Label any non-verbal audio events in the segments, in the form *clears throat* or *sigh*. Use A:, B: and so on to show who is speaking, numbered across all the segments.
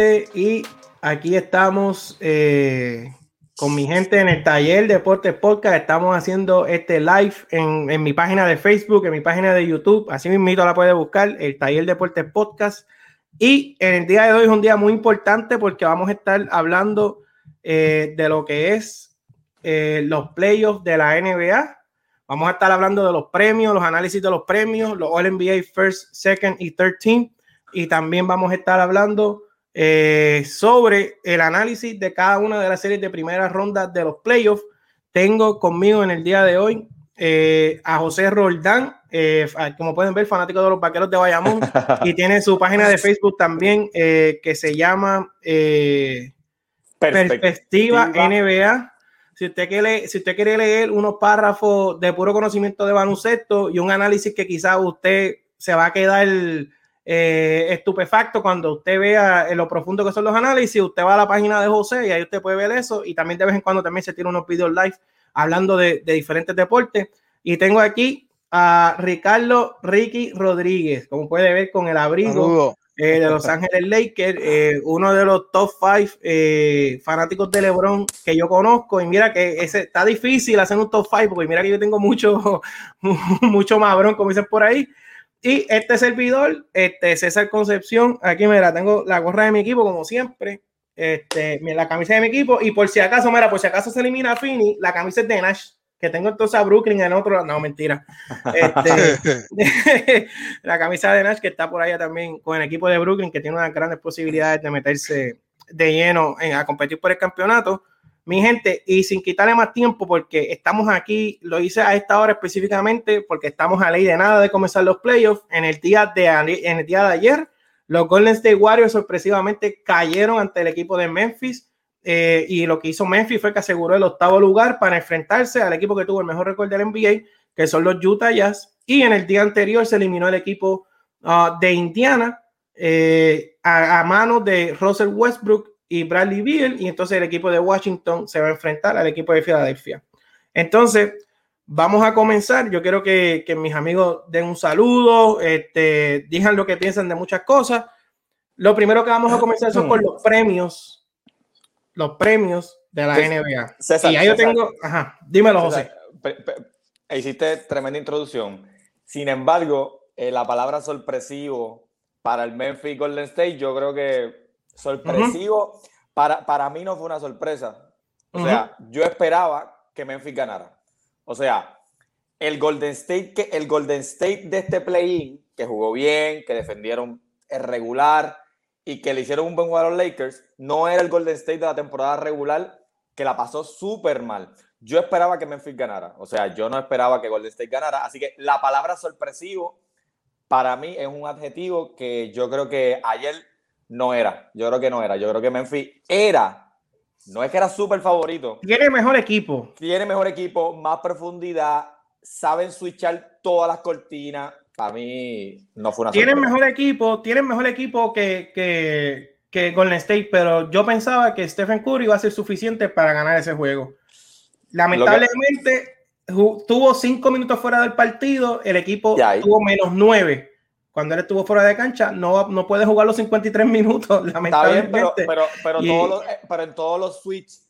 A: Gente, y aquí estamos eh, con mi gente en el taller Deportes Podcast. Estamos haciendo este live en, en, mi página de Facebook, en mi página de YouTube. Así mismo la puede buscar, el taller Deportes Podcast. Y en el día de hoy es un día muy importante porque vamos a estar hablando eh, de lo que es eh, los playoffs de la NBA. Vamos a estar hablando de los premios, los análisis de los premios, los All NBA First, Second y Third Team y también vamos a estar hablando eh, sobre el análisis de cada una de las series de primera ronda de los playoffs. Tengo conmigo en el día de hoy eh, a José Roldán, eh, como pueden ver, fanático de los vaqueros de Bayamón, *laughs* y tiene su página de Facebook también que se llama Perspectiva, NBA. Si usted, quiere, si usted quiere leer unos párrafos de puro conocimiento de baloncesto y un análisis que quizás usted se va a quedar eh, estupefacto cuando usted vea en lo profundo que son los análisis, usted va a la página de José y ahí usted puede ver eso y también de vez en cuando también se tiene unos videos live hablando de, diferentes deportes. Y tengo aquí a Ricardo Ricky Rodríguez, como puede ver con el abrigo eh, de Los Ángeles Lakers, eh, uno de los top five fanáticos de LeBron que yo conozco. Y mira que ese, está difícil hacer un top five porque mira que yo tengo mucho, *laughs* mucho mabrón, como dicen por ahí. Y este servidor, este César Concepción, aquí me la tengo la gorra de mi equipo, como siempre. Este, la camisa de mi equipo. Y por si acaso, mira, por si acaso se elimina a Fini, la camisa es de Nash, que tengo entonces a Brooklyn en otro. No, mentira. Este, *laughs* la camisa de Nash, que está por allá también con el equipo de Brooklyn, que tiene unas grandes posibilidades de meterse de lleno en, a competir por el campeonato. Mi gente, y sin quitarle más tiempo, porque estamos aquí, lo hice a esta hora específicamente, porque estamos a ley de nada de comenzar los playoffs. En el día de, en el día de ayer, los Golden State Warriors sorpresivamente cayeron ante el equipo de Memphis. Eh, y lo que hizo Memphis fue que aseguró el octavo lugar para enfrentarse al equipo que tuvo el mejor récord del NBA, que son los Utah Jazz. Y en el día anterior se eliminó el equipo uh, de Indiana eh, a manos de Russell Westbrook y Bradley Beal, y entonces el equipo de Washington se va a enfrentar al equipo de Filadelfia. Entonces, vamos a comenzar. Yo quiero que, mis amigos den un saludo, este, digan lo que piensan de muchas cosas. Lo primero que vamos a comenzar son con los premios, los premios de la NBA.
B: César,
A: y ahí yo tengo, ajá, dímelo, José.
B: hiciste tremenda introducción. Sin embargo, eh, la palabra sorpresivo para el Memphis Golden State, yo creo que sorpresivo. para, para mí no fue una sorpresa. O sea, yo esperaba que Memphis ganara. O sea, el Golden State, que, el Golden State de este play-in, que jugó bien, que defendieron regular y que le hicieron un buen juego a los Lakers, no era el Golden State de la temporada regular que la pasó súper mal. Yo esperaba que Memphis ganara. O sea, yo no esperaba que Golden State ganara. Así que la palabra sorpresivo para mí es un adjetivo que yo creo que ayer no era. Yo creo que no era. Yo creo que Memphis era. No es que era súper favorito.
A: Tiene mejor equipo.
B: Tiene mejor equipo, más profundidad. Saben switchar todas las cortinas. Para mí no fue una
A: Tienen mejor equipo, tienen mejor equipo que, que, que Golden State, pero yo pensaba que Stephen Curry iba a ser suficiente para ganar ese juego. Lamentablemente, tuvo cinco minutos fuera del partido, el equipo tuvo menos nueve cuando él estuvo fuera de cancha, no, no puede jugar los 53 minutos, lamentablemente. *laughs*
B: Está bien, pero, pero, pero, eh, pero en todos los switches,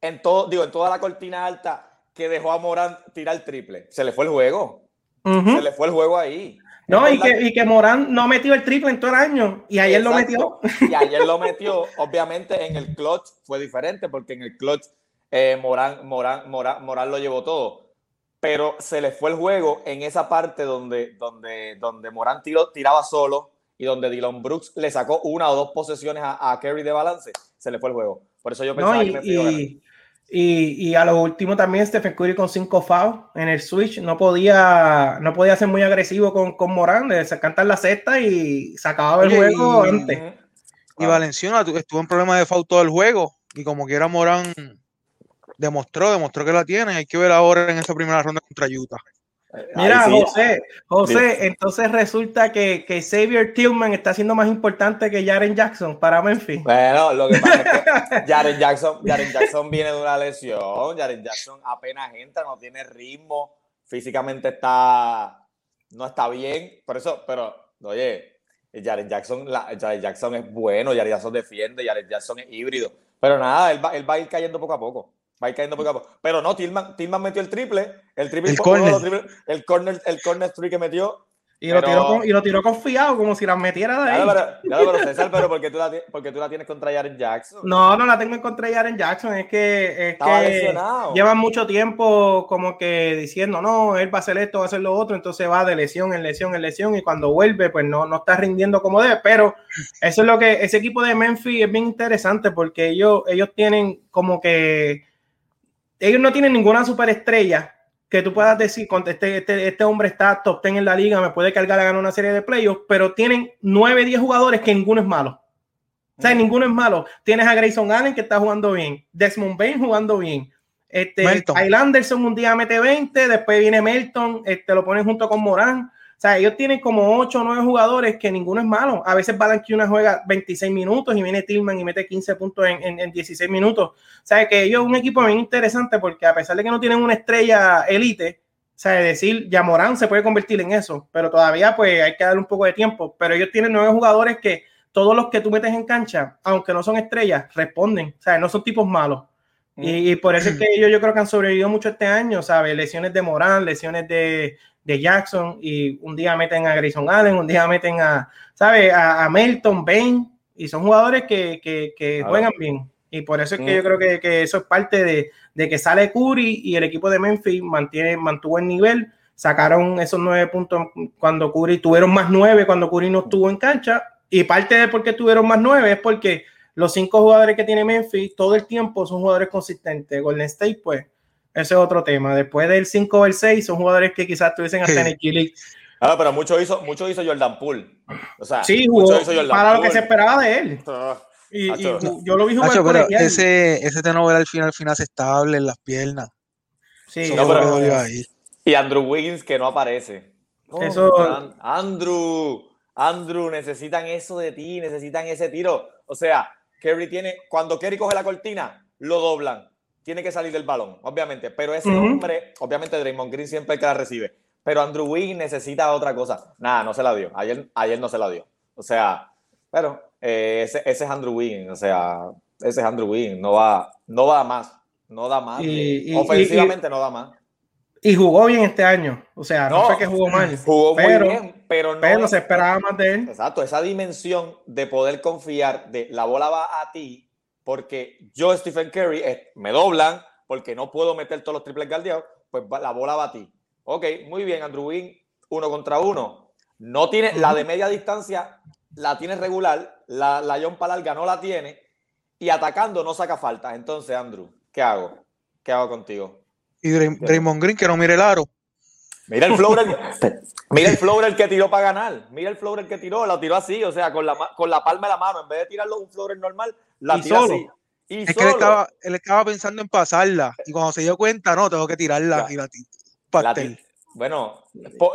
B: en todo, digo, en toda la cortina alta que dejó a Morán tirar el triple, se le fue el juego. Se le fue el juego ahí.
A: No, y que, y que, Morán no metió el triple en todo el año y ayer lo metió.
B: Y ayer lo *laughs* metió, obviamente en el clutch fue diferente porque en el clutch eh, Morán, Morán, Morán, Morán lo llevó todo pero se le fue el juego en esa parte donde, donde, donde Morán tiraba solo y donde Dylan Brooks le sacó una o dos posesiones a, a Kerry de balance, se le fue el juego. Por eso yo pensaba
A: y,
B: que me
A: y, y, y, a lo último también Stephen Curry con cinco fouls en el switch no podía, no podía ser muy agresivo con, con Morán, de cantar la cesta y se acababa el juego antes.
C: Y Valenciana estuvo en problema de foul todo el juego y como quiera Morán demostró, demostró que la tiene. Hay que ver ahora en esa primera ronda contra Utah.
A: Mira, José, José, entonces resulta que, que, Xavier Tillman está siendo más importante que Jaren Jackson para Memphis.
B: Bueno, lo que pasa es que *laughs* Jaren Jackson, Jaren Jackson viene de una lesión. Jaren Jackson apenas entra, no tiene ritmo, físicamente está, no está bien. Por eso, pero, oye, Jared Jackson, la, Jared Jackson es bueno, Jared Jackson defiende, Jared Jackson es híbrido. Pero nada, él va, él va a ir cayendo poco a poco. Va a ir cayendo poco a poco. Pero no, Tillman, Tillman metió el triple. El triple,
C: El corner.
B: el corner, el corner three que metió.
A: Y lo,
B: Pero-
A: tiró, con- y lo tiró confiado, como si las metiera de ahí.
B: Claro, pero, claro, pero *laughs* César, pero porque tú la, porque tú la tienes contra Jared Jackson.
A: No, no la tengo en contra Jaren Jackson. Es que, es
B: Estaba
A: que
B: lesionado.
A: llevan mucho tiempo como que diciendo, no, él va a hacer esto, va a hacer lo otro. Entonces va de lesión en lesión en lesión. Y cuando vuelve, pues no, no está rindiendo como debe. Pero eso es lo que ese equipo de Memphis es bien interesante porque ellos, ellos tienen como que. Ellos no tienen ninguna superestrella que tú puedas decir, este, este, este hombre está top 10 en la liga, me puede cargar a ganar una serie de playoffs, pero tienen 9, 10 jugadores que ninguno es malo. O sea, ninguno es malo. Tienes a Grayson Allen que está jugando bien, Desmond Bain jugando bien. Este. Kyle Anderson un día mete 20, después viene Melton, este, lo ponen junto con Morán. O sea, ellos tienen como 8 o 9 jugadores que ninguno es malo. A veces Balanquiuna juega 26 minutos y viene Tillman y mete 15 puntos en, en- en 16 minutos. O sea, que ellos es un equipo bien interesante porque a pesar de que no tienen una estrella elite, o sea, decir, ya Morán se puede convertir en eso, pero todavía pues hay que darle un poco de tiempo. Pero ellos tienen nueve jugadores que todos los que tú metes en cancha, aunque no son estrellas, responden. O sea, no son tipos malos. Y, y por eso es que ellos yo creo que han sobrevivido mucho este año, ¿sabes? Lesiones de Morán, lesiones de, de Jackson, y un día meten a Grayson Allen, un día meten a, ¿sabes? A, a Melton, Bain, y son jugadores que, que, que juegan bien. Y por eso es que
B: Mm.
A: yo creo que, que eso es parte de, de que sale Curry y el equipo de Memphis mantiene, mantuvo el nivel. Sacaron esos nueve puntos cuando Curry tuvieron más nueve cuando Curry no estuvo en cancha. Y parte de por qué tuvieron más nueve es porque los cinco jugadores que tiene Memphis todo el tiempo son jugadores consistentes. Golden State, pues, ese es otro tema. Después del 5 o el 6, son jugadores que quizás estuviesen hasta en el G League.
B: Claro, pero mucho hizo, mucho hizo Jordan Poole. O sea,
A: Sí,
B: mucho
A: jugó
B: hizo Jordan
A: para lo que
B: Poole.
A: se esperaba de él.
B: Ah,
A: Y, yo lo vi jugar
C: Hacho, pero ese, ese Tenover al final, al final se estable en las piernas.
A: Sí,
B: No, pero-
C: ahí.
B: Y Andrew Wiggins que no aparece.
A: Eso-
B: An- Andrew, Andrew, necesitan eso de ti, necesitan ese tiro. O sea, Kerry tiene, cuando Kerry coge la cortina, lo doblan. Tiene que salir del balón, obviamente. Pero ese
A: Ujú.
B: hombre, obviamente Draymond Green siempre el que la recibe. Pero Andrew Wiggins necesita otra cosa. Nada, no se la dio. Ayer, ayer no se la dio. O sea, pero eh, ese, ese es Andrew Wiggins. O sea, ese es Andrew Wiggins. No va, no va más. No da más.
A: Y- y-
B: Ofensivamente no da más.
A: Y jugó bien este año. O sea, no,
B: No,
A: fue que jugó mal.
B: Jugó
A: pero,
B: muy bien, pero no.
A: pero se esperaba más de él.
B: Exacto, esa dimensión de poder confiar de la bola va a ti, porque yo, Stephen Curry, eh, me doblan porque no puedo meter todos los triples guardiados, pues la bola va a ti. Ok, muy bien, Andrew Wiggins, uno contra uno. No tiene la de media distancia, la tiene regular, la, la John Palarga no la tiene, y atacando no saca falta. Entonces, Andrew, ¿qué hago? ¿Qué hago contigo?
C: Y Dray- Draymond Green, que no mire el aro.
B: Mira el floater, *laughs* mira el floater que tiró para ganar. Mira el floater que tiró, lo tiró así, o sea, con la, con la palma de la mano. En vez de tirarlo un floater normal, la
A: solo.
B: así. Y
C: Es que él estaba, él estaba pensando en pasarla. Y cuando se dio cuenta, no, tengo que tirarla. Y la
B: La bueno,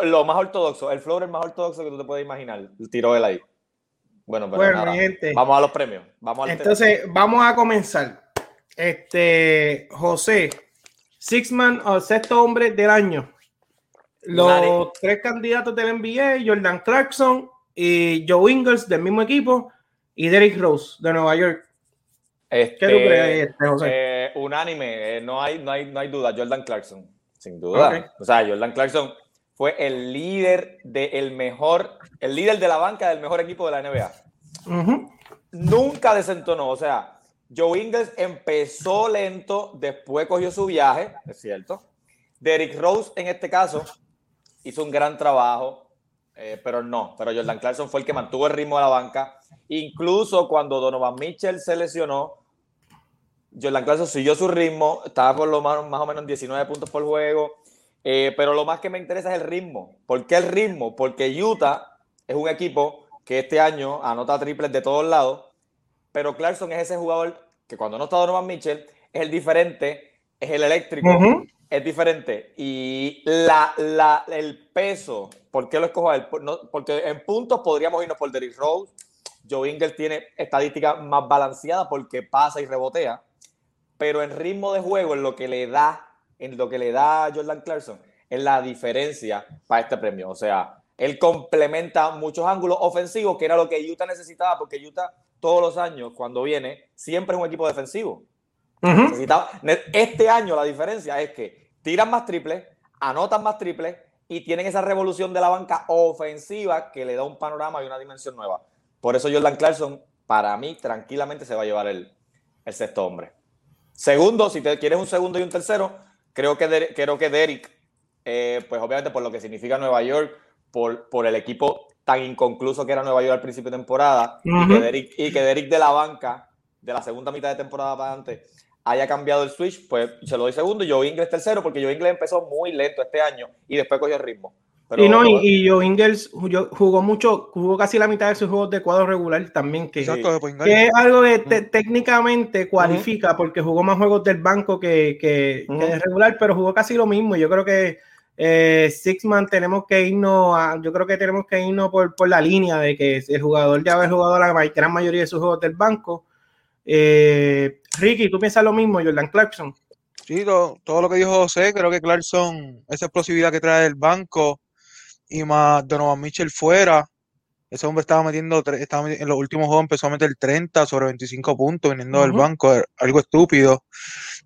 B: lo más ortodoxo, el floater más ortodoxo que tú te puedes imaginar, tiró él ahí. Bueno, pero
A: Bueno,
B: nada,
A: mi gente.
B: vamos a los premios. Vamos al
A: Entonces, vamos a comenzar. Este, José, Sixman o sexto hombre del año. Los tres candidatos del NBA, Jordan Clarkson y Joe Ingles del mismo equipo y Derrick Rose de Nueva York.
B: Este,
A: ¿Qué tú crees, este, José?
B: eh, unánime, eh, no, hay, no, hay, no hay duda. Jordan Clarkson, sin duda. O sea, Jordan Clarkson fue el líder del mejor, el líder de la banca del mejor equipo de la NBA. Nunca desentonó. O sea, Joe Ingles empezó lento, después cogió su viaje, es cierto. Derrick Rose, en este caso, hizo un gran trabajo, eh, pero no. Pero Jordan Clarkson fue el que mantuvo el ritmo de la banca. Incluso cuando Donovan Mitchell se lesionó, Jordan Clarkson siguió su ritmo, estaba por lo más, más o menos en 19 puntos por juego. Eh, pero lo más que me interesa es el ritmo. ¿Por qué el ritmo? Porque Utah es un equipo que este año anota triples de todos lados, pero Clarkson es ese jugador que cuando no está Donovan Mitchell es el diferente, es el eléctrico. Es diferente. Y la, la- el peso, ¿por qué lo escojo a él? Porque en puntos podríamos irnos por Derrick Rose. Joe Ingles tiene estadística más balanceada porque pasa y rebotea, pero en ritmo de juego, en lo que le da, en lo que le da Jordan Clarkson, es la diferencia para este premio. O sea, Él complementa muchos ángulos ofensivos, que era lo que Utah necesitaba, porque Utah todos los años, cuando viene, siempre es un equipo defensivo. Este año la diferencia es que tiran más triples, anotan más triples y tienen esa revolución de la banca ofensiva que le da un panorama y una dimensión nueva. Por eso Jordan Clarkson, para mí, tranquilamente se va a llevar el, sexto hombre. Segundo, si te quieres un segundo y un tercero, creo que, creo que Derek, eh, pues obviamente por lo que significa Nueva York, por, por el equipo tan inconcluso que era Nueva York al principio de temporada, y, que Derek, y que Derek de la banca, de la segunda mitad de temporada para adelante, haya cambiado el switch, pues se lo doy segundo y Joe Ingles tercero, porque Joe Ingles empezó muy lento este año y después cogió el ritmo.
A: y no, y, Joe Ingles jugó mucho, jugó casi la mitad de sus juegos de cuadro regular también, que, que es algo que técnicamente cualifica, porque jugó más juegos del banco que, que, de regular, pero jugó casi lo mismo. Yo creo que eh, Sixman tenemos que irnos a, yo creo que tenemos que irnos por, por la línea de que el jugador ya haber jugado la gran mayoría de sus juegos del banco. Eh, Ricky, ¿tú piensas lo mismo, Jordan Clarkson?
C: Sí, todo, lo que dijo José, creo que Clarkson, esa explosividad que trae el banco y más Donovan Mitchell fuera, ese hombre estaba metiendo, estaba en los últimos juegos empezó a meter 30 sobre 25 puntos viniendo del banco, er, algo estúpido.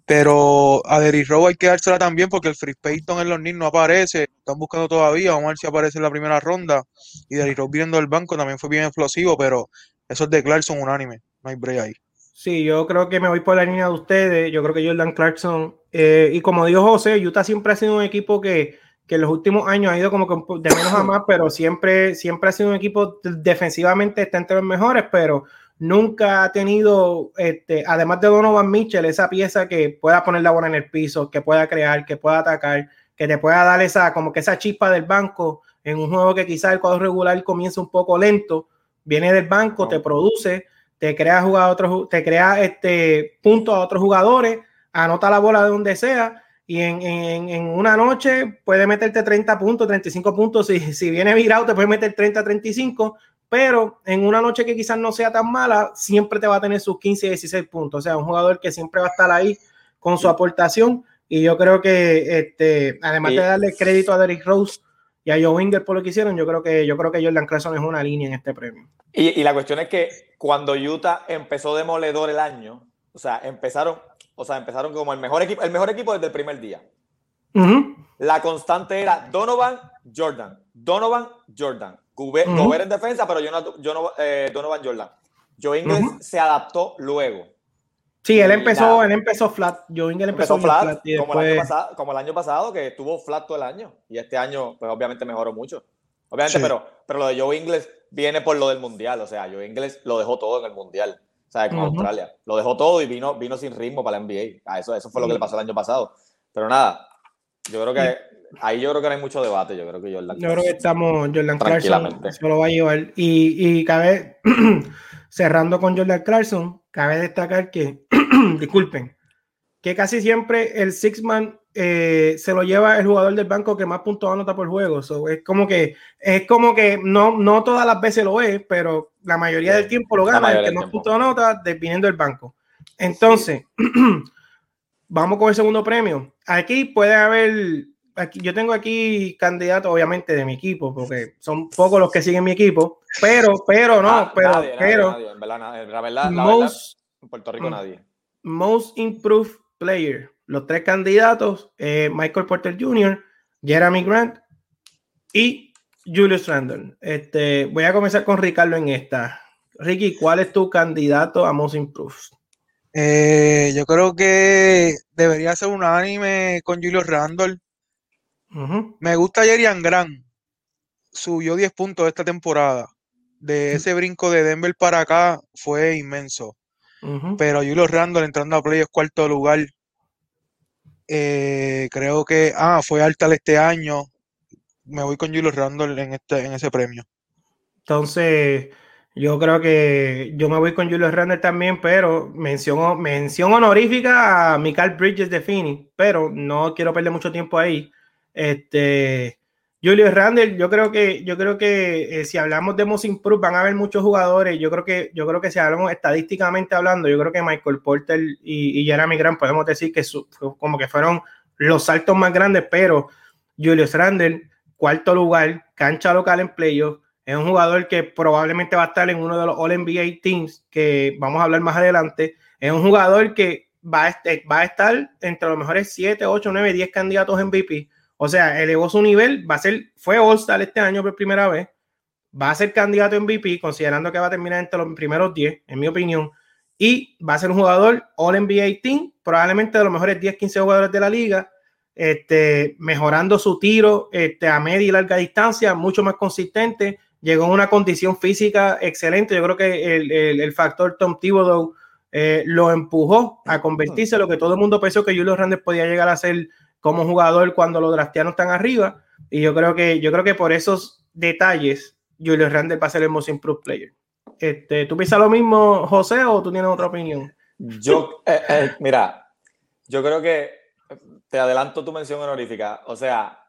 C: Pero a Derrick Rose hay que dársela también porque el Free Payton en los Knicks no aparece, están buscando todavía, vamos a ver si aparece en la primera ronda. Y Derrick Rose viniendo del banco también fue bien explosivo, pero eso es de Clarkson unánime, no hay break ahí.
A: Sí, yo creo que me voy por la línea de ustedes. Yo creo que Jordan Clarkson, eh, y como dijo José, Utah siempre ha sido un equipo que, que en los últimos años ha ido como que de menos a más, pero siempre, siempre ha sido un equipo defensivamente está entre los mejores, pero nunca ha tenido, este, además de Donovan Mitchell, esa pieza que pueda poner la bola en el piso, que pueda crear, que pueda atacar, que te pueda dar esa, como que esa chispa del banco en un juego que quizás el cuadro regular comienza un poco lento, viene del banco, te produce te crea jugar otros, te crea este puntos a otros jugadores, anota la bola de donde sea y en, en, en, una noche puede meterte 30 puntos, 35 puntos. Si, si viene virado, te puede meter 30, 35, pero en una noche que quizás no sea tan mala, siempre te va a tener sus 15, 16 puntos. O sea, un jugador que siempre va a estar ahí con su aportación. Y yo creo que, este, además de darle crédito a Derrick Rose, y a Joe Winger por lo que hicieron, yo creo que, yo creo que Jordan Clarkson es una línea en este premio.
B: Y, y, la cuestión es que cuando Utah empezó demoledor el año, o sea, empezaron, o sea, empezaron como el mejor equipo, el mejor equipo desde el primer día. La constante era Donovan, Jordan, Donovan, Jordan. Gobert, en defensa, pero yo no, yo no eh, Donovan, Jordan. Joe Ingles se adaptó luego.
A: Sí, él empezó, él empezó flat. Joe Ingles empezó, flat,
B: como, el año pasado, como el año pasado, que estuvo flat todo el año. Y este año, pues obviamente mejoró mucho. Obviamente, pero, pero lo de Joe Ingles viene por lo del Mundial. O sea, Joe Ingles lo dejó todo en el Mundial. O sea, con Australia. Lo dejó todo y vino, vino sin ritmo para la NBA. Ah, eso, eso fue lo que le pasó el año pasado. Pero nada, yo creo que ahí yo creo que no hay mucho debate. Yo creo que Jordan
A: Yo creo que estamos, Jordan Clarkson se lo va a llevar. Y, y cabe, *clears throat* cerrando con Jordan Clarkson, cabe destacar que *clears throat* disculpen, que casi siempre el six man eh, se lo lleva el jugador del banco que más puntos anota por juego. es como que es como que no, no todas las veces lo es, pero la mayoría del tiempo lo gana el que más puntos anota dependiendo del banco. Entonces, *clears throat* vamos con el segundo premio. Aquí puede haber, aquí, yo tengo aquí candidatos obviamente de mi equipo, porque son pocos los que siguen mi equipo, pero, pero no, ah, pero, pero,
B: en verdad, en Puerto Rico nadie
A: Most Improved Player. Los tres candidatos, eh, Michael Porter Jr., Jeremy Grant y Julius Randle. Este, voy a comenzar con Ricardo en esta. Ricky, ¿cuál es tu candidato a Most Improved?
C: Eh, yo creo que debería ser un anime con Me gusta Jerian Grant. Subió 10 puntos esta temporada. De ese brinco de Denver para acá fue inmenso. Pero Julio Randall entrando a playoffs cuarto lugar, eh, creo que, ah, fue alta este año. Me voy con Julio Randall en, este, en ese premio.
A: Entonces, yo creo que yo me voy con Julio Randall también, pero mención, mención honorífica a Michael Bridges de Fini, pero no quiero perder mucho tiempo ahí. Este, Julius Randle, yo creo que, yo creo que eh, si hablamos de Most Improved, van a haber muchos jugadores. Yo creo que, yo creo que si hablamos estadísticamente hablando, yo creo que Michael Porter y, Jeremy Grant podemos decir que como que fueron los saltos más grandes, pero Julius Randle, cuarto lugar, cancha local en playoff. Es un jugador que probablemente va a estar en uno de los All NBA Teams que vamos a hablar más adelante. Es un jugador que va a estar entre los mejores 7, 8, 9, 10 candidatos en MVP. O sea, elevó su nivel, va a ser, fue All-Star este año por primera vez, va a ser candidato en MVP, considerando que va a terminar entre los primeros 10, en mi opinión, y va a ser un jugador All NBA Team, probablemente de los mejores 10, 15 jugadores de la liga, este, mejorando su tiro este, a media y larga distancia, mucho más consistente, llegó en una condición física excelente. Yo creo que el, el, factor Tom Thibodeau eh, lo empujó a convertirse en lo que todo el mundo pensó que Julio Randle podía llegar a ser como jugador cuando los drafteanos están arriba. Y yo creo que, yo creo que por esos detalles, Julio Randle va ser el most improved player. Este, ¿Tú piensas lo mismo, José, o tú tienes otra opinión?
B: Yo, eh, eh, mira, yo creo que te adelanto tu mención honorífica. O sea,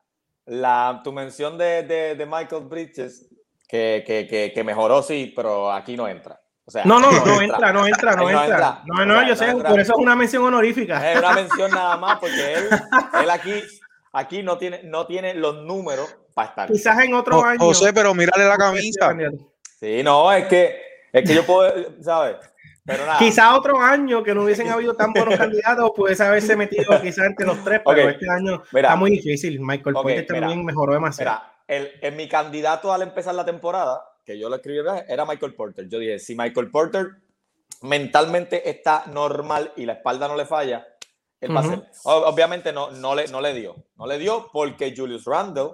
B: la, tu mención de, de Michael Bridges que, mejoró, sí, pero aquí no entra. O sea,
A: no, no, no, *laughs* entra, no entra, no, entra. No, no, yo sé, por eso es una mención honorífica.
B: Es una mención nada más, porque él, *laughs* él aquí, aquí no, tiene, no tiene los números para estar.
A: Quizás en otro año.
C: José, pero mírale la camisa.
B: Sí, no, es que, es que yo puedo, ¿sabes?
A: Pero nada. Quizá otro año que no hubiesen *laughs* habido tan buenos candidatos, pudiese haberse metido quizás entre los tres, pero este año está muy difícil. Michael okay, también mejoró demasiado
B: el, en mi candidato al empezar la temporada, que yo lo escribí, era Michael Porter. Yo dije, si Michael Porter mentalmente está normal y la espalda no le falla, él va a ser. Obviamente no, no, le, no le dio. No le dio porque Julius Randle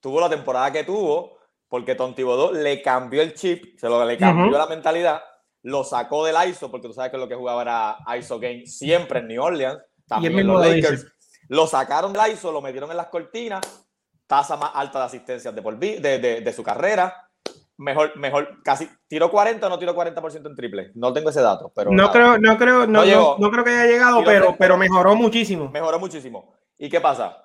B: tuvo la temporada que tuvo, porque Tom Thibodeau le cambió el chip, se lo le cambió la mentalidad, lo sacó del ISO, porque tú sabes que lo que jugaba era ISO Game siempre en New Orleans, también en los Lakers. Lo sacaron del ISO, lo metieron en las cortinas tasa más alta de asistencias de, por, de, de, de, su carrera. Mejor, mejor, casi, tiró 40 o no tiró 40% en triple. No tengo ese dato, pero.
A: No creo, no creo, no, no, creo que haya llegado, pero, pero mejoró muchísimo.
B: Mejoró muchísimo. ¿Y qué pasa?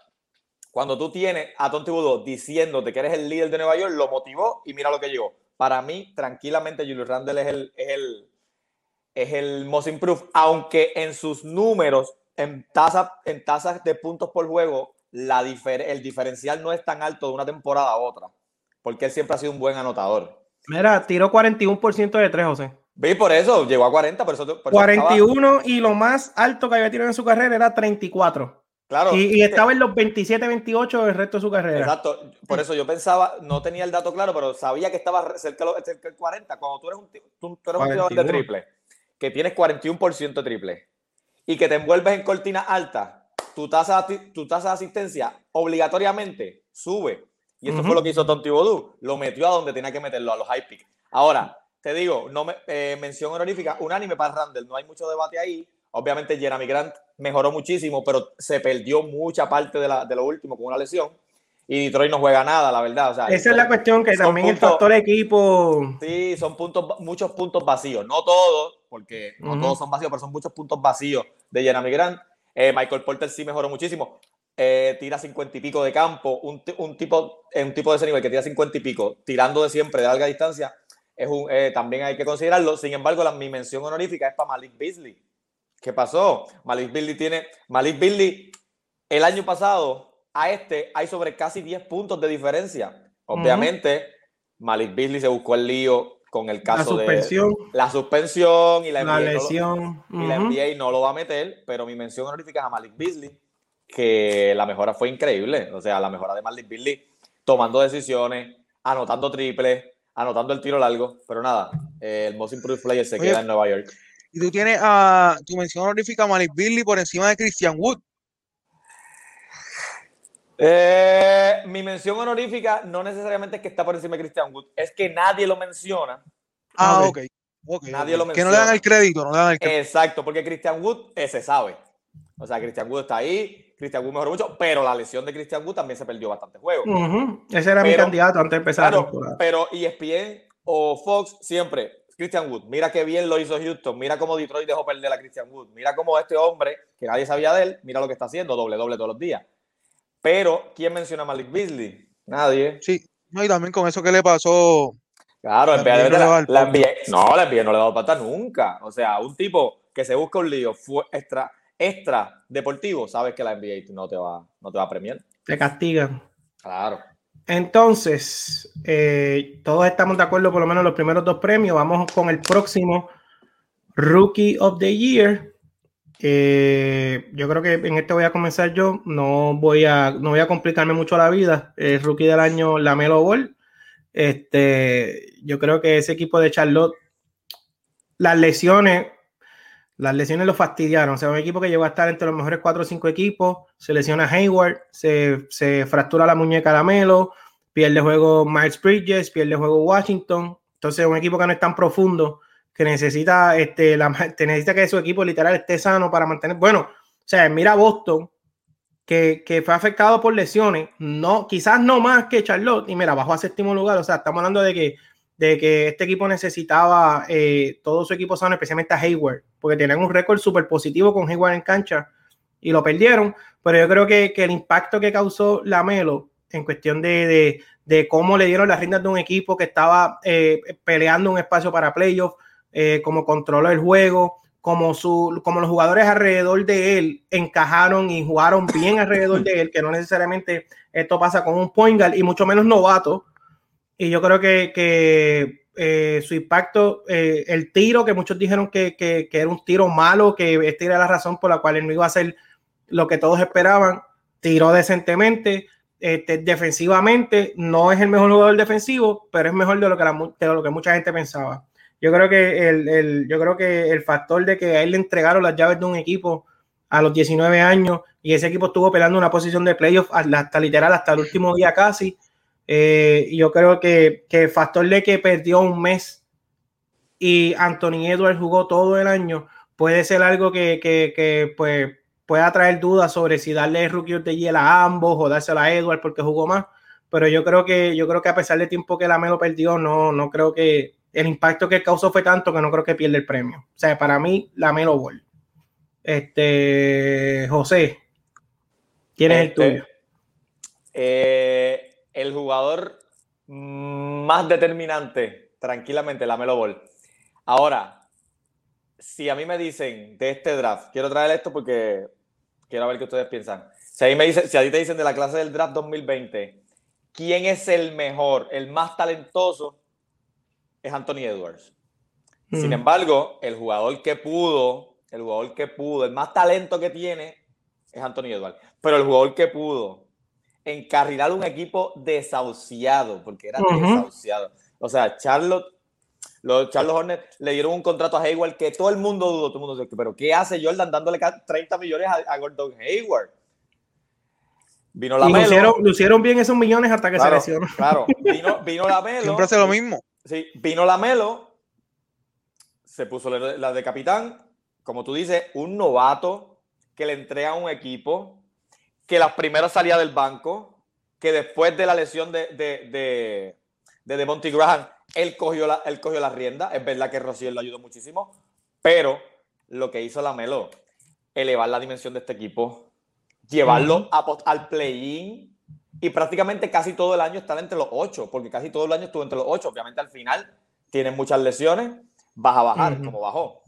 B: Cuando tú tienes a Tonti Budo diciéndote que eres el líder de Nueva York, lo motivó y mira lo que llegó. Para mí, tranquilamente, Julius Randle es el, es el, es el most improved, aunque en sus números, en, tasa, en tasas de puntos por juego, la el diferencial no es tan alto de una temporada a otra, porque él siempre ha sido un buen anotador.
A: Mira, tiró 41% de 3, José.
B: Vi por eso, llegó a 40, por eso,
A: 41 y lo más alto que había tirado en su carrera era 34.
B: Claro.
A: Y, estaba en los 27, 28 el resto de su carrera.
B: Exacto. Por eso yo pensaba, no tenía el dato claro, pero sabía que estaba cerca, del 40. Cuando tú eres un, tú, eres un tirador de triple, que tienes 41% de triple y que te envuelves en cortina alta, tu tasa, tu tasa de asistencia obligatoriamente sube. Y eso fue lo que hizo Tonti Bodú. Lo metió a donde tenía que meterlo, a los high pick. Ahora, te digo, no me, eh, mención honorífica, unánime para Randall. No hay mucho debate ahí. Obviamente, Jeremy Grant mejoró muchísimo, pero se perdió mucha parte de, la, de lo último con una lesión. Y Detroit no juega nada, la verdad.
A: Esa es la cuestión que también el factor equipo.
B: Sí, son puntos, muchos puntos vacíos. No todos, porque no todos son vacíos, pero son muchos puntos vacíos de Jeremy Grant. Eh, Michael Porter sí mejoró muchísimo. Eh, tira 50 y pico de campo. Un, un, tipo, un tipo de ese nivel que tira 50 y pico, tirando de siempre de larga distancia, es un, eh, también hay que considerarlo. Sin embargo, la, mi mención honorífica es para Malik Beasley. ¿Qué pasó? Malik Beasley tiene. Malik Beasley, el año pasado, a este hay sobre casi 10 puntos de diferencia. Obviamente, Malik Beasley se buscó el lío con el caso
A: de
B: la suspensión y la,
A: lesión.
B: No lo, Y la NBA no lo va a meter, pero mi mención honorífica es a Malik Beasley, que la mejora fue increíble. O sea, la mejora de Malik Beasley tomando decisiones, anotando triples, anotando el tiro largo. Pero nada, el Most Improved Player se queda en Nueva York.
C: Y tú tienes a tu mención honorífica a Malik Beasley por encima de Christian Wood.
B: Eh, mi mención honorífica no necesariamente es que está por encima de Christian Wood, es que nadie lo menciona.
C: Ah, ok.
B: nadie lo
C: menciona. Que no le dan el crédito, no le dan el crédito.
B: Exacto, porque Christian Wood eh, se sabe. O sea, Christian Wood está ahí, Christian Wood mejoró mucho, pero la lesión de Christian Wood también se perdió bastante juego.
A: Ese era mi candidato antes de empezar.
B: Claro, pero ESPN o Fox siempre, Christian Wood, mira qué bien lo hizo Houston, mira cómo Detroit dejó perder a Christian Wood, mira cómo este hombre, que nadie sabía de él, mira lo que está haciendo, doble doble todos los días. Pero, ¿quién menciona a Malik Beasley? Nadie.
C: Sí, no, y también con eso que le pasó.
B: Claro, la NBA, la, la no, la NBA no le ha dado pata nunca. O sea, un tipo que se busca un lío fue extra, extra deportivo, sabes que la NBA no te va, no te va a premiar.
A: Te castigan.
B: Claro.
A: Entonces, eh, todos estamos de acuerdo por lo menos los primeros dos premios. Vamos con el próximo Rookie of the Year. Eh, yo creo que en este voy a comenzar yo. No voy a, no voy a complicarme mucho la vida. El rookie del año, la Melo Ball. Este, yo creo que ese equipo de Charlotte, las lesiones, las lesiones lo fastidiaron. O sea, un equipo que llegó a estar entre los mejores cuatro o cinco equipos. Se lesiona Hayward, se, se fractura la muñeca la Melo, pierde juego Miles Bridges, pierde juego Washington. Entonces, un equipo que no es tan profundo que necesita, este, la, necesita que su equipo literal esté sano para mantener. Bueno, o sea, mira Boston, que, que, fue afectado por lesiones, no, quizás no más que Charlotte, y mira, bajó a séptimo lugar. O sea, estamos hablando de que, de que este equipo necesitaba eh, todo su equipo sano, especialmente a Hayward, porque tenían un récord súper positivo con Hayward en cancha y lo perdieron. Pero yo creo que, que el impacto que causó la Melo en cuestión de, de, de, cómo le dieron las riendas de un equipo que estaba eh, peleando un espacio para playoffs eh, como controló el juego, como, su, como los jugadores alrededor de él encajaron y jugaron bien alrededor de él, que no necesariamente esto pasa con un point guard y mucho menos novato. Y yo creo que, que eh, su impacto, eh, el tiro que muchos dijeron que, que, que, era un tiro malo, que esta era la razón por la cual él no iba a hacer lo que todos esperaban, tiró decentemente. Este, defensivamente no es el mejor jugador defensivo, pero es mejor de lo que, la, de lo que mucha gente pensaba. Yo creo que el, el, yo creo que el factor de que a él le entregaron las llaves de un equipo a los 19 años y ese equipo estuvo peleando una posición de playoff hasta literal hasta el último día casi. Eh, yo creo que, que el factor de que perdió un mes y Anthony Edwards jugó todo el año puede ser algo que, que, que pues, pueda traer dudas sobre si darle el rookie de hiel a ambos o dársela a Edwards porque jugó más. Pero yo creo que yo creo que a pesar del tiempo que la Melo perdió, no, no creo que, el impacto que causó fue tanto que no creo que pierda el premio. O sea, para mí, la Melo Ball. Este, José, ¿quién es
B: este,
A: el tuyo?
B: Eh, el jugador más determinante, tranquilamente, la Melo Ball. Ahora, si a mí me dicen de este draft, quiero traer esto porque quiero ver qué ustedes piensan. Si a, mí me dicen, si a ti te dicen de la clase del draft 2020, ¿quién es el mejor, el más talentoso? es Anthony Edwards. Mm. Sin embargo, el jugador que pudo, el jugador que pudo, el más talento que tiene es Anthony Edwards. Pero el jugador que pudo encarrilar un equipo desahuciado, porque era uh -huh. desahuciado. O sea, Charlotte, los Charlotte Hornets le dieron un contrato a Hayward que todo el mundo dudó, todo el mundo dijo, pero ¿qué hace Jordan dándole 30 millones a, a Gordon Hayward?
A: Vino la y lucieron, lucieron, bien esos millones hasta que
B: claro,
A: se lesionó.
B: Claro, vino, *laughs* vino la Melo.
C: Siempre hace lo mismo.
B: Sí, vino la Melo, se puso la de capitán, como tú dices, un novato que le entrega a un equipo, que las primeras salía del banco, que después de la lesión de, de, de, de Devontae Graham, él cogió, la, él cogió la rienda. Es verdad que Rociel lo ayudó muchísimo, pero lo que hizo la Melo, elevar la dimensión de este equipo, llevarlo a, al play-in y prácticamente casi todo el año están entre los ocho, porque casi todo el año estuvo entre los ocho. Obviamente al final tiene muchas lesiones, vas a bajar uh -huh. como bajó.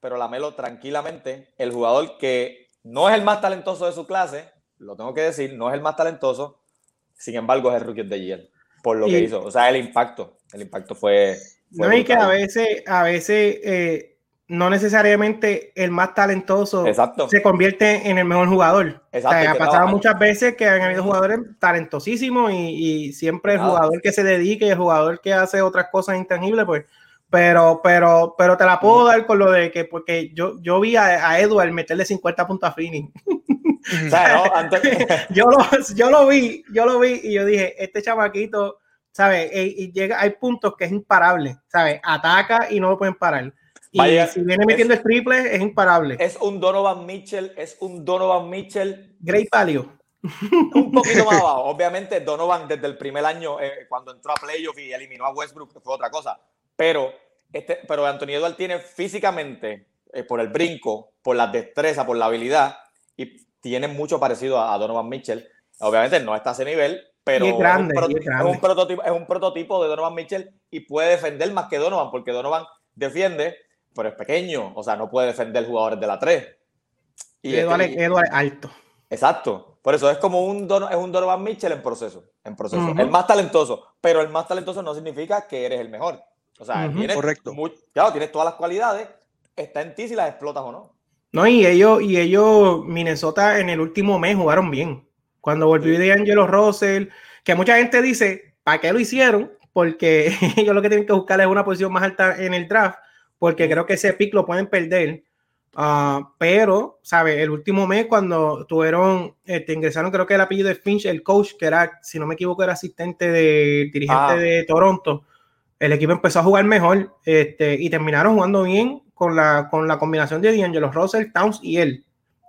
B: Pero la Melo tranquilamente, el jugador que no es el más talentoso de su clase, lo tengo que decir, no es el más talentoso, sin embargo es el rookie de year, por lo y, que hizo. O sea, el impacto, el impacto fue...
A: fue no, y que a veces, a veces eh, no necesariamente el más talentoso
B: Exacto.
A: se convierte en el mejor jugador.
B: Exacto,
A: o sea, ha pasado muchas veces que han habido jugadores talentosísimos y, y siempre el jugador que se dedique el jugador que hace otras cosas intangibles, pues, pero, pero, pero te la puedo dar con lo de que, porque yo, yo vi a, a Edward meterle 50 puntos a Fini. *laughs* o sea, no, antes... *laughs* yo, lo, yo lo vi, yo lo vi y yo dije, este chamaquito, ¿sabes? Y, y llega, hay puntos que es imparable, ¿sabes? Ataca y no lo pueden parar. Y Vaya, si viene metiendo es, el triple, es imparable.
B: Es un Donovan Mitchell, es un Donovan Mitchell.
A: Great value. *laughs*
B: Un poquito más *laughs* abajo. Obviamente, Donovan desde el primer año, eh, cuando entró a playoff y eliminó a Westbrook, fue otra cosa. Pero, este, pero Antonio Eduardo tiene físicamente, eh, por el brinco, por la destreza, por la habilidad, y tiene mucho parecido a, a Donovan Mitchell. Obviamente no está a ese nivel, pero
A: es, grande,
B: es, un
A: es, grande.
B: es, un prototipo, es un prototipo de Donovan Mitchell y puede defender más que Donovan, porque Donovan defiende pero es pequeño, o sea, no puede defender jugadores de la 3.
A: Y Eduardo, este, Eduardo es alto.
B: Exacto. Por eso es como un, es un Donovan Mitchell en proceso. En proceso. El más talentoso. Pero el más talentoso no significa que eres el mejor. O sea, tienes,
C: Correcto.
B: claro, tienes todas las cualidades. Está en ti si las explotas o no.
A: No, y ellos, y ellos, Minnesota en el último mes jugaron bien. Cuando volvió de Angelo Russell, que mucha gente dice, ¿para qué lo hicieron? Porque *laughs* ellos lo que tienen que buscar es una posición más alta en el draft, porque creo que ese pick lo pueden perder. Ah, pero, ¿sabes? El último mes, cuando tuvieron, este, ingresaron, creo que el apellido de Finch, el coach, que era, si no me equivoco, era asistente de dirigente ah. de Toronto, el equipo empezó a jugar mejor este, y terminaron jugando bien con la, con la combinación de D'Angelo Russell, Towns y él.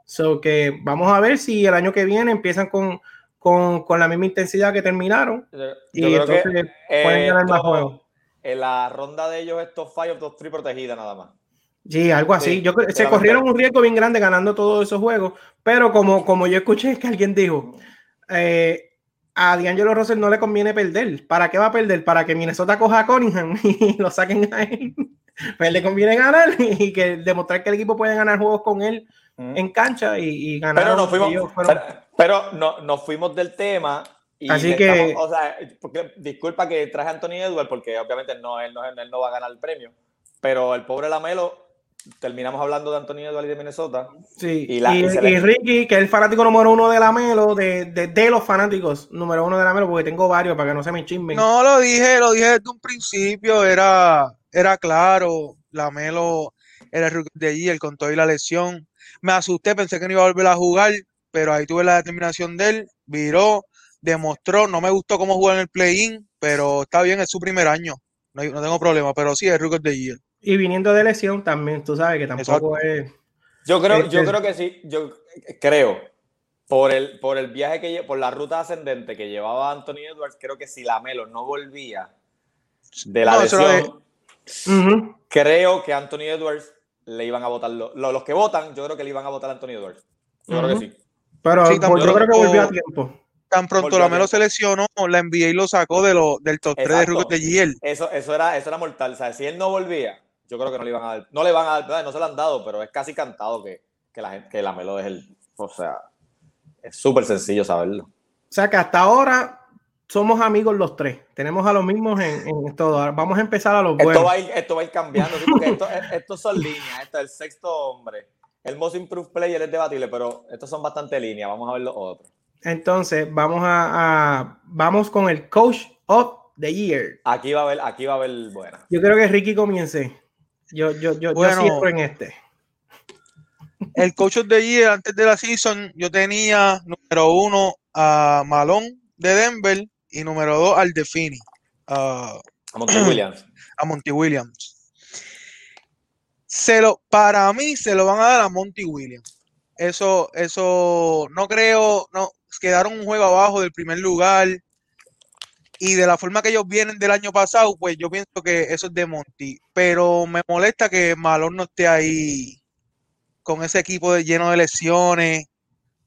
A: So que vamos a ver si el año que viene empiezan con, con, con la misma intensidad que terminaron y entonces pueden ganar más juegos.
B: En la ronda de ellos estos top 5 top 3 protegida nada más.
A: Sí, algo así. yo, se corrieron un riesgo bien grande ganando todos esos juegos, pero como, como yo escuché que alguien dijo, eh, a D'Angelo Russell no le conviene perder. ¿Para qué va a perder? Para que Minnesota coja a Cunningham *laughs* y lo saquen a él. Pues le conviene ganar *laughs* y que demostrar que el equipo puede ganar juegos con él en cancha y, ganar.
B: Pero, nos fuimos, pero, no, nos fuimos del tema. Y
A: Así que.
B: o sea, disculpa que traje a Anthony Edwards porque obviamente no, él, no, él no va a ganar el premio. Pero el pobre Lamelo terminamos hablando de Antonio Eduardo de Minnesota.
A: Sí, y, Ricky, que es el fanático número uno de la Melo, de, de, los fanáticos número uno de la Melo, porque tengo varios para que no se me chismen.
C: No, lo dije, lo dije desde un principio, era, era claro, la Melo era el rookie de allí, con todo y la lesión. Me asusté, pensé que no iba a volver a jugar, pero ahí tuve la determinación de él, viró, demostró, no me gustó cómo jugó en el play-in, pero está bien, es su primer año, no, no tengo problema, pero sí, es rookie de allí.
A: Y viniendo de lesión también, tú sabes que tampoco es.
B: Yo creo, yo creo que sí, yo creo. Por el, por el viaje que por la ruta ascendente que llevaba Anthony Edwards, creo que si la Melo no volvía de la lesión, creo que Anthony Edwards le iban a votar. los que votan, yo creo que le iban a votar a Anthony Edwards. Yo creo que sí.
A: Pero yo creo que volvió a tiempo.
C: Tan pronto la Melo se lesionó, la NBA y lo sacó de lo, del top 3 de rookies de GL.
B: Eso, eso, era, eso era mortal. O sea, si él no volvía, yo creo que no le iban a dar, no le van a dar, no se lo han dado, pero es casi cantado que, que la gente, que la Melo es el, o sea, es súper sencillo saberlo.
A: O sea que hasta ahora somos amigos los tres, tenemos a los mismos en, en todo. Vamos a empezar a los
B: buenos. Esto va a ir, esto va a ir cambiando, porque esto, estos son líneas, esto es el sexto hombre. El most improved player es debatible, pero estos son bastante líneas, vamos a ver los otros.
A: Entonces, vamos a, a vamos con el coach of the year.
B: Aquí va a haber, aquí va a haber buena.
A: Yo creo que Ricky comience. Yo, yo, yo, bueno, en este.
C: El coach of the year antes de la season, yo tenía número uno a Malone de Denver y número dos al Defini.
B: a Monty Williams. *clears throat*
C: A Monty Williams. Se lo, para mí se lo van a dar a Monty Williams. Eso, eso, no creo, no, quedaron un juego abajo del primer lugar y de la forma que ellos vienen del año pasado, pues yo pienso que eso es de Monty. Pero me molesta que Malón no esté ahí con ese equipo de, lleno de lesiones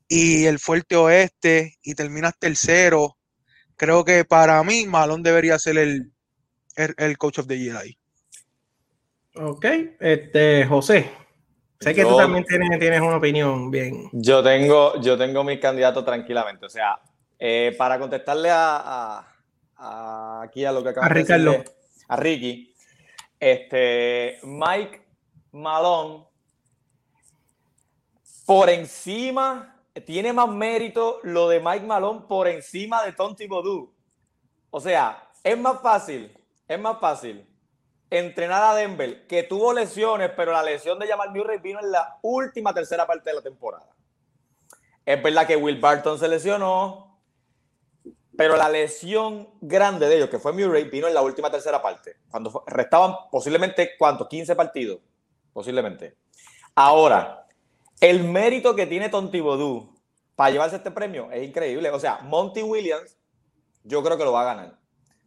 C: y el fuerte oeste y terminas tercero. Creo que para mí Malón debería ser el, el, coach of the year ahí.
A: Ok, este José. Sé que tú también tienes, tienes, una opinión bien.
B: Yo tengo, yo tengo mi candidato tranquilamente. O sea, eh, para contestarle a aquí a lo que acaba de decirle, a Ricky, este, Mike Malone, por encima, tiene más mérito lo de Mike Malone por encima de Tonti Bodu. O sea, es más fácil, es más fácil entrenar a Denver, que tuvo lesiones, pero la lesión de Jamal Murray vino en la última tercera parte de la temporada. Es verdad que Will Barton se lesionó, pero la lesión grande de ellos, que fue Murray, vino en la última tercera parte, cuando restaban posiblemente, ¿cuántos? 15 partidos, posiblemente. Ahora, el mérito que tiene Tonti Bodú para llevarse este premio es increíble. O sea, Monty Williams, yo creo que lo va a ganar.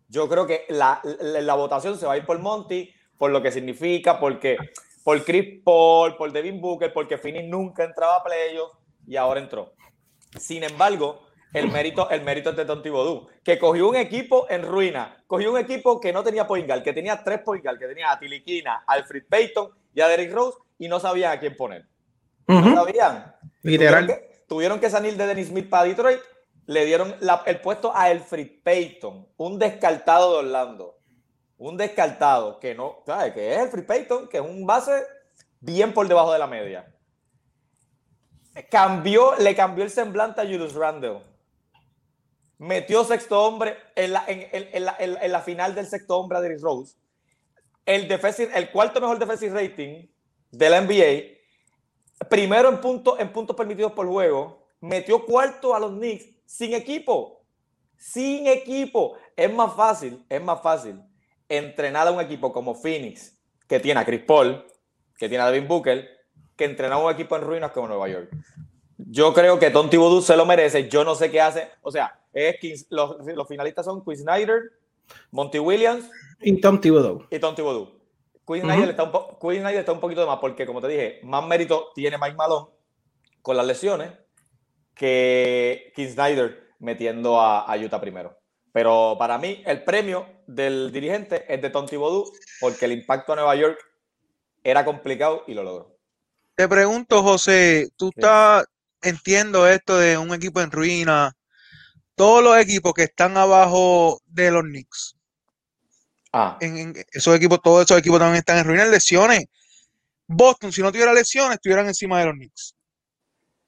B: Yo creo que la, la, votación se va a ir por Monty, por lo que significa, porque por Chris Paul, por Devin Booker, porque Finney nunca entraba a playoffs y ahora entró. Sin embargo, el mérito, el mérito es de Tonti Bodú, que cogió un equipo en ruina, cogió un equipo que no tenía point que tenía tres point que tenía a Tiliquina, Alfred Payton y a Derrick Rose, y no sabían a quién poner. No sabían.
A: Literal.
B: tuvieron que salir de Dennis Smith para Detroit, le dieron el puesto a Elfrid Payton, un descartado de Orlando. Un descartado que no, ¿sabes? Que es Elfrid Payton, que es un base bien por debajo de la media. Cambió, le cambió el semblante a Julius Randle. Metió sexto hombre en la, en, la, final del sexto hombre a Derrick Rose. El, el cuarto mejor defensive rating de la NBA. Primero en, punto, en puntos permitidos por juego. Metió cuarto a los Knicks sin equipo. Sin equipo. Es más fácil, es más fácil entrenar a un equipo como Phoenix, que tiene a Chris Paul, que tiene a Devin Booker, que entrenar a un equipo en ruinas como Nueva York. Yo creo que Tom Thibodeau se lo merece. Yo no sé qué hace. O sea, es los, finalistas son Chris Snyder, Monty Williams
A: y Tom Thibodeau.
B: Y Tom Thibodeau. Queen Snyder, está un está un poquito de más porque, como te dije, más mérito tiene Mike Malone con las lesiones que King Snyder metiendo a, a Utah primero. Pero para mí, el premio del dirigente es de Tom Thibodeau porque el impacto a Nueva York era complicado y lo logró.
C: Te pregunto, José, tú estás, entiendo esto de un equipo en ruina, todos los equipos que están abajo de los Knicks. Ah. En, esos equipos, todos esos equipos también están en ruina, lesiones. Boston, si no tuviera lesiones, estuvieran encima de los Knicks.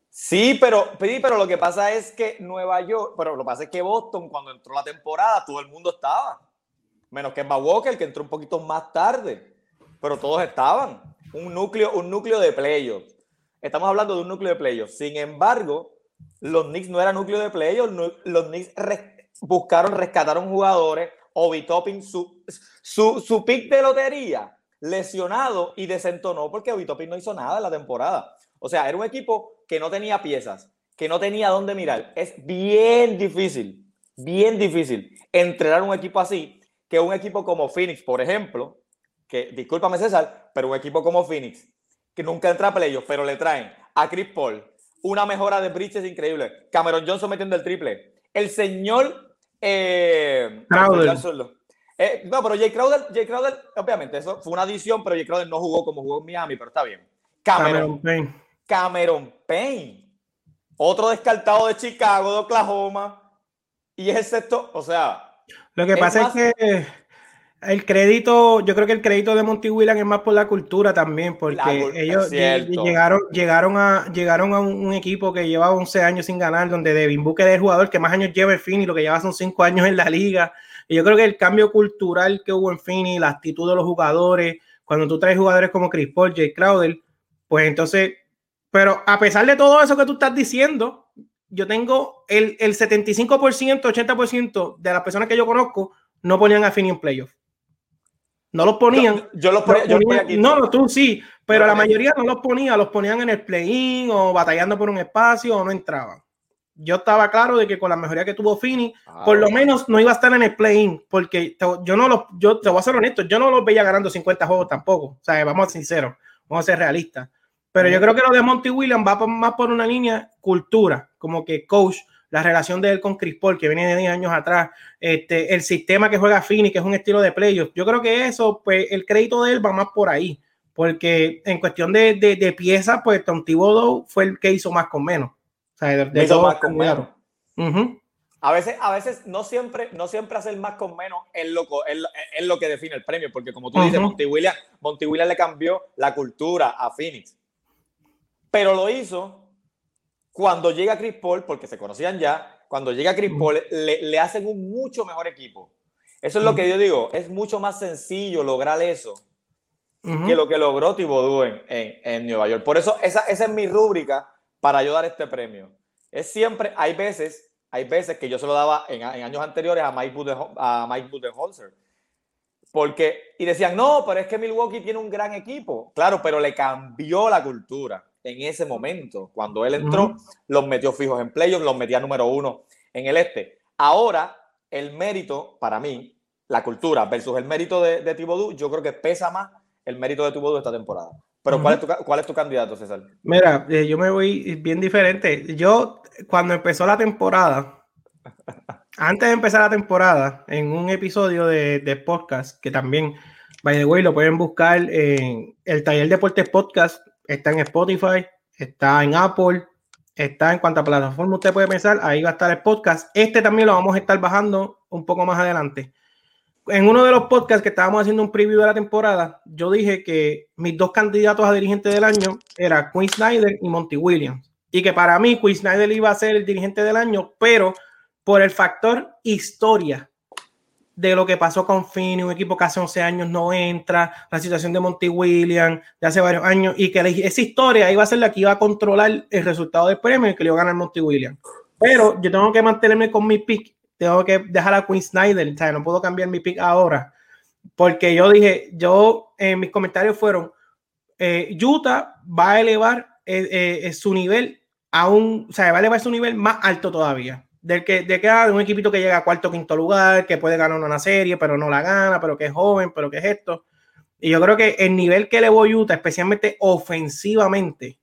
B: Sí, pero, pero lo que pasa es que Nueva York, pero lo que pasa es que Boston, cuando entró la temporada, todo el mundo estaba. Menos que Walker, que entró un poquito más tarde. Pero todos estaban. Un núcleo, un núcleo de playoffs. Estamos hablando de un núcleo de playoffs. Sin embargo, los Knicks no eran núcleo de playoffs. Los Knicks buscaron, rescataron jugadores. Obi Topping, su, su, su pick de lotería, lesionado y desentonó porque Obi Topping no hizo nada en la temporada. O sea, era un equipo que no tenía piezas, que no tenía dónde mirar. Es bien difícil, bien difícil entrenar un equipo así que un equipo como Phoenix, por ejemplo, que discúlpame César, pero un equipo como Phoenix, que nunca entra a playoffs, pero le traen a Chris Paul una mejora de bridges increíble. Cameron Johnson metiendo el triple. El señor eh,
A: Crowder.
B: Eh, no, pero Jay Crowder, Jay Crowder, obviamente, eso fue una adición, pero Jay Crowder no jugó como jugó en Miami, pero está bien. Cameron, Cameron Cameron Payne, otro descartado de Chicago, de Oklahoma, y es el sexto, o sea.
A: Lo que pasa es que el crédito, yo creo que el crédito de Monty Williams es más por la cultura también, porque ellos llegaron, llegaron, a, llegaron a un, equipo que llevaba 11 años sin ganar, donde Devin Booker es el jugador que más años lleva en Fini, lo que lleva son 5 años en la liga. Y yo creo que el cambio cultural que hubo en Fini, la actitud de los jugadores, cuando tú traes jugadores como Chris Paul, Jay Crowder, pues entonces pero a pesar de todo eso que tú estás diciendo, yo tengo el, el 75%, 80% de las personas que yo conozco no ponían a Fini en playoff. No los ponían.
B: Yo, los ponía, yo aquí.
A: No, tú sí, pero la mayoría no los ponía, los ponían en el play-in o batallando por un espacio o no entraban. Yo estaba claro de que con la mejoría que tuvo Fini, ah, por lo menos no iba a estar en el play-in, porque yo no los, yo te voy a ser honesto, yo no los veía ganando 50 juegos tampoco. O sea, vamos a ser sinceros, vamos a ser realistas. Pero yo creo que lo de Monty Williams va más por una línea cultura, como que coach, la relación de él con Chris Paul, que viene de 10 años atrás, este, el sistema que juega Fini, que es un estilo de playoff. Yo creo que eso, pues el crédito de él va más por ahí, porque en cuestión de, de, piezas, pues Tom Thibodeau fue el que hizo más con menos. O sea, de,
B: hizo más con menos. A veces, a veces no siempre, no siempre hacer más con menos es lo, es, lo que define el premio, porque como tú dices, Monty Williams, Monty Williams le cambió la cultura a Phoenix. Pero lo hizo cuando llega Chris Paul, porque se conocían ya, cuando llega Chris Paul, le, hacen un mucho mejor equipo. Eso es lo que yo digo, es mucho más sencillo lograr eso que lo que logró Thibodeau en, en, Nueva York. Por eso esa, esa es mi rúbrica para ayudar este premio. Es siempre, hay veces, hay veces que yo se lo daba en, años anteriores a Mike, a Mike Budenholzer. Porque, y decían, no, pero es que Milwaukee tiene un gran equipo. Claro, pero le cambió la cultura en ese momento. Cuando él entró, los metió fijos en playoffs, los metía número uno en el este. Ahora, el mérito, para mí, la cultura versus el mérito de, de yo creo que pesa más el mérito de Thibodeau esta temporada. Pero ¿cuál, es tu, ¿cuál es tu candidato, César?
A: Mira, eh, yo me voy bien diferente. Yo, cuando empezó la temporada, *laughs* antes de empezar la temporada, en un episodio de, de podcast, que también, by the way, lo pueden buscar en el Taller Deportes Podcast, está en Spotify, está en Apple, Está en cuanto plataforma usted puede pensar, ahí va a estar el podcast. Este también lo vamos a estar bajando un poco más adelante. En uno de los podcasts que estábamos haciendo un preview de la temporada, yo dije que mis dos candidatos a dirigente del año eran Quinn Snyder y Monty Williams. Y que para mí Quinn Snyder iba a ser el dirigente del año, pero por el factor historia de lo que pasó con Finney, un equipo que hace 11 años no entra, la situación de Monty Williams de hace varios años, y que esa historia iba a ser la que iba a controlar el resultado del premio y que le iba a ganar Monty Williams. Pero yo tengo que mantenerme con mi pick, tengo que dejar a Quinn Snyder, o sea, no puedo cambiar mi pick ahora, porque yo dije, yo, en mis comentarios fueron, eh, Utah va a elevar eh, eh, su nivel a un, o sea, va a elevar su nivel más alto todavía del que, de que de un equipito que llega a cuarto quinto lugar, que puede ganar una serie, pero no la gana, pero que es joven, pero que es esto. Y yo creo que el nivel que elevó Utah, especialmente ofensivamente,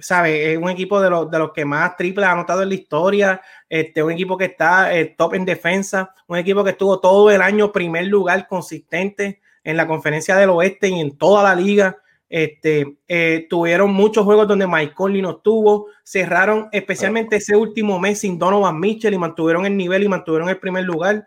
A: ¿sabe? Es un equipo de los, de los que más triple ha anotado en la historia, este, un equipo que está eh, top en defensa, un equipo que estuvo todo el año primer lugar consistente en la conferencia del oeste y en toda la liga. Este, eh, tuvieron muchos juegos donde Mike Conley no estuvo, cerraron especialmente ese último mes sin Donovan Mitchell y mantuvieron el nivel y mantuvieron el primer lugar.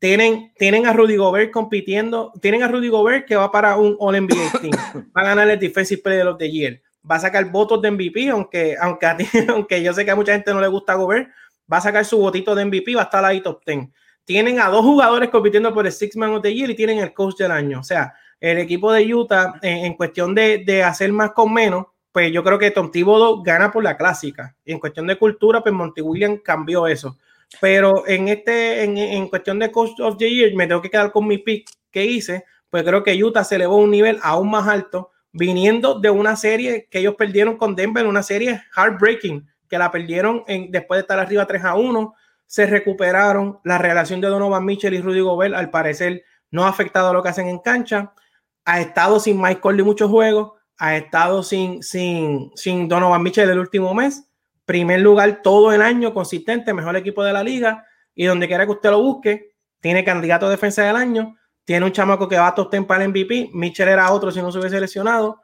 A: Tienen, tienen a Rudy Gobert compitiendo, tienen a Rudy Gobert que va para un All NBA *coughs* Team, va a ganar el Defensive Player of the Year, va a sacar votos de MVP, aunque, aunque, *laughs* aunque yo sé que a mucha gente no le gusta Gobert, va a sacar su votito de MVP, va a estar ahí top 10. Tienen a dos jugadores compitiendo por el Six Man of the Year y tienen el coach del año. O sea, el equipo de Utah en, cuestión de, hacer más con menos, pues yo creo que Tom Thibodeau gana por la clásica. En cuestión de cultura, pues Monty Williams cambió eso. Pero en este, en, cuestión de Coach of the Year, me tengo que quedar con mi pick que hice, pues creo que Utah se elevó a un nivel aún más alto, viniendo de una serie que ellos perdieron con Denver, una serie heartbreaking, que la perdieron en, después de estar arriba 3 a 1, se recuperaron, la relación de Donovan Mitchell y Rudy Gobert al parecer no ha afectado a lo que hacen en cancha, ha estado sin Mike Conley muchos juegos, ha estado sin, sin, sin Donovan Mitchell el último mes, primer lugar todo el año consistente, mejor equipo de la liga, y donde quiera que usted lo busque, tiene candidato a defensa del año, tiene un chamaco que va a top para el MVP, Mitchell era otro si no se hubiese seleccionado,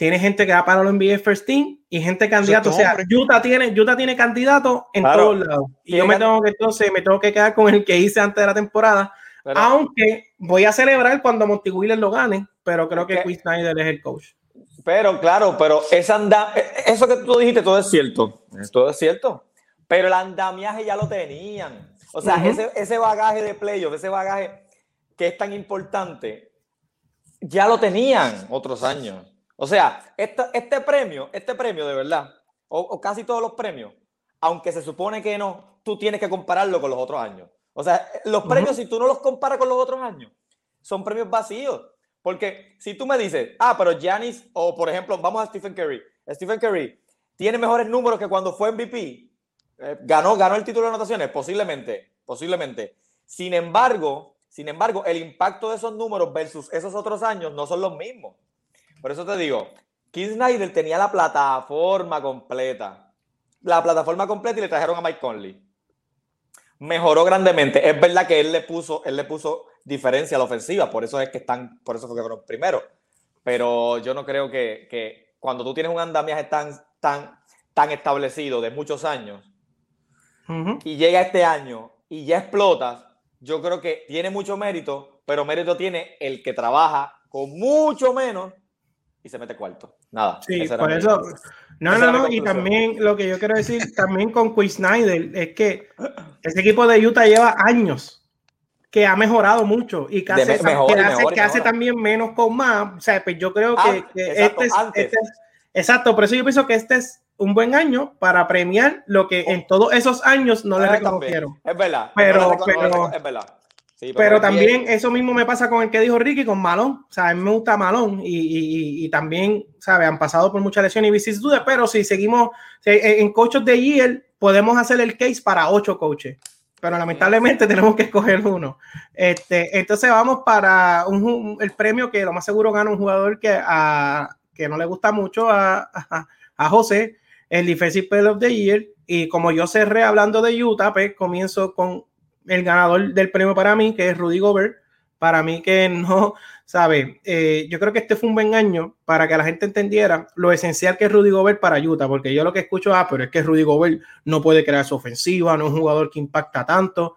A: tiene gente que va para los NBA First Team y gente candidato, o sea, Utah tiene, Utah tiene candidato en todos lados. Y yo me tengo que entonces me tengo que quedar con el que hice antes de la temporada, aunque voy a celebrar cuando Monty Williams lo gane, pero creo que Chris Snyder es el coach.
B: Pero claro, pero esa anda, eso que tú dijiste, todo es cierto. Todo es cierto. Pero el andamiaje ya lo tenían. O sea, ese, ese bagaje de playoff, ese bagaje que es tan importante, ya lo tenían otros años. O sea, este, este premio, este premio de verdad, o, o, casi todos los premios, aunque se supone que no, tú tienes que compararlo con los otros años. O sea, los premios, si tú no los comparas con los otros años, son premios vacíos. Porque si tú me dices, ah, pero Giannis, o por ejemplo, vamos a Stephen Curry. Stephen Curry tiene mejores números que cuando fue MVP. Eh, ganó, ganó el título de anotaciones, posiblemente, posiblemente. Sin embargo, sin embargo, el impacto de esos números versus esos otros años no son los mismos. Por eso te digo, Keith Snyder tenía la plataforma completa. La plataforma completa y le trajeron a Mike Conley. Mejoró grandemente. Es verdad que él le puso, él le puso diferencia a la ofensiva, por eso es que están, por eso fue que fueron primero. Pero yo no creo que, que cuando tú tienes un andamiaje tan, tan, tan establecido de muchos años y llega este año y ya explotas, yo creo que tiene mucho mérito, pero mérito tiene el que trabaja con mucho menos y se mete cuarto. Nada.
A: Sí, por eso. *laughs* No, no, no. Y también lo que yo quiero decir *laughs* también con Chris Snyder es que ese equipo de Utah lleva años que ha mejorado mucho y que hace, que hace, también menos con más. O sea, pues yo creo que, este, este, es, exacto, por eso yo pienso que este es un buen año para premiar lo que en todos esos años no le reconocieron.
B: Es verdad.
A: Pero, pero, es verdad. Pero, también eso mismo me pasa con el que dijo Ricky, con Malón. O sea, a mí me gusta Malón y, y, también, ¿sabes? Han pasado por muchas lesiones y vicisitudes, pero si seguimos en coaches de year, podemos hacer el case para ocho coaches pero lamentablemente *laughs* tenemos que escoger uno. Este, entonces vamos para un, el premio que lo más seguro gana un jugador que, a, que no le gusta mucho a, a, José, el Defensive Player of the Year. Y como yo cerré hablando de Utah, pues comienzo con el ganador del premio para mí, que es Rudy Gobert. para mí que no, *laughs* ¿sabe? Eh, yo creo que este fue un buen año para que la gente entendiera lo esencial que es Rudy Gobert para Utah, porque yo lo que escucho, ah, pero es que Rudy Gobert no puede crear su ofensiva, no es un jugador que impacta tanto,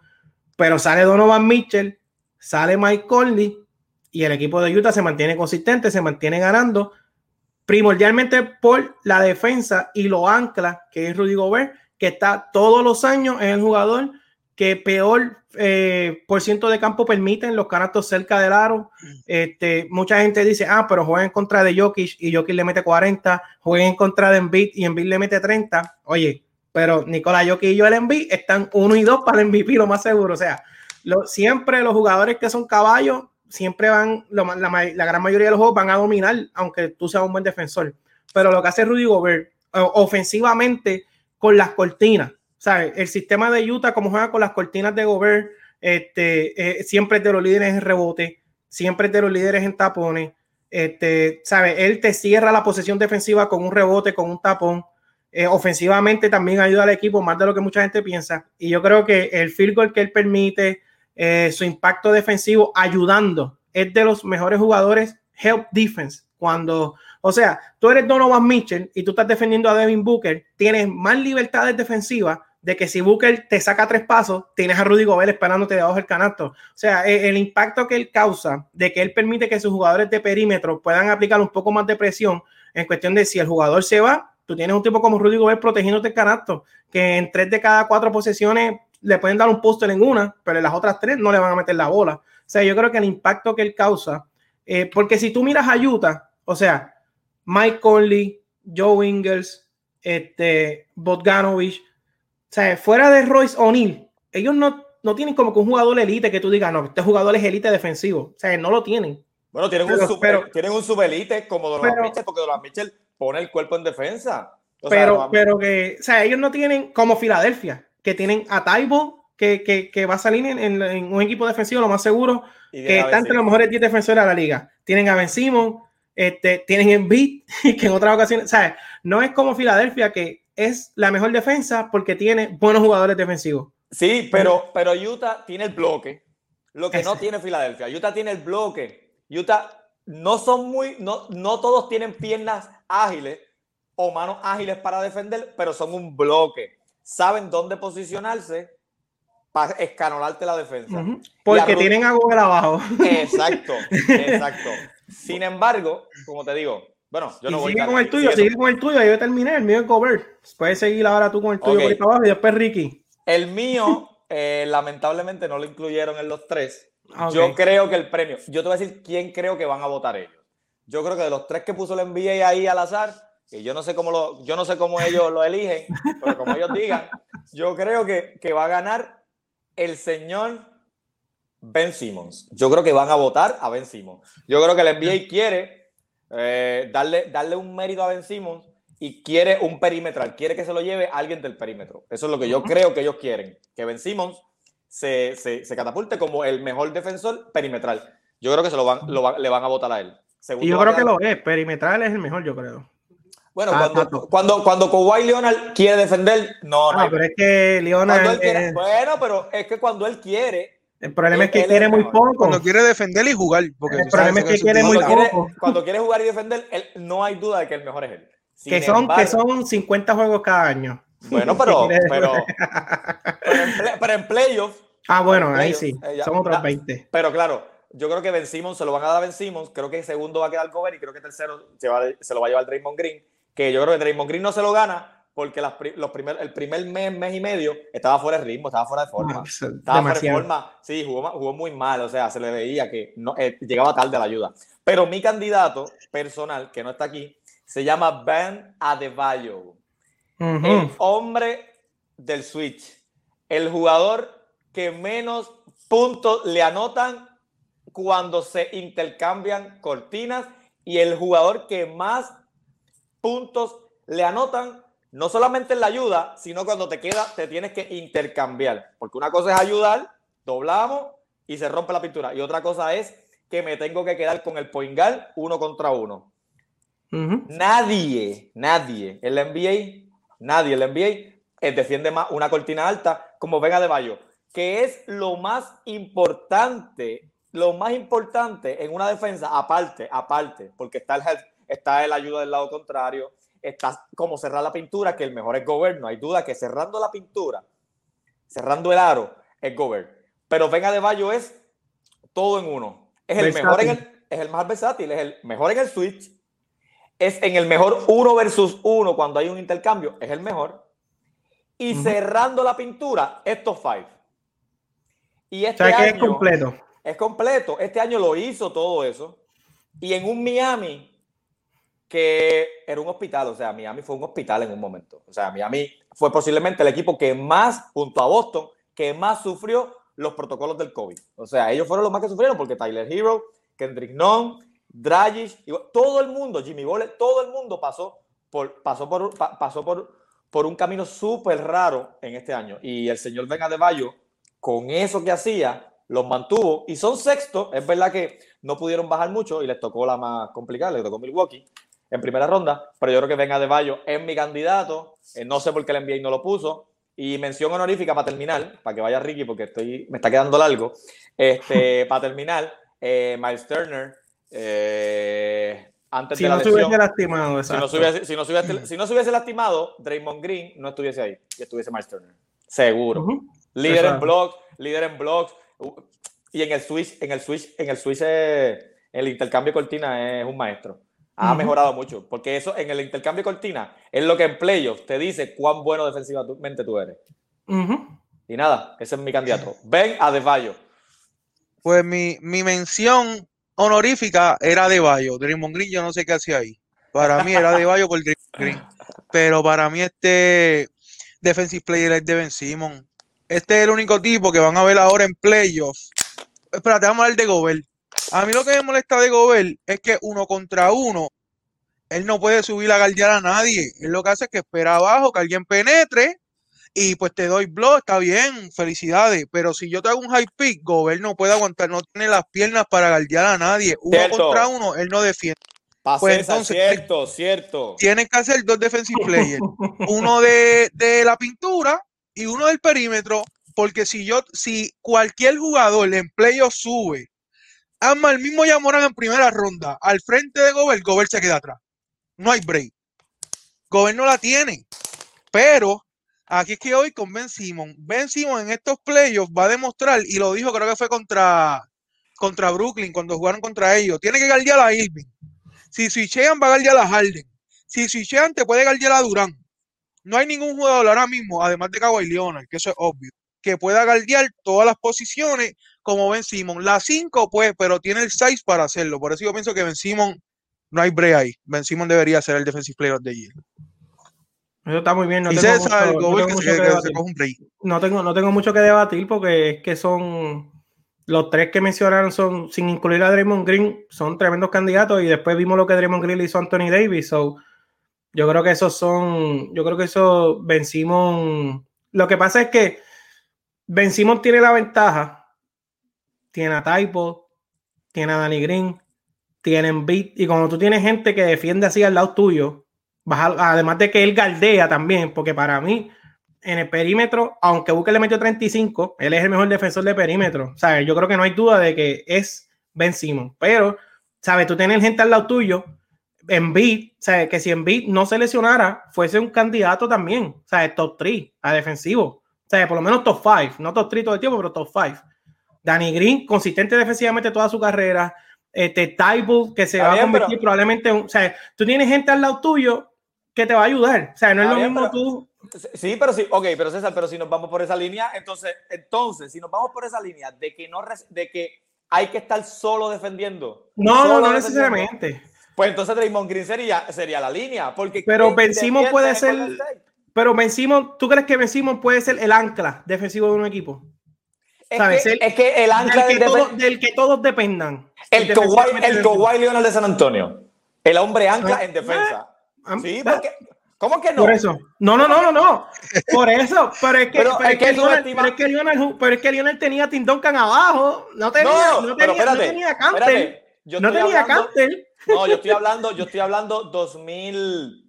A: pero sale Donovan Mitchell, sale Mike Conley y el equipo de Utah se mantiene consistente, se mantiene ganando, primordialmente por la defensa y lo ancla que es Rudy Gobert, que está todos los años en el jugador que peor eh, por ciento de campo permiten los canastos cerca del aro. Este, mucha gente dice, ah, pero juega en contra de Jokic y Jokic le mete 40, juega en contra de Embiid y Embiid le mete 30. Oye, pero Nicolás Jokic y Joel Embiid están uno y dos para el MVP, lo más seguro. O sea, siempre los jugadores que son caballos, siempre van, la, la, gran mayoría de los juegos van a dominar, aunque tú seas un buen defensor. Pero lo que hace Rudy Gobert, ofensivamente, con las cortinas, el sistema de Utah, como juega con las cortinas de Gobert, este, eh, siempre es de los líderes en rebote, siempre es de los líderes en tapones. Este, ¿sabe? Él te cierra la posesión defensiva con un rebote, con un tapón. Eh, ofensivamente también ayuda al equipo más de lo que mucha gente piensa. Y yo creo que el field goal que él permite, eh, su impacto defensivo ayudando, es de los mejores jugadores help defense. Cuando o sea, tú eres Donovan Mitchell y tú estás defendiendo a Devin Booker, tienes más libertades defensivas de que si Booker te saca tres pasos, tienes a Rudy Gobert esperándote debajo del canasto. O sea, e, el, impacto que él causa de que él permite que sus jugadores de perímetro puedan aplicar un poco más de presión en cuestión de si el jugador se va, tú tienes un tipo como Rudy Gobert protegiéndote el canasto, que en tres de cada cuatro posesiones le pueden dar un póster en una, pero en las otras tres no le van a meter la bola. O sea, yo creo que el impacto que él causa, eh, porque si tú miras a Utah, o sea, Mike Conley, Joe Ingles, este, Bogdanovich. O sea, fuera de Royce O'Neill, ellos no, no tienen como que un jugador elite que tú digas, no, este jugador es elite defensivo. O sea, no lo tienen.
B: Bueno, tienen, un, super, tienen un subelite como Donovan Mitchell, porque Donovan Mitchell pone el cuerpo en defensa.
A: pero, pero que, o sea, ellos no tienen como Filadelfia, que tienen a Taibo, que, que, que, va a salir en, en, un equipo defensivo, lo más seguro, que está entre los mejores 10 defensores de la liga. Tienen a Ben Simon, este, tienen en beat *laughs* que en otras ocasiones, ¿sabes? No es como Filadelfia que es la mejor defensa porque tiene buenos jugadores defensivos.
B: Sí, pero, pero Utah tiene el bloque, lo que no tiene Filadelfia. Utah tiene el bloque. Utah no son muy, no, no todos tienen piernas ágiles o manos ágiles para defender, pero son un bloque. Saben dónde posicionarse para escanolarte la defensa.
A: Porque tienen a Google abajo.
B: Exacto, exacto. *laughs* Sin embargo, como te digo, bueno, yo no voy
A: sigue con el tuyo, sigue con el tuyo, yo terminé, el mío es cover. Puedes seguir ahora tú con el tuyo por abajo y después Ricky.
B: El mío, *laughs* eh, lamentablemente no lo incluyeron en los tres. Yo creo que el premio, yo te voy a decir quién creo que van a votar ellos. Yo creo que de los tres que puso el NBA ahí al azar, que yo no sé cómo lo, yo no sé cómo ellos lo eligen, pero como ellos digan, *laughs* yo creo que, que va a ganar el señor Ben Simmons. Yo creo que van a votar a Ben Simmons. Yo creo que el NBA quiere eh, darle, darle un mérito a Ben Simmons y quiere un perímetro, quiere que se lo lleve alguien del perímetro. Eso es lo que yo creo que ellos quieren, que Ben Simmons se, se, catapulte como el mejor defensor perimetral. Yo creo que se lo van, le van a votar a él.
A: y yo creo que lo es, perimetral es el mejor, yo creo.
B: Bueno, cuando, cuando, cuando Kawhi Leonard quiere defender, no, no.
A: pero es que Leonard.
B: bueno, pero es que cuando él quiere,
A: el problema es que quiere muy poco.
C: Cuando quiere defender y jugar. Porque
A: el problema es que, quiere muy poco.
B: cuando quiere jugar y defender, no hay duda de que el mejor es él.
A: que son, que son 50 juegos cada año.
B: Bueno, *laughs* pero, pero, pero, en, playoffs.
A: Ah, bueno, ahí sí. son otros 20.
B: Pero claro, yo creo que Ben Simmons se lo van a dar a Ben Simmons. Creo que segundo va a quedar Gobert y creo que tercero se, va, se lo va a llevar Draymond Green. Que yo creo que Draymond Green no se lo gana porque los primer, el primer mes, mes y medio estaba fuera de ritmo, estaba fuera de forma. Estaba fuera de forma, sí, jugó, jugó, muy mal, o sea, se le veía que no, eh, llegaba tarde la ayuda. Pero mi candidato personal, que no está aquí, se llama Ben Adebayo, el hombre del Switch, el jugador que menos puntos le anotan cuando se intercambian cortinas y el jugador que más puntos le anotan no solamente en la ayuda, sino cuando te queda, te tienes que intercambiar. Porque una cosa es ayudar, doblamos y se rompe la pintura. Y otra cosa es que me tengo que quedar con el poingal uno contra uno. Nadie, nadie en la NBA, nadie en la NBA eh, defiende más una cortina alta como Vega de Bayo, que es lo más importante lo más importante en una defensa, aparte, aparte, porque está el, está el ayuda del lado contrario, está como cerrar la pintura, que el mejor es Gobert, no hay duda que cerrando la pintura, cerrando el aro, es Gobert. Pero Venga de Bayo es todo en uno. Es el mejor en el, es el más versátil, es el mejor en el switch, es en el mejor uno versus uno cuando hay un intercambio, es el mejor. Y cerrando la pintura, estos five. Y este año,
A: es completo.
B: Es completo. Este año lo hizo todo eso. Y en un Miami que era un hospital, o sea, Miami fue un hospital en un momento. O sea, Miami fue posiblemente el equipo que más, junto a Boston, que más sufrió los protocolos del COVID. O sea, ellos fueron los más que sufrieron porque Tyler Hero, Kendrick Nunn, Dragic, todo el mundo, Jimmy Bole, todo el mundo pasó por, pasó por, pasó por, por un camino súper raro en este año. Y el señor Venga de Bayo, con eso que hacía, los mantuvo y son sexto. Es verdad que no pudieron bajar mucho y les tocó la más complicada, les tocó Milwaukee en primera ronda, pero yo creo que Venga de Bayo es mi candidato. Eh, no sé por qué el NBA no lo puso. Y mención honorífica para terminar, para que vaya Ricky, porque estoy, me está quedando largo. Este, *laughs* para terminar, eh, Miles Turner, eh, antes
A: si
B: de la
A: no se hubiese lastimado,
B: si no se hubiese, si, no se hubiese, si no se hubiese lastimado, Draymond Green no estuviese ahí y estuviese Miles Turner. Seguro. Líder en blogs, líder en blogs. Y en el Swiss, en el Swiss, en el Swiss, el intercambio cortina es un maestro. Ha mejorado mucho, porque eso en el intercambio cortina es lo que en playoffs te dice cuán bueno defensivamente tú eres. Y nada, ese es mi candidato. Ven a De
C: Pues mi, mi mención honorífica era De Bayo. Draymond Green, yo no sé qué hacía ahí. Para mí era De Bayo por Draymond Green. Pero para mí este defensive player es de Ben Simon. Este es el único tipo que van a ver ahora en playoffs. Espérate, vamos a hablar de Gobert. A mí lo que me molesta de Gobert es que uno contra uno, él no puede subir a guardiar a nadie. Él lo que hace es que espera abajo que alguien penetre y pues te doy block, está bien, felicidades. Pero si yo te hago un high pick, Gobert no puede aguantar, no tiene las piernas para guardiar a nadie. Uno contra uno, él no defiende.
B: pues entonces, cierto, cierto.
C: Tienes que hacer dos defensive players. uno de, de la pintura y uno del perímetro. Porque si yo, si cualquier jugador en playoff sube Ama el mismo Yamoran en primera ronda al frente de Gobert, Gobert se queda atrás. No hay break. Gobert no la tiene. Pero aquí es que hoy con Ben Simon. Ben Simon en estos playoffs va a demostrar, y lo dijo, creo que fue contra, contra Brooklyn, cuando jugaron contra ellos. Tiene que guardiar a Irving. Si switchean, va a guardiar a Harden. Si switchean, te puede guardiar a Durán. No hay ningún jugador ahora mismo, además de Kawhi Leonard, que eso es obvio, que pueda guardiar todas las posiciones como Ben Simon. La 5, pues, pero tiene el 6 para hacerlo. Por eso yo pienso que Ben Simon no hay break ahí. Ben Simon debería ser el defensive player of the year.
A: Eso está muy bien. No tengo, no, tengo, mucho que debatir porque es que son los tres que mencionaron son, sin incluir a Draymond Green, son tremendos candidatos y después vimos lo que Draymond Green le hizo a Anthony Davis. So, yo creo que esos son, yo creo que eso Ben Simon. Lo que pasa es que Ben Simon tiene la ventaja tiene a Typo, tiene a Danny Green, tienen Beat, y cuando tú tienes gente que defiende así al lado tuyo, además de que él galdea también, porque para mí, en el perímetro, aunque Booker le metió 35, él es el mejor defensor de perímetro. ¿sabes? Yo creo que no hay duda de que es Ben Simon, pero, ¿sabes? Tú tienes gente al lado tuyo, en beat, ¿sabes? Que si en beat no se lesionara, fuese un candidato también, ¿sabes? Top 3 a defensivo, ¿sabes? Por lo menos top 5, no top 3 todo el tiempo, pero top 5. Danny Green, consistente defensivamente toda su carrera. Este Tybull, que se va a convertir probablemente. o sea, tú tienes gente al lado tuyo que te va a ayudar. O sea, no es lo mismo tú.
B: Sí, pero sí, ok, pero César, pero si nos vamos por esa línea, entonces, entonces, si nos vamos por esa línea de que no de que hay que estar solo defendiendo.
A: No, no, no necesariamente.
B: Pues entonces Draymond Green sería, sería la línea, porque
A: pero vencimos puede ser, pero vencimos, ¿tú crees que vencimos puede ser el ancla defensivo de un equipo?
B: Es, que, el ancla
A: del que, todos dependan.
B: El Kawhi, el Kawhi Leonard de San Antonio. El hombre ancla ah, en defensa. Ah, sí, ah. porque. ¿Cómo que no?
A: Por eso. No, no, no, no, no. Por eso. Pero es que, pero, es, que Lionel, pero es que Lionel, pero es que tenía Tim Duncan abajo. No tenía, no, no tenía, espérate, no tenía Cantel. No tenía Cantel.
B: No, yo estoy hablando, yo estoy hablando 2000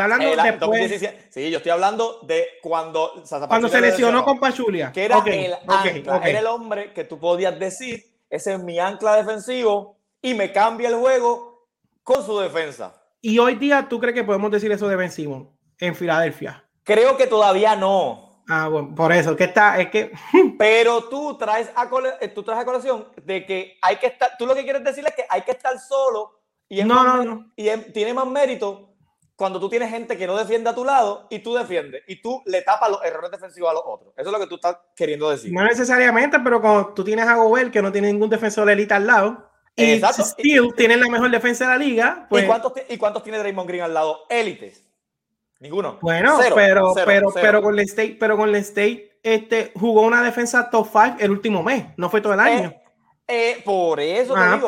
A: hablando de después.
B: Sí, yo estoy hablando de cuando
A: cuando se lesionó con Pachulia.
B: Que era, el era el hombre que tú podías decir ese es mi ancla defensivo y me cambia el juego con su defensa.
A: Y hoy día, ¿tú crees que podemos decir eso de Ben Simon en Filadelfia?
B: Creo que todavía no.
A: Ah, bueno, por eso, que está, es que... *laughs*
B: Pero tú traes, a eh, tú traes a colación de que hay que estar, tú lo que quieres decir es que hay que estar solo y,
A: no, no, no.
B: y tiene más mérito cuando tú tienes gente que no defiende a tu lado y tú defiendes y tú le tapas los errores defensivos a los otros. Eso es lo que tú estás queriendo decir.
A: No necesariamente, pero cuando tú tienes a Gobert que no tiene ningún defensor de élite al lado y Steel tiene la mejor defensa de la liga. Pues...
B: ¿Y, cuántos, ¿Y cuántos tiene Draymond Green al lado? Élites. Ninguno.
A: Bueno, pero, pero, pero con el State, pero con el State este, jugó una defensa top 5 el último mes, no fue todo el año.
B: Eh, eh, por eso te ah,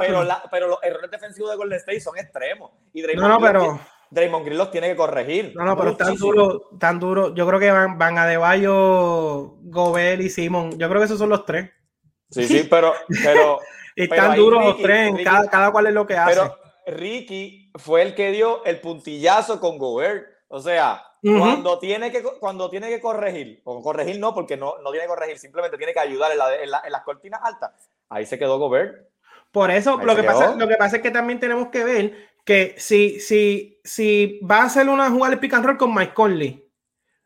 B: pero, pero, los errores defensivos de Golden State son extremos. Y Draymond
A: no, no, pero...
B: Draymond Green los tiene que corregir.
A: No, no, pero tan duro, tan duro. Yo creo que van, van a Deballo, Gobel y Simon. Yo creo que esos son los tres.
B: Sí, sí, pero. pero *laughs*
A: Están duros los tres, cada, cada, cual es lo que hace. Pero
B: Ricky fue el que dio el puntillazo con Gobert. O sea, cuando, tiene que, cuando tiene que corregir, o corregir no, porque no, no tiene que corregir, simplemente tiene que ayudar en, en las cortinas altas. Ahí se quedó Gobert.
A: Por eso, lo que, pasa, lo que pasa es que también tenemos que ver que si, si, si va a hacer una jugada de pick and roll con Mike Conley,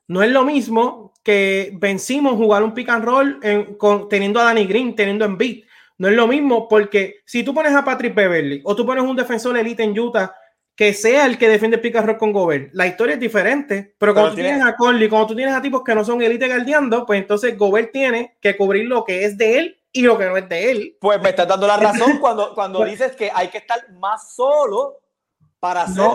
A: no es lo mismo que vencimos jugar un pick and roll con, teniendo a Danny Green, teniendo en beat. No es lo mismo porque si tú pones a Patrick Beverly o tú pones un defensor elite en Utah que sea el que defiende roll con Gobert, la historia es diferente. Pero cuando tú tienes a Conley, cuando tú tienes a tipos que no son elite guardiando, pues entonces Gobert tiene que cubrir lo que es de él y lo que no es de él.
B: Pues me estás dando la razón cuando, *laughs* cuando pues dices que hay que estar más solo para ser,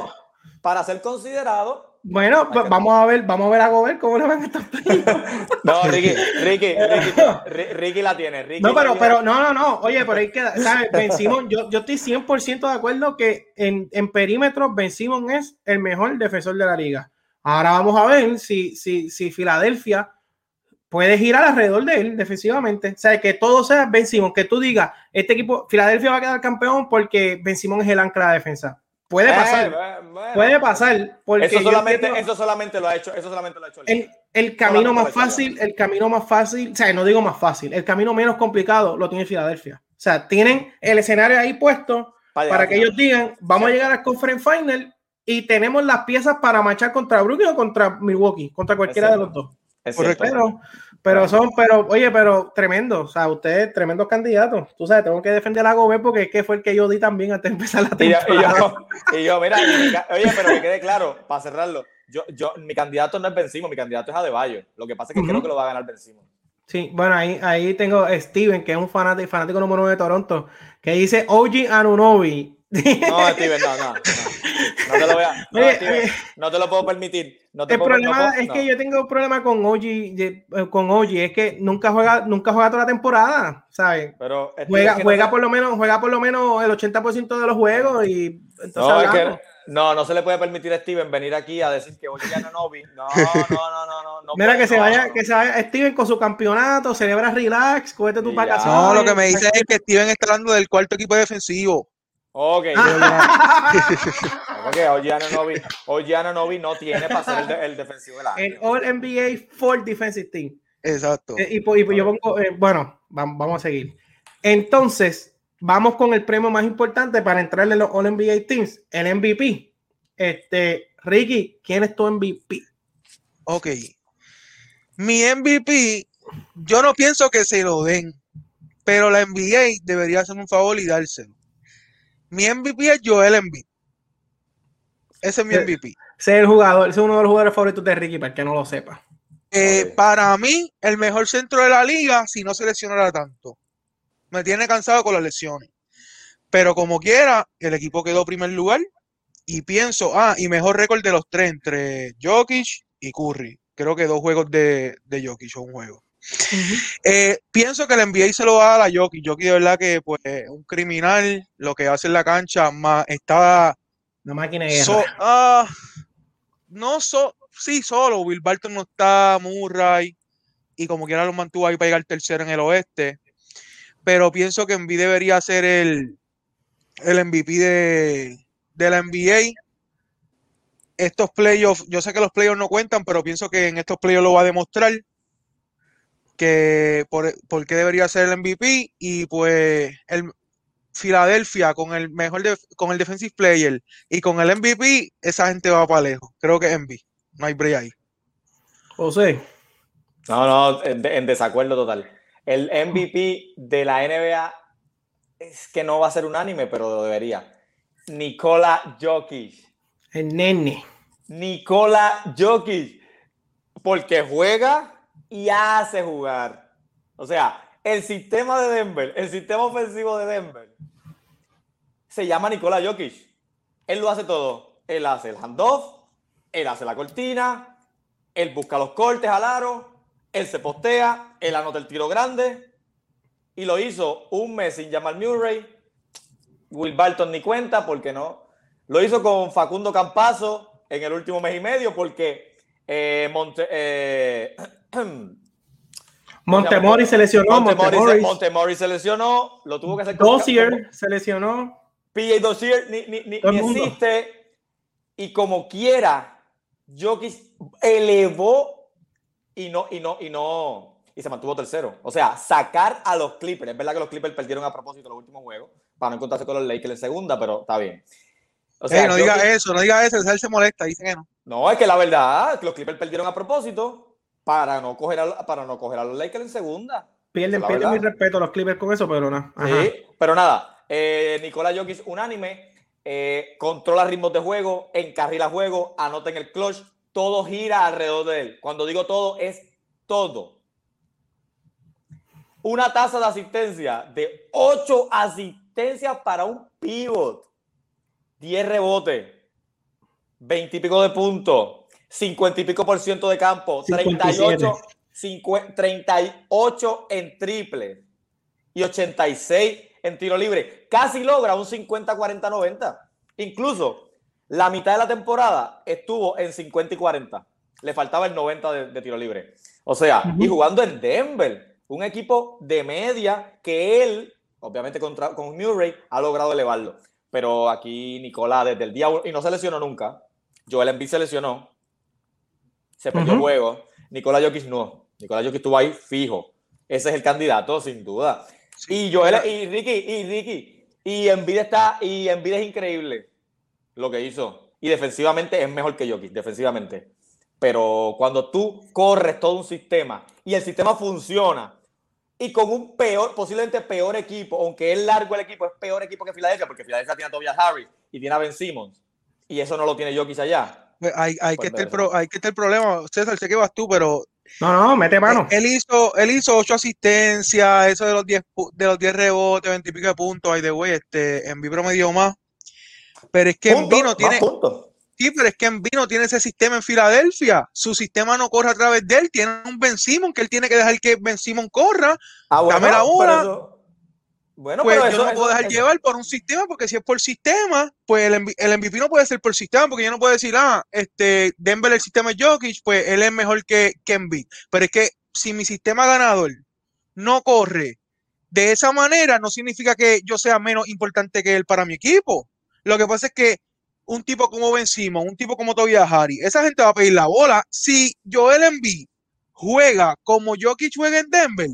B: para ser considerado.
A: Bueno, pues vamos a ver, vamos a ver a Gobert cómo le van a estar *laughs*
B: No, Ricky, Ricky, *laughs* Ricky, Ricky, la tiene. Ricky
A: no, pero, pero, no, no, no. Oye, por ahí queda, ¿sabes? Ben Simon, yo, yo estoy 100% de acuerdo que en, en perímetros Ben Simon es el mejor defensor de la liga. Ahora vamos a ver si, si, si Filadelfia puede girar alrededor de él defensivamente. O sea, que todo sea Ben Simon, que tú digas, este equipo, Filadelfia va a quedar campeón porque Ben Simon es el ancla de defensa. Puede pasar. puede pasar. Porque
B: eso solamente, eso solamente lo ha hecho. Eso solamente lo ha hecho.
A: El, el camino más fácil, el camino más fácil, o sea, no digo más fácil, el camino menos complicado lo tiene Filadelfia. O sea, tienen el escenario ahí puesto para, que ellos digan, vamos a llegar al conference final y tenemos las piezas para marchar contra Brooklyn o contra Milwaukee, contra cualquiera de los dos. Pero, pero son, pero, oye, pero tremendo. O sea, ustedes tremendos candidatos. Tú sabes, tengo que defender a Gobert porque es que fue el que yo di también antes de empezar la
B: temporada. *laughs* Y yo, mira, oye, pero que quede claro, para cerrarlo, yo, yo, mi candidato no es Ben mi candidato es Adebayo. Lo que pasa es que creo que lo va a ganar Ben
A: Sí, bueno, ahí, ahí tengo a Steven, que es un fanático, fanático número uno de Toronto, que dice OG Anunobi.
B: No, *laughs* Steven, no, no. No, te lo voy a. No, te lo puedo permitir.
A: el problema es que yo tengo un problema con Oji, eh, con Oji, es que nunca juega, nunca juega toda la temporada, ¿sabes?
B: Pero
A: juega, juega por lo menos, juega por lo menos el 80% de los juegos y
B: entonces no, no, se le puede permitir a Steven venir aquí a decir que Oji no Novi. No, no, no, no, no.
A: Mira que se vaya, que se vaya Steven con su campeonato, celebra relax, cógete tu vacaciones.
C: No, lo que me dice es que Steven está hablando del cuarto equipo defensivo.
B: Ok. okay Ojiano Novi, no tiene para ser el, defensivo del
A: El All NBA for Defensive Team.
C: Exacto.
A: Eh, y, pues, yo pongo, eh, bueno, vamos, a seguir. Entonces, vamos con el premio más importante para entrarle en los All NBA Teams, el MVP. Este, Ricky, ¿quién es tu MVP?
C: Ok. Mi MVP, yo no pienso que se lo den, pero la NBA debería hacer un favor y dárselo. Mi MVP es Joel Embiid. Ese es mi MVP.
A: Ese es el jugador, es uno de los jugadores favoritos de Ricky, para que no lo sepa.
C: Eh, para mí, el mejor centro de la liga, si no se lesionara tanto. Me tiene cansado con las lesiones. Pero como quiera, el equipo quedó primer lugar. Y pienso, ah, y mejor récord de los tres entre Jokic y Curry. Creo que dos juegos de, de Jokic o un juego. Eh, pienso que el NBA se lo va a dar a Jokic. Jokic de verdad que pues un criminal, lo que hace en la cancha, más está...
A: Una máquina
C: de ah, no so, sí, solo. Will Barton no está, Murray, y como quiera lo mantuvo ahí para llegar tercero en el oeste. Pero pienso que Embiid debería ser el, el MVP de, de la NBA. Estos playoffs, yo sé que los playoffs no cuentan, pero pienso que en estos playoffs lo va a demostrar que por, por qué debería ser el MVP y pues el Filadelfia con el mejor con el defensive player y con el MVP, esa gente va para lejos. Creo que es MVP. No hay break ahí.
A: José.
B: No, no, en, en desacuerdo total. El MVP de la NBA es que no va a ser unánime, pero lo debería. Nikola Jokic.
A: El nene.
B: Nikola Jokic. Porque juega y hace jugar. O sea, el sistema de Denver, el sistema ofensivo de Denver, se llama Nikola Jokic. Él lo hace todo. Él hace el handoff, él hace la cortina, él busca los cortes al aro, él se postea, él anota el tiro grande y lo hizo un mes sin llamar Murray. Will Barton ni cuenta porque no. Lo hizo con Facundo Campazo en el último mes y medio porque eh, Monte, eh, *clears throat*
A: Montemori se lesionó.
B: Montemori, Montemori. se lesionó. Lo tuvo que hacer
A: con Dossier se lesionó.
B: PJ Dossier ni, ni, ni, existe. Y como quiera, Jokic elevó y no, y no, y no, y se mantuvo tercero. O sea, sacar a los Clippers. Es verdad que los Clippers perdieron a propósito los últimos juegos para no encontrarse con los Lakers en segunda, pero está bien.
C: O sea, no diga eso, no diga eso, él se molesta, dice que no.
B: No, es que la verdad, los Clippers perdieron a propósito para no coger a, para no coger a los Lakers en segunda.
A: Pierden, pierden mi respeto a los Clippers con eso, pero no.
B: Sí, pero nada, eh, Nicolás Jokic unánime, eh, controla ritmos de juego, encarrila juego, anota en el clutch, todo gira alrededor de él. Cuando digo todo, es todo. Una tasa de asistencia de 8 asistencias para un pivot, 10 rebotes, 20 y pico de puntos, 50 y pico por ciento de campo, 38, 38 en triple y 86 en tiro libre. Casi logra un 50-40-90. Incluso la mitad de la temporada estuvo en 50 y 40. Le faltaba el 90 de, tiro libre. O sea, y jugando en Denver, un equipo de media que él, obviamente contra, con Murray, ha logrado elevarlo. Pero aquí Nicolás, desde el día y no se lesionó nunca. Joel Embiid se lesionó. Se perdió el juego. Nicolás Jokic no. Nicolás Jokic estuvo ahí fijo. Ese es el candidato, sin duda. y Joel, y Ricky, y Ricky, y Embiid está, y Embiid es increíble lo que hizo. Y defensivamente es mejor que Jokic, defensivamente. Pero cuando tú corres todo un sistema y el sistema funciona y con un peor, posiblemente peor equipo, aunque es largo el equipo, es peor equipo que Filadelfia, porque Filadelfia tiene a Tobias Harris y tiene a Ben Simmons, y eso no lo tiene Jokic allá.
C: Pues hay, hay, que estar el hay que estar el problema, César, sé que vas tú, pero
A: no, no, mete mano.
C: Él hizo, él hizo ocho asistencias, eso de los 10 de los 10 rebotes, 20 y pico de puntos, ahí de güey, este, en me dio más. Pero es que en vino tiene. Sí, pero es que en vino tiene ese sistema en Filadelfia. Su sistema no corre a través de él. Tiene un Ben Simon que él tiene que dejar que Ben Simon corra. Ah, dame la bola. Bueno, pues pero yo no puedo dejar llevar por un sistema, porque si es por sistema, pues el, el, MVP no puede ser por sistema, porque yo no puedo decir, ah, este, Denver el sistema es Jokic, pues él es mejor que, Embiid. Pero es que si mi sistema ganador no corre de esa manera, no significa que yo sea menos importante que él para mi equipo. Lo que pasa es que un tipo como Ben Simon, un tipo como Tobias Harry, esa gente va a pedir la bola. Si Joel Embiid juega como Jokic juega en Denver,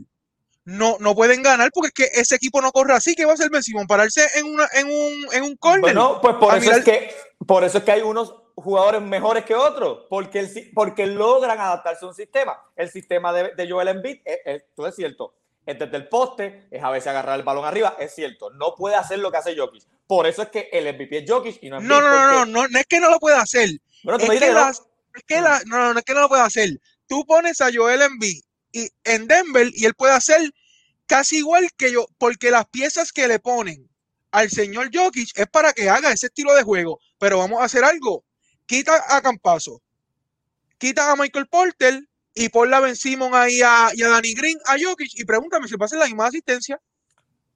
C: no, no pueden ganar porque es que ese equipo no corre así. ¿Qué va a hacer Ben Simon? ¿Pararse en, una, en un, en un corner?
B: Bueno, pues por eso, es que, por eso es que hay unos jugadores mejores que otros, porque, porque logran adaptarse a un sistema. El sistema de, de Joel Embiid, es, es, es cierto, es desde el poste, es a veces agarrar el balón arriba, es cierto, no puede hacer lo que hace Jokic. Por eso es que el MVP es Jokic y no es
C: No, no, no, no, no, es que no lo pueda hacer. Bueno, es, que no. es que la, no, no, es que no lo puede hacer. Tú pones a Joel Embiid y, en Denver y él puede hacer casi igual que yo, porque las piezas que le ponen al señor Jokic es para que haga ese estilo de juego. Pero vamos a hacer algo. Quita a Campazo, quita a Michael Porter y ponla a Ben Simon ahí a, y a Danny Green, a Jokic y pregúntame si pasa la misma asistencia.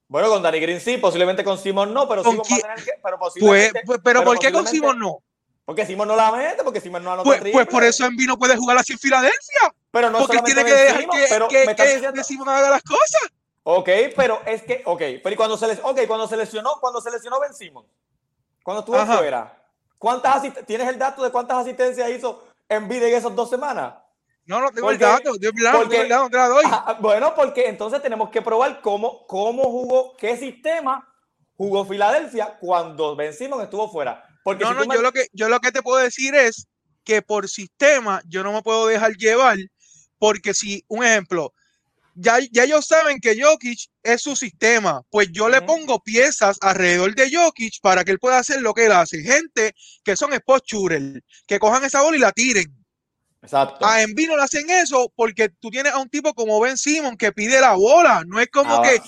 B: Bueno, con Danny Green sí, posiblemente con Simon no, pero va a tener que. Pero,
C: pues, posiblemente, pues, pero, ¿por qué con Simon no?
B: Porque Simon no la mete, porque Simon no anota
C: pues, pues por eso Envy no puede jugar así en Filadelfia.
B: Pero no
C: porque tiene que dejar que, pero que, que, Simon haga las cosas.
B: Ok, pero es que, ok, pero ¿y cuando se, les, okay, cuando se lesionó, cuando se lesionó Ben Simon, cuando estuvo fuera, ¿cuántas ¿tienes el dato de cuántas asistencias hizo Envy en esas dos semanas?
C: No, no tengo el dato, yo no tengo el dato, te la doy.
B: Ah, bueno, porque entonces tenemos que probar cómo, cómo jugó, qué sistema jugó Filadelfia cuando Ben Simon estuvo fuera. Porque
C: no, no, yo, lo que, yo lo que te puedo decir es que por sistema yo no me puedo dejar llevar, porque si, un ejemplo, ya, ya ellos saben que Jokic es su sistema, pues yo le pongo piezas alrededor de Jokic para que él pueda hacer lo que él hace. Gente que son spot que cojan esa bola y la tiren.
B: Exacto.
C: A Envy no le hacen eso porque tú tienes a un tipo como Ben Simon que pide la bola. No es como
B: Ah,
C: que,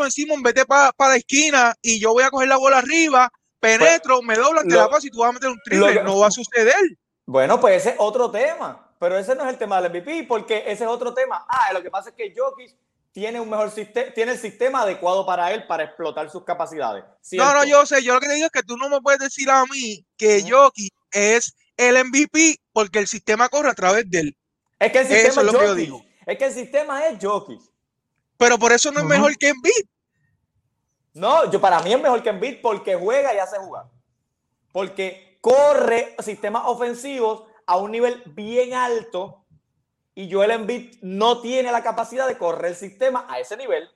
C: Ben Simon, vete para la esquina y yo voy a coger la bola arriba, penetro, me doblan, te la paso y tú vas a meter un triple.
B: que-
C: no va a suceder.
B: Bueno, pues ese es otro tema. Pero ese no es el tema del MVP, porque ese es otro tema. Ah, lo que pasa es que Jokic tiene un mejor sistema, tiene el sistema adecuado para él para explotar sus capacidades.
C: No, no, yo sé, yo lo que te digo es que tú no me puedes decir a mí que
B: Ujú.
C: Jokic es el MVP porque el sistema corre a través de él.
B: Es que el sistema
C: Eso es lo que yo
B: Jokic.
C: digo.
B: Es que el sistema es Jokic.
C: Pero por eso no es mejor que Embiid.
B: No, yo para mí es mejor que Embiid porque juega y hace jugar. Porque corre sistemas ofensivos a un nivel bien alto y Joel Embiid no tiene la capacidad de correr el sistema a ese nivel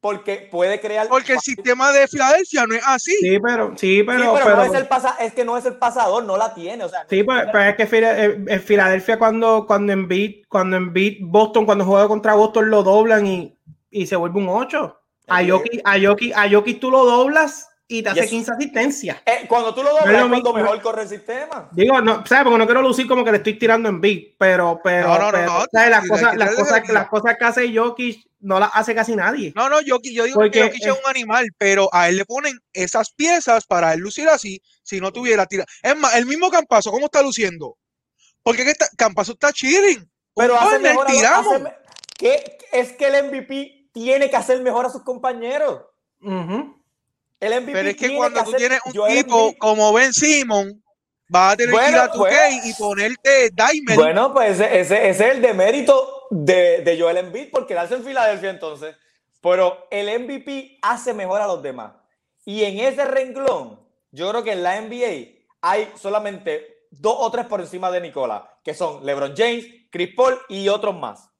B: porque puede crear
C: Porque el sistema de Filadelfia no es así.
A: Sí, pero, sí, pero,
B: Sí, pero,
A: pero-
B: no es el pasa, es que no es el pasador, no la tiene, o sea,
A: sí, pues, pero es que Fila- eh, en Filadelfia cuando, cuando en beat, cuando en beat Boston, cuando juega contra Boston lo doblan y, y se vuelve un 8. A. Jokic, a Jokic, a Jokic tú lo doblas y te hace
B: Yes.
A: 15 asistencias.
B: Eh, cuando tú lo doblas
A: No lo
B: cuando mejor corre el sistema.
A: Digo, no, ¿sabes? Porque no quiero lucir como que le estoy tirando en beat, pero, pero,
C: No, no, no,
A: pero,
C: no,
A: ¿sabes? Las cosas,
C: que
A: las
C: traer
A: cosas,
C: de
A: las cosas que hace Jokic no las hace casi nadie.
C: No, no, Jokic, yo digo
A: Porque,
C: que Jokic
A: eh,
C: es un animal, pero a él le ponen esas piezas para él lucir así, si no tuviera tira. Es más, el mismo Campazo, ¿cómo está luciendo? Porque que está, Campazo está chilling.
B: Pero hace mejor
C: tiramos.
B: hace me- ¿Qué? Es que el MVP tiene que hacer mejor a sus compañeros. El MVP
C: Pero es que cuando tú
B: hacer-
C: tienes un tipo como Ben Simon, vas a tener que ir a tu
B: pues.
C: y ponerte Diamond.
B: Bueno, pues ese, ese- ese es el demérito de, de Joel Embiid por quedarse en Filadelfia entonces. Pero el MVP hace mejor a los demás. Y en ese renglón, yo creo que en la NBA hay solamente dos o tres por encima de Nicola, que son LeBron James, Chris Paul y otros más,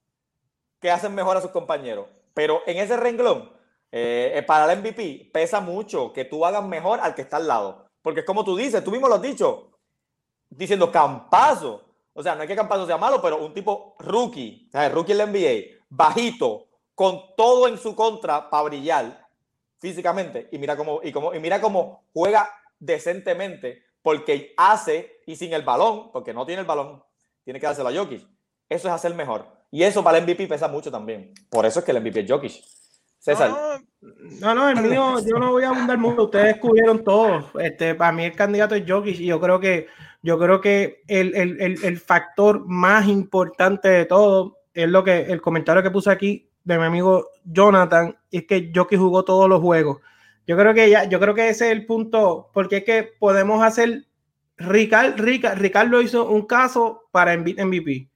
B: que hacen mejor a sus compañeros. Pero en ese renglón, eh, eh, para el MVP, pesa mucho que tú hagas mejor al que está al lado. Porque es como tú dices, tú mismo lo has dicho, diciendo Campazo. O sea, no es que Campazo sea malo, pero un tipo rookie, ¿sabes? rookie en la NBA, bajito, con todo en su contra para brillar físicamente. Y mira cómo, y cómo, y mira cómo juega decentemente, porque hace, y sin el balón, porque no tiene el balón, tiene que dárselo a Jokic. Eso es hacer mejor. Y eso para el MVP pesa mucho también. Por eso es que el MVP es Jokic. César.
C: No,
A: No, el mío, yo no voy a abundar mucho. Ustedes descubrieron todo. Este, para mí el candidato es Jokic y yo creo que, yo creo que el, el, el, el factor más importante de todo es lo que el comentario que puse aquí de mi amigo Jonathan es que Jokic jugó todos los juegos. Yo creo que ya, yo creo que ese es el punto, porque es que podemos hacer Ricard, Ricard, Ricardo hizo un caso para MVP.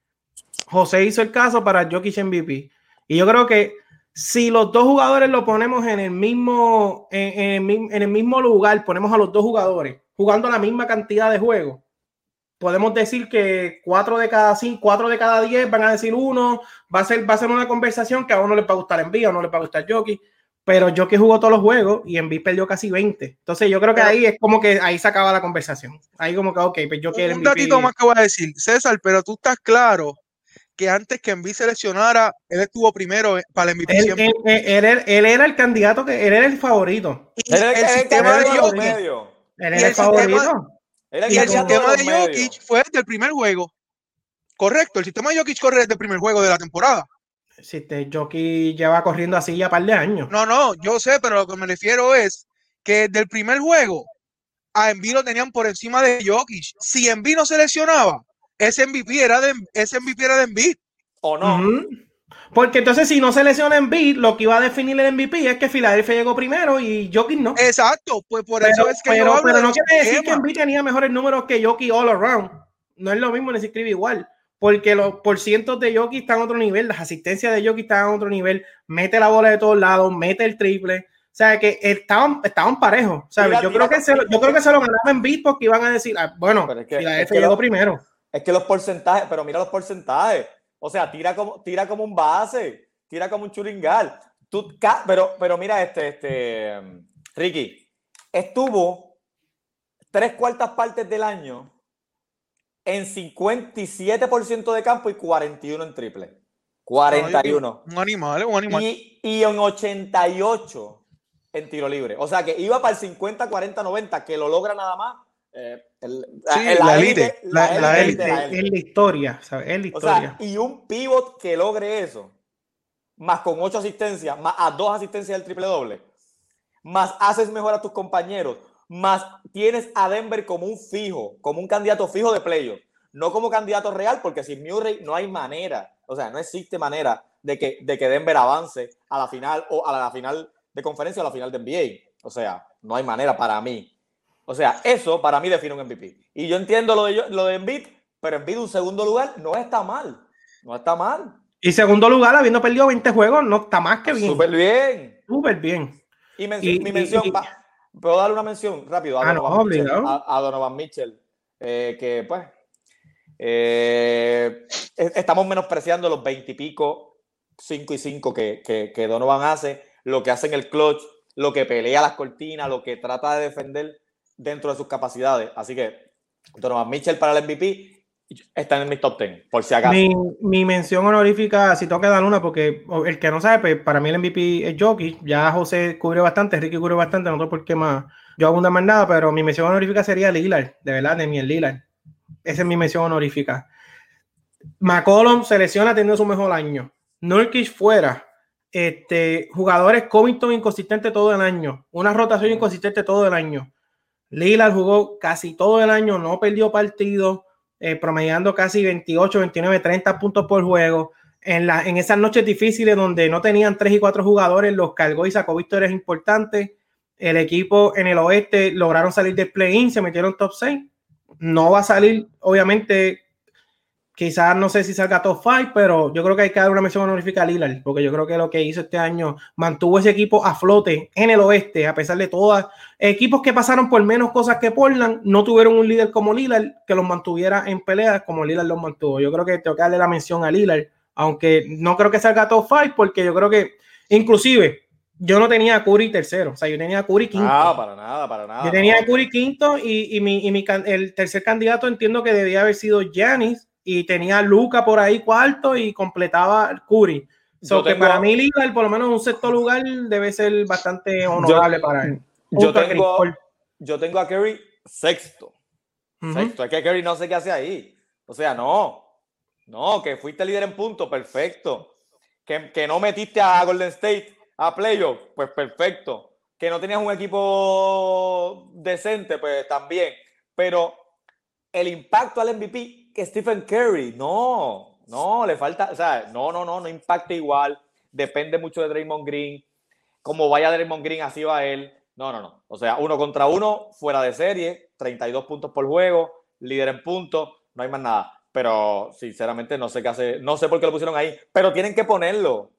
A: José hizo el caso para Jokic MVP. Y yo creo que si los dos jugadores lo ponemos en el mismo, en, en el, mi- en el mismo lugar, ponemos a los dos jugadores jugando la misma cantidad de juegos, podemos decir que cuatro de cada cinco, cuatro de cada diez van a decir uno, va a ser, va a ser una conversación que a uno le va a gustar Envy, a uno le va a gustar Jokic, pero Jokic jugó todos los juegos y Envy perdió casi 20. Entonces yo creo que ahí es como que ahí se acaba la conversación. Ahí como que, ok, pues es el
C: un
A: MVP.
C: datito más que voy a decir, César, pero tú estás claro que antes que Embiid seleccionara, él estuvo primero para el MVP
A: Él,
C: siempre.
A: él- él- él era- él era el candidato, que él era el favorito.
C: Y
B: Era
C: el, sistema de Jokic.
A: Él era el,
C: el sistema-
A: favorito.
B: Era el
C: y el
B: candidato
C: sistema
B: los
C: de. Jokic fue desde el primer juego. Correcto, el sistema de Jokic corre desde el primer juego de la temporada.
A: Si te Jokic lleva corriendo así ya un par de años.
C: No, no, yo sé, pero lo que me refiero es que desde el primer juego a Embiid lo tenían por encima de Jokic. Si Embiid no seleccionaba, ese MVP era de, ese MVP era de Embiid.
B: ¿O no?
A: Porque entonces si no se lesiona en beat, lo que iba a definir el MVP es que Filadelfia llegó primero y Jokic no.
C: Exacto, pues por
A: pero,
C: eso es que yo
A: pero,
C: hablo
A: pero no quiere decir que. Embiid tenía mejores números que Jokic all around. No es lo mismo ni se escribe igual. Porque los porcientos de Jokic están a otro nivel, las asistencias de Jokic están a otro nivel, mete la bola de todos lados, mete el triple. O sea, que estaban, estaban parejos. ¿sabes?
B: Mira,
A: yo,
B: mira,
A: creo que se, lo- yo creo que se lo ganaba en beat porque iban a decir, ah, bueno,
B: es que-
A: Filadelfia
B: es que
A: llegó
B: lo-
A: primero.
B: Es que los porcentajes, pero mira los porcentajes. O sea, tira como, tira como un base, tira como un churingal. Tú, pero, pero mira este, este, Ricky, estuvo tres cuartas partes del año en 57% de campo y 41 en triple. 41.
C: Un animal, un animal.
B: Y, y en 88 en tiro libre. O sea que iba para el 50, 40, 90, que lo logra nada más. Eh,
C: la élite. La élite.
A: Es la historia, ¿sabes? Es la historia.
B: y un pivot que logre eso, más con ocho asistencias, más a dos asistencias del triple doble, más haces mejor a tus compañeros, más tienes a Denver como un fijo, como un candidato fijo de playoff, no como candidato real, porque sin Murray no hay manera, o sea, no existe manera de que, de que Denver avance a la final o a la final de conferencia a la final de NBA. O sea, no hay manera para mí. O sea, eso para mí define un MVP. Y yo entiendo lo de, lo de Embiid, pero Embiid un segundo lugar no está mal. No está mal.
A: Y segundo lugar, habiendo perdido 20 juegos, no está más que bien.
B: Súper bien.
A: Súper bien.
B: Y, mi mención, puedo darle una mención rápido a, ah, Donovan, Mitchell, a, Donovan Mitchell, eh, que pues eh, estamos menospreciando los 20 y pico, 5 y 5 que, que, que Donovan hace lo que hace en el clutch, lo que pelea las cortinas, lo que trata de defender dentro de sus capacidades. Así que Donovan Mitchell para el MVP está en mi top 10, por si acaso.
A: Mi, mención honorífica, si tengo que dar una, porque el que no sabe, pues, para mí el MVP es Jockey. Ya José cubrió bastante, Ricky cubrió bastante, no sé por qué más. Yo hago más nada, pero mi mención honorífica sería Lillard, de verdad, de mi Lillard. Esa es mi mención honorífica. McCollum se lesiona teniendo su mejor año. Nurkic fuera. Este, jugadores Covington inconsistente todo el año, una rotación inconsistente todo el año. Lillard jugó casi todo el año, no perdió partido, eh, promediando casi 28, 29, 30 puntos por juego. En, la, en esas noches difíciles donde no tenían 3 y 4 jugadores, los cargó y sacó victorias importantes. El equipo en el oeste lograron salir del play-in, se metieron top 6. No va a salir, obviamente, quizás no sé si salga top 5, pero yo creo que hay que dar una mención honorífica a Lillard, porque yo creo que lo que hizo este año mantuvo ese equipo a flote en el oeste, a pesar de todas. Equipos que pasaron por menos cosas que Portland, no tuvieron un líder como Lillard que los mantuviera en peleas como Lillard los mantuvo. Yo creo que tengo que darle la mención a Lillard, aunque no creo que salga top 5, porque yo creo que, inclusive, yo no tenía a Curry tercero, o sea, yo tenía a Curry quinto.
B: Ah, para nada, para nada.
A: Yo tenía a Curry quinto y, mi, y mi, el tercer candidato entiendo que debía haber sido Giannis, y tenía Luca por ahí cuarto y completaba Curry. So que para mí Lillard, por lo menos un sexto lugar, debe ser bastante honorable para él.
B: Yo tengo, yo tengo, a Curry sexto. Sexto. Es que Curry no sé qué hace ahí. O sea, no. No, que fuiste líder en punto, perfecto. Que, que no metiste a Golden State a playoff, pues perfecto. Que no tenías un equipo decente, pues también. Pero el impacto al MVP que Stephen Curry. No, no, le falta, o sea, no, no, no, no impacta igual. Depende mucho de Draymond Green. Como vaya Draymond Green, así va él. No, no, no. O sea, uno contra uno, fuera de serie, 32 puntos por juego, líder en puntos, no hay más nada. Pero sinceramente no sé qué hace, no sé por qué lo pusieron ahí, pero tienen que ponerlo.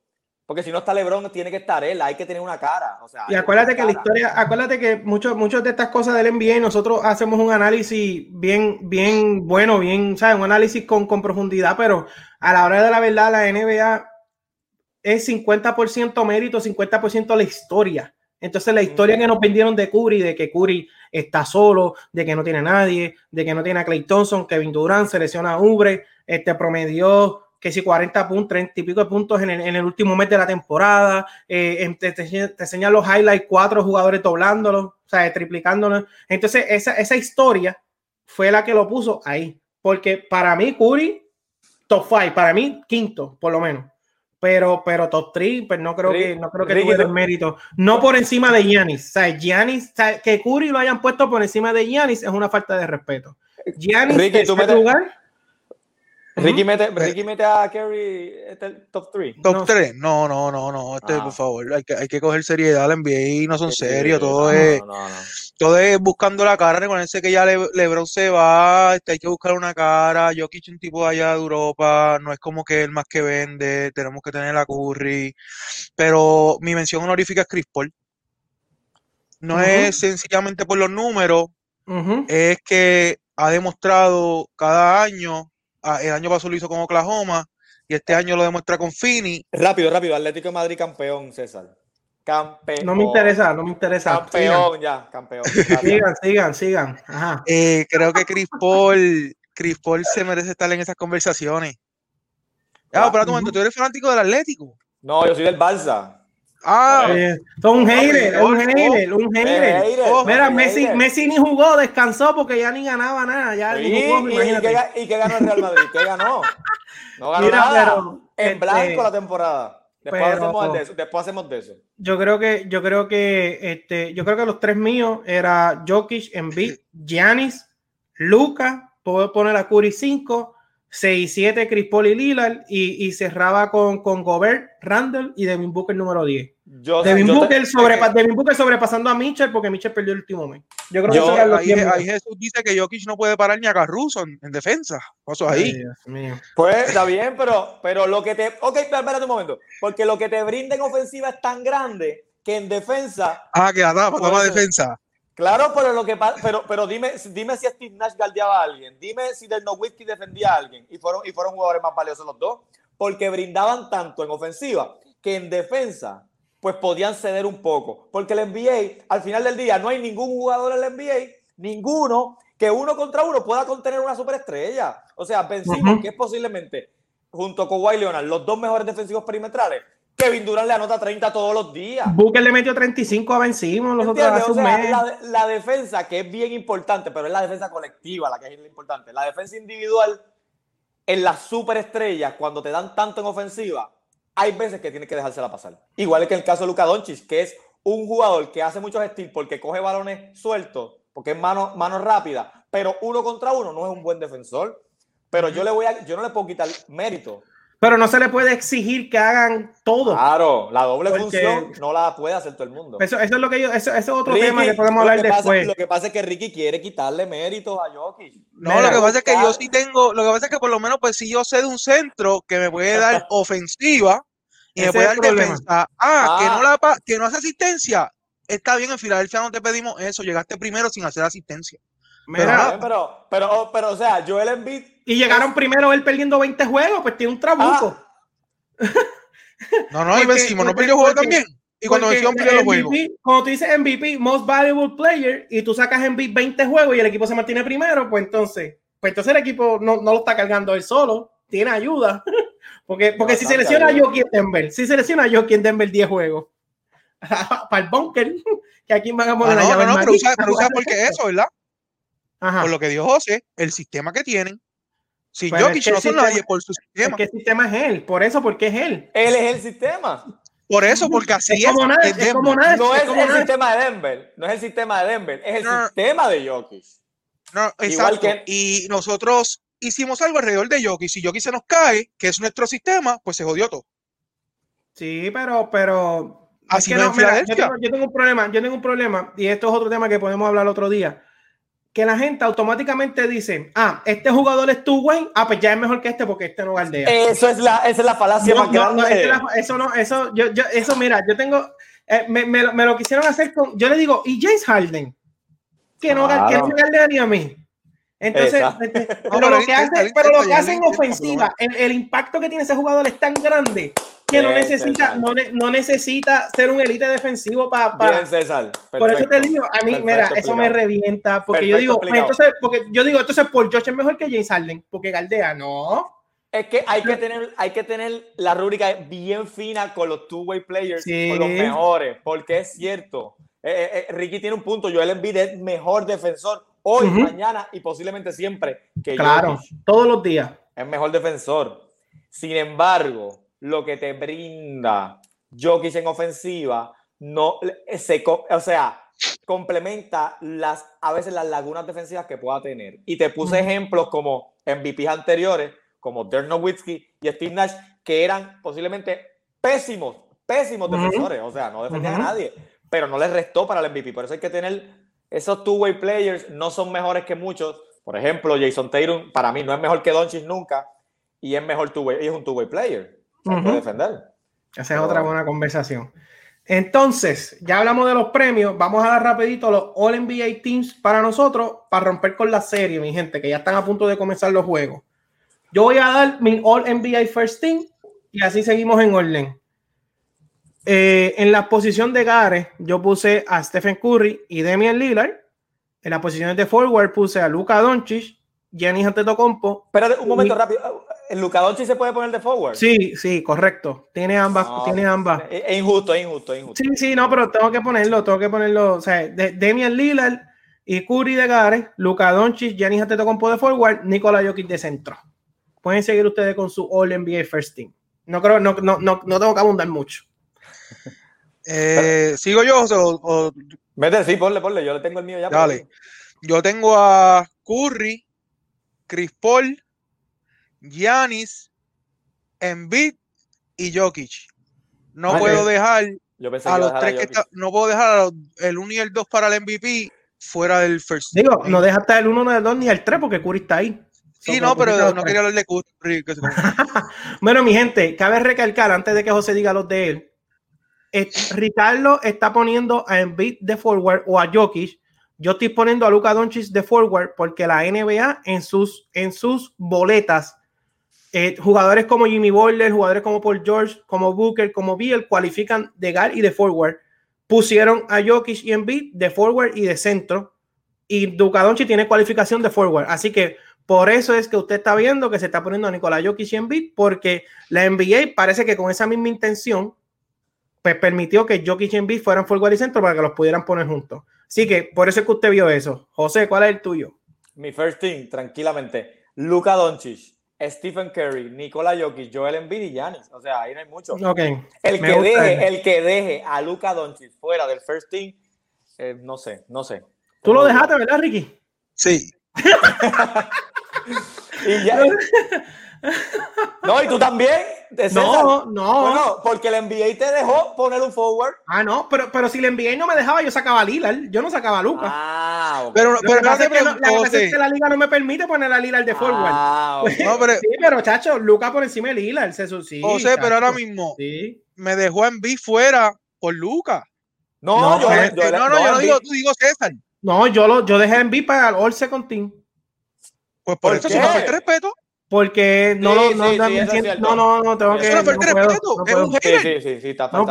B: Porque si no está LeBron, tiene que estar él, hay que tener una cara. O sea,
A: y acuérdate que la historia, acuérdate que muchos muchos de estas cosas del NBA, nosotros hacemos un análisis bien, bien bueno, bien, ¿sabes? Un análisis con, con profundidad, pero a la hora de la verdad, la NBA es 50% mérito, 50% la historia. Entonces, la historia que nos vendieron de Curry, de que Curry está solo, de que no tiene a nadie, de que no tiene a Clay Thompson, Kevin Durant selecciona a Ubre, este promedió que si 40 puntos, 30 y pico de puntos en el, último mes de la temporada, eh, te, te, enseñan los highlights, cuatro jugadores doblándolo, o sea, triplicándolo. Entonces, esa, esa historia fue la que lo puso ahí, porque para mí Curry, top 5, para mí quinto, por lo menos. Pero, pero top 3, pues no creo que no creo que el mérito. No por encima de Giannis. O sea, Giannis, que Curry lo hayan puesto por encima de Giannis es una falta de respeto. Giannis, en
B: ese lugar, Ricky, mete, Ricky mete a Kerry este, top 3.
C: Top 3, no, no, no, no, este, por ah. favor, hay que, hay que coger seriedad, la NBA no son serios, todo es todo es buscando la cara, recuérdense que ya Lebron se va, este, hay que buscar una cara, Jokic un tipo allá de Europa, no es como que el más que vende, tenemos que tener la Curry, pero mi mención honorífica es Chris Paul. No es sencillamente por los números, es que ha demostrado cada año el año pasado lo hizo con Oklahoma, y este año lo demuestra con Fini.
B: Rápido, rápido, Atlético de Madrid campeón, César. Campeón.
A: No me interesa, no me interesa.
B: Campeón, ya, campeón. *laughs*
A: Sigan, sigan, sigan. Ajá.
C: Eh, creo que Chris Paul, Chris Paul se merece estar en esas conversaciones. Ah, pero momento, tú eres fanático del Atlético.
B: No, yo soy del Barça.
C: Ah,
A: Eh, son un hater, un hater, un hater. Mira. Messi, Messi ni jugó, descansó porque ya ni ganaba nada. Ya
B: Sí,
A: ni jugó,
B: y, y qué ganó el Real Madrid? ¿Qué ganó? No ganó
A: Mira,
B: nada.
A: pero,
B: en
A: este,
B: blanco la temporada. Después,
A: pero-
B: hacemos de eso, después hacemos de eso.
A: Yo creo que, yo creo que, este, yo creo que los tres míos era Jokic, Embiid, Giannis, Luca, puedo poner a Curry 5, 6 y 7 Chris Paul y Lillard y, y cerraba con, con Gobert, Randall y Devin Booker número 10.
B: Yo,
A: Devin
B: yo te-
A: Booker, sobrepa- Devin Booker sobrepasando a Mitchell porque Mitchell perdió el último mes. Yo creo
B: Yo-
A: que los
C: ahí,
A: 10 míos.
C: ahí Jesús dice que Jokic no puede parar ni a Caruso en, en defensa. Pasó
A: Ay,
C: ahí.
A: Dios mío.
B: Pues está bien, pero, pero lo que te. Ok, pero espérate un momento. Porque lo que te brinda en ofensiva es tan grande que en defensa.
C: Ah, que la tapa, toma
B: Puede-
C: defensa.
B: Claro, pero lo que pero, pero dime, dime si Steve Nash guardiaba a alguien. Dime si Del Nowitzki defendía a alguien. Y fueron, y fueron jugadores más valiosos los dos. Porque brindaban tanto en ofensiva que en defensa, pues podían ceder un poco. Porque el NBA, al final del día, no hay ningún jugador en el NBA, ninguno, que uno contra uno pueda contener una superestrella. O sea, Ben que es posiblemente, junto con Kawhi Leonard, los dos mejores defensivos perimetrales. Kevin Durant le anota 30 todos los días.
A: Booker le metió 35 a Ben Simmons los otros hace
B: O
A: un
B: sea,
A: mes.
B: la, la defensa, que es bien importante, pero es la defensa colectiva la que es importante. La defensa individual en las superestrellas, cuando te dan tanto en ofensiva, hay veces que tienes que dejársela pasar. Igual que en el caso de Luka Doncic, que es un jugador que hace muchos estilos porque coge balones sueltos, porque es mano, mano rápida, pero uno contra uno no es un buen defensor. Pero yo le voy a, yo no le puedo quitar mérito.
A: Pero no se le puede exigir que hagan todo.
B: Claro, la doble
A: Porque-
B: función no la puede hacer todo el mundo.
A: Eso, eso es lo que yo, eso, eso es otro
B: Ricky,
A: tema que podemos
B: lo
A: hablar
B: que pasa-
A: después.
B: lo que pasa es que Ricky quiere quitarle méritos a Jokic.
C: No,
A: Mira,
C: lo que pasa es que yo sí tengo, lo que pasa es que por lo menos, pues si yo sé de un centro que me puede dar *laughs* ofensiva y me puede dar defensa, ah, que
B: Ah.
C: no la pa- que no hace asistencia, está bien, en Filadelfia no te pedimos eso, llegaste primero sin hacer asistencia.
A: Mira,
B: Pero, pero, pero, pero, o sea, Joel Embiid.
A: Y llegaron primero él perdiendo 20 juegos, pues tiene un trabuco.
C: No, no, y
A: Porque-
C: vencimos, no
A: porque-
C: perdió juego
A: porque-
C: también. Y cuando
A: Porque
C: vencimos perdió los juegos.
A: Cuando tú dices MVP, Most Valuable Player, y tú sacas MVP 20 juegos y el equipo se mantiene primero, pues entonces, pues entonces el equipo no, no lo está cargando él solo, tiene ayuda. *laughs* Porque, porque si se
B: Bastante
A: lesiona a en Denver, si se lesiona a en Denver 10 juegos, *laughs* para el bunker, que aquí van a
C: Ah,
A: poner la
C: no,
A: llave
C: no, no, pero usa, pero usa por qué *laughs* eso, ¿verdad?
A: Ajá.
C: Por lo que dijo José, el sistema que tienen. Sin
A: Pero es
C: Jokic no son
A: sistema-
C: nadie por su sistema.
A: el sistema es él, por eso, porque es él.
B: Él es el sistema.
C: Por eso, porque así
A: Es
C: es.
A: como nada,
C: es
A: es como
C: Denver.
A: nada,
B: No
A: es
B: es
A: como
B: el
A: nada.
B: sistema de Denver. No es el sistema de Denver. Es el
C: No.
B: sistema de Jokic.
C: No,
B: Igual
C: exacto.
B: que-
C: Y nosotros hicimos algo alrededor de Jokic. Si Jokic se nos cae, que es nuestro sistema, pues se jodió todo.
A: Sí, pero, pero.
C: Así
A: es
C: no
A: que
C: en
A: mira, yo, tengo, yo tengo un problema, yo tengo un problema, y esto es otro tema que podemos hablar otro día. Que la gente automáticamente dice, ah, este jugador es tu güey, ah, pues ya es mejor que este porque este no galdea.
B: Eso es la, esa es la falacia
A: No,
B: más
A: no,
B: grande.
A: no, esa es la- eso no, eso, yo, yo, eso, mira, yo tengo, eh, me, me lo- me lo quisieron hacer con, yo le digo, y James Harden, que no, que no
B: Claro.
A: me galdea ni a mí. Entonces, este, pero lo que hace, pero lo que hace en ofensiva, el, el impacto que tiene ese jugador es tan grande que no necesita, no, no necesita ser un elite defensivo para,
B: César.
A: por eso te digo, a mí,
B: Perfecto
A: mira, eso me revienta, porque yo
B: Perfecto
A: digo, pues,
B: explicado.
A: entonces, porque yo digo, entonces por Josh es mejor que James Harden, porque Galdea, no.
B: Es que hay que tener, hay que tener la rúbrica bien fina con los two-way players,
A: Sí.
B: con los mejores, porque es cierto. Eh, eh, eh, Ricky tiene un punto. Joel Embiid es mejor defensor hoy,
A: Ujú.
B: mañana y posiblemente siempre que
A: Claro,
B: Jokic.
A: todos los días.
B: Es mejor defensor. Sin embargo, lo que te brinda Jokic en ofensiva no se, co- o sea, complementa las a veces las lagunas defensivas que pueda tener. Y te puse
A: Ujú.
B: ejemplos como MVPs anteriores, como Dirk Nowitzki y Steve Nash, que eran posiblemente pésimos, pésimos
A: Ujú.
B: defensores. O sea, no defendían a nadie, pero no les restó para el MVP. Por eso hay que tener esos two-way players, no son mejores que muchos. Por ejemplo, Jason Tatum para mí no es mejor que Doncic nunca y es mejor two-way, y es un two-way player. Se puede defender.
A: Esa es otra buena conversación. Entonces, ya hablamos de los premios. Vamos a dar rapidito los All NBA Teams para nosotros, para romper con la serie, mi gente, que ya están a punto de comenzar los juegos. Yo voy a dar mi All NBA First Team y así seguimos en orden. Eh, en la posición de Gare, yo puse a Stephen Curry y Damian Lillard. En las posiciones de forward puse a Luka Doncic, Giannis Antetokounmpo.
B: Espérate un momento rápido. ¿El Luka Doncic se puede poner de forward?
A: Sí, sí, correcto. Tiene ambas,
B: No,
A: tiene ambas.
B: Es, es injusto, es injusto, es injusto.
A: Sí, sí, no, pero tengo que ponerlo, tengo que ponerlo. O sea, de, Damian Lillard y Curry de Gare, Luka Doncic, Giannis Antetokounmpo de forward, Nikola Jokic de centro. Pueden seguir ustedes con su All NBA First Team. No creo, no, no, no, no tengo que abundar mucho.
C: Eh, ¿Sigo yo José, o, o-
B: Vete, sí, ponle, ponle. Yo le tengo el mío ya.
C: Dale. Yo tengo a Curry, Chris Paul, Giannis, Embiid y Jokic. No
A: Ok.
C: puedo dejar
B: Yo pensé
C: a los
B: a
C: tres que está- no puedo dejar a los- el 1 y el 2 para el MVP fuera del first.
A: Digo,
C: team.
A: no deja hasta el 1, no el 2 ni el 3 porque Curry está ahí.
C: Sí, no, pero no quería hablar de Curry. que se- *laughs*
A: Bueno, mi gente, cabe recalcar antes de que José diga los de él. Ricardo está poniendo a Embiid de forward o a Jokic. Yo estoy poniendo a Luka Doncic de forward porque la NBA en sus, en sus boletas, eh, jugadores como Jimmy Butler, jugadores como Paul George, como Booker, como Biel, cualifican de guard y de forward. Pusieron a Jokic y Embiid de forward y de centro. Y Luka Doncic tiene cualificación de forward. Así que por eso es que usted está viendo que se está poniendo a Nicolás Jokic y Embiid, porque la NBA parece que con esa misma intención, pues permitió que Jokic y Embiid fueran forward y centro para que los pudieran poner juntos. Así que por eso es que usted vio eso. José, ¿cuál es el tuyo?
B: Mi first team, tranquilamente. Luka Doncic, Stephen Curry, Nikola Jokic, Joel Embiid y Giannis. O sea, ahí no hay mucho.
A: Ok.
B: El
A: me
B: que,
A: gusta
B: deje, el que deje a Luka Doncic fuera del first team, eh, no sé, no sé.
A: Tú lo dejaste, ¿verdad, Ricky?
C: Sí. *laughs*
B: Y ya- *laughs* no, y tú también.
A: No, no.
B: Bueno, porque el NBA te dejó poner un forward.
A: Ah, no, pero, pero si la NBA no me dejaba, yo sacaba a Lillard. Yo no sacaba a Luca.
B: Ah.
C: Pero, pero no te
A: no- la
C: José.
A: que la liga no me permite poner a Lillard de forward.
B: Ah. *laughs*
C: No, pero,
A: Sí, pero chacho, Luca por encima de Lillard. Se sí,
C: José, pero
A: chacho.
C: ahora mismo
A: Sí.
C: me dejó en B fuera por Luca.
B: No,
A: No,
B: yo, yo-
C: no, no, yo no digo, tú digo César.
A: No, yo, lo, yo dejé en B para el All Second Team.
C: Pues por,
B: ¿Por
C: eso
B: qué?
C: si me falta respeto.
A: Porque no,
B: Sí,
A: lo- no,
B: sí,
A: no, no, no, no, tengo que.
C: No
A: puedo,
C: respeto.
A: no
C: es
A: puedo.
C: un
B: Sí,
C: hater.
B: sí, sí, sí, está
A: No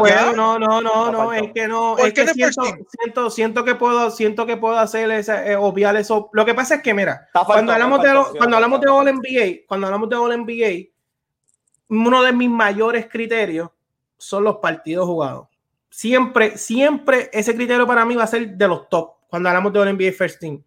A: no, no, es que no,
C: ¿Por
A: es
C: qué
A: que siento, siento, siento que puedo, siento que puedo hacer eh, obviar eso. Lo que pasa es que, mira, cuando hablamos de, lo-
B: faltando, sí,
A: cuando hablamos de. All NBA, cuando hablamos de All NBA, uno de mis mayores criterios son los partidos jugados. Siempre, siempre ese criterio para mí va a ser de los top cuando hablamos de All NBA First Team.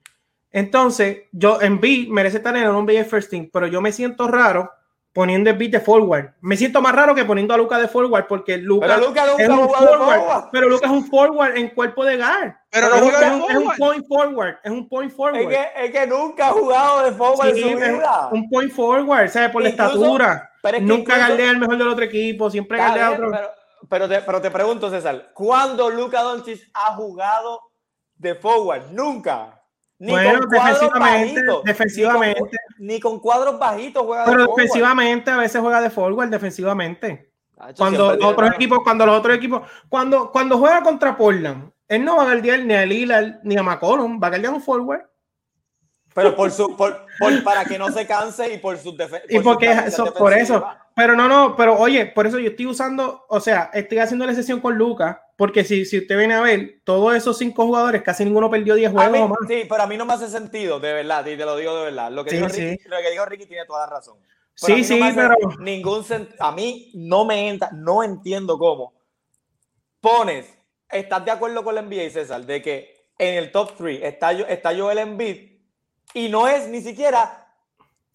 A: Entonces, yo en B merece estar en el All NBA First Team, pero yo me siento raro poniendo el beat de forward. Me siento más raro que poniendo a Luca de forward porque Luca
B: Pero nunca
A: es un forward,
B: forward.
A: pero Luca es un forward en cuerpo de guard.
C: Pero no
A: es,
C: juega
A: un-
C: de
A: es un- es un point forward, es un point forward.
B: Es que, es que nunca ha jugado de forward
A: Sí,
B: en su vida.
A: un point forward, ¿sabes? Por la estatura.
B: pero es que
A: Nunca
B: incluso-
A: galdea el mejor del otro equipo, siempre galdea a
B: bien,
A: otro.
B: pero, pero, te, pero te pregunto, César, ¿cuándo Luka Doncic ha jugado de forward? Nunca. Ni
A: Bueno,
B: con
A: defensivamente,
B: bajitos,
A: defensivamente.
B: Ni con, ni con cuadros bajitos juega
A: Pero defensivamente a veces juega de forward, defensivamente.
B: Tacho,
A: Cuando otros equipos, cuando los otros equipos, cuando, cuando juega contra Portland, él no va a galdear ni a Lillard ni a McCollum, va a galdear un forward.
B: Pero por su, por, por- para que no se canse y por sus defe-
A: Y porque eso, por eso. Pero no, no, pero oye, por eso yo estoy usando, o sea, estoy haciendo la sesión con Lucas, porque si, si usted viene a ver, todos esos cinco jugadores, casi ninguno perdió 10
B: A
A: juegos
B: mí-
A: o más.
B: sí, pero a mí no me hace sentido, de verdad, y te lo digo de verdad. Lo que,
A: Sí,
B: dijo,
A: sí.
B: Ricky, lo que dijo Ricky tiene toda la razón. Pero
A: Sí,
B: no
A: sí, pero
B: ningún a mí no me entra, no entiendo cómo pones, estás de acuerdo con la NBA, César, de que en el top 3 está, está Joel Embiid y no es ni siquiera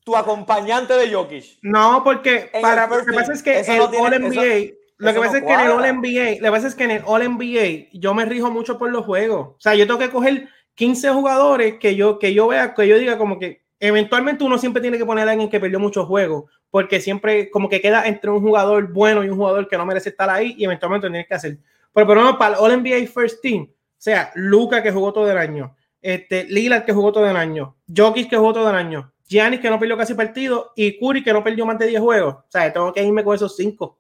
B: tu acompañante de Jokic.
A: no, porque
B: En
A: para lo que pasa es que
B: eso
A: el
B: no tiene-
A: All NBA, lo que pasa
B: no
A: es que en el All. NBA, lo que pasa es que en el All NBA yo me rijo mucho por los juegos. O sea, yo tengo que coger 15 jugadores que yo, que yo vea, que yo diga como que eventualmente uno siempre tiene que poner a alguien que perdió muchos juegos, porque siempre como que queda entre un jugador bueno y un jugador que no merece estar ahí y eventualmente lo tienes que hacer. Pero por menos para el All NBA First Team, o sea, Luca que jugó todo el año, este, Lillard que jugó todo el año, Jokic que jugó todo el año, Giannis que no perdió casi partido y Curry que no perdió más de 10 juegos. O sea, tengo que irme con esos cinco.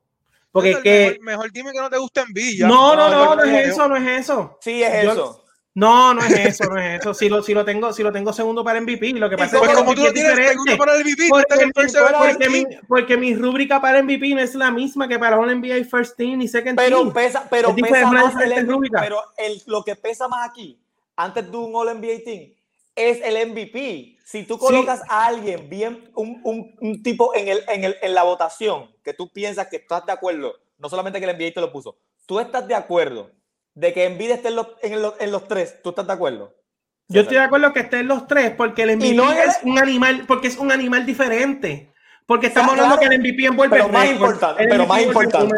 A: Porque
C: César,
A: que...
C: mejor, mejor dime que no te gusta en Villa.
A: No, no, no, no,
B: no,
A: es eso, no es eso.
B: Sí, es
A: Yo-
B: eso.
A: No, no es eso, no es eso. Si lo, si lo tengo, si lo tengo segundo para MVP, lo que pasa es
C: Pues
A: que
C: como tú lo
A: es
C: tienes
A: diferente.
C: segundo para el MVP,
A: Porque,
C: el
A: porque- mi, porque mi rúbrica para MVP no es la misma que para un NBA First Team ni Second
D: Pero
A: Team.
D: pesa, pero
A: Es
D: pesa más el
A: rúbrica.
D: pero el, lo que pesa más aquí, antes de un All NBA Team, es el MVP. Si tú colocas a alguien bien, un, un- un tipo en, el, en, el, en la votación, que tú piensas que estás de acuerdo, no solamente que el NBA te lo puso, tú estás de acuerdo de que Embiid esté en los, en los, en los tres, ¿tú estás de acuerdo?
A: Yo estoy de acuerdo que estén los tres, porque el MVP
D: no
A: es un animal, porque es un animal diferente. Porque estamos
D: Claro,
A: hablando que el MVP envuelve
D: Pero más importante, pero más importante.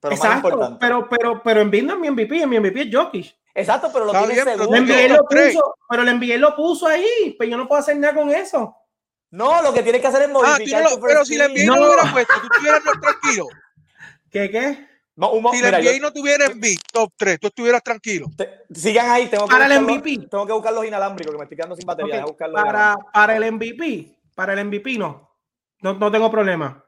D: Pero más
A: Exacto,
D: importante.
A: pero, pero, pero Embiid no es mi MVP, mi MVP es Jokic.
D: Exacto, pero lo
C: Está
D: tienes
C: bien, pero
A: lo puso, pero el NBA lo puso ahí, pero yo no puedo hacer nada con eso.
D: No, lo que tienes que hacer es
C: Ah, tú
D: modificar
C: no lo- pero si la. NBA no
A: No.
C: lo hubiera puesto, tú estuvieras más tranquilo.
A: ¿Qué qué?
D: No, un
C: Si la
D: mira,
C: NBA
D: yo-
C: no tuviera MVP top 3, tú estuvieras tranquilo.
D: te- sigan ahí, tengo que,
A: Para el
D: buscar los-
A: MVP.
D: tengo que buscar los inalámbricos, que me estoy quedando sin batería.
A: Ok,
D: deja buscar los
A: para, para el MVP, para el MVP no. No, no tengo problema.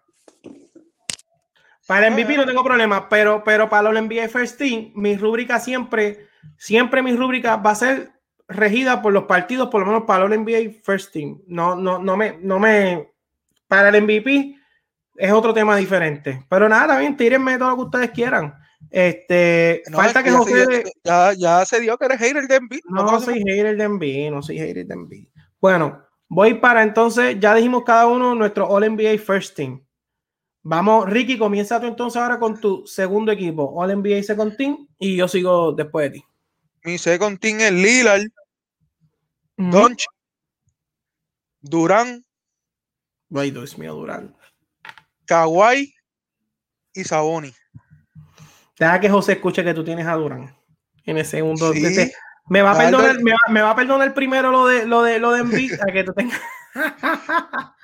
A: Para el MVP no tengo problema, pero, pero para los NBA First Team, mi rúbrica siempre, siempre mi rúbrica va a ser regida por los partidos, por lo menos para los NBA First Team. No, no, no me, no me, para el MVP es otro tema diferente. Pero nada, bien, tírenme todo lo que ustedes quieran. Este,
C: No,
A: falta
C: es
A: que
C: ya,
A: José.
C: se, ya, ya se dio que eres hater de MVP.
A: No,
C: pasa
A: soy hater de Embiid, no soy hater de Embiid. Bueno, voy para entonces, ya dijimos cada uno nuestro All NBA First Team. Vamos, Ricky, comienza tú entonces ahora con tu segundo equipo, All NBA Second Team, y yo sigo después de ti.
C: Mi second team es Lillard,
A: Ujú.
C: Doncic, Durán,
A: Ay, Dios mío, Durán.
C: Kawhi y Sabonis.
A: Deja que José escuche que tú tienes a Durán en el segundo.
C: Sí.
A: Este, me va a perdonar, me va, me va a perdonar primero lo de lo de lo de Embiid, a que tú tengas. *laughs*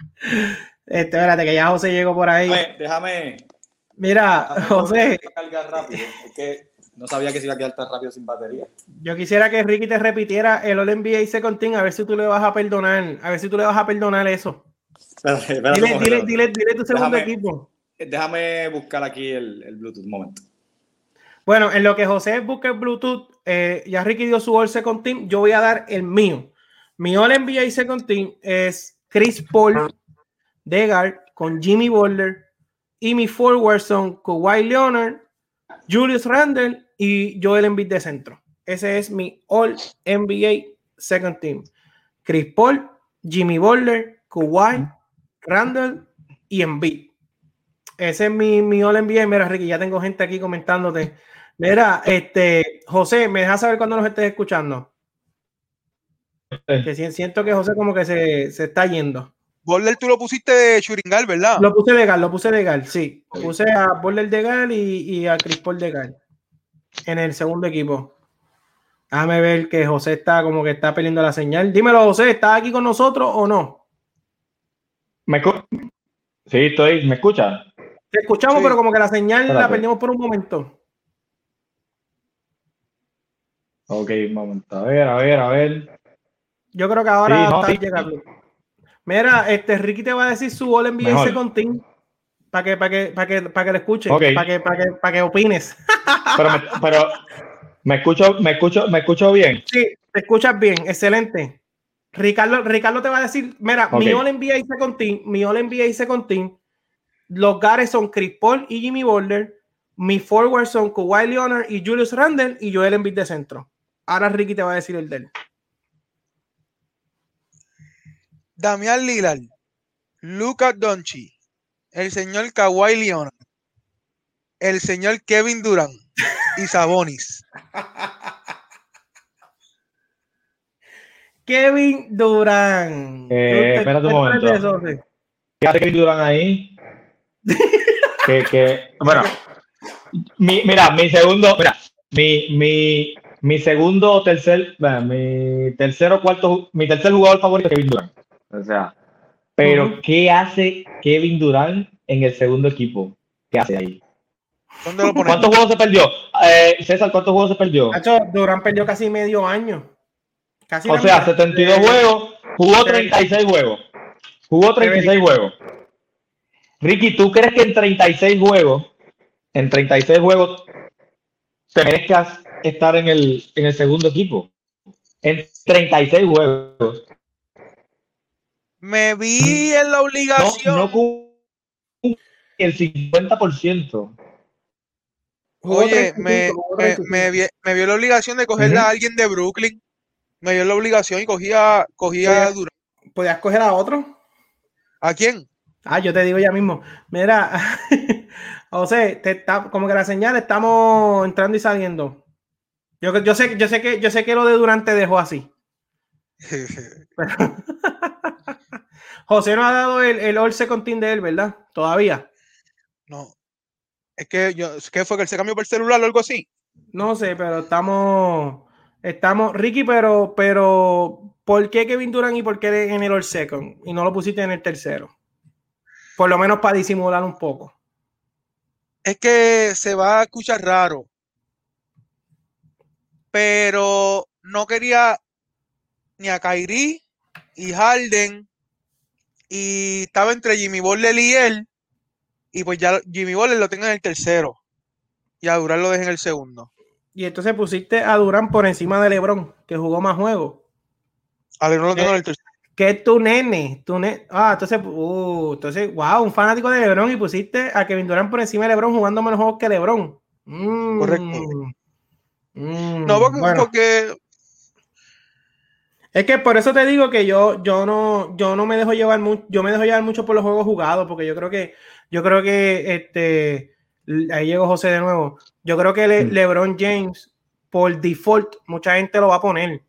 A: este, espérate, que ya José llegó por ahí.
D: Déjame, déjame
A: Mira, José,
D: cargar rápido. Es que no sabía que se iba a quedar tan rápido sin batería.
A: Yo quisiera que Ricky te repitiera el All NBA Second Team, a ver si tú le vas a perdonar, a ver si tú le vas a perdonar eso.
D: Espérate, espérate
A: Dile, dile, dile, dile tu segundo
D: Déjame-
A: equipo.
D: Déjame buscar aquí el, el Bluetooth un momento.
A: Bueno, en lo que José busca el Bluetooth, eh, ya Ricky dio su All Second Team, yo voy a dar el mío. Mi All NBA Second Team es Chris Paul, Degar con Jimmy Butler y mi forward son Kawhi Leonard, Julius Randle y Joel Embiid de centro. Ese es mi All NBA Second Team. Chris Paul, Jimmy Butler, Kawhi, Randle y Embiid. Ese es mi, mi All NBA. Mira, Ricky, ya tengo gente aquí comentándote. Mira, este, José, ¿me dejas saber cuando nos estés escuchando? Que si- siento que José como que se, se está yendo.
C: Butler tú lo pusiste de Churingal, ¿verdad?
A: Lo puse legal, lo puse legal, sí. Puse a Border de Gal y, y a Chris Paul de Gal en el segundo equipo. Déjame ver que José está como que está perdiendo la señal. Dímelo, José, ¿estás aquí con nosotros o no?
B: ¿Me sí, estoy, ¿me escucha?
A: Te escuchamos,
C: Sí.
A: pero como que la señal la perdimos por un momento.
B: Ok, un momento, a ver, a ver, a ver.
A: Yo creo que ahora
B: Sí, no,
A: está
B: sí.
A: llegando. Mira, este Ricky te va a decir su All NBA
B: Mejor.
A: Second Team para que, para que, para que, para que lo escuches,
B: Ok.
A: para que, para que, para que opines. *laughs*
B: Pero, me, pero me escucho, me escucho, me escucho bien.
A: Sí, te escuchas bien, excelente. Ricardo, Ricardo te va a decir, mira, mi
B: Ok.
A: All NBA Second Team, mi All NBA Second Team, los gares son Chris Paul y Jimmy Butler, mi forward son Kawhi Leonard y Julius Randle y Joel Embiid de centro. Ahora Ricky te va a decir el de él.
C: Damián Lillard, Lucas Doncic, el señor Kawhi Leonard, el señor Kevin Durant y Sabonis. *laughs*
A: Kevin Durant.
B: Eh, espérate un momento. ¿Qué hace Kevin Durant ahí? *laughs* que, que, bueno, mi, mira, mi segundo, mira, mi, mi, mi segundo o tercer, bueno, mi tercero cuarto, mi tercer jugador favorito es Kevin Durant. O sea, pero. ¿qué hace Kevin Durant en el segundo equipo? ¿Qué hace ahí?
C: ¿Dónde lo ponemos?
B: ¿Cuántos juegos se perdió? Eh, César, ¿cuántos juegos se perdió?
A: Nacho, Durant perdió casi medio año. Casi
B: O sea,
A: mitad.
B: 72
A: Eh,
B: juegos, jugó 36 juegos. Jugó 36 juegos. Ricky, ¿tú crees que en 36 juegos, en 36 juegos, te merezcas estar en el, en el segundo equipo? en 36 juegos.
C: Me vi en la obligación.
B: No, no el 50%.
C: Oye, me, me, me, vi, me, vio la obligación de cogerla a alguien de Brooklyn. Me vio la obligación y cogía, cogía a Durán.
A: ¿Podías coger a otro?
C: ¿A quién?
A: Ah, yo te digo ya mismo. Mira, *laughs* José, te está, como que la señal estamos entrando y saliendo. Yo, yo, sé, yo, sé que, yo sé que lo de Durante dejó así. *laughs* *laughs* José no ha dado el, el all second team de él, ¿verdad? Todavía.
C: No. Es que yo, ¿qué fue que él se cambió por el celular o algo así?
A: No sé, pero estamos, estamos, Ricky, pero, pero, ¿por qué Kevin Durant y por qué en el all second y no lo pusiste en el tercero? Por lo menos para disimular un poco.
C: Es que se va a escuchar raro. Pero no quería ni a Kyrie y Harden y estaba entre Jimmy Butler y él y pues ya Jimmy Butler lo tenga en el tercero y a Durán lo deja en el segundo.
A: Y entonces pusiste a Durán por encima de LeBron, que jugó más juegos.
C: A LeBron lo tengo en el tercero.
A: Que es tu nene, tu nene. Ah, entonces, uh, entonces, wow, un fanático de LeBron y pusiste a Kevin Durant por encima de LeBron jugando menos juegos que LeBron.
C: Mm. Correcto. Mm, no, porque, bueno. porque
A: es que por eso te digo que yo, yo no, yo no me dejo llevar mucho, yo me dejo llevar mucho por los juegos jugados, porque yo creo que, yo creo que este, ahí llegó José de nuevo. Yo creo que Le, LeBron James, por default, mucha gente lo va a poner,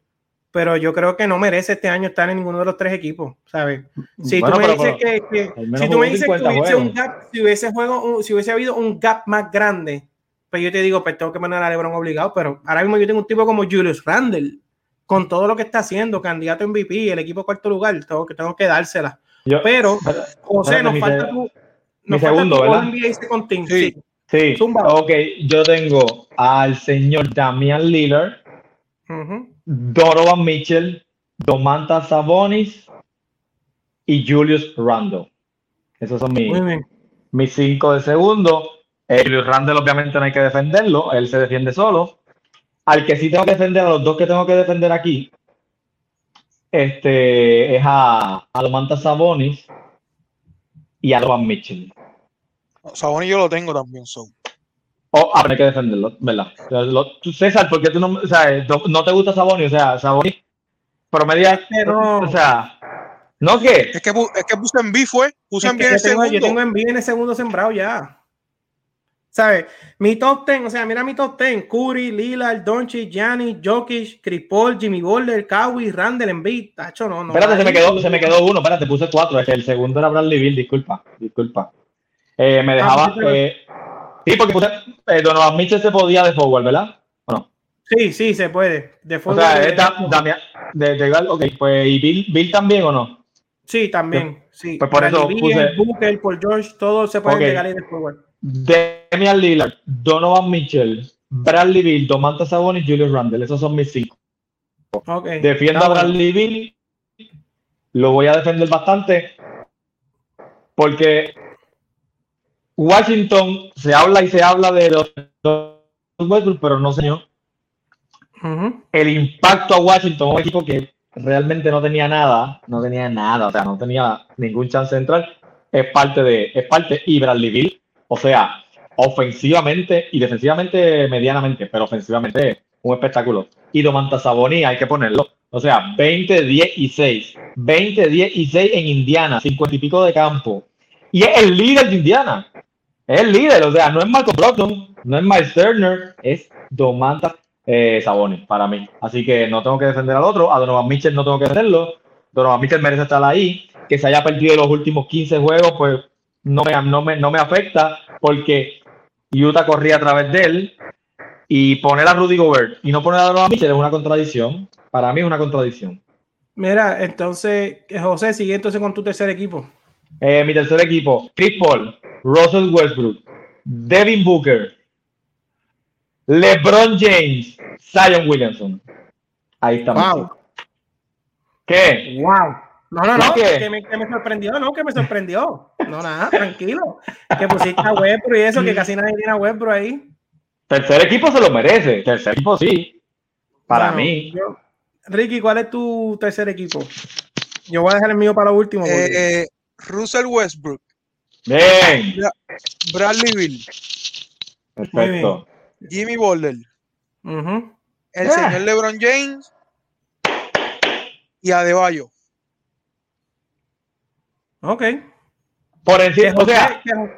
A: pero yo creo que no merece este año estar en ninguno de los tres equipos, ¿sabes? Si bueno, tú me dices que, que si tú me dices que hubiese un gap, si hubiese juego, si hubiese habido un gap más grande, pues yo te digo, pues tengo que mandar a LeBron obligado, pero ahora mismo yo tengo un tipo como Julius Randle con todo lo que está haciendo, candidato MVP, el equipo cuarto lugar, tengo que, tengo que dársela. Yo, Pero, José, nos falta tu.
B: Nos segundo,
A: falta
B: ¿verdad?
A: NBA
B: sí. Sí, sí. ok, yo tengo al señor Damian Lillard, uh -huh. Donovan Mitchell, Domantas Sabonis y Julius Randle. Esos son mis, mis cinco de segundo. Eh, Julius Randle, obviamente, no hay que defenderlo, él se defiende solo al que sí tengo que defender, a los dos que tengo que defender aquí, este, es a, a Domantas Sabonis y a Donovan Mitchell.
C: Sabonis yo lo tengo también, so.
B: Oh, ah, hay que defenderlo, ¿verdad? Lo, César, ¿por qué tú no, o sea, no te gusta Sabonis? O sea, Sabonis promedia,
A: Pero...
B: o sea, ¿no qué?
C: Es que, es que puse en B fue, puse en B en el segundo.
A: Yo tengo en B en el segundo sembrado ya. ¿Sabes? Mi top 10, o sea, mira mi top 10. Curry, Lillard, Doncic, Gianni, Jokic, Chris Paul, Jimmy Butler, Kawhi, Randall, Embiid. Tacho, no, no.
B: Espérate, se me, quedó, se me quedó uno. Espérate, puse cuatro. Es que el segundo era Bradley Bill. Disculpa, disculpa. Eh, me dejaba... Ah, eh, sí, porque puse... Eh, Donovan Mitchell se podía de forward, ¿verdad? ¿O no?
A: Sí, sí, se puede. De
B: forward. O sea, esta, Damián... De, de, ok, pues ¿y Bill, Bill también o no?
A: Sí, también. Sí.
B: Pues por eso
A: Bill,
B: puse...
A: Booker, por George, todos se pueden okay. llegar ahí de forward.
B: Damian Lillard, Donovan Mitchell, Bradley Bill, Domantas Sabonis, Julius Randle. Esos son mis cinco.
A: Okay.
B: Defiendo a Bradley Bill. Lo voy a defender bastante. Porque Washington se habla y se habla de los, Westbrook, pero no señor. Uh -huh. El impacto a Washington, un equipo que realmente no tenía nada, no tenía nada, o sea, no tenía ningún chance de entrar, es parte de, es parte, y Bradley Bill o sea, ofensivamente y defensivamente medianamente, pero ofensivamente un espectáculo. Y Domantas Saboni hay que ponerlo. O sea, 20, 10 y 6. 20, 10 y 6 en Indiana, 50 y pico de campo. Y es el líder de Indiana. Es el líder, o sea, no es Marco Brockton, no es Miles Turner, es Domantas eh, Sabonis para mí. Así que no tengo que defender al otro. A Donovan Mitchell no tengo que defenderlo. Donovan Mitchell merece estar ahí. Que se haya perdido los últimos 15 juegos, pues no me, no me, no me afecta porque Utah corría a través de él y poner a Rudy Gobert y no poner a Donovan Mitchell es una contradicción. Para mí es una contradicción.
A: Mira, entonces, José, sigue entonces con tu tercer equipo.
B: Eh, mi tercer equipo, Chris Paul, Russell Westbrook, Devin Booker, LeBron James, Zion Williamson. Ahí estamos.
A: Wow.
B: ¿Qué?
A: Wow. No, no, no, que, que, me, que, me, sorprendió, no, que me sorprendió. No, nada, tranquilo. Que pusiste a Westbrook y eso, que casi nadie tiene a Westbrook ahí.
B: Tercer equipo se lo merece, tercer equipo sí. Para
A: bueno,
B: mí.
A: Yo, Ricky, ¿cuál es tu tercer equipo? Yo voy a dejar el mío para lo último.
C: Eh, Russell Westbrook.
B: Bien.
C: Bradley Bill.
B: Perfecto.
C: Jimmy Butler.
A: Ujú.
C: El
B: Ah.
C: señor LeBron James. Y Adebayo.
A: Ok.
B: Por encima, o
A: José,
B: sea,
A: que-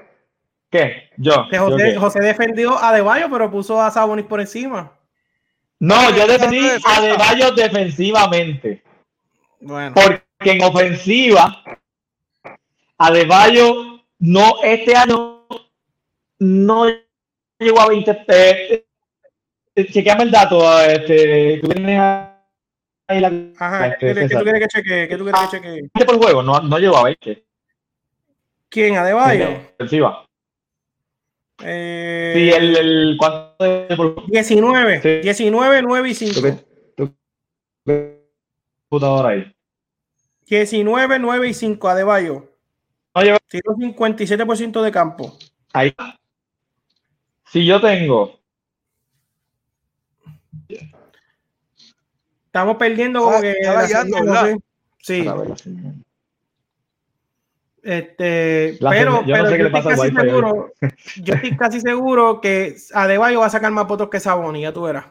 B: ¿qué? Yo.
A: que
B: ¿yo
A: José,
B: qué?
A: José defendió a Deballo, pero puso a Sabonis por encima.
B: No, yo defendí a De Bayo defensivamente.
A: Bueno.
B: Porque en ofensiva, Adebayo no, este año no llegó a 20. Eh, eh, chequeame el dato. Este, tú tienes ahí la.
A: Ajá, ¿qué, qué tú quieres que chequee? ¿Qué tú quieres que chequee?
B: 20 por juego, no, no llegó a 20.
A: ¿Quién? ¿Adebayo?
B: Ofensiva.
A: Eh,
B: Sí, el, el ¿cuánto es por
A: 19.
B: Sí.
A: 19, 9 y 5.
B: ¿Tú qué- tú qué computadora ahí?
A: 19, 9 y 5. Adebayo.
B: No
A: Tiró 57% de campo.
B: ahí. Si yo tengo
A: Estamos perdiendo como
C: Ah,
A: que.
C: ¿verdad?
A: sé. Sí. Este,
B: La
A: pero,
B: yo no
A: pero
B: sé
A: yo estoy casi seguro, yo estoy casi seguro que Adebayo va a sacar más votos que Saboni, ya tú verás.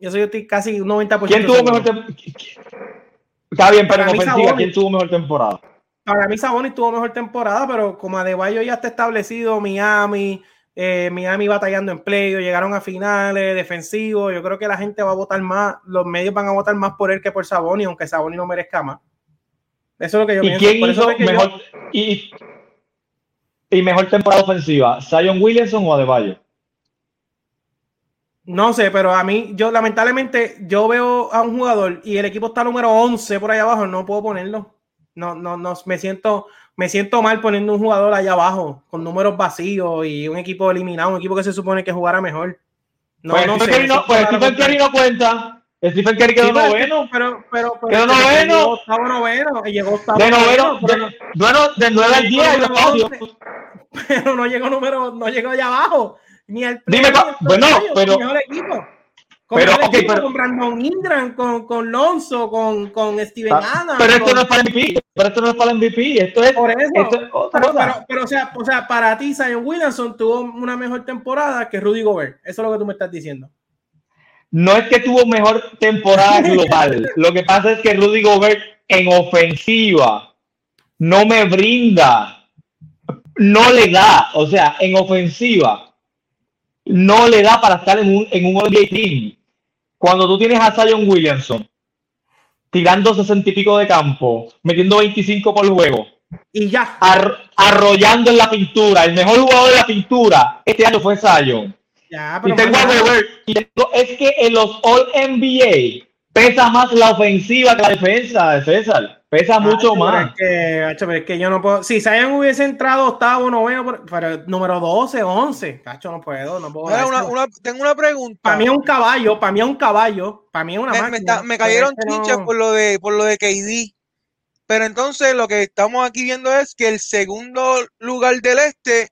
A: Eso yo estoy casi un 90%.
B: ¿Quién tuvo mejor temporada? Está bien, pero
A: Para mí.
B: ¿quién tuvo mejor temporada?
A: Para mí Saboni tuvo mejor temporada, pero como Adebayo ya está establecido, Miami, eh, Miami batallando en play, llegaron a finales, defensivos, yo creo que la gente va a votar más, los medios van a votar más por él que por Saboni, aunque Saboni no merezca más. Eso es lo que yo
B: ¿Y
A: pienso.
B: quién
A: Por
B: hizo
A: yo-
B: mejor y, y mejor temporada ofensiva? ¿Zion Williamson o Adebayo?
A: No sé, pero a mí, yo lamentablemente, yo veo a un jugador y el equipo está número 11 por ahí abajo, no puedo ponerlo. No, no, no, me siento, me siento mal poniendo un jugador allá abajo, con números vacíos y un equipo eliminado, un equipo que se supone que jugara mejor. No,
B: pues
A: no
B: Stephen
A: sé,
B: Curry no, pues Stephen Curry no cuenta. Stephen Curry quedó
A: Sí, pero-
B: noveno.
A: Pero, pero, pero,
B: Quedó noveno.
A: Llegó octavo noveno, y llegó octavo
B: De noveno,
A: pero no-
B: de, bueno, de 9 al 10 hay
A: Número
B: audio.
A: 11. *laughs* pero no llegó número, no llegó allá abajo. Ni al
B: Dime, bueno, pero-
A: mejor equipo. Con
B: pero,
A: mejor
B: ok,
A: equipo,
B: pero-
A: con Brandon Ingram, con, con Lonzo, con, con Steven Adams.
B: Pero esto
A: con-
B: no es para MVP. Pero esto no es para MVP. Esto es,
A: por eso.
B: esto es otra
A: pero,
B: cosa.
A: pero, pero, o, sea, o sea, para ti, Zion Williamson tuvo una mejor temporada que Rudy Gobert. Eso es lo que tú me estás diciendo.
B: No es que tuvo mejor temporada *laughs* global. Lo que pasa es que Rudy Gobert en ofensiva no me brinda, no le da, o sea, en ofensiva no le da para estar en un, en un NBA team. Cuando tú tienes a Zion Williamson tirando 60 y pico de campo, metiendo 25 por juego,
A: Y ya.
B: ar- arrollando en la pintura, el mejor jugador de la pintura este año fue Zion.
A: Ya,
B: Y
A: pero
B: y tengo- es que en los All NBA pesa más la ofensiva que la defensa de César. Pesa mucho
A: Hacho, pero
B: más.
A: Es que, hacho, pero es que yo no puedo. Si Zion hubiese entrado octavo, noveno, pero- pero número 12, 11. Cacho, no puedo, no puedo.
C: Una- una- tengo una pregunta.
A: Para mí es un caballo, para mí es un caballo, para mí es una
C: me, me
A: máquina.
C: está- me cayeron
A: es que no-
C: chinches por lo de por lo de KD. Pero entonces lo que estamos aquí viendo es que el segundo lugar del este,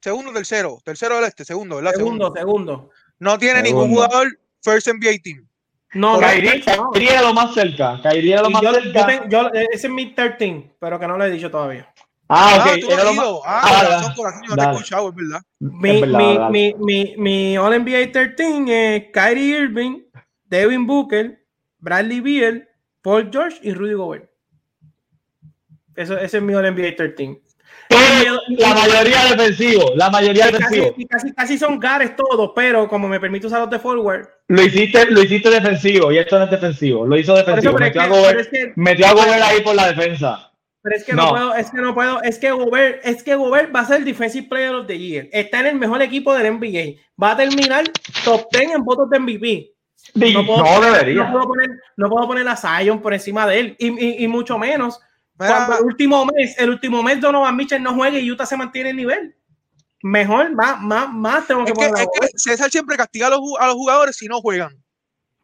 C: segundo, tercero, tercero del este, segundo, ¿verdad?
A: Segundo, segundo.
C: No tiene ningún jugador first NBA team.
A: No,
B: Kyrie,
A: no.
B: Era lo más cerca. Kyrie era lo más
A: yo, yo ese es mi 13, pero que no lo he dicho todavía.
B: Ah,
C: Ah,
B: ok.
C: tú no
B: Era
C: has
B: lo más...
C: ido. Ah,
B: Ah,
C: corazón,
B: dale.
C: corazón, yo no te he
B: Dale.
C: escuchado, es verdad.
A: Mi,
B: Es verdad,
A: mi,
B: dale.
A: mi, mi, mi All NBA 13 es Kyrie Irving, Devin Booker, Bradley Beal, Paul George y Rudy Gobert. Eso, ese es mi All NBA 13.
B: La mayoría defensivo. La mayoría
A: casi,
B: defensivo.
A: y casi, casi son gares todos, pero como me permite usar los de forward.
B: Lo hiciste, lo hiciste defensivo y esto no es defensivo. Lo hizo defensivo. Metió a Gobert,
A: es que,
B: metió a Gobert ahí por la defensa.
A: pero es que no.
B: No.
A: puedo, es que no puedo, es que Gobert, es que Gobert va a ser el Defensive Player of the Year. Está en el mejor equipo del NBA. Va a terminar top 10 en votos de MVP. No
B: No,
A: puedo-
B: debería.
A: No puedo poner, no puedo poner a Zion por encima de él. Y, y- y mucho menos cuando el último mes, el último mes Donovan Mitchell no juegue y Utah se mantiene el nivel. Mejor, más, más, más tengo que
C: es que,
A: poner
C: es que. César siempre castiga a los, a los jugadores si no juegan.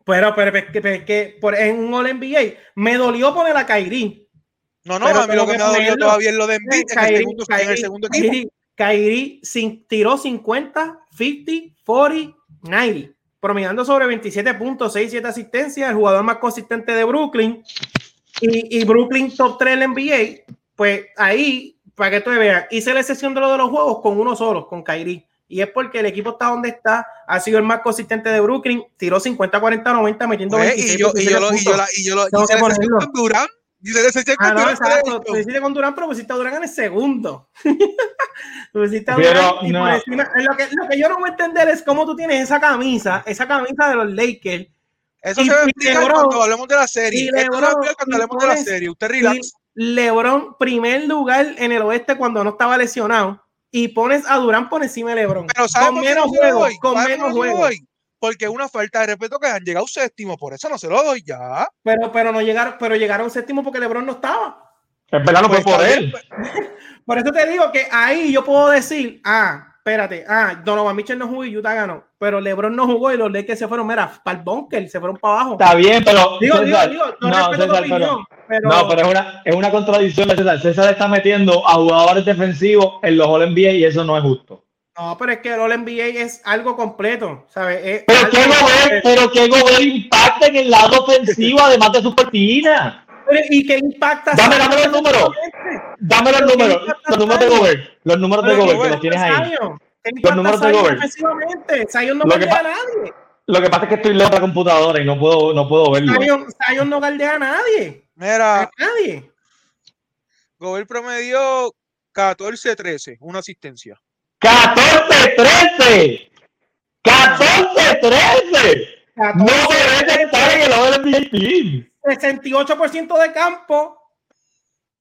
A: Pero, pero, pero, pero es que por, en un All NBA me dolió poner a Kyrie.
C: No, no, a mí lo que
A: que
C: me ha dolido
A: ponerlo.
C: todavía es lo de Embiid en el segundo, en equipo.
A: Sin- tiró 50, 50, 40, 90. promediando sobre 27 puntos, 6, 7 asistencias, el jugador más consistente de Brooklyn. Y, y Brooklyn top 3 en NBA, pues ahí, para que tú veas, hice la sesión de lo de los juegos con uno solo, con Kyrie. Y es porque el equipo está donde está, ha sido el más consistente de Brooklyn, tiró 50, 40, 90, metiendo
C: Oye,
A: 26.
C: y yo, y yo, lo, y yo, la- y yo, lo-
A: Tengo
C: hice la con Durán. Hice la sesión
A: Ah,
C: con
A: no,
C: Durán.
A: exacto. Tú hiciste con Durán, pero pusiste a Durán en el segundo. *laughs* tú hiciste a
B: Pero,
A: Durán y
B: no.
A: por encima- lo, que, lo que yo no voy a entender es cómo tú tienes esa camisa, esa camisa de los Lakers,
C: Eso
A: Y-
C: se va a explicar
A: LeBron-
C: cuando hablemos de la serie.
A: y
C: Esto se va a
A: LeBron,
C: cuando hablemos de la serie. Usted relax.
A: LeBron primer lugar en el oeste cuando no estaba lesionado y pones a Durán por encima de LeBron.
C: Pero ¿sabes
A: con menos
C: no
A: juegos, con
C: ¿Sabes
A: menos juegos.
C: Porque es una falta de respeto que han llegado séptimo, por eso no se lo doy ya.
A: Pero, pero no llegaron, pero llegaron séptimo porque LeBron no estaba.
B: Es verdad, no fue
C: Pues
B: por él.
C: bien, pues, *laughs*
A: Por eso te digo que ahí yo puedo decir, ah, espérate, ah, Donovan Mitchell no jugó y Utah ganó, pero LeBron no jugó y los Lakers se fueron, mira, para el bunker, se fueron para abajo.
B: Está bien, pero.
A: Digo, digo,
B: César,
A: digo, no,
B: no,
A: respeto
B: César,
A: opinión, pero,
B: No, pero es una, es una contradicción César. César está metiendo a jugadores defensivos en los All NBA y eso no es justo.
A: no, pero es que el All NBA es algo completo, ¿sabes? Es
B: Pero
A: algo
B: que Gobert, pero que Gobert impacta en el lado ofensivo *laughs* además de su cortina.
A: ¿Y qué impacta?
B: Dame, dame los números. Dame los
A: Pero ¿qué
B: números, los números de? Gobert, los números de Gobert
A: ¿qué
B: que los tienes ahí.
A: Impacta
B: números de Gobert.
A: Zion no
B: Lo que
A: galdea a nadie.
B: Lo que pasa es que estoy lejos de la computadora y no puedo, no puedo verlo.
A: Zion, no galdea a nadie.
C: Mira,
A: A nadie.
C: Gobert promedió 14-13, una asistencia.
B: 14-13. 14-13. No merece estar en el NBA Team.
A: 68% de campo.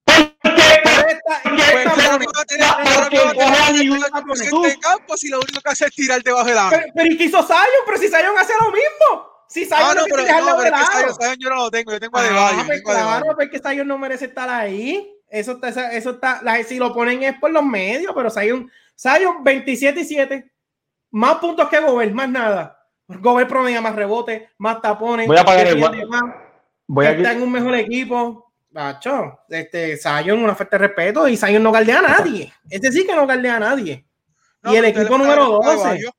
B: ¿Por qué?
A: Esta-
C: Pues
A: esta-
C: claro que va a tener,
B: no,
C: claro que va a
B: porque
C: tener
B: coge
C: el
B: ningún
C: 14% de campo si lo único que hace es tirar debajo del agua.
A: pero, pero ¿y qué hizo Zion? Pero si Zion hace lo mismo. Si Zion
C: Ah, no,
A: no
C: pero,
A: quiere dejarlo
C: no, pero. Zion- Zion yo no lo tengo, yo tengo a
A: Ah,
C: Adebayo, yo
A: pues claro, porque Zion no merece estar ahí. Eso está, eso- está, la- si lo ponen es por los medios, pero Zion, Zion 27 y 7. Más puntos que Gobert, más nada. Gobert promedia más rebotes, más tapones.
B: Voy a apagar el Voy a
A: está en un mejor equipo. Bacho, este, Zion, una falta de respeto y Zion no galdea a nadie. Este sí que no galdea a nadie.
C: No,
A: y el equipo número
C: falta a
A: 12.
C: Adebayo.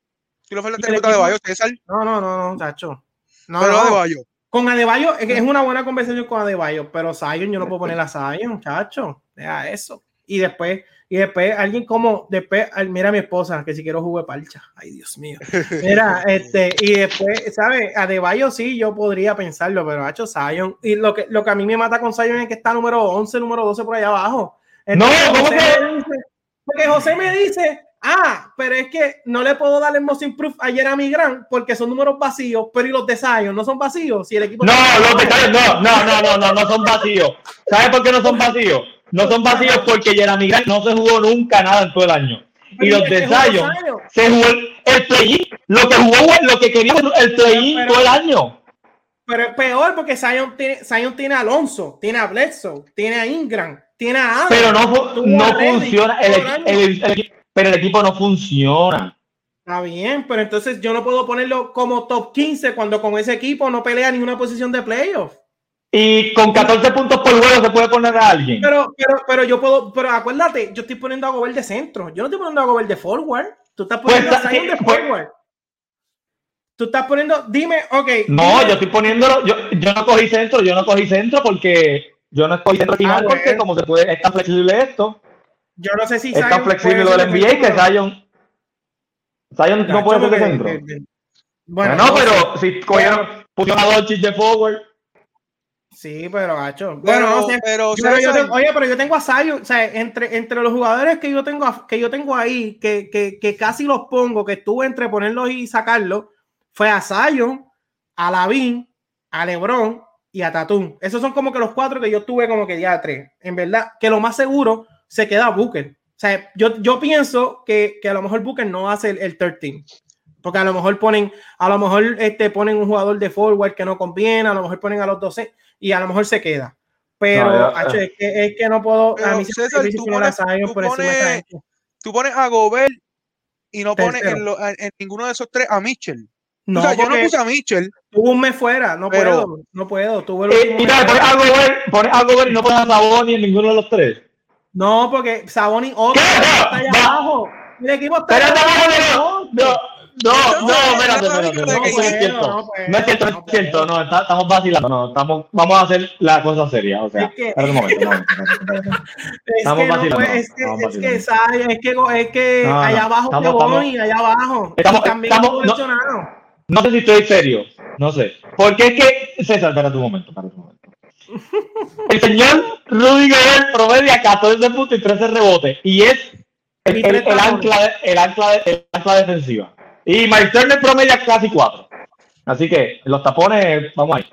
C: Tú le falta
A: Y el
C: a Adebayo,
A: equipo-
C: César.
A: No, no, no, no, Tacho. No,
C: Pero
A: no.
C: Adebayo.
A: Con Adebayo, es que es una buena conversación con Adebayo, pero Zion yo no puedo poner a Zion, muchacho. Deja eso. Y después, y después alguien como, después, mira a mi esposa, que si quiero jugar parcha. Ay, Dios mío. *laughs* Mira, este, y después, ¿sabes? Adebayo sí, yo podría pensarlo, pero ha hecho Zion. Y lo que, lo que a mí me mata con Zion es que está número 11, número 12 por allá abajo. Entonces,
B: No, ¿cómo
A: José
B: que?
A: me dice- porque José me dice, ah, pero es que no le puedo dar el most improved a Jeremy Grant porque son números vacíos, pero y los de Zion no son vacíos. Si el equipo
B: No, los detalles no, no, no, no, no, no son vacíos. ¿Sabes por qué no son vacíos? No son vacíos porque Jeremy Grant no se jugó nunca nada en todo el año. Y los de Zion se jugó el, el play lo que jugó, lo que quería el play
A: Pero-
B: todo el año.
A: Pero es peor porque Zion tiene, Zion tiene a Alonso, tiene a Bledsoe, tiene a Ingram, tiene a Adams.
B: Pero no, no funciona, el-
A: el-
B: pero el equipo no funciona.
A: Está bien, pero entonces yo no puedo ponerlo como top 15 cuando con ese equipo no pelea ninguna posición de playoff.
B: Y con 14 puntos por juego se puede poner a alguien.
A: Pero, pero, pero yo puedo, pero acuérdate, yo estoy poniendo a Gobert de centro. Yo no estoy poniendo a Gobert de forward. Tú estás
B: Pues,
A: poniendo a Zion de
B: pues-
A: forward. Tú estás poniendo, dime, ok.
B: No,
A: dime-
B: yo estoy poniéndolo, yo, yo no cogí centro, yo no cogí centro porque yo no estoy centro final
A: Ah,
B: porque
A: bueno.
B: como se puede, es tan flexible esto,
A: yo no sé si
B: es tan flexible lo del NBA que. Zion, Zion no puede ser de centro. Bueno,
A: no
B: pero si cogieron, pusieron a Doncic de forward,
A: Sí, pero gacho. Bueno, no sé.
C: pero,
A: Yo- yo tengo- oye, pero yo tengo a Zion, o sea, entre, entre los jugadores que yo tengo que yo tengo ahí, que, que, que casi los pongo, que estuve entre ponerlos y sacarlos, fue a Zion, a Lavin, a Lebron y a Tatum. Esos son como que los cuatro que yo tuve como que ya tres. En verdad, que lo más seguro se queda Booker. O sea, yo, yo pienso que, que a lo mejor Booker no hace el, el third team. Porque a lo mejor ponen, a lo mejor este, ponen un jugador de forward que no conviene, a lo mejor ponen a los 12 y a lo mejor se queda. Pero
B: No, ya,
A: acho, es, que, es que no puedo.
C: Pero,
A: a mí
C: César, tú pones- tú
A: por
C: pones- tú pones a Gobert y no pones en, lo- en- en ninguno de esos tres a Mitchell.
A: No,
C: o sea, yo no puse a Mitchell.
A: tuvo un mes fuera, no
C: Pero-
A: puedo, no puedo. Tuve el
B: Eh,
A: mes
B: pones algo ver, pones algo ver y no pones a Saboni en ninguno de los tres.
A: No, porque Saboni otro
B: ¿Qué?
A: está allá abajo. Mi equipo está
B: Pero
A: allá
B: no,
A: abajo.
B: no, no, No, no, espérate, espérate. No, no, es cierto. No es cierto, no es cierto. No, estamos vacilando. No, estamos, vamos a hacer la cosa seria. O sea, espera un momento. *laughs*
A: Estamos vacilando. Es que, es que, es que, es que allá abajo te voy, allá abajo.
B: Estamos, estamos, no, no sé si estoy serio. No sé. Porque es que, César, espérate un momento, espérate un momento. El señor Rudy Gobert promedia 14 puntos y 13 rebotes. Y es el, el, ancla, el, ancla, el ancla defensiva. Y Mike Turner promedia casi 4. Así que los tapones, vamos ahí.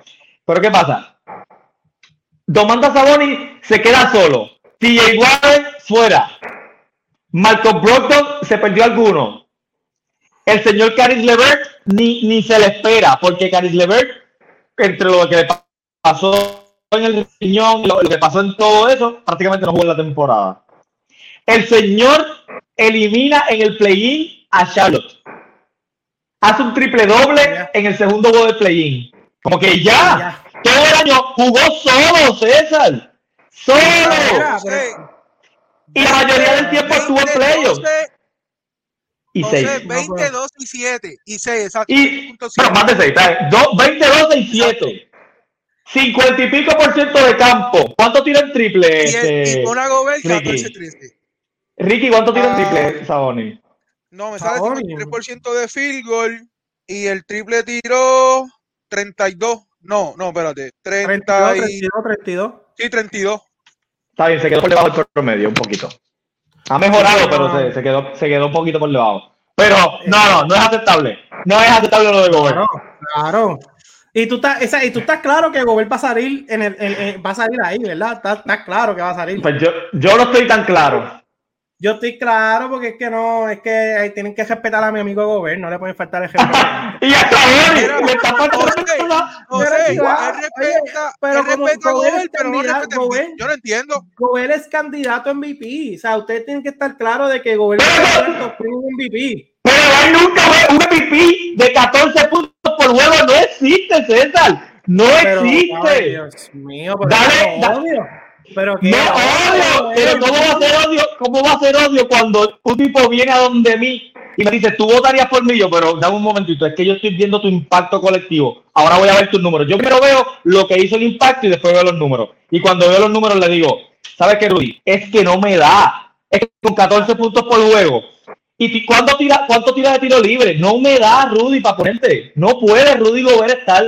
B: Pero ¿qué pasa? Domantas Saboni se queda solo. TJ Warren fuera. Marco Brogdon se perdió alguno. El señor Caris Levert ni, ni se le espera, porque Caris Levert, entre lo que le pasó en el riñón, lo, lo que pasó en todo eso, prácticamente no jugó en la temporada. El señor elimina en el play-in a Charlotte. Hace un triple doble en el segundo juego de play-in. Como que ya, todo el año jugó solo, César. Solo. Y la mayoría del tiempo estuvo en playoffs.
C: Y 6. 20, 2 y 7. Y 6, exacto.
B: Y, no, más de 6. 20, 2 y 7. 50 y pico por ciento de campo. ¿Cuánto tira en triple? Y, este,
C: y una Gobel 14 13.
B: Ricky, ¿cuánto tira en triple, Saboni?
C: No, me sale 53% de field goal y el triple tiró 32. No, no, espérate. 30 32, 32, Sí, 32.
B: Está bien, se quedó por debajo del promedio un poquito. Ha mejorado, pero se, se, quedó, se quedó un poquito por debajo. Pero no, no, no es aceptable. No es aceptable lo de Gobert.
A: Claro, claro. Y tú estás, esa, y tú estás claro que Gobert va a salir en el, en, va a salir ahí, ¿verdad? Estás, estás claro que va a salir.
B: Pues yo, yo no estoy tan claro.
A: Yo estoy claro porque es que no, es que ahí tienen que respetar a mi amigo Gobert, no le pueden faltar el respeto. *laughs*
B: y hasta ahora
C: le está pero como Gobert, pero no Gobert, yo no entiendo.
A: Gobert es candidato a MVP, o sea, ustedes tienen que estar claros de que Gobert es un MVP.
B: Pero hay nunca un MVP de 14 puntos por juego, no existe, César. No existe.
A: Dios mío, pero Dale,
B: dale. Pero no odio, pero ¿cómo va a ser odio? ¿Cómo va a ser odio cuando un tipo viene a donde mí y me dice, tú votarías por mí? Yo, pero dame un momentito, es que yo estoy viendo tu impacto colectivo. Ahora voy a ver tus números. Yo primero veo lo que hizo el impacto y después veo los números. Y cuando veo los números le digo, ¿sabes qué, Rudy? Es que no me da. Es que con 14 puntos por juego. ¿Y cuánto tira, cuánto tira de tiro libre? No me da, Rudy, para ponerte. No puede Rudy Gobert estar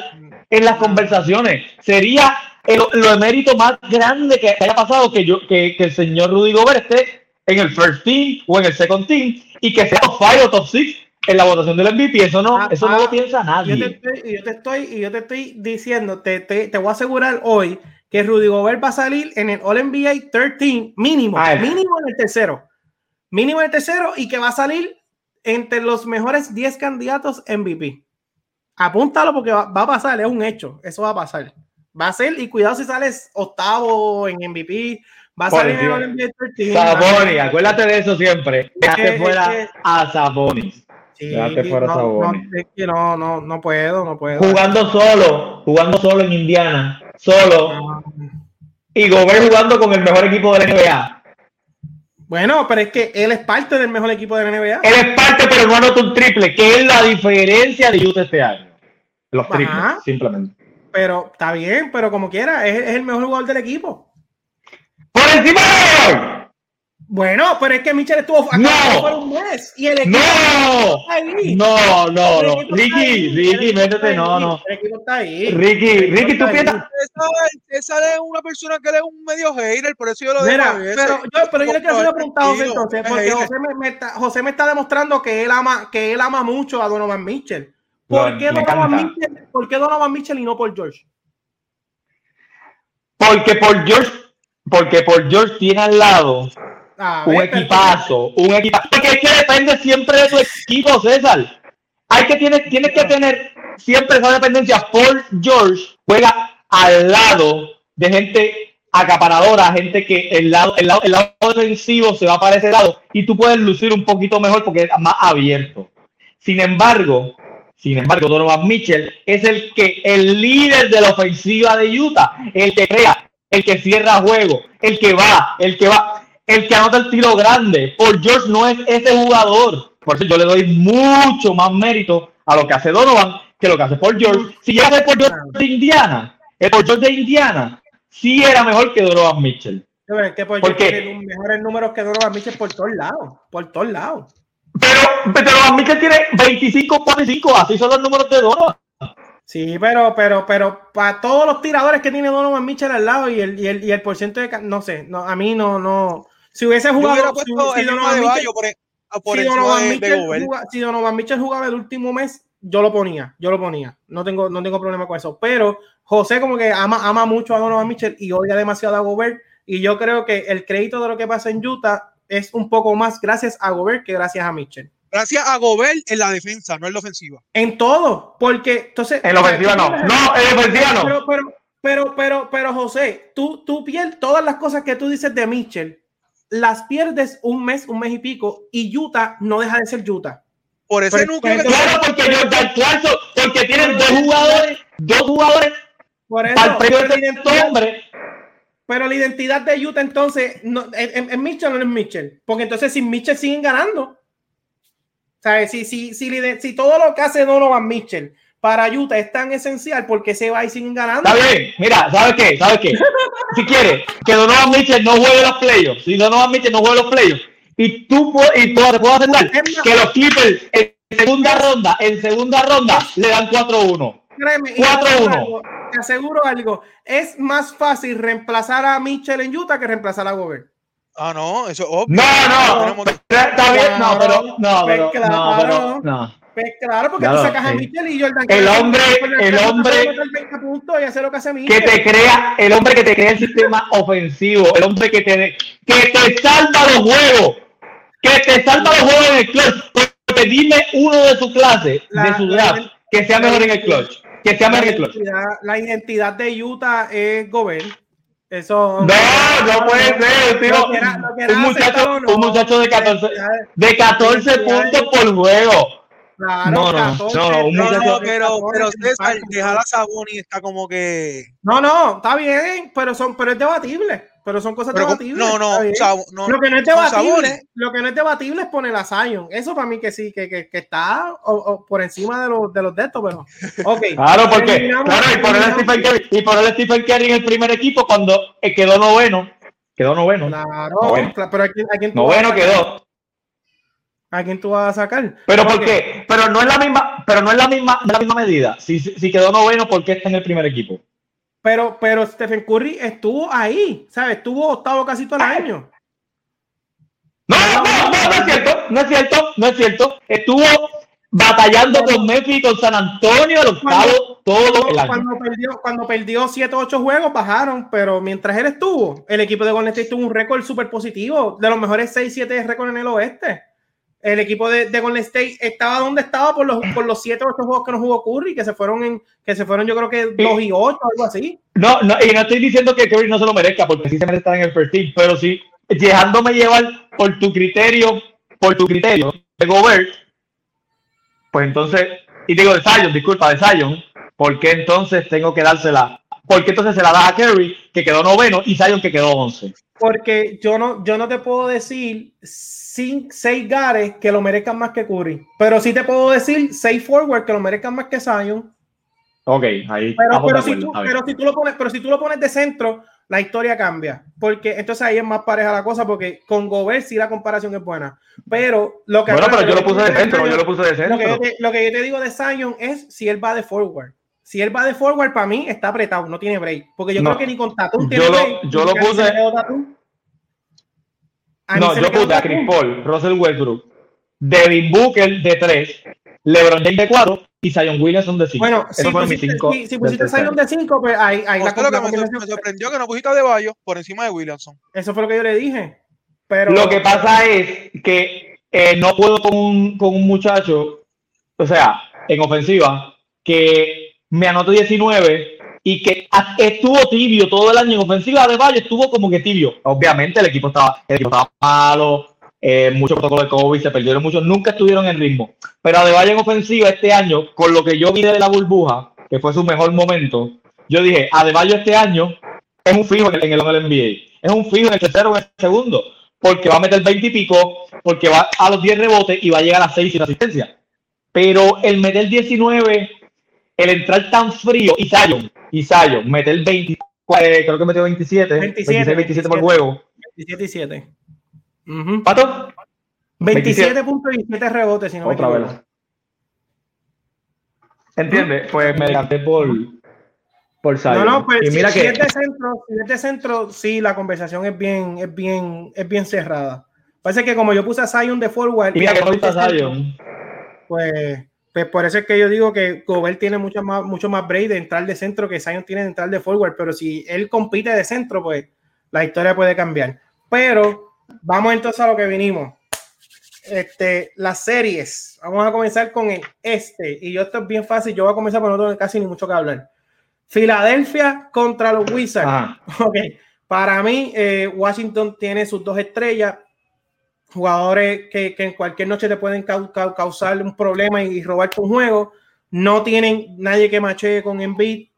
B: en las conversaciones. Sería lo emérito más grande que haya pasado que yo que, que, el señor Rudy Gobert esté en el first team o en el second team y que sea top 5 o top 6 en la votación del MVP. Eso no, ah, eso no lo ah, piensa nadie.
A: Yo te estoy, yo te estoy, yo te estoy diciendo, te, te, te, voy a asegurar hoy que Rudy Gobert va a salir en el All NBA 13 mínimo, ah, mínimo en el tercero. Mínimo en el tercero y que va a salir entre los mejores 10 candidatos MVP. Apúntalo porque va, va a pasar, es un hecho. Eso va a pasar. Va a ser, y cuidado si sales octavo en MVP, va a salir en el
B: MVP Sabonis, acuérdate de eso siempre. Déjate fuera a Sabonis.
A: Sí, fuera no, Sabonis. No, es que no, no, no puedo, no puedo.
B: Jugando solo, jugando solo en Indiana, solo. Y Gobert jugando con el mejor equipo de la NBA.
A: Bueno, pero es que él es parte del mejor equipo de la NBA.
B: Él es parte, pero no anota un triple, que es la diferencia de Utah este año. Los triples, simplemente.
A: Pero está bien, pero como quiera, es, es el mejor jugador del equipo.
B: ¡Por encima de
A: bueno, pero es que Michel estuvo
B: acá no, por un mes y el equipo no, ahí. no, no, no, Ricky, Ricky, métete, no, no.
A: El equipo está ahí.
B: Ricky, Ricky, tú piensas.
C: César es una persona que es un medio hater, por eso yo lo
A: dejo. pero yo, pero yo le quiero hacer una pregunta a José entonces, porque José me, me está, José me está demostrando que él ama, que él ama mucho a Donovan Mitchell. ¿Por, qué Donovan Mitchell, ¿Por qué Donovan Mitchell y no por George?
B: Porque por George, porque por George tiene al lado un equipazo, un equipazo. Porque es que depende siempre de tu equipo, César. Hay que tienes, tienes que tener siempre esa dependencia. Por George juega al lado de gente acaparadora, gente que el lado, el lado, el lado defensivo se va para ese lado y tú puedes lucir un poquito mejor porque es más abierto. Sin embargo, sin embargo, Donovan Mitchell es el que el líder de la ofensiva de Utah, el que crea, el que cierra juego, el que va, el que va, el que anota el tiro grande. Por George no es ese jugador. por eso yo le doy mucho más mérito a lo que hace Donovan que lo que hace Paul George. Si yo hace Paul George de Indiana, el Paul George de Indiana sí era mejor que Donovan Mitchell.
A: Es que Paul George tiene mejores números que Donovan Mitchell por todos lados, por todos lados.
B: Pero, pero Donovan Mitchell tiene 25.5, así son los números de Donovan.
A: Sí, pero, pero, pero para todos los tiradores que tiene Donovan Mitchell al lado y el, y el, y el porcentaje de no sé, no, a mí no, no. Si hubiese jugado, si, Donovan Mitchell, por, si, Donovan Mitchell jugaba, si Donovan Mitchell jugaba el último mes, yo lo ponía, yo lo ponía. No tengo, no tengo problema con eso. Pero José como que ama, ama mucho a Donovan Mitchell y odia demasiado a Gobert. Y yo creo que el crédito de lo que pasa en Utah es un poco más gracias a Gobert que gracias a Mitchell.
C: Gracias a Gobert en la defensa, no en la ofensiva.
A: En todo, porque entonces.
B: En la ofensiva no. No, en la ofensiva no.
A: Pero, pero, pero, pero, pero, José, tú, tú pierdes todas las cosas que tú dices de Mitchell, las pierdes un mes, un mes y pico, y Utah no deja de ser Utah.
C: Por eso
B: no Claro, porque Jordan Clarkson, porque tienen dos jugadores, dos jugadores
A: por eso, al de hombre. Pero la identidad de Utah entonces no, es, Mitchell o no es Mitchell. Porque entonces sin Mitchell siguen ganando. ¿Sabes? Si, si, si, si todo lo que hace Donovan Mitchell para Utah es tan esencial, porque se va y siguen ganando?
B: Está bien, mira, ¿sabes qué? ¿Sabes qué? si quieres que Donovan Mitchell no juegue los playoffs, si Donovan Mitchell no juegue los playoffs, y tú, y tú te puedo asegurar que los Clippers en segunda ronda, en segunda ronda, le dan 4-1. 4-1.
A: Te aseguro algo, es más fácil reemplazar a Mitchell en Utah que reemplazar a Gobert.
C: Ah, no, eso es obvio.
B: No, no, está bien, no, pero, no, pues pero, no, pero, no.
A: Pues claro, porque tú sacas a Mitchell y Jordan.
B: El hombre, el hombre que te crea, el hombre que te crea el sistema ofensivo, el hombre que te, que te salva los juegos, que te salva los juegos en el clutch. Porque dime uno de su clase, de su draft, que sea mejor en el clutch. Que sea clutch.
A: La identidad de Utah es Gobert. Eso.
B: No, no puede ser, tío. un, muchacho, un muchacho de 14, de 14 puntos por juego.
A: Claro, no, no, 14, no,
C: un muchacho, pero, pero César, dejar a Saboni está como que.
A: No, no, está bien, pero son, pero es debatible. Pero son cosas debatibles.
C: No, no, no,
A: Lo que no es debatible, lo que no es debatible es poner a Zion. Eso para mí que sí, que, que, que está o, o por encima de los de los de estos, pero. Okay. *laughs*
B: Claro, porque. Claro, y poner a Stephen Curry, y poner a Stephen Curry en el primer equipo cuando quedó noveno. Quedó noveno.
A: Claro, noveno. pero aquí, aquí
B: noveno quedó.
A: ¿A quién tú vas a sacar?
B: Pero ¿por qué? Pero no es la misma, pero no es la misma, la misma medida. Si, si quedó noveno, ¿por qué está en el primer equipo?
A: Pero, pero Stephen Curry estuvo ahí, ¿sabes? Estuvo octavo casi todo el año.
B: No, no, no, no, es cierto, no es cierto, no es cierto. Estuvo batallando con Memphis y con San Antonio, el octavo, todo el año.
A: Cuando perdió, cuando perdió 7 8 juegos, bajaron, pero mientras él estuvo, el equipo de Golden State tuvo un récord súper positivo, de los mejores 6, 7 récords en el oeste el equipo de, de, Golden State estaba donde estaba por los, por los 7 o 8 juegos que no jugó Curry, que se fueron en, que se fueron yo creo que 2 y 8, algo así.
B: No, no, y no estoy diciendo que Curry no se lo merezca, porque sí se merece estar en el first team, pero sí, dejándome llevar por tu criterio, por tu criterio de Gobert, pues entonces, y digo de Zion, disculpa, de Zion, ¿por qué entonces tengo que dársela? ¿Por qué entonces se la das a Curry, que quedó noveno, y Zion, que quedó once?
A: Porque yo no, yo no te puedo decir seis gares que lo merezcan más que Curry. Pero sí te puedo decir seis forward que lo merezcan más que Zion.
B: Ok, ahí.
A: Pero, pero, si tú, pero, si tú, lo pones, pero si tú lo pones de centro, la historia cambia. Porque entonces ahí es más pareja la cosa, porque con Gobert sí la comparación es buena. Pero lo que.
B: Bueno, pero yo lo puse de centro, yo lo puse de centro.
A: Lo que, yo te, lo que yo te digo de Zion es si él va de forward. Si él va de forward, para mí está apretado, no tiene break. Porque yo creo que ni con Tatum tiene
B: yo
A: break.
B: Lo, yo lo puse. No, yo puse a Chris Paul, Russell Westbrook, Devin Booker de 3, LeBron James de 4 y Zion Williamson de 5.
A: Bueno, si, pusiste, cinco si, si pusiste Zion de 5, pues ahí, ahí
C: la, la, me, me sorprendió que no pusiste a De Bayo por encima de Williamson.
A: Eso fue lo que yo le dije. Pero...
B: Lo que pasa es que eh, no puedo con un, con un muchacho, o sea, en ofensiva, que me anotó 19 y que estuvo tibio todo el año en ofensiva de Valle, estuvo como que tibio. Obviamente el equipo estaba, el equipo estaba malo, eh, mucho protocolo de COVID, se perdieron muchos, nunca estuvieron en ritmo. Pero a De en ofensiva este año, con lo que yo vi de la burbuja, que fue su mejor momento, yo dije, a De este año es un fijo en el, en el NBA, es un fijo en el tercero o en el segundo, porque va a meter 20 y pico, porque va a los 10 rebotes y va a llegar a 6 sin asistencia. Pero el meter 19, el entrar tan frío, y Zion, y Zion, meter 20, eh, creo que metió 27, 27 26, 27, por juego.
A: 27 y 7.
B: ¿Pato?
A: 27 puntos y 7 rebotes, si no
B: Otra vez. ¿Entiendes? Pues me decanté por, por Zion.
A: No, no, pues y mira si, que... es de centro, si es de centro, sí, la conversación es bien, es bien, es bien cerrada. Parece que como yo puse a Zion de forward.
B: Y mira que no está Zion.
A: Pues, pues por eso es que yo digo que Gobert tiene mucho más, mucho más break de entrar de centro que Zion tiene de entrar de forward. Pero si él compite de centro, pues la historia puede cambiar. Pero vamos entonces a lo que vinimos. Este, las series. Vamos a comenzar con el este. Y yo esto es bien fácil. Yo voy a comenzar por no tengo casi ni mucho que hablar. Filadelfia contra los Wizards. *laughs* Para mí, eh, Washington tiene sus dos estrellas. Jugadores que, en cualquier noche te pueden causar un problema y, robar tu juego. No tienen nadie que mache con Embiid.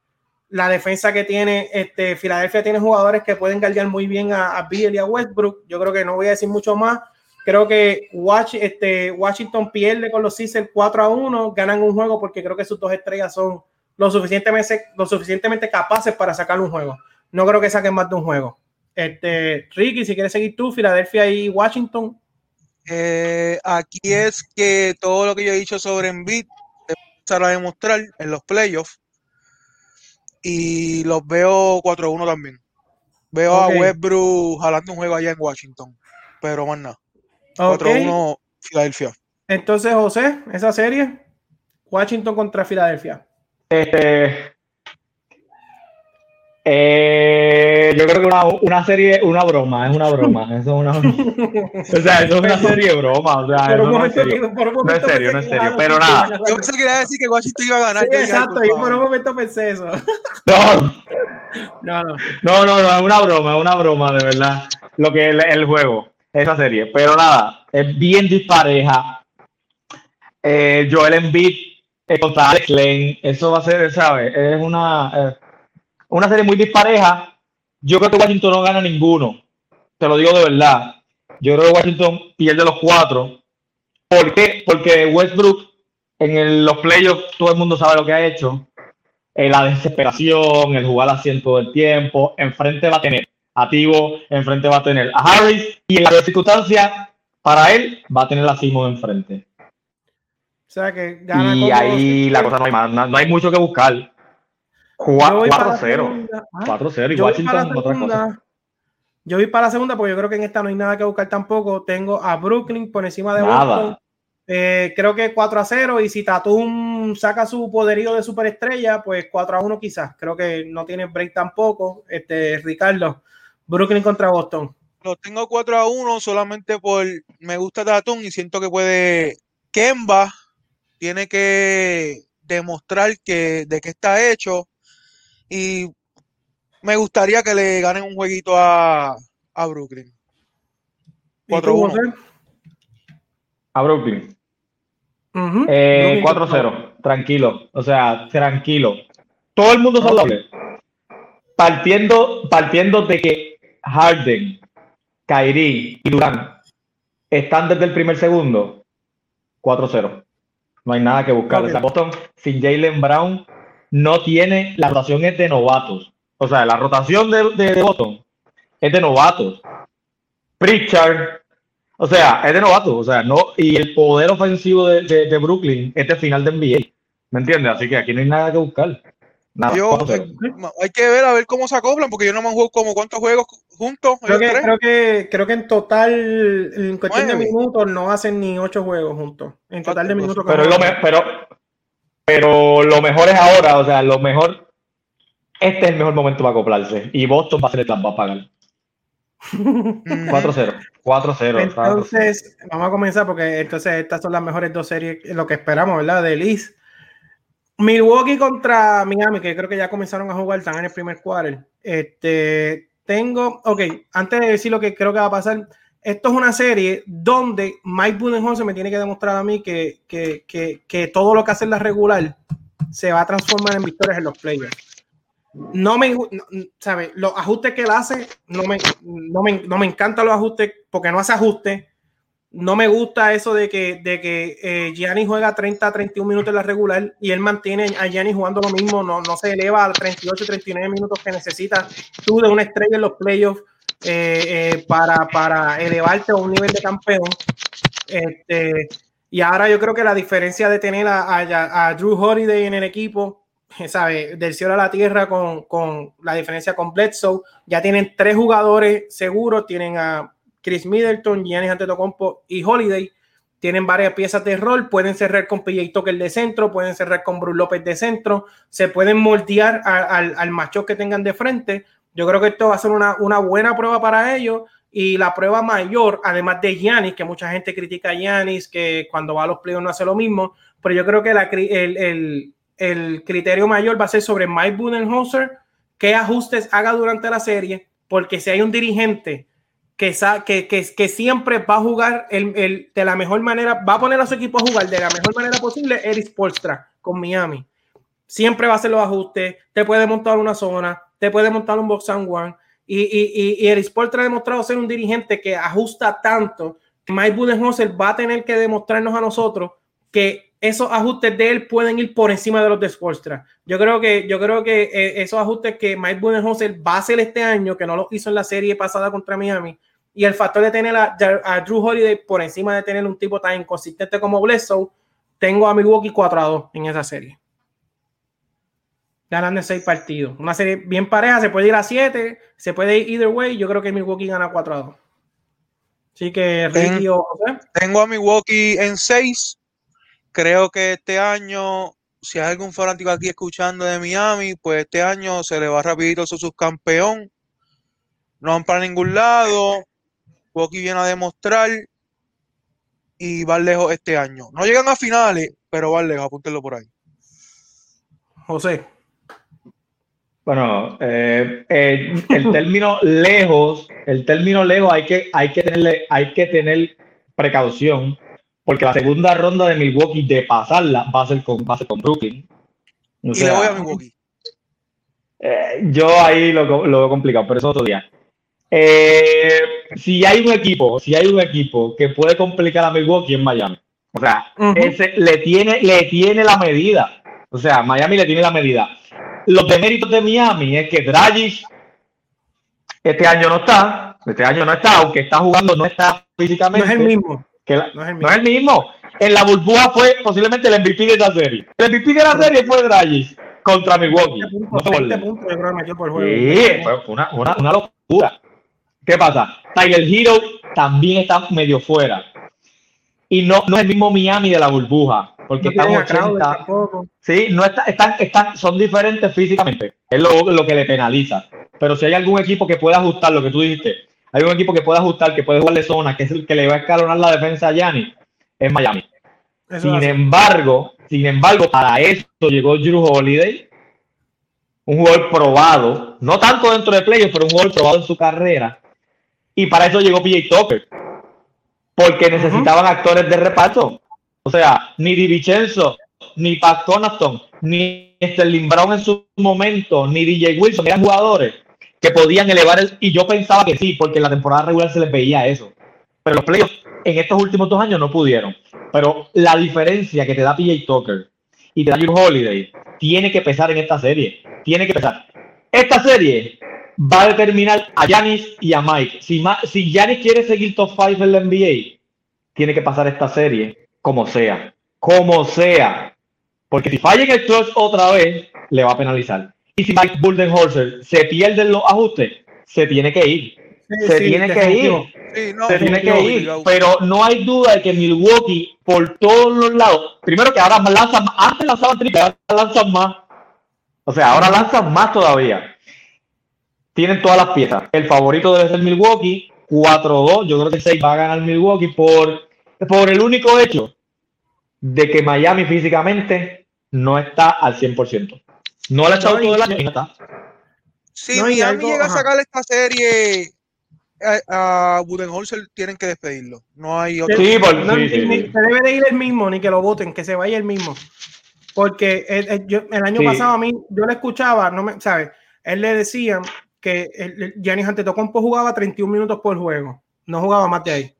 A: La defensa que tiene este, Filadelfia tiene jugadores que pueden guardiar muy bien a, a Bill y a Westbrook. Yo creo que no voy a decir mucho más. Creo que este, Washington pierde con los Sixers 4 a 1, ganan un juego porque creo que sus dos estrellas son lo suficientemente, lo suficientemente capaces para sacar un juego. No creo que saquen más de un juego. Este, Ricky, si quieres seguir tú, Filadelfia y Washington.
C: Eh, aquí es que todo lo que yo he dicho sobre Embiid se va a demostrar en los playoffs y los veo 4-1 también. Veo a Westbrook jalando un juego allá en Washington, pero más nada. 4-1 Filadelfia.
A: Entonces, José, esa serie, Washington contra Filadelfia.
B: Este, eh, yo creo que una, una, serie, una broma, es una broma. *laughs* Eso es una, o sea, eso es una serie broma. O sea, eso no es serio. No es serio, no es serio. Pero nada.
C: Yo pensé que quería decir que Washington iba a ganar.
A: Sí, exacto, y por un momento pensé eso. *laughs*
B: No. No, no. No, no, no, es una broma, es una broma, de verdad. Lo que es el juego esa serie. Pero nada, es bien dispareja. Eh, Joel Embiid eh, contra Alex Lane, eso va a ser, ¿sabes? Es una, eh, una serie muy dispareja. Yo creo que Washington no gana ninguno. Te lo digo de verdad. Yo creo que Washington pierde los cuatro. ¿Por qué? Porque Westbrook en los playoffs todo el mundo sabe lo que ha hecho. Eh, la desesperación, el jugar así en todo el tiempo. Enfrente va a tener activo, enfrente va a tener a Harris y en la circunstancia, para él, va a tener a Simon enfrente.
A: O sea que gana
B: y ahí la cosa no hay más, no, hay mucho que buscar. 4-0. 4-0 y Washington otra cosa.
A: Yo voy para la segunda porque yo creo que en esta no hay nada que buscar tampoco. Tengo a Brooklyn por encima de Boston. Eh, creo que 4 a 0 y si Tatum saca su poderío de superestrella, pues 4 a 1 quizás. Creo que no tiene break tampoco. Este, Ricardo, Brooklyn contra Boston.
C: Lo tengo 4 a 1 solamente por me gusta Tatum y siento que puede Kemba tiene que demostrar que de qué está hecho y me gustaría que le ganen un jueguito a, a Brooklyn.
B: 4 1. A Brooklyn. 4-0, eh, tranquilo, o sea, tranquilo. Todo el mundo saludable. Partiendo, partiendo de que Harden, Kyrie y Durán están desde el primer segundo, 4-0. No hay nada que buscar. Boston sin Jalen Brown no tiene, la rotación es de novatos. O sea, la rotación de, de, Boston es de novatos. Pritchard, o sea, es de novatos. O sea, no, y el poder ofensivo de, de, de Brooklyn es de final de NBA. ¿Me entiendes? Así que aquí no hay nada que buscar
C: hay que ver a ver cómo se acoplan, porque yo no me juego como cuántos juegos juntos.
A: Creo que, creo que, creo que en total, en cuestión de minutos, no hacen ni ocho juegos juntos. En total de minutos.
B: Pero lo, pero, pero lo mejor es ahora, o sea, lo mejor, este es el mejor momento para acoplarse. Y Boston va a ser el va a pagar. *laughs* 4-0. 4-0.
A: Entonces, vamos a comenzar porque entonces estas son las mejores dos series, lo que esperamos, ¿verdad? De Liz Milwaukee contra Miami, que creo que ya comenzaron a jugar, están en el primer quarter. Este, tengo, ok, antes de decir lo que creo que va a pasar, esto es una serie donde Mike Budenholzer me tiene que demostrar a mí que, que, que, que, todo lo que hace en la regular se va a transformar en victorias en los playoffs. no me, ¿sabes? Los ajustes que él hace, no me, no me, no me encantan los ajustes porque no hace ajustes. No me gusta eso de que, de que eh, Gianni juega 30 a 31 minutos en la regular y él mantiene a Gianni jugando lo mismo, no, no se eleva a 38, 39 minutos que necesita tú de una estrella en los playoffs eh, eh, para, para elevarte a un nivel de campeón. Este, y ahora yo creo que la diferencia de tener a, a, Drew Holiday en el equipo, ¿sabe? Del cielo a la tierra con, con, la diferencia con Bledsoe, ya tienen tres jugadores seguros, tienen a Chris Middleton, Giannis Antetokounmpo y Holiday, tienen varias piezas de rol, pueden cerrar con PJ Tucker de centro, pueden cerrar con Bruce López de centro, se pueden moldear al, al macho que tengan de frente. Yo creo que esto va a ser una, una buena prueba para ellos y la prueba mayor, además de Yanis, que mucha gente critica a Yanis, que cuando va a los playoffs no hace lo mismo, pero yo creo que el, el, criterio mayor va a ser sobre Mike Budenholzer, qué ajustes haga durante la serie, porque si hay un dirigente que, que, que, que siempre va a jugar el, de la mejor manera, va a poner a su equipo a jugar de la mejor manera posible, Eric Spolstra con Miami. Siempre va a hacer los ajustes, te puede montar una zona, te puede montar un box and one, y, el Sport ha demostrado ser un dirigente que ajusta tanto Mike Budenholzer va a tener que demostrarnos a nosotros que esos ajustes de él pueden ir por encima de los de Sportstra. Yo creo que, yo creo que eh, esos ajustes que Mike Budenholzer va a hacer este año, que no lo hizo en la serie pasada contra Miami, y el factor de tener a, a Drew Holiday por encima de tener un tipo tan inconsistente como Bledsoe, tengo a Milwaukee 4 a 2 en esa serie ganan de seis partidos. Una serie bien pareja, se puede ir a siete, se puede ir either way. Yo creo que Milwaukee gana 4 a 2. Así que Ricky
C: o José. Tengo a Milwaukee en 6. Creo que este año, si hay algún fanático aquí escuchando de Miami, pues este año se le va rapidito su subcampeón. No van para ningún lado. Milwaukee viene a demostrar y va lejos este año. No llegan a finales, pero van lejos, apúntenlo por ahí.
A: José.
B: Bueno, eh, eh, el término lejos, el término lejos hay que, hay que tenerle, hay que tener precaución, porque la segunda ronda de Milwaukee de pasarla va a ser con, va a ser con Brooklyn.
C: y le voy a Milwaukee.
B: Eh, yo ahí lo, lo veo complicado, pero eso otro día. si hay un equipo, si hay un equipo que puede complicar a Milwaukee en Miami, o sea, ese le tiene, le tiene la medida. O sea, Miami le tiene la medida los deméritos de Miami es que Dragic este año no está, este año no está, aunque está jugando, no está físicamente.
A: No es el mismo.
B: no, es el mismo. En la burbuja fue posiblemente el MVP de esa serie. El MVP de la serie fue Dragic contra Milwaukee. sí, fue una, una, una locura. ¿Qué pasa? Tiger Hero también está medio fuera. Y no, no es el mismo Miami de la burbuja porque están 80. Sí, no está, están, están, son diferentes físicamente. Es lo, lo, que le penaliza. Pero si hay algún equipo que pueda ajustar lo que tú dijiste, hay un equipo que puede ajustar, que puede jugar de zona, que es el que le va a escalonar la defensa a Gianni, es Miami. sin embargo, sin embargo, para eso llegó Drew Holiday, un jugador probado, no tanto dentro de playoffs, pero un jugador probado en su carrera. Y para eso llegó PJ Tucker, porque necesitaban actores de reparto. O sea, ni Di ni Pat Connaughton, ni Sterling Brown en su momento, ni DJ Wilson eran jugadores que podían elevar el. Y yo pensaba que sí, porque en la temporada regular se les veía eso. Pero los playoffs en estos últimos dos años no pudieron. Pero la diferencia que te da PJ Tucker y te da Drew Holiday tiene que pesar en esta serie. Tiene que pesar. Esta serie va a determinar a Yanis y a Mike. Si, si Yanis quiere seguir top 5 en la NBA, tiene que pasar esta serie como sea, como sea. Porque si falla en el clutch otra vez, le va a penalizar. Y si Mike Buldenholzer se pierde los ajustes, se tiene que ir. se tiene que ir. se tiene que ir. Pero no hay duda de que Milwaukee, por todos los lados, primero que ahora lanzan, antes lanzaban triple, ahora lanzan más. O sea, ahora lanzan más todavía. Tienen todas las piezas. El favorito debe ser Milwaukee. 4-2. Yo creo que 6 va a ganar Milwaukee por por el único hecho de que Miami físicamente no está al 100%. No le ha echado todo el año y no está.
C: Si Miami llega a sacar esta serie eh, a, Budenholzer tienen que despedirlo. No hay otro.
A: Sí, por, no, se debe de ir el mismo, ni que lo voten, que se vaya el mismo. Porque el, año pasado a mí, yo le escuchaba, no me, ¿sabes? él le decía que Giannis Antetokounmpo jugaba 31 minutos por juego, no jugaba más de ahí.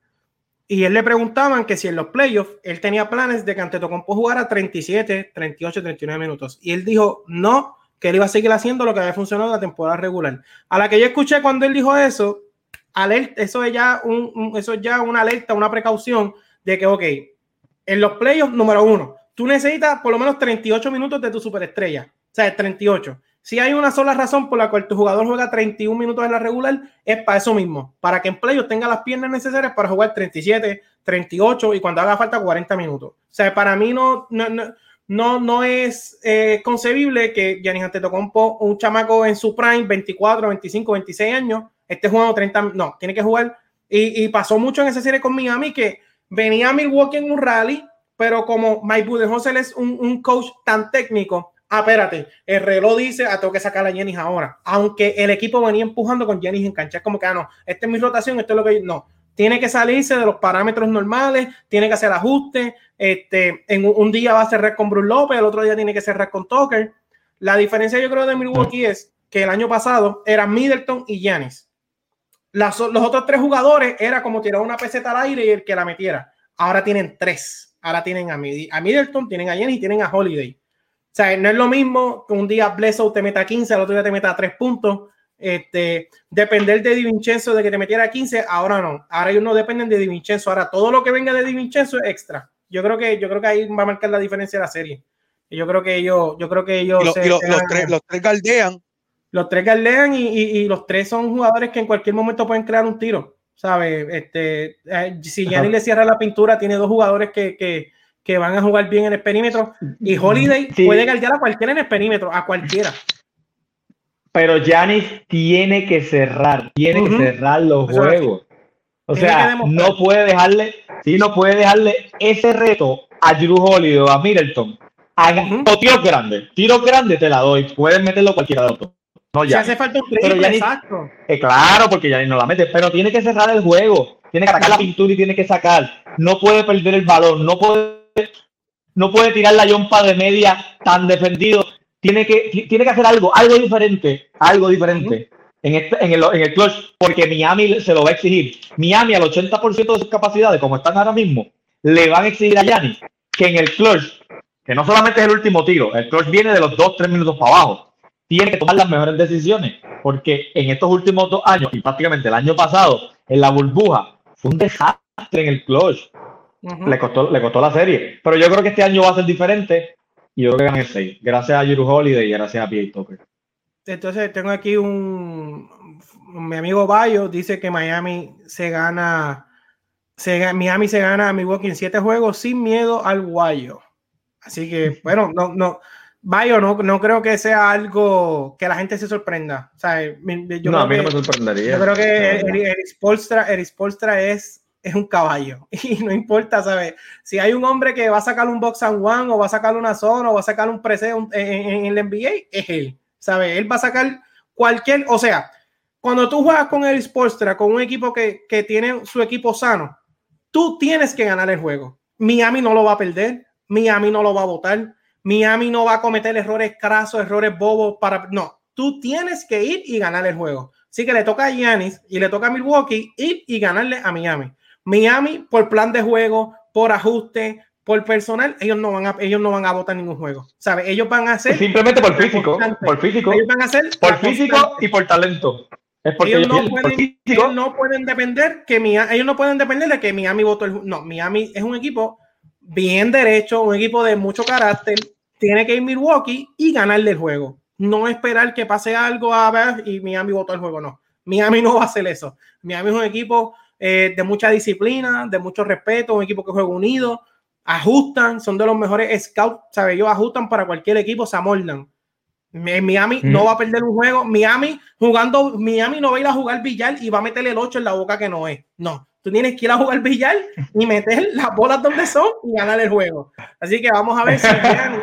A: Y él le preguntaban que si en los playoffs él tenía planes de que Antetokounmpo jugara 37, 38, 39 minutos. Y él dijo no, que él iba a seguir haciendo lo que había funcionado en la temporada regular. A la que yo escuché cuando él dijo eso, eso es ya, un, eso es ya una alerta, una precaución de que, ok, en los playoffs, número uno, tú necesitas por lo menos 38 minutos de tu superestrella. O sea, 38. Si hay una sola razón por la cual tu jugador juega 31 minutos en la regular, es para eso mismo, para que en playoffs tenga las piernas necesarias para jugar 37, 38 y cuando haga falta 40 minutos. O sea, para mí no, no, no, no, es eh, concebible que Giannis Antetokounmpo, un chamaco en su prime, 24, 25, 26 años, esté jugando 30, no, tiene que jugar. Y, pasó mucho en esa serie con Miami que venía a Milwaukee en un rally, pero como Mike Budenholzer es un, un coach tan técnico, ah, espérate, el reloj dice, ah, tengo que sacar a Jennings ahora. Aunque el equipo venía empujando con Jennings en cancha, es como que, ah, no, esta es mi rotación, esto es lo que no. Tiene que salirse de los parámetros normales, tiene que hacer ajustes. Este, en un, día va a cerrar con Bruce López, el otro día tiene que cerrar con Tucker. La diferencia, yo creo, de Milwaukee es que el año pasado era Middleton y Giannis. los otros tres jugadores era como tirar una peseta al aire y el que la metiera. Ahora tienen tres. Ahora tienen a, a Middleton, tienen a Giannis y tienen a Holiday. O sea, no es lo mismo que un día Bledsoe te meta 15, al otro día te meta 3 puntos. Este, depender de Di Vincenzo de que te metiera 15, ahora no. Ahora ellos no dependen de Di Vincenzo. Ahora todo lo que venga de Di Vincenzo es extra. Yo creo que, yo creo que ahí va a marcar la diferencia de la serie. Y yo creo que ellos, yo creo que ellos.
C: los, tres, los tres galdean.
A: Los tres galdean y, y, los tres son jugadores que en cualquier momento pueden crear un tiro. ¿Sabes? Este, eh, si Gianni le cierra la pintura, tiene dos jugadores que, que que van a jugar bien en el perímetro. Y Holiday puede guardiar a cualquiera en el perímetro, a cualquiera.
B: Pero Giannis tiene que cerrar, tiene que cerrar los juegos. O sea, no puede dejarle, sí, no puede dejarle ese reto a Drew Holiday o a Middleton. Haga tiros grandes, tiros grandes te la doy, puedes meterlo cualquiera de los dos.
A: No, ya. hace falta un triple, exacto.
B: Eh, claro, porque Giannis no la mete, pero tiene que cerrar el juego, tiene que sacar la pintura y tiene que sacar. No puede perder el balón, no puede no puede tirar la yompa de media tan defendido. Tiene que, tiene que hacer algo, algo diferente, algo diferente en, este, en, el, en el clutch, porque Miami se lo va a exigir. Miami al 80% de sus capacidades, como están ahora mismo, le van a exigir a Yanni que en el clutch, que no solamente es el último tiro, el clutch viene de los 2-3 minutos para abajo, tiene que tomar las mejores decisiones, porque en estos últimos dos años, y prácticamente el año pasado, en la burbuja, fue un desastre en el clutch le, costó, le costó la serie. Pero yo creo que este año va a ser diferente y yo creo que ganan el 6. Gracias a Yuru Holiday y gracias a P.A. Tucker.
A: Entonces tengo aquí un, mi amigo Bayo dice que Miami se gana se, Miami se gana a Milwaukee en siete juegos sin miedo al guayo. Así que, *laughs* bueno, no, no, Bayo, no, no creo que sea algo que la gente se sorprenda. O sea, yo
B: no, a mí no me sorprendería.
A: Yo creo que Eric Spolstra es es un caballo *laughs* y no importa, ¿sabes? Si hay un hombre que va a sacar un box and one o va a sacar una zona o va a sacar un preset en, el NBA, es él, ¿sabes? Él va a sacar cualquier, o sea, cuando tú juegas con el Sportstra, con un equipo que, que tiene su equipo sano, tú tienes que ganar el juego. Miami no lo va a perder, Miami no lo va a votar, Miami no va a cometer errores crasos, errores bobos para... No, tú tienes que ir y ganar el juego. Así que le toca a Giannis y le toca a Milwaukee ir y ganarle a Miami. Miami, por plan de juego, por ajuste, por personal, ellos no van a, ellos no van a votar ningún juego. ¿Sabes? Ellos van a hacer.
B: Simplemente por físico. Por físico.
A: Ellos van a hacer.
B: Por físico y por talento.
A: Es porque ellos, no pueden, ellos no pueden depender que Miami, ellos no pueden depender de que Miami votó el no Miami es un equipo bien derecho un equipo de mucho carácter tiene que ir Milwaukee y ganarle el juego no esperar que pase algo a ver y Miami votó el juego no Miami no va a hacer eso Miami es un equipo eh, de mucha disciplina, de mucho respeto, un equipo que juega unido, ajustan, son de los mejores scouts, ¿sabes? Ellos ajustan para cualquier equipo, se amoldan. Miami no va a perder un juego. Miami jugando, Miami no va a ir a jugar billar y va a meterle el 8 en la boca que no es. No, tú tienes que ir a jugar billar y meter las bolas donde son y ganar el juego. Así que vamos a ver si *laughs* Gianni,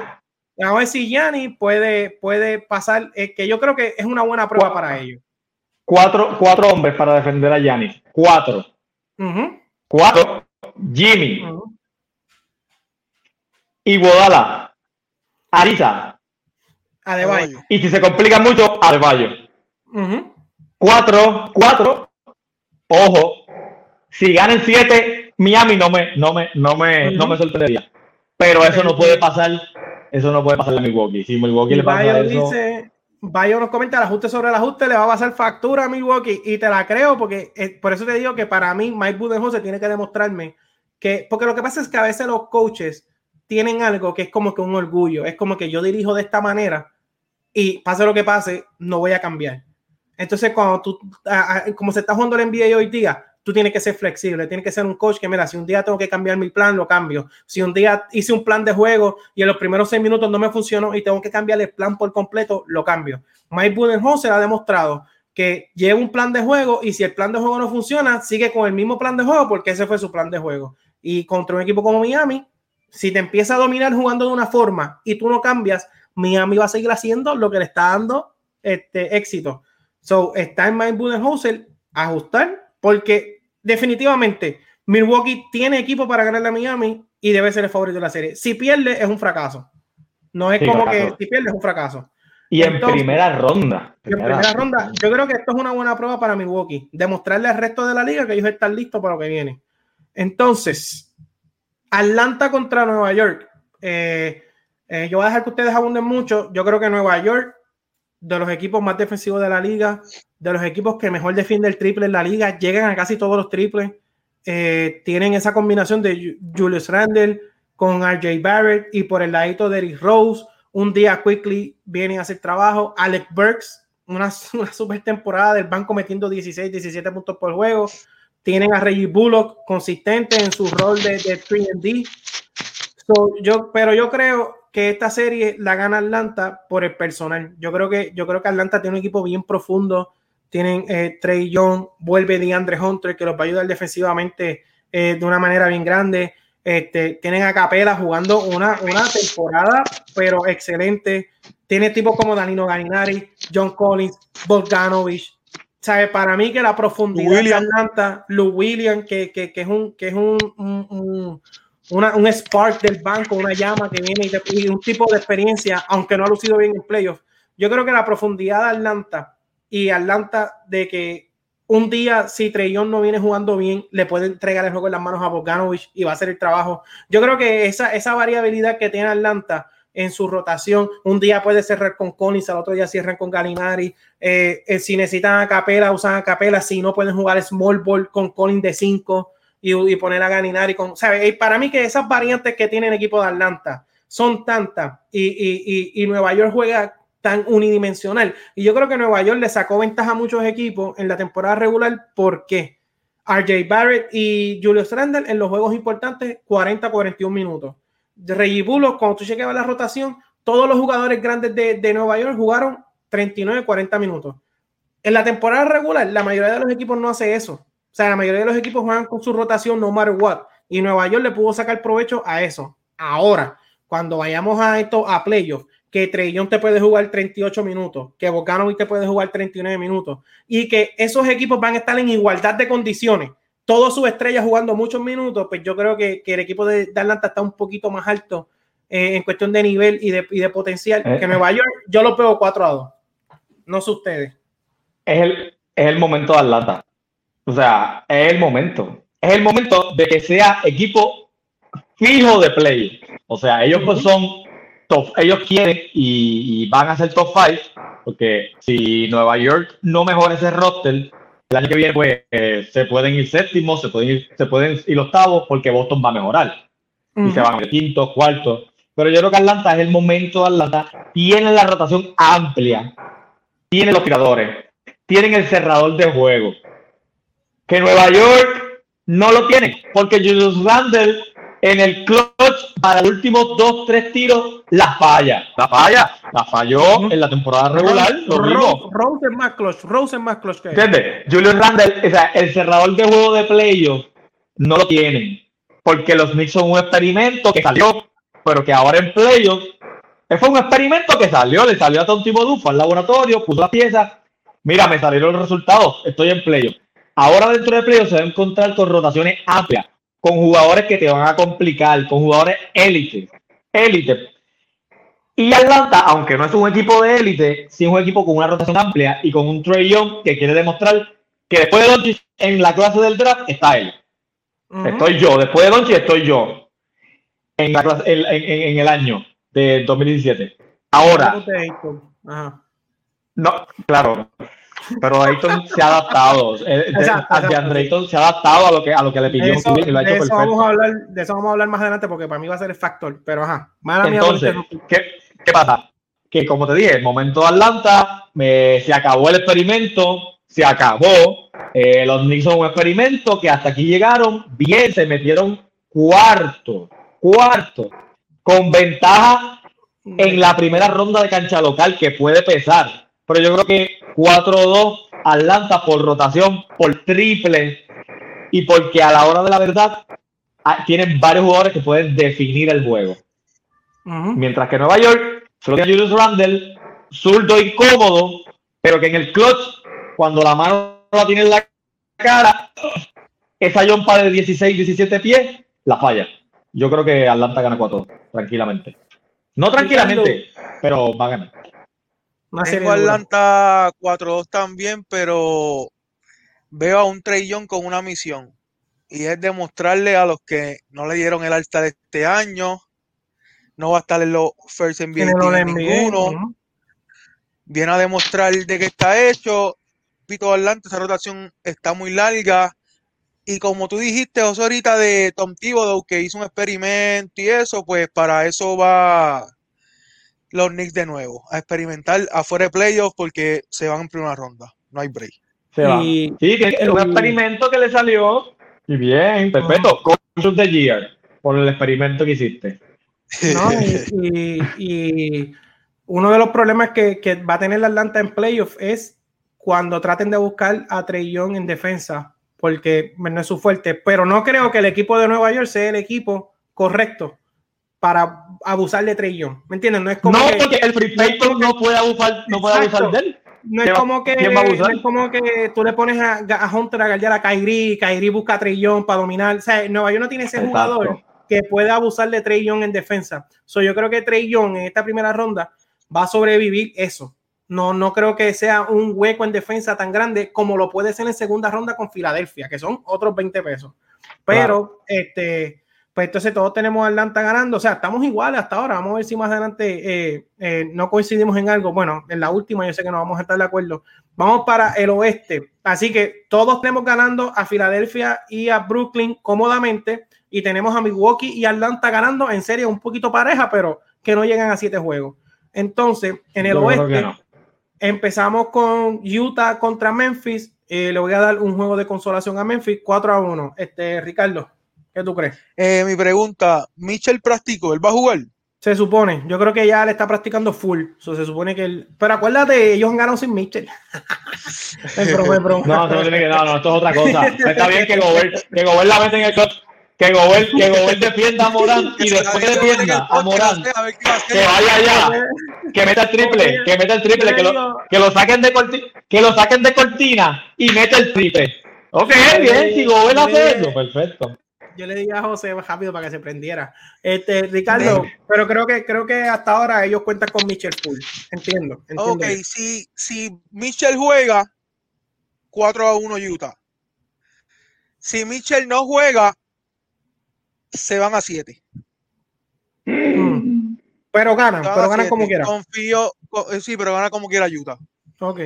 A: vamos a ver si Gianni puede, puede pasar, eh, que yo creo que es una buena prueba para ellos.
B: Cuatro, cuatro hombres para defender a Yanis. Cuatro. Cuatro. Jimmy. y Iguodala. Arisa.
A: Adebayo.
B: Y si se complica mucho, Adebayo. Cuatro, cuatro. Ojo, si ganan siete, Miami no me, no me, no me, no me sorprendería. Pero eso no puede pasar, eso no puede pasar a Milwaukee. Si Milwaukee
A: Y
B: le pasa
A: Bayo
B: eso,
A: dice, Bayo nos comenta el ajuste sobre el ajuste, le va a pasar factura a Milwaukee y te la creo porque eh, por eso te digo que para mí Mike Budenholzer tiene que demostrarme que, porque lo que pasa es que a veces los coaches tienen algo que es como que un orgullo, es como que yo dirijo de esta manera y pase lo que pase, no voy a cambiar. Entonces, cuando tú, a- como se está jugando el NBA hoy día, tú tienes que ser flexible, tienes que ser un coach que, mira, si un día tengo que cambiar mi plan, lo cambio. Si un día hice un plan de juego y en los primeros seis minutos no me funcionó y tengo que cambiar el plan por completo, lo cambio. Mike Budenholzer ha demostrado que lleva un plan de juego y si el plan de juego no funciona, sigue con el mismo plan de juego porque ese fue su plan de juego. Y contra un equipo como Miami, si te empieza a dominar jugando de una forma y tú no cambias, Miami va a seguir haciendo lo que le está dando este éxito. So, está en Mike Budenholzer ajustar porque definitivamente Milwaukee tiene equipo para ganarle a Miami y debe ser el favorito de la serie. Si pierde es un fracaso. No es
B: Sí,
A: como que si pierde es un fracaso.
B: y en primera ronda.
A: En primera ronda, yo creo que esto es una buena prueba para Milwaukee. Demostrarle al resto de la liga que ellos están listos para lo que viene. Entonces, Atlanta contra Nueva York. Eh, eh, yo voy a dejar que ustedes abunden mucho. Yo creo que Nueva York, de los equipos más defensivos de la liga, de los equipos que mejor defiende el triple en la liga, llegan a casi todos los triples. Eh, tienen esa combinación de Ju- Julius Randle con RJ Barrett y por el ladito de Eric Rose. Un día quickly vienen a hacer trabajo. Alex Burks, una, *laughs* una super temporada del banco metiendo 16, 17 puntos por juego. Tienen a Reggie Bullock consistente en su rol de, de 3D. So, yo, pero yo creo que esta serie la gana Atlanta por el personal. Yo creo que, yo creo que Atlanta tiene un equipo bien profundo. Tienen eh, Trey Young, vuelve DeAndre Hunter, que los va a ayudar defensivamente eh, de una manera bien grande. Este, tienen a Capela jugando una, una temporada, pero excelente. Tiene tipos como Danilo Galinari, John Collins, Bogdanovich. ¿Sabe? Para mí que la profundidad
C: William.
A: de Atlanta, Lou William, que, que, que es un, que es un, un, un- una- un spark del banco, una llama que viene y, te- y un tipo de experiencia, aunque no ha lucido bien en playoffs. Yo creo que la profundidad de Atlanta y Atlanta de que un día, si Trellón no viene jugando bien, le puede entregar el juego en las manos a Bogdanovich y va a hacer el trabajo. Yo creo que esa, esa variabilidad que tiene Atlanta en su rotación, un día puede cerrar con Collins, al otro día cierran con Galinari. Eh, eh, si necesitan a Capela, usan a Capela. Si no pueden jugar small ball con Collins de 5 y, poner a Galinari con. ¿sabe? Y para mí, que esas variantes que tiene el equipo de Atlanta son tantas y, y, y, Nueva York juega tan unidimensional. Y yo creo que Nueva York le sacó ventaja a muchos equipos en la temporada regular porque RJ Barrett y Julius Randle en los juegos importantes 40-41 minutos. Reggie Bullock, cuando tú chequeabas la rotación, todos los jugadores grandes de, de Nueva York jugaron 39-40 minutos. En la temporada regular, la mayoría de los equipos no hace eso. O sea, la mayoría de los equipos juegan con su rotación no matter what. Y Nueva York le pudo sacar provecho a eso. Ahora, cuando vayamos a esto, a playoffs, que Trellón te puede jugar 38 minutos, que Bocanovic te puede jugar 39 minutos, y que esos equipos van a estar en igualdad de condiciones, todas sus estrellas jugando muchos minutos, pues yo creo que, que el equipo de, de Atlanta está un poquito más alto eh, en cuestión de nivel y de, y de potencial
B: Eh.
A: que Nueva York. Yo lo veo 4 a 2. No sé ustedes.
B: es el, es el momento de Atlanta. O sea, es el momento. Es el momento de que sea equipo fijo de play. O sea, ellos pues son top, ellos quieren y, y van a ser top 5, porque si Nueva York no mejora ese roster, el año que viene pues eh, se pueden ir séptimos, se pueden ir, se pueden ir octavos, porque Boston va a mejorar y se van a ir quinto, cuarto. Pero yo creo que Atlanta es el momento de Atlanta. Tienen la rotación amplia, tienen los tiradores, tienen el cerrador de juego. Que Nueva York no lo tiene, porque Julius Randle en el clutch para los últimos dos, tres tiros la falla. La falla, la falló en la temporada regular, lo.
A: Rose es más clutch. Rose es más clutch que.
B: ¿Entiendes? Julius Randle, o sea, el cerrador de juego de playoff no lo tienen. Porque los Knicks son un experimento que salió, pero que ahora en playoff eh, fue un experimento que salió, le salió a Tom Thibodeau, fue al laboratorio, puso las piezas. Mira, me salieron los resultados, estoy en playoff. Ahora dentro de playoff se va a encontrar con rotaciones amplias, con jugadores que te van a complicar, con jugadores élite, élite. Y Atlanta, aunque no es un equipo de élite, sí es un equipo con una rotación amplia y con un Trey Young que quiere demostrar que después de Doncic en la clase del draft está él. Estoy yo, después de Doncic estoy yo en, la en, el año de 2017. Ahora, no, claro, pero Ayton se ha adaptado. *laughs* Eh, Ayton se ha adaptado a lo que, a lo que le pidió
A: eso, y lo ha hecho de eso Vamos a hablar, de eso vamos a hablar más adelante porque para mí va a ser el factor. Pero ajá,
B: Entonces, ¿qué, ¿qué, pasa? Que como te dije, el momento de Atlanta, me, se acabó el experimento, se acabó. Eh, los Knicks son un experimento que hasta aquí llegaron bien, se metieron cuarto, cuarto, con ventaja en la primera ronda de cancha local que puede pesar pero yo creo que 4-2 Atlanta por rotación, por triple y porque a la hora de la verdad ah, tienen varios jugadores que pueden definir el juego. Mientras que Nueva York solo tiene Julius Randle, zurdo incómodo, pero que en el clutch, cuando la mano la tiene en la cara, esa yompa de 16, 17 pies, la falla. Yo creo que Atlanta gana 4 tranquilamente. No tranquilamente, pero va a ganar.
C: Tengo Atlanta 4-2 también, pero veo a un Trey con una misión y es demostrarle a los que no le dieron el alta de este año, no va a estar en los first en ninguno. Viene a demostrar de que está hecho. Pito Atlanta, esa rotación está muy larga. Y como tú dijiste, José, ahorita de Tom Thibodeau, que hizo un experimento y eso, pues para eso va los Knicks de nuevo a experimentar afuera de playoffs porque se van en primera ronda. No hay break.
B: Se sí, es un experimento que le salió. Y bien, perfecto. Coach Year por el experimento que hiciste.
A: No, y, uno de los problemas que, que, va a tener la Atlanta en playoffs es cuando traten de buscar a Trey Young en defensa, porque no es su fuerte. Pero no creo que el equipo de Nueva York sea el equipo correcto para abusar de Trey ¿Me entiendes?
B: No es como. No, porque el free no puede abusar, no puede abusar de él.
A: No es, como que, no es como que tú le pones a, a Hunter a guardar a Kyrie, Kyrie busca a Trey para dominar. O sea, Nueva York no tiene ese jugador que pueda abusar de Trey en defensa. So, yo creo que Trey en esta primera ronda va a sobrevivir eso. No, no creo que sea un hueco en defensa tan grande como lo puede ser en segunda ronda con Filadelfia, que son otros 20 pesos. Pero, este, pues entonces todos tenemos a Atlanta ganando, o sea, estamos iguales hasta ahora, vamos a ver si más adelante eh, eh, no coincidimos en algo, bueno, en la última yo sé que no vamos a estar de acuerdo, vamos para el oeste, así que todos tenemos ganando a Filadelfia y a Brooklyn cómodamente, y tenemos a Milwaukee y Atlanta ganando en serie un poquito pareja, pero que no llegan a siete juegos. Entonces, en el oeste, empezamos con Utah contra Memphis, eh, le voy a dar un juego de consolación a Memphis, 4 a 1. Este, Ricardo. ¿Qué tú crees?
C: Eh, mi pregunta, ¿Mitchell practicó? ¿Él va a jugar?
A: Se supone, yo creo que ya le está practicando full. se supone que él. Pero acuérdate, ellos han ganado sin Mitchell. *laughs*
B: No, no, no, no, esto es otra cosa. Está bien que Gobert, que Gobert la mete en el que Gobert, que Gobert defienda a Morán y después defienda a Morán, que vaya allá, que meta el triple, que meta el triple, que lo, que lo saquen de cortina, que lo saquen de cortina y meta el triple. Ok, bien, si Gobert hace eso, perfecto
A: yo le dije a José rápido para que se prendiera. Este, Ricardo, pero creo que creo que hasta ahora ellos cuentan con Mitchell full. Entiendo.
C: ok, si, si Mitchell juega, 4 a 1 Utah. Si Mitchell no juega, se van a 7.
A: Mm. Pero ganan, pero ganan como quiera.
C: Confío, eh, sí, pero gana como quiera Utah.
A: Ok.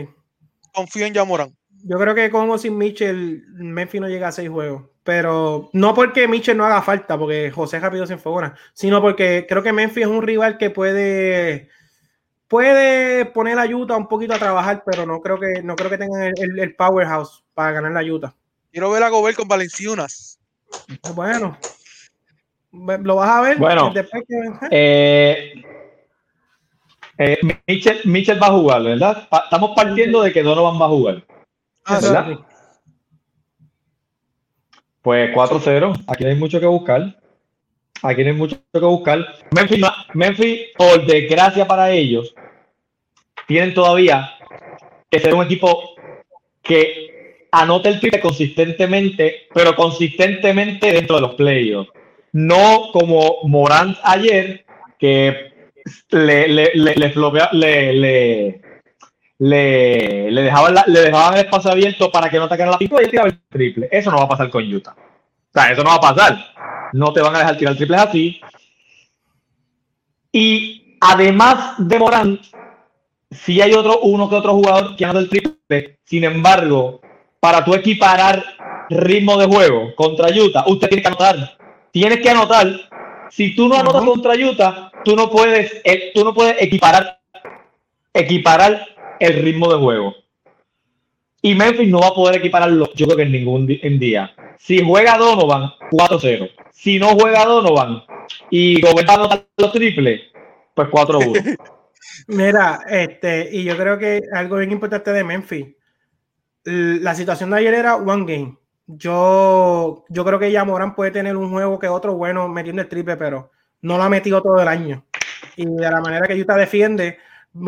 C: Confío en Yamoran.
A: Yo creo que con o sin Mitchell, Memphis no llega a 6 juegos pero no porque Mitchell no haga falta, porque José rápido se enfogona, sino porque creo que Memphis es un rival que puede puede poner a Utah un poquito a trabajar, pero no creo que no creo que tengan el, powerhouse para ganar la Utah.
C: Quiero ver a Gobert con Valenciunas.
A: Bueno, lo vas a ver.
B: Bueno, eh, eh, Mitchell, va a jugar, ¿verdad? Estamos partiendo de que Donovan va a jugar. Ah, ¿verdad? Pues 4-0. Aquí hay mucho que buscar. Aquí hay mucho que buscar. Memphis, Memphis, por desgracia para ellos, tienen todavía que ser un equipo que anote el triple consistentemente, pero consistentemente dentro de los playoffs. No como Morant ayer, que le, le, le, le, le, le, le, dejaban le dejaban el espacio abierto para que no atacara la pintura y él tiraba el triple. Eso no va a pasar con Utah. O sea, eso no va a pasar. No te van a dejar tirar triples así. Y además de Morán, si hay otro, uno que otro jugador que anda el triple. Sin embargo, para tú equiparar ritmo de juego contra Utah, usted tiene que anotar. Tienes que anotar. Si tú no anotas contra Utah, tú no puedes, eh, tú no puedes equiparar, equiparar el ritmo de juego. Y Memphis no va a poder equipararlo, yo creo que en ningún día. Si juega Donovan, 4-0. Si no juega Donovan y a anotar los triples, pues 4-1. *laughs*
A: Mira, este, y yo creo que algo bien importante de Memphis, la situación de ayer era one game. Yo, yo creo que ya Morán puede tener un juego que otro bueno metiendo el triple, pero no lo ha metido todo el año. Y de la manera que Utah defiende,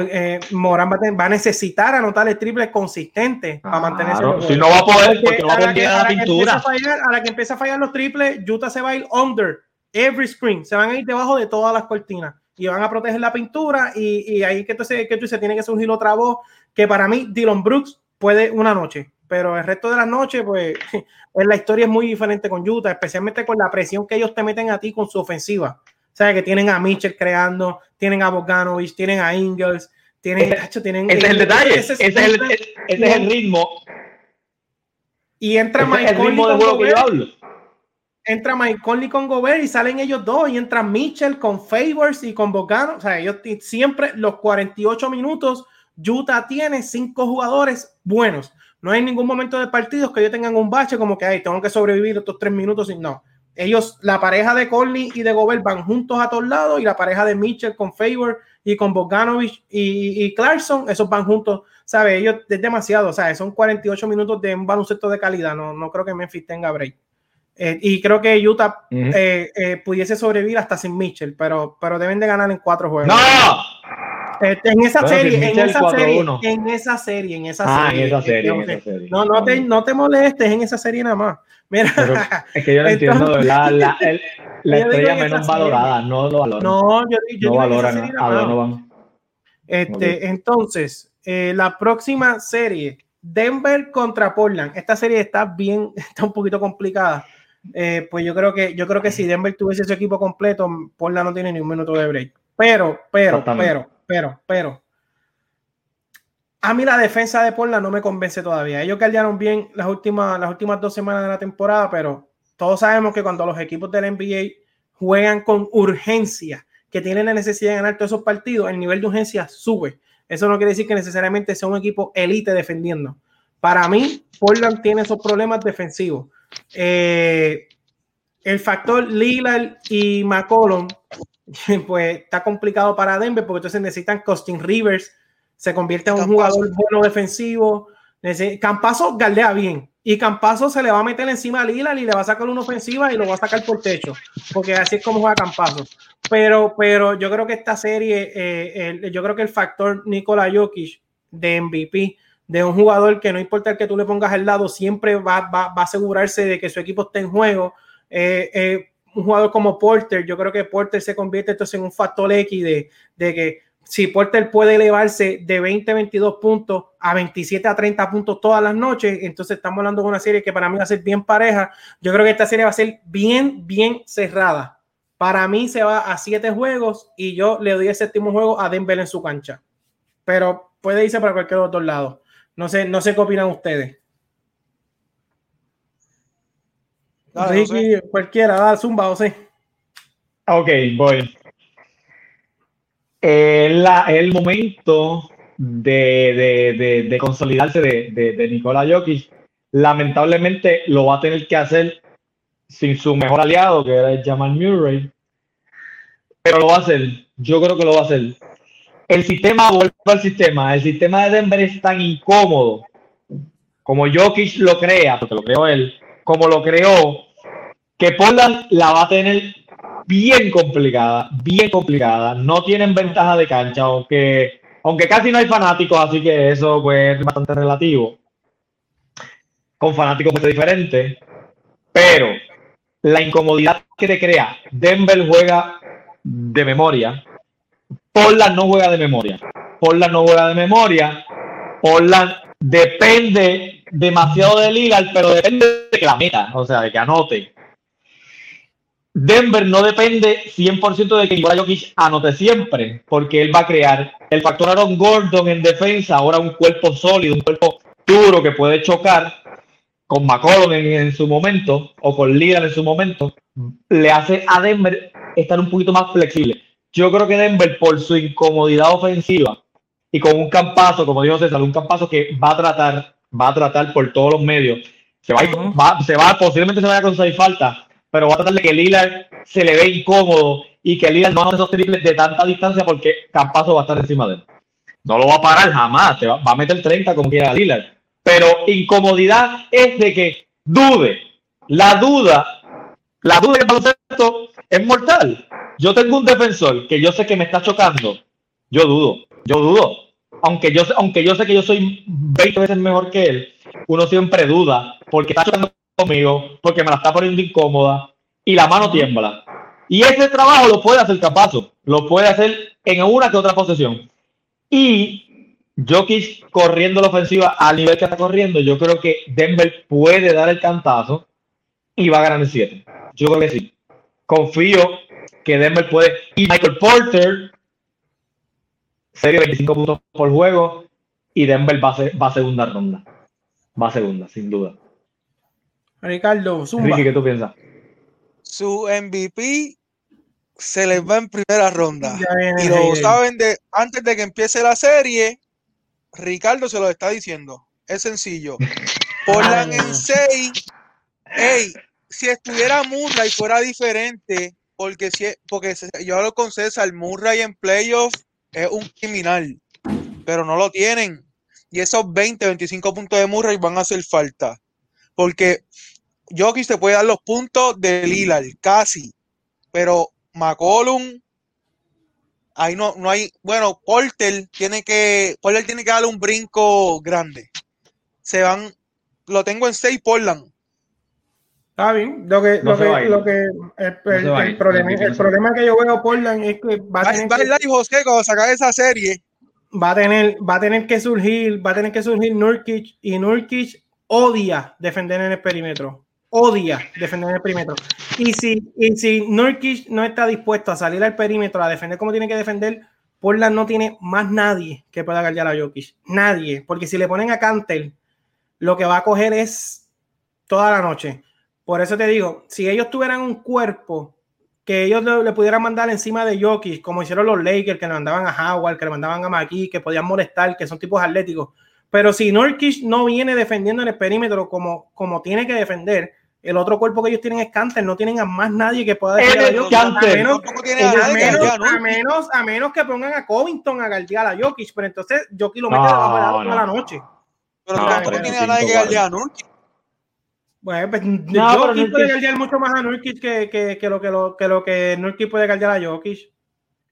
A: eh, Morán va, a necesitar anotar el triple consistente para mantenerse.
B: si no va a poder, porque, no va a, la, la pintura.
A: a, la que empieza a fallar los triples, Utah se va a ir under every screen. Se van a ir debajo de todas las cortinas y van a proteger la pintura. Y, y ahí que, entonces, que tú se tiene que surgir otra voz. Que para mí, Dylan Brooks puede una noche, pero el resto de las noches, pues, *laughs* pues la historia es muy diferente con Utah, especialmente con la presión que ellos te meten a ti con su ofensiva. Sea, que tienen a Mitchell creando, tienen a Bogdanovich, tienen a Ingles, tienen,
B: ese, tienen, ese es el detalle, ese, es, el, ese es el ritmo.
A: Y entra Mike que yo hablo. Entra Mike Conley con Gobert y salen ellos dos y entra Mitchell con Favors y con Bogano. O sea, ellos siempre los 48 minutos, Utah tiene cinco jugadores buenos. No hay ningún momento de partidos que ellos tengan un bache como que, ay, tengo que sobrevivir estos tres minutos. Y no, ellos, la pareja de Conley y de Gobert van juntos a todos lados y la pareja de Mitchell con Favor y con Bogdanovich y, y Clarkson, esos van juntos, ¿sabes? Ellos es demasiado, o sea, son 48 minutos de un baloncesto de calidad, no, no creo que Memphis tenga break. Eh, y creo que Utah eh, eh, pudiese sobrevivir hasta sin Mitchell, pero, pero deben de ganar en cuatro juegos.
B: ¡No!
A: Este, en esa serie, en esa serie, en esa serie, en esa
B: ah,
A: serie.
B: En esa serie, en esa serie.
A: No, no te, no te molestes en esa serie nada más. Mira,
B: es que yo no entiendo, la, la, el, *laughs* la estrella menos valorada, no lo valoran.
A: No, yo, yo
B: no valoran a Donovan.
A: Este, entonces, eh, la próxima serie, Denver contra Portland. Esta serie está bien, *laughs* está un poquito complicada. Eh, pues yo creo que yo creo que si Denver tuviese ese equipo completo, Portland no tiene ni un minuto de break. Pero, pero, pero, pero, pero, a mí la defensa de Portland no me convence todavía. Ellos cargaron bien las últimas, las últimas dos semanas de la temporada, pero todos sabemos que cuando los equipos del NBA juegan con urgencia, que tienen la necesidad de ganar todos esos partidos, el nivel de urgencia sube. Eso no quiere decir que necesariamente sea un equipo elite defendiendo. Para mí, Portland tiene esos problemas defensivos. Eh, el factor Lillard y McCollum, *laughs* pues está complicado para Denver porque entonces necesitan Costin Rivers se convierte en un jugador bueno defensivo. Campazo galdea bien y Campazo se le va a meter encima a Lila y le va a sacar una ofensiva y lo va a sacar por techo, porque así es como juega Campazo. Pero, pero yo creo que esta serie, eh, yo creo que el factor Nikola Jokic de MVP, de un jugador que no importa el que tú le pongas al lado, siempre va, va, va a asegurarse de que su equipo esté en juego. Eh, eh, un jugador como Porter, yo creo que Porter se convierte entonces en un factor X de, de que si Porter puede elevarse de 20 a 22 puntos a 27 a 30 puntos todas las noches, entonces estamos hablando de una serie que para mí va a ser bien pareja. Yo creo que esta serie va a ser bien, bien cerrada. Para mí se va a 7 juegos y yo le doy el séptimo juego a Denver en su cancha. Pero puede irse para cualquier otro lado. No sé, no sé qué opinan ustedes. Cualquiera, da zumba, o sea.
B: Ok, voy la, el momento de, de, consolidarse de, de, Nikola Jokic. Lamentablemente lo va a tener que hacer sin su mejor aliado, que era Jamal Murray. Pero lo va a hacer. Yo creo que lo va a hacer. El sistema, vuelve al sistema. El sistema de Denver es tan incómodo como Jokic lo crea, porque lo creó él, como lo creó, que Portland la va a tener bien complicada, bien complicada. No tienen ventaja de cancha, aunque, aunque casi no hay fanáticos, así que eso pues, es bastante relativo. Con fanáticos muy diferente, pero la incomodidad que te crea, Denver juega de memoria, Portland no juega de memoria. Portland no juega de memoria. Portland depende demasiado de Lillard, pero depende de que la meta, o sea, de que anote. Denver no depende 100% de que Nikola Jokic anote siempre, porque él va a crear. El factor Aaron Gordon en defensa, ahora un cuerpo sólido, un cuerpo duro que puede chocar con McCollum en, su momento o con Lillard en su momento, le hace a Denver estar un poquito más flexible. Yo creo que Denver, por su incomodidad ofensiva y con un campazo, como dijo César, un campazo que va a tratar, va a tratar por todos los medios, se va, va, se va posiblemente se vaya a conseguir falta, pero va a tratar de que Lillard se le ve incómodo y que Lillard no haga esos triples de tanta distancia porque Campazo va a estar encima de él. No lo va a parar jamás, va, va, a meter 30 como quiera Lillard. Pero incomodidad es de que dude. La duda, la duda del baloncesto es mortal. Yo tengo un defensor que yo sé que me está chocando. Yo dudo, yo dudo. Aunque yo, aunque yo sé que yo soy 20 veces mejor que él, uno siempre duda porque está chocando conmigo, porque me la está poniendo incómoda y la mano tiembla. Y ese trabajo lo puede hacer Capazo, lo puede hacer en una que otra posesión. Y Jokic corriendo la ofensiva al nivel que está corriendo, yo creo que Denver puede dar el cantazo y va a ganar el 7. Yo creo que sí. Confío que Denver puede. Y Michael Porter, serie 25 puntos por juego, y Denver va a, ser, segunda ronda. Va a segunda, sin duda.
A: Ricardo, Zumba.
B: Ricky, ¿qué tú piensas?
C: Su MVP se les va en primera ronda. Y lo saben de antes de que empiece la serie. Ricardo se lo está diciendo. Es sencillo. *laughs* Portland en 6. Hey, si estuviera Murray fuera diferente, porque si porque yo hablo con César, Murray en playoffs es un criminal, pero no lo tienen. Y esos 20, 25 puntos de Murray van a hacer falta. Porque Jokic te puede dar los puntos de Lillard, casi. Pero McCollum, ahí no, no hay. Bueno, Porter tiene que. Porter tiene que darle un brinco grande. Se van. Lo tengo en 6 Portland.
A: Está bien. Lo que, no lo, que, lo que, el, el, no el problema, el problema que yo veo Portland es que va a tener.
C: Va, que, José, cuando sacar esa serie.
A: Va a tener, va a tener que surgir, va a tener que surgir Nurkic y Nurkic odia defender en el perímetro odia defender el perímetro. Y si, y si Nurkic no está dispuesto a salir al perímetro a defender como tiene que defender, Portland no tiene más nadie que pueda guardar a Jokic. Nadie. Porque si le ponen a Cantel, lo que va a coger es toda la noche. Por eso te digo, si ellos tuvieran un cuerpo que ellos le, le pudieran mandar encima de Jokic, como hicieron los Lakers, que le mandaban a Howard, que le mandaban a McKee, que podían molestar, que son tipos atléticos. Pero si Nurkic no viene defendiendo en el perímetro como, como tiene que defender, el otro cuerpo que ellos tienen es Canter, no tienen a más nadie que pueda
B: defender a Jokic. A menos,
A: a, menos, a, menos, a menos que pongan a Covington a guardiar a Jokic, pero entonces Jokic lo mete no, debajo de la, toda la noche.
C: Pero no, tampoco tiene a nadie que guardiar a Nurkic.
A: Bueno, pues no, Jokic puede guardiar mucho más a Nurkic que, que, que, lo, que, lo, que lo que Nurkic puede guardiar a Jokic.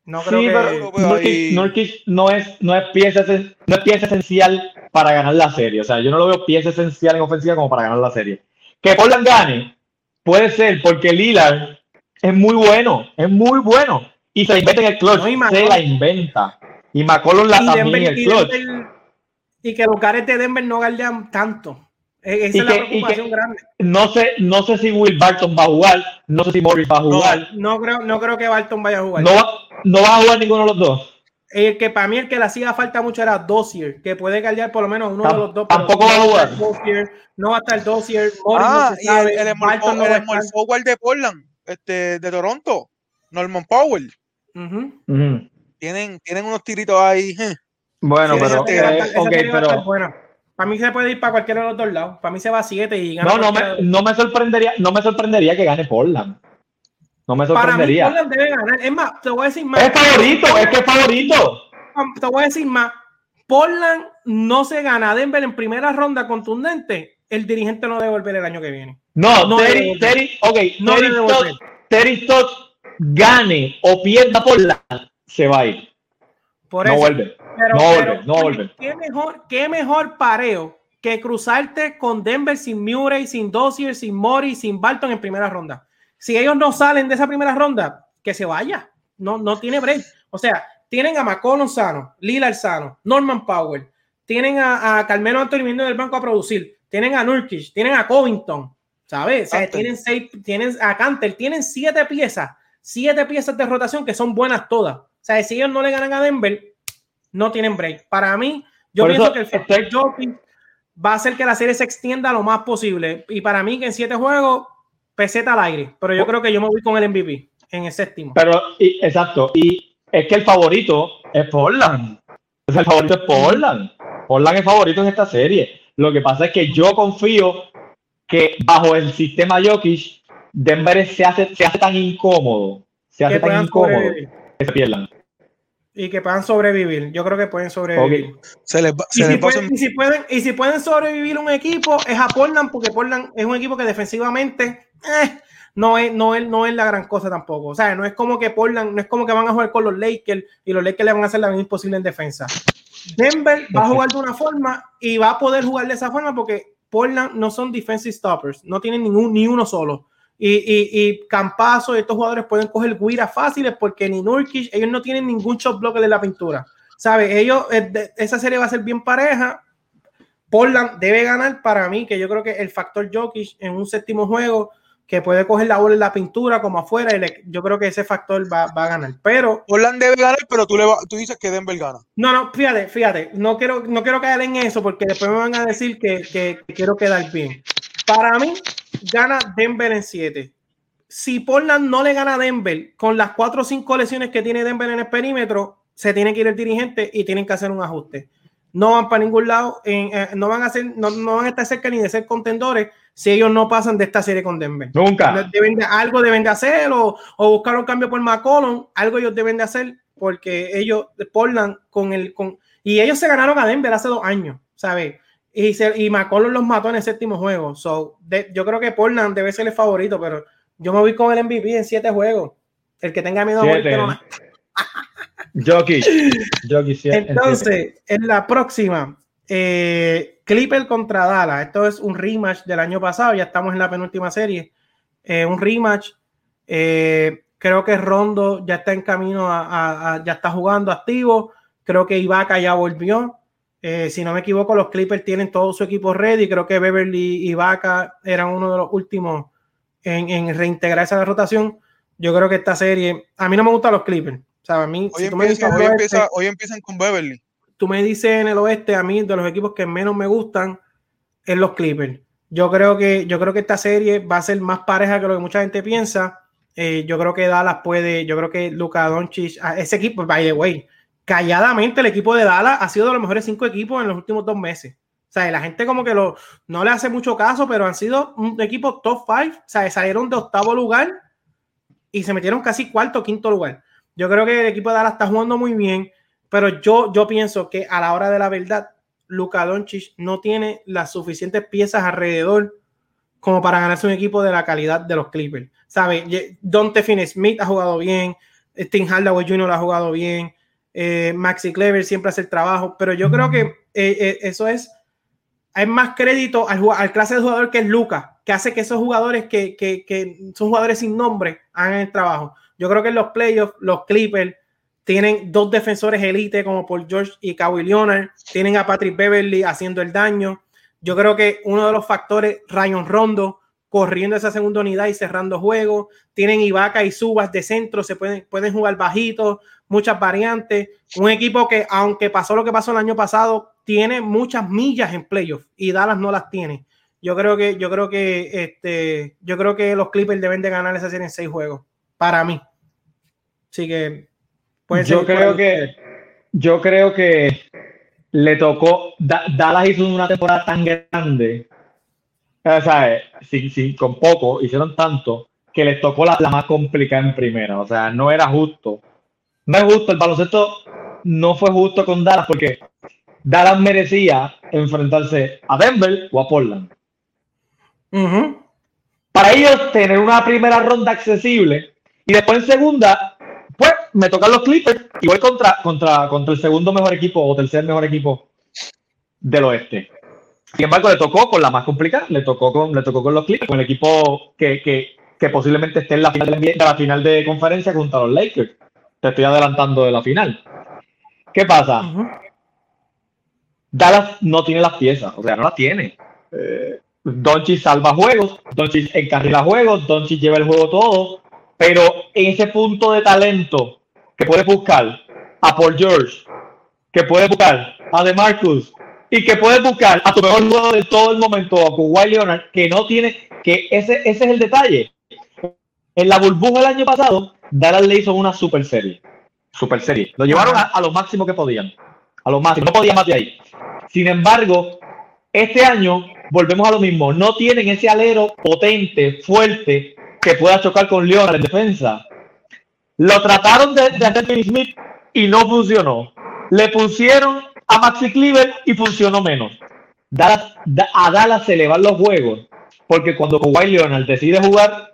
A: No creo sí, que
B: pero Nurkic, Nurkic, no es, no es pieza no es pieza esencial para ganar la serie. O sea, yo no lo veo pieza esencial en ofensiva como para ganar la serie. Que Portland gane, puede ser porque Lillard es muy bueno, es muy bueno. Y se inventa en el clutch, no, se la inventa. Y McCollum la también en el clutch.
A: y que los cares de Denver no galdean tanto. E-, esa y es que, la preocupación grande.
B: No sé, no sé si Will Barton va a jugar, no sé si Morris va a jugar.
A: No, no creo, no creo que Barton vaya a jugar.
B: No va, no va a jugar ninguno de los dos
A: el que para mí el que le hacía falta mucho era Dossier, que puede galdear por lo menos uno de los dos.
B: Tampoco va a jugar.
A: no va a estar Dossier.
C: Ah, y el, el, small, no el small forward de Portland, este, de Toronto, Norman Powell. Uh -huh. Uh -huh. Tienen, tienen unos tiritos ahí.
B: Bueno, sí, pero, eh, okay, pero
A: bueno. Para mí se puede ir para cualquiera de los dos lados. Para mí se va a 7 y
B: gana. No, no me, no me sorprendería, no me sorprendería que gane Portland. No me sorprendería.
A: Para mí, debe ganar. Es más, te voy a decir más.
B: Es favorito, es que es favorito.
A: Te voy a decir más. Portland no se gana a Denver en primera ronda contundente. El dirigente no debe volver el año que viene.
B: No, no Terry, Terry, ok, no Terry, Stotts, Terry Stotts gane o pierda Portland, se va a ir.
A: Por
B: no
A: eso,
B: vuelve.
A: Pero,
B: no
A: pero,
B: vuelve, no vuelve.
A: ¿qué mejor, ¿Qué mejor pareo que cruzarte con Denver sin Murray, sin Dossier, sin Mori, sin Barton en primera ronda? Si ellos no salen de esa primera ronda, que se vaya. No, no tiene break. O sea, tienen a McCollum sano, Lillard sano, Norman Powell, tienen a, a Carmelo Anthony viniendo del banco a producir, tienen a Nurkic, tienen a Covington, ¿sabes? O sea, tienen seis, tienen a Canter, tienen siete piezas, siete piezas de rotación que son buenas todas. O sea, si ellos no le ganan a Denver, no tienen break. Para mí, yo pienso que el factor Jokic va a hacer que la serie se extienda lo más posible. Y para mí, que en siete juegos, peseta al aire. Pero yo creo que yo me voy con el MVP en el séptimo.
B: Pero, y, exacto. Y es que el favorito es Portland. el favorito es Portland. Portland es favorito en esta serie. Lo que pasa es que yo confío que bajo el sistema Jokic, Denver se hace, se hace tan incómodo. Se hace tan incómodo que se pierdan
A: y que puedan sobrevivir. Yo creo que pueden sobrevivir.
C: Se les,
A: y, si pueden, y, si pueden, y si pueden sobrevivir un equipo, es a Portland, porque Portland es un equipo que defensivamente eh, no, es, no, es, no es la gran cosa tampoco. O sea, no es como que Portland, no es como que van a jugar con los Lakers y los Lakers le van a hacer la vida imposible en defensa. Denver va a jugar de una forma y va a poder jugar de esa forma porque Portland no son defensive stoppers, no tienen ningún, ni uno solo. Y, y, y Campazo estos jugadores pueden coger guiras fáciles porque ni Nurkic, ellos no tienen ningún shot blocker de la pintura. ¿Sabes? Ellos, eh, esa serie va a ser bien pareja. Portland debe ganar para mí, que yo creo que el factor Jokic en un séptimo juego, que puede coger la bola en la pintura como afuera, y yo creo que ese factor va, va, a ganar. Pero
C: Portland debe ganar, pero tú, le tú dices que Denver gana.
A: No, no, fíjate, fíjate, no quiero, no quiero caer en eso porque después me van a decir que, que, que quiero quedar bien. Para mí, gana Denver en 7. Si Portland no le gana a Denver con las 4 o 5 lesiones que tiene Denver en el perímetro, se tiene que ir el dirigente y tienen que hacer un ajuste. No van para ningún lado, eh, no, van a ser, no, van a estar cerca ni de ser contendores si ellos no pasan de esta serie con Denver.
B: Nunca.
A: Deben algo deben de hacer o, o, buscar un cambio por McCollum, algo ellos deben de hacer porque ellos, Portland, con el, con, y ellos se ganaron a Denver hace dos años, ¿sabes? Y, se, y McCollum los mató en el séptimo juego. So, yo creo que Portland debe ser el favorito, pero yo me voy con el MVP en siete juegos. El que tenga miedo a morir, que no
B: Jockey. *laughs*
A: Entonces, en la próxima, eh, Clipper contra Dallas. Esto es un rematch del año pasado. Ya estamos en la penúltima serie. Eh, un rematch. Eh, creo que Rondo ya está en camino a, a, ya está jugando activo. Creo que Ibaka ya volvió. Eh, si no me equivoco, los Clippers tienen todo su equipo ready. Creo que Beverly y Vaca eran uno de los últimos en, en reintegrarse a la rotación. Yo creo que esta serie, a mí no me gustan los Clippers. O sea, a mí,
C: hoy, empieza, hoy, empieza, hoy, empiezan con Beverly.
A: Tú me dices en el oeste, a mí de los equipos que menos me gustan es los Clippers. Yo creo que, yo creo que esta serie va a ser más pareja que lo que mucha gente piensa. Eh, yo creo que Dallas puede, yo creo que Luka Doncic, ah, ese equipo, by the way, calladamente el equipo de Dallas ha sido de los mejores cinco equipos en los últimos dos meses. O sea, la gente como que lo, no le hace mucho caso, pero han sido un equipo top five. O sea, salieron de octavo lugar y se metieron casi cuarto o quinto lugar. Yo creo que el equipo de Dallas está jugando muy bien, pero yo, yo pienso que a la hora de la verdad, Luka Doncic no tiene las suficientes piezas alrededor como para ganarse un equipo de la calidad de los Clippers. ¿Sabe? Dante Finney Smith ha jugado bien, Tim Hardaway Jr. ha jugado bien, eh, Maxi Clever siempre hace el trabajo, pero yo creo que eh, eh, eso es, hay más crédito al, al, clase de jugador que es Luca, que hace que esos jugadores que, que, que, son jugadores sin nombre hagan el trabajo. Yo creo que en los playoffs, los Clippers tienen dos defensores elite como Paul George y Kawhi Leonard, tienen a Patrick Beverly haciendo el daño. Yo creo que uno de los factores, Ryan Rondo, corriendo esa segunda unidad y cerrando juegos. Tienen Ibaka y Subas de centro, se pueden, pueden jugar bajitos, muchas variantes. Un equipo que, aunque pasó lo que pasó el año pasado, tiene muchas millas en playoffs y Dallas no las tiene. Yo creo que, yo creo que, este, yo creo que los Clippers deben de ganar esa serie en seis juegos, para mí. Así que
B: puede yo creo que, yo creo que le tocó, Dallas hizo una temporada tan grande ¿sabes? Sí, sí, con poco, hicieron tanto que les tocó la, la, más complicada en primera. O sea, no era justo. No es justo, el baloncesto no fue justo con Dallas porque Dallas merecía enfrentarse a Denver o a Portland. Para ellos tener una primera ronda accesible y después en segunda, pues me tocan los Clippers y voy contra, contra, contra el segundo mejor equipo o tercer mejor equipo del oeste. Sin embargo, le tocó con la más complicada, le tocó con, le tocó con los Clippers, con el equipo que, que, que posiblemente esté en la final de, la final de conferencia junto a los Lakers. Te estoy adelantando de la final. ¿Qué pasa? Dallas no tiene las piezas, o sea, no las tiene. Eh, Doncic salva juegos, Doncic encarrila juegos, Doncic lleva el juego todo, pero en ese punto de talento que puede buscar a Paul George, que puede buscar a DeMarcus y que puede buscar a tu mejor jugador de todo el momento, a Kawhi Leonard, que no tiene, que ese, ese es el detalle. En la burbuja del año pasado, Dallas le hizo una super serie. Super serie. Lo llevaron a, a lo máximo que podían. A lo máximo. No podían más de ahí. Sin embargo, este año volvemos a lo mismo. No tienen ese alero potente, fuerte, que pueda chocar con Leonard en defensa. Lo trataron de, de hacer Billy Smith y no funcionó. Le pusieron a Maxi Cleaver y funcionó menos. A Dallas se le van los juegos porque cuando Kawhi Leonard decide jugar,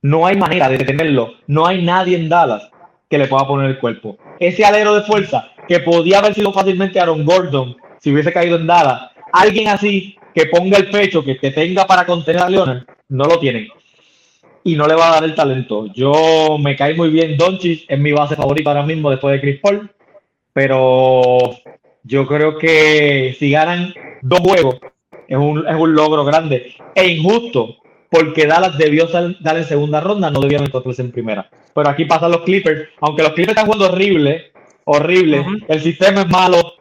B: no hay manera de detenerlo. No hay nadie en Dallas que le pueda poner el cuerpo. Ese alero de fuerza que podía haber sido fácilmente Aaron Gordon si hubiese caído en Dallas, alguien así que ponga el pecho, que te tenga para contener a Leonard, no lo tienen. Y no le va a dar el talento. Yo me cae muy bien Doncic, es mi base favorita ahora mismo después de Chris Paul, pero yo creo que si ganan dos juegos es un, es un logro grande e injusto porque Dallas debió sal- dar en segunda ronda, no debieron encontrarse en primera. Pero aquí pasan los Clippers, aunque los Clippers están jugando horrible, horrible, el sistema es malo,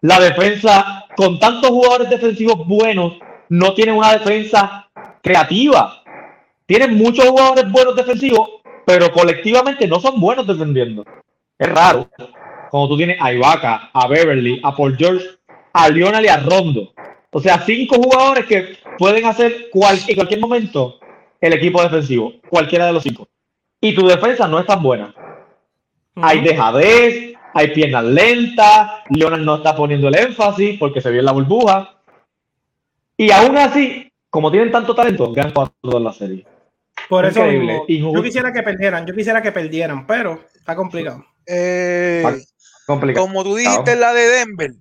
B: la defensa, con tantos jugadores defensivos buenos, no tienen una defensa creativa. Tienen muchos jugadores buenos defensivos, pero colectivamente no son buenos defendiendo. Es raro. Cuando tú tienes a Ibaka, a Beverly, a Paul George, a Lionel y a Rondo. O sea, cinco jugadores que pueden hacer cual- en cualquier momento el equipo defensivo, cualquiera de los cinco. Y tu defensa no es tan buena. Hay dejadez, hay piernas lentas, Leonard no está poniendo el énfasis porque se vio en la burbuja. Y aún así, como tienen tanto talento, ganan cuatro en la serie.
A: Por eso
B: Increíble,
A: mismo, yo quisiera que perdieran, yo quisiera que perdieran, pero está complicado.
C: Eh,
B: Complicado.
C: como tú dijiste en la de Denver,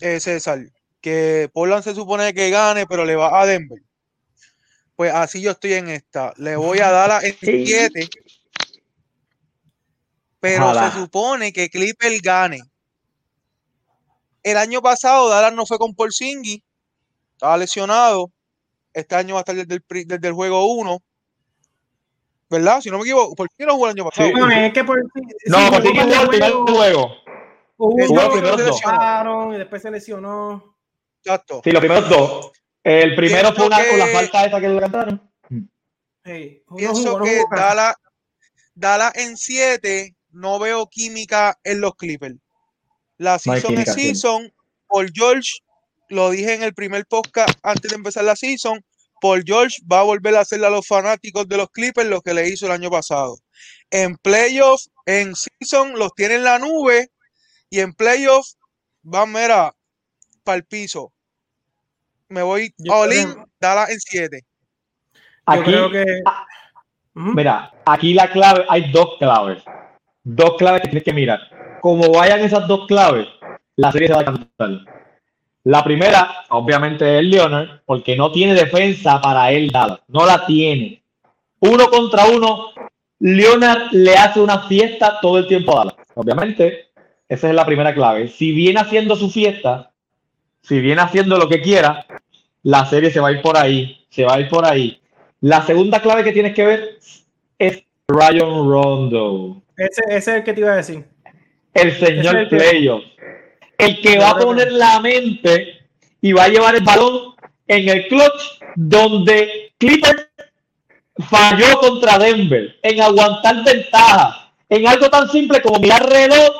C: eh, César, que Portland se supone que gane, pero le va a Denver. Pues así yo estoy en esta. Le voy a dar a *laughs* en
B: Sí.
C: 7. Pero
B: Ojalá.
C: se supone que Clipper gane. El año pasado Dallas no fue con Porzingis, estaba lesionado. Este año va a estar desde el, desde el juego 1. ¿Verdad? Si no me equivoco, ¿por qué no jugó el año pasado?
B: Sí.
A: No, es que por,
B: No,
A: sí,
B: porque
A: jugó
B: el primer
A: juego,
C: Jugó primero
A: que
C: dos.
A: y después se lesionó.
C: Exacto.
B: Sí, los primeros dos. El primero fue una, con la falta esa que le cantaron.
A: Sí, no
C: Pienso
A: jugó, no
C: que. Dallas, Dallas en 7 no veo química en los Clippers. La season es season. Paul George, lo dije en el primer podcast antes de empezar la season. Paul George va a volver a hacerle a los fanáticos de los Clippers lo que le hizo el año pasado. En playoffs, en season, los tiene en la nube y en playoffs van, mira, para el piso. Me voy
A: Yo
C: all
A: creo-
C: in, Dallas en 7.
A: Yo
B: Aquí,
A: creo que. Ujú.
B: mira, aquí la clave, hay dos claves. Dos claves que tienes que mirar. Como vayan esas dos claves, la serie se va a cantar. La primera, obviamente, es Leonard, porque no tiene defensa para él Dallas. No la tiene. Uno contra uno, Leonard le hace una fiesta todo el tiempo a Dallas. Obviamente, esa es la primera clave. Si viene haciendo su fiesta, si viene haciendo lo que quiera, la serie se va a ir por ahí, se va a ir por ahí. La segunda clave que tienes que ver es Ryan Rondo,
A: Ese, ese es el que te iba a decir.
B: el
A: es
B: señor
A: el que-
B: playoff, el que va a poner la mente y va a llevar el balón en el clutch donde Clippers falló contra Denver, en aguantar ventaja, en algo tan simple como mirar reloj,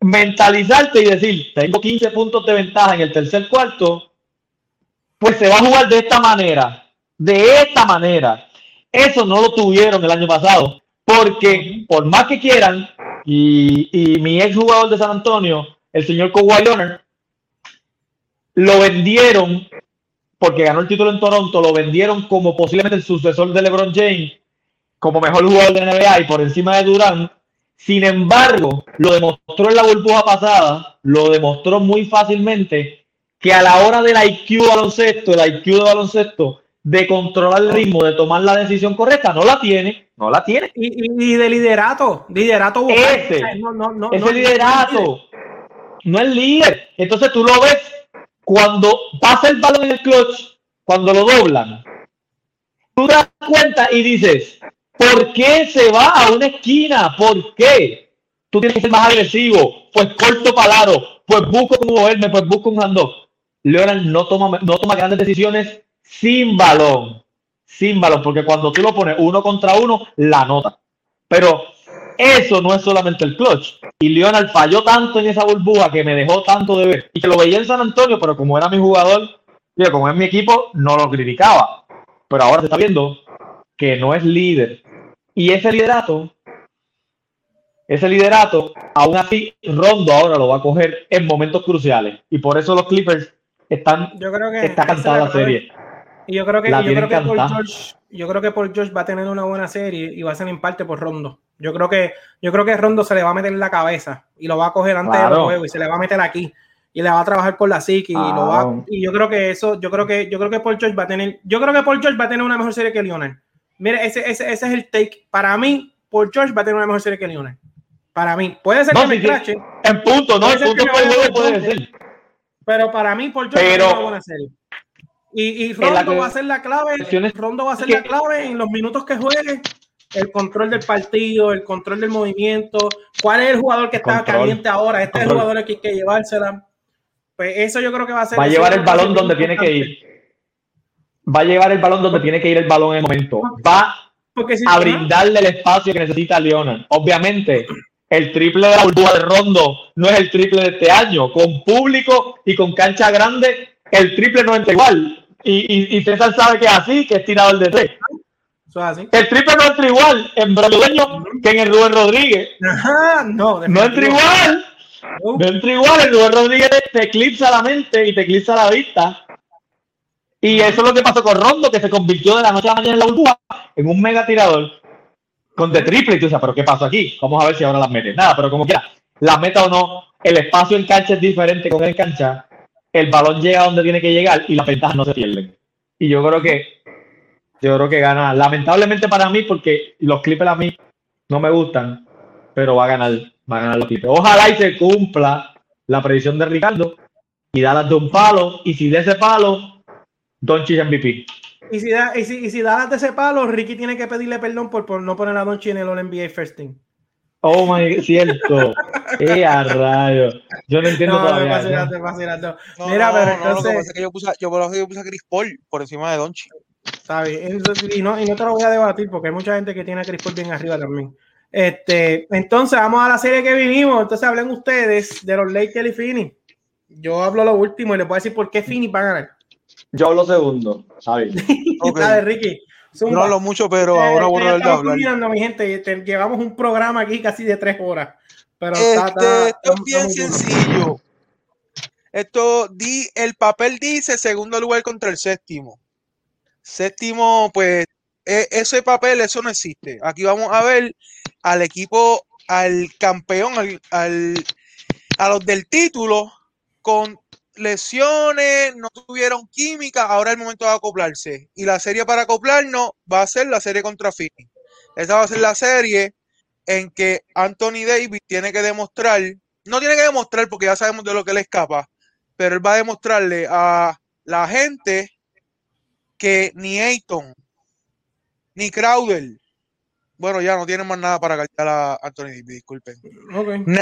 B: mentalizarte y decir, tengo 15 puntos de ventaja en el tercer cuarto, pues se va a jugar de esta manera, de esta manera. Eso no lo tuvieron el año pasado, porque por más que quieran, y, y mi ex jugador de San Antonio, el señor Kawhi Leonard, lo vendieron, porque ganó el título en Toronto, lo vendieron como posiblemente el sucesor de LeBron James, como mejor jugador de NBA y por encima de Durant. Sin embargo, lo demostró en la burbuja pasada, lo demostró muy fácilmente que a la hora del IQ baloncesto, el IQ de baloncesto, de controlar el ritmo, de tomar la decisión correcta, no la tiene, no la tiene.
A: Y, y- y de liderato, liderato vocal.
B: Ese,
A: no- no- no-
B: Ese
A: no-
B: liderato. No es líder. Entonces tú lo ves cuando pasa el balón en el clutch, cuando lo doblan. Tú das cuenta y dices, ¿por qué se va a una esquina? ¿Por qué? Tú tienes que ser más agresivo. Pues corto palaro. Pues busco cómo moverme. Pues busco un handoff. Leonard no toma, no toma grandes decisiones sin balón. Sin balón. Porque cuando tú lo pones uno contra uno, la nota. Pero eso no es solamente el clutch. Y Leonard falló tanto en esa burbuja que me dejó tanto de ver. Y que lo veía en San Antonio, pero como era mi jugador, como es mi equipo, no lo criticaba. Pero ahora se está viendo que no es líder. Y ese liderato, ese liderato, aún así, Rondo ahora lo va a coger en momentos cruciales. Y por eso los Clippers están,
A: yo creo que
B: está cantada la serie.
A: Y yo creo que, yo creo que por George, yo creo que por George va a tener una buena serie y va a ser en parte por Rondo. Yo creo que, yo creo que Rondo se le va a meter en la cabeza y lo va a coger antes de del juego y se le va a meter aquí y le va a trabajar por la psique y lo va y yo creo que eso, yo creo que yo creo que Paul George va a tener, yo creo que Paul George va a tener una mejor serie que Lionel. Mire, ese, ese, ese es el take. Para mí, Paul George va a tener una mejor serie que Lionel. Para mí. Puede ser que me crache.
B: En punto, no, en punto puede, ser.
A: Pero para mí, Paul George va a tener una buena serie. Y, y Rondo va a ser la clave. Rondo va a ser la clave en los minutos que juegue el control del partido, el control del movimiento, cuál es el jugador que está caliente ahora, este es el jugador que hay que llevársela. Pues eso yo creo que va a ser.
B: Va a llevar el balón donde tiene que ir. Va a llevar el balón donde tiene que ir el balón en el momento. Va a brindarle el espacio que necesita Leonard. Obviamente, el triple de la burbuja de Rondo no es el triple de este año. Con público y con cancha grande, el triple no entra igual. Y, y, César sabe que es así, que es tirador de tres. El triple no entra igual en brasileño que en el Rubén Rodríguez.
A: no,
B: no entra igual. No entra igual. El Rubén Rodríguez te eclipsa la mente y te eclipsa la vista. Y eso es lo que pasó con Rondo, que se convirtió de la noche a la mañana en la burbuja en un mega tirador con de triple. Y tú dices, ¿pero qué pasó aquí? Vamos a ver si ahora las mete. Nada, pero como quiera, la meta o no, el espacio en cancha es diferente con el cancha. El balón llega donde tiene que llegar y las ventajas no se pierden. Y yo creo que yo creo que gana. Lamentablemente para mí, porque los Clippers a mí no me gustan, pero va a ganar, va a ganar los Clippers. Ojalá y se cumpla la predicción de Ricardo y Dallas de un palo, y si de ese palo, Donchi MVP.
A: Y si, da, y, si, y si Dallas de ese palo, Ricky tiene que pedirle perdón por, por no poner a Donchi en el All NBA First Team.
B: Oh my, cierto. ¡Qué a rayo! Yo no entiendo no, todavía.
C: ¿no? Mira, pero entonces. yo puse, yo, yo puse a Chris Paul por encima de Donchi.
A: Y no, y no te lo voy a debatir porque hay mucha gente que tiene a Chris Paul bien arriba también. Este, entonces, vamos a la serie que vinimos. Entonces, hablen ustedes de los Lakers y Fini. Yo hablo lo último y les voy a decir por qué Fini va a ganar.
D: Yo hablo segundo, ¿sabes? *laughs*
A: okay. Ricky.
C: No hablo mucho, pero eh, ahora voy a hablar.
A: Mirando, mi gente, llevamos un programa aquí casi de tres horas. Pero
C: este, esto es bien sencillo. Esto di, el papel dice segundo lugar contra el séptimo. Séptimo, pues e, ese papel, eso no existe. Aquí vamos a ver al equipo, al campeón, al, a los del título con lesiones, no tuvieron química, ahora es el momento de acoplarse. Y la serie para acoplarnos va a ser la serie contra Phoenix. Esa va a ser la serie en que Anthony Davis tiene que demostrar, no tiene que demostrar porque ya sabemos de lo que le escapa, pero él va a demostrarle a la gente que ni Ayton, ni Crowder, bueno, ya no tienen más nada para guardar a Anthony Davis, disculpen.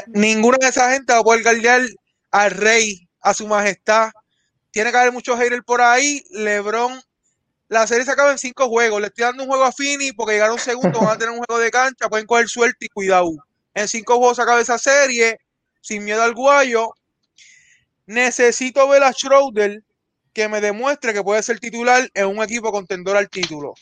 C: Ninguna de esa gente va a poder guardar al rey, a su majestad. Tiene que haber muchos haters por ahí. LeBron, la serie se acaba en cinco juegos. Le estoy dando un juego a Fini porque llegaron segundos, van a tener un juego de cancha, pueden coger suerte y cuidado. En cinco juegos se acaba esa serie, sin miedo al guayo. Necesito ver a Schroeder que me demuestre que puede ser titular en un equipo contendor al título.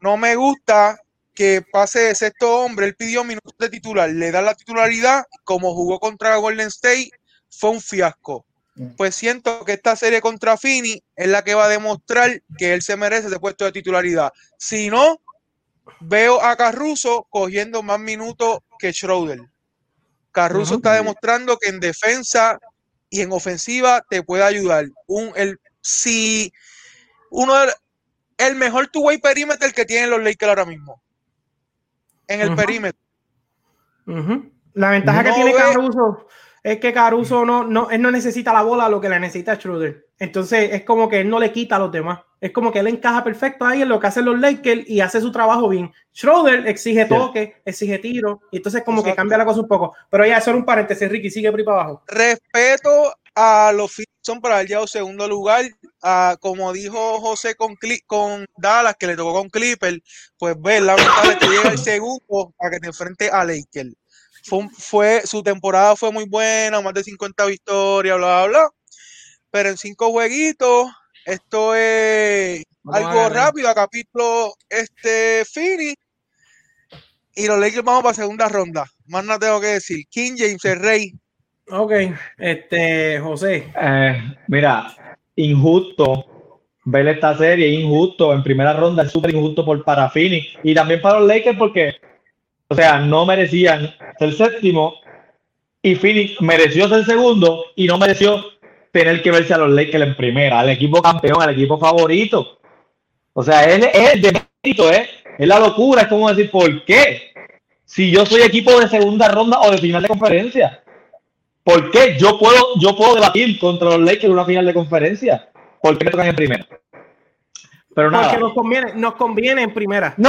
C: No me gusta que pase de sexto hombre, él pidió minutos de titular, le da la titularidad, como jugó contra Golden State, fue un fiasco. Mm. Pues siento que esta serie contra Fini es la que va a demostrar que él se merece ese puesto de titularidad. Si no, veo a Carruso cogiendo más minutos que Schroeder. Carruso está demostrando que en defensa y en ofensiva te puede ayudar. Un, el, si uno el mejor two-way perímetro que tienen los Lakers ahora mismo. En el perímetro.
A: La ventaja que tiene Caruso, es que Caruso no, no, él no necesita la bola, lo que le necesita Schroeder. Entonces es como que él no le quita a los demás. Es como que él encaja perfecto ahí en lo que hacen los Lakers y hace su trabajo bien. Schroeder exige toque, exige tiro, y entonces como que cambia la cosa un poco. Pero ya, solo un paréntesis, Ricky, sigue por ahí para abajo.
C: Respeto a los son para el segundo lugar. como dijo José con, con Dallas, que le tocó con Clipper, pues ver, lamentable que llega el *coughs* segundo para que te enfrente a Lakers. Fue, fue, su temporada fue muy buena, más de 50 victorias, bla, bla, bla. Pero en cinco jueguitos, esto es algo rápido, a capítulo este Fini. Y los Lakers vamos para segunda ronda. Más no tengo que decir. King James, el rey.
A: Ok, este, José.
B: Eh, mira, injusto ver esta serie, injusto. En primera ronda es súper injusto por para Fini y también para los Lakers porque, o sea, no merecían ser séptimo y Phoenix mereció ser segundo y no mereció tener que verse a los Lakers en primera, al equipo campeón, al equipo favorito. O sea, es, es de mérito, ¿eh? es la locura, es como decir, ¿por qué? Si yo soy equipo de segunda ronda o de final de conferencia, ¿por qué yo puedo, yo puedo debatir contra los Lakers en una final de conferencia? ¿Por qué me tocan en primera?
A: Pero nada. Porque nos conviene, nos conviene en primera.
B: No,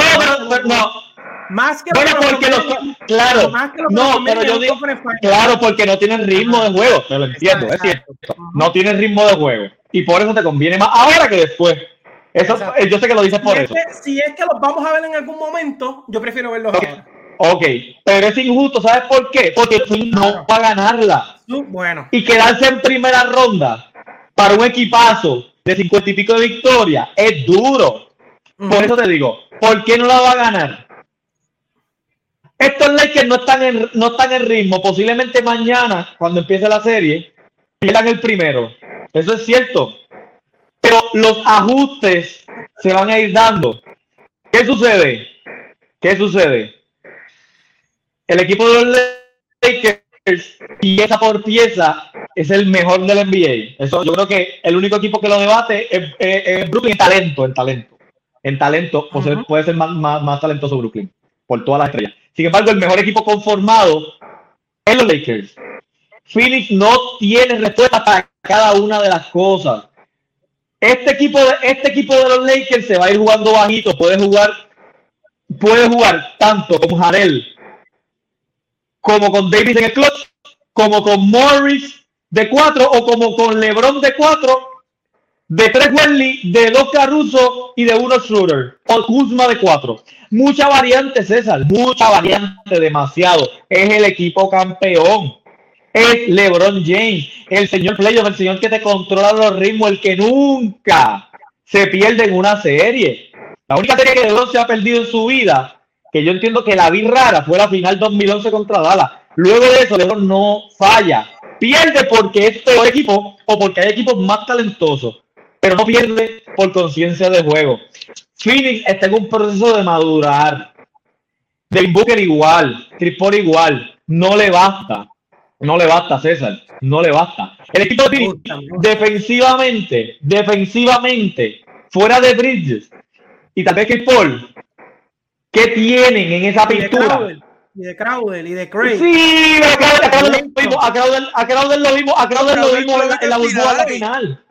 B: pero, no,
A: más que
B: bueno, porque los, claro, no, pero yo digo, claro, porque no tienen ritmo de juego, te lo entiendo, es cierto. No tienen ritmo de juego y por eso te conviene más ahora que después. Eso, eh, yo sé que lo dices por eso.
A: si es que los vamos a ver en algún momento, yo prefiero verlos ahora.
B: Ok, pero es injusto, ¿sabes por qué? Porque no va a ganarla.
A: Bueno.
B: Y quedarse en primera ronda para un equipazo de cincuenta y pico de victoria es duro. Por eso te digo, ¿por qué no la va a ganar? Estos Lakers no están en, no están en ritmo. Posiblemente mañana, cuando empiece la serie, pierdan el primero. Eso es cierto. Pero los ajustes se van a ir dando. ¿Qué sucede? ¿Qué sucede? El equipo de los Lakers, pieza por pieza, es el mejor del NBA. Eso, yo creo que el único equipo que lo debate es, Brooklyn en talento, en talento. En talento, puede ser más, más, más talentoso Brooklyn, por todas las estrellas. Sin embargo, el mejor equipo conformado es los Lakers. Phoenix no tiene respuesta para cada una de las cosas. Este equipo, de, este equipo de los Lakers se va a ir jugando bajito, puede jugar, puede jugar tanto con Jarel como con Davis en el clutch, como con Morris de 4 o como con LeBron de 4, de 3 Wenley, de 2 Caruso y de 1 Schroeder, o Kuzma de 4. Mucha variante, César, mucha variante, demasiado. Es el equipo campeón. Es LeBron James, el señor playoff, el señor que te controla los ritmos, el que nunca se pierde en una serie. La única serie que LeBron se ha perdido en su vida, que yo entiendo que la vi rara, fue la final 2011 contra Dallas. Luego de eso, LeBron no falla. Pierde porque es peor equipo o porque hay equipos más talentosos, pero no pierde por conciencia de juego. Phoenix está en un proceso de madurar. Devin Booker igual, Tripor igual, no le basta. No le basta, César, no le basta. El equipo de Phoenix, defensivamente, defensivamente, fuera de Bridges y tal vez que Paul, ¿qué tienen en esa pintura?
A: Y de Crowder y de Craig.
B: Sí, a Crowder, lo vimos, a Crowder, lo vimos, a Crowder lo vimos en, la burbuja de la final.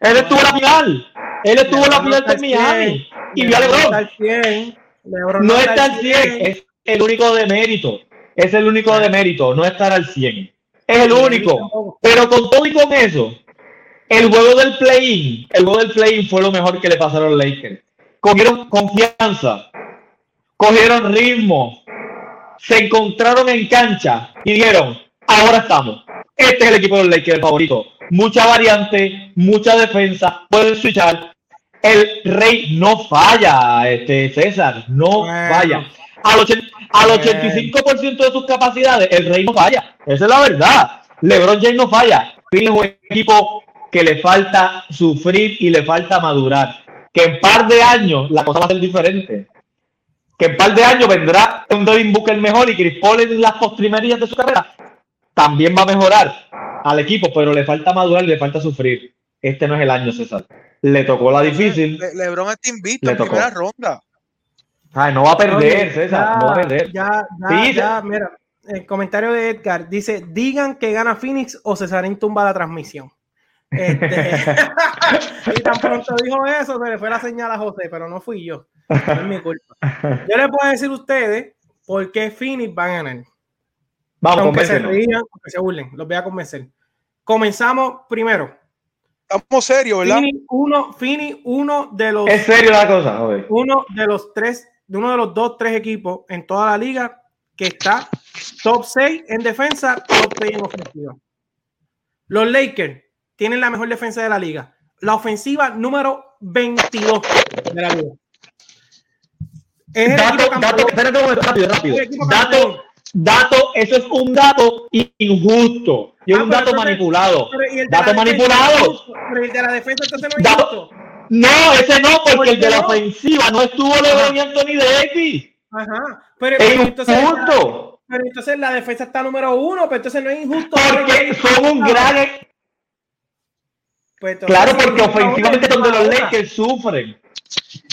B: Él estuvo en la final. Él estuvo en la final de Miami. Y vio a LeBron. No está al 100. Es el único de mérito. Es el único de mérito. No estar al 100. Es el único. Pero con todo y con eso, el juego del play-in, el juego del play-in fue lo mejor que le pasaron a los Lakers. Cogieron confianza, cogieron ritmo, se encontraron en cancha y dijeron, ahora estamos. Este es el equipo de los Lakers, el favorito mucha variante, mucha defensa, pueden switchar. El rey no falla, este César, no falla. Al, al 85% de sus capacidades, el rey no falla. Esa es la verdad. LeBron James no falla. Tiene un equipo que le falta sufrir y le falta madurar. Que en par de años la cosa va a ser diferente. Que en par de años vendrá un Devin Booker mejor y Chris Paul en las postrimerías de su carrera también va a mejorar al equipo, pero le falta madurar y le falta sufrir. Este no es el año, César. Le tocó la difícil.
C: Lebron está invicto en primera ronda.
B: Ay, no va a perder, César, no va a perder.
A: Ya, ya, ya, mira. el comentario de Edgar dice: digan que gana Phoenix o Cesarín tumba la transmisión. Este, *laughs* *laughs* y tan pronto dijo eso, se le fue la señal a José, pero no fui yo. No es mi culpa. Yo les puedo decir a ustedes por qué Phoenix va a ganar.
B: Vamos,
A: aunque se rían, aunque se burlen, los voy a convencer. Comenzamos primero.
C: Estamos serios, ¿verdad?
A: Phoenix, uno, Phoenix, uno de los
B: Es serio la cosa, joder.
A: uno de los tres, de uno de los dos, tres equipos en toda la liga que está top 6 en defensa, top 6 en ofensiva. Los Lakers tienen la mejor defensa de la liga. La ofensiva número 22 de la liga. Es el
B: Dato,
A: equipo
B: dato, espérate un momento, rápido, rápido. Dato. Dato, eso es un dato injusto. Y es
A: Ah,
B: un dato
A: entonces-
B: manipulado.
A: Pero, ¿y el de
B: Dato manipulado.
A: Pero el de la defensa entonces no es
B: Dato-
A: justo.
B: No, ese no, porque
A: ¿Por
B: el de la ofensiva no estuvo LeBron y Anthony Davis.
A: Ajá. Pero,
B: Es
A: pero entonces,
B: injusto.
A: pero entonces la defensa está número uno, pero entonces no es injusto.
B: Porque son un gran. e-
A: Pues
B: Claro, porque ofensivamente donde los. Lakers sufren.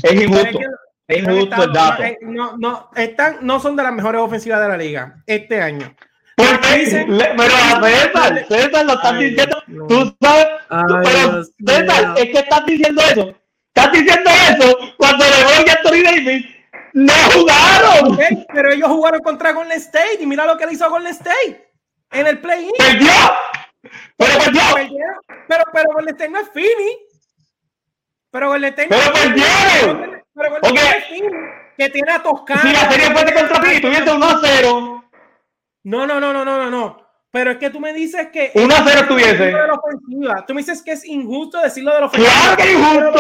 B: Es injusto. Es el dato.
A: eh, No, no, están, no son de las mejores ofensivas de la liga este año.
B: Porque,
A: dicen-
B: le- pero a César, César lo están
A: Ay,
B: diciendo.
A: no.
B: Tú sabes,
A: Ay,
B: pero César, es que estás diciendo eso. Estás diciendo eso cuando LeBron y Anthony Davis no jugaron.
A: Pero ellos jugaron contra Golden State y mira lo que le hizo a Golden State en el play-in.
B: Perdió. Pero perdió.
A: Pero, pero Golden State no es Fini. Pero Golden State no
B: Pero perdieron.
A: Pero Golden
B: Ok.
A: State no es Phoenix, que tiene a Toscana.
B: Si la serie fuese contra Phoenix, tuviese 1 a 0.
A: No, no, no, no, no, no, no. Pero es que tú me dices que
B: 1 a 0 estuviese.
A: de la ofensiva. Tú me dices que es injusto decirlo de la ofensiva.
B: Claro que es injusto.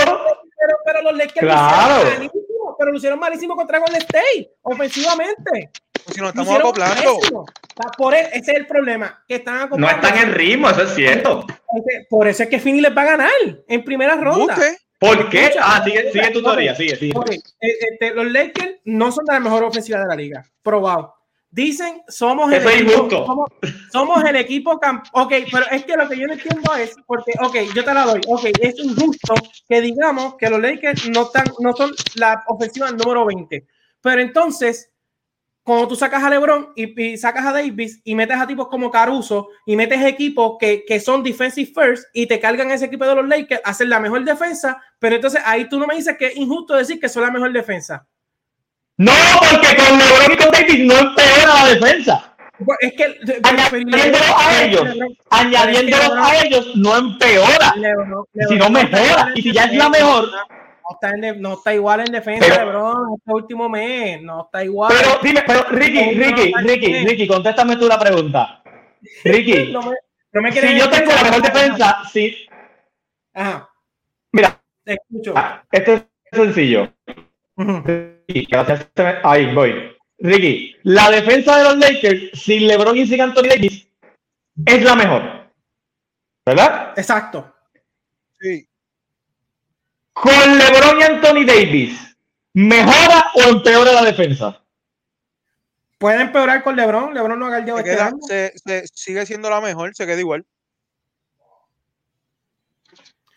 A: Pero, pero los Lakers
B: Claro.
A: lo hicieron malísimo, pero lo hicieron malísimo contra Golden State, ofensivamente.
C: Si nos estamos acoplando.
A: Por e- ese es el problema, que están
B: No
A: acoplando.
B: están en ritmo, eso es cierto.
A: Por eso es que Fini les va a ganar en primera ronda.
C: Guste.
B: ¿Por qué? Ah, sigue, sigue tu teoría, sigue, sigue.
A: eh, este, los Lakers no son de la mejor ofensiva de la liga, probado. Dicen, somos el
B: Eso
A: equipo, somos, somos el equipo camp Ok, pero es que lo que yo no entiendo es, porque, ok, yo te la doy, ok, es injusto que digamos que los Lakers no, están, no son la ofensiva número 20, pero entonces, cuando tú sacas a LeBron y, y sacas a Davis y metes a tipos como Caruso y metes equipos que, que son defensive first y te cargan ese equipo de los Lakers, hacen la mejor defensa, pero entonces ahí tú no me dices que es injusto decir que son la mejor defensa.
B: No, porque con LeBron y con Davis no empeora la defensa.
A: Pues Es que
B: Añadiéndolos a ellos, añadiéndolos a ellos no empeora.
A: Lebron-
B: Si no
A: Lebron está
B: mejora, y si ya es la mejor.
A: No está, en de- no está igual en defensa,
B: Pero-
A: LeBron, este último mes. No está igual.
B: Pero dime, pero Ricky, Ricky, Ricky, Ricky, contéstame tú la pregunta. *laughs* Ricky,
A: no me, no me quieres
B: si yo tengo la mejor defensa, si,
A: Ajá,
B: mira,
A: te escucho.
B: ah, esto es sencillo. Ricky, gracias. Ahí voy. Ricky, la defensa de los Lakers sin LeBron y sin Anthony Davis es la mejor. ¿Verdad?
A: Exacto.
C: Sí.
B: Con LeBron y Anthony Davis, ¿mejora o empeora la defensa?
A: Puede empeorar con LeBron. LeBron no ha guardado
C: Se,
A: este año.
C: se- se- sigue siendo la mejor, se queda igual.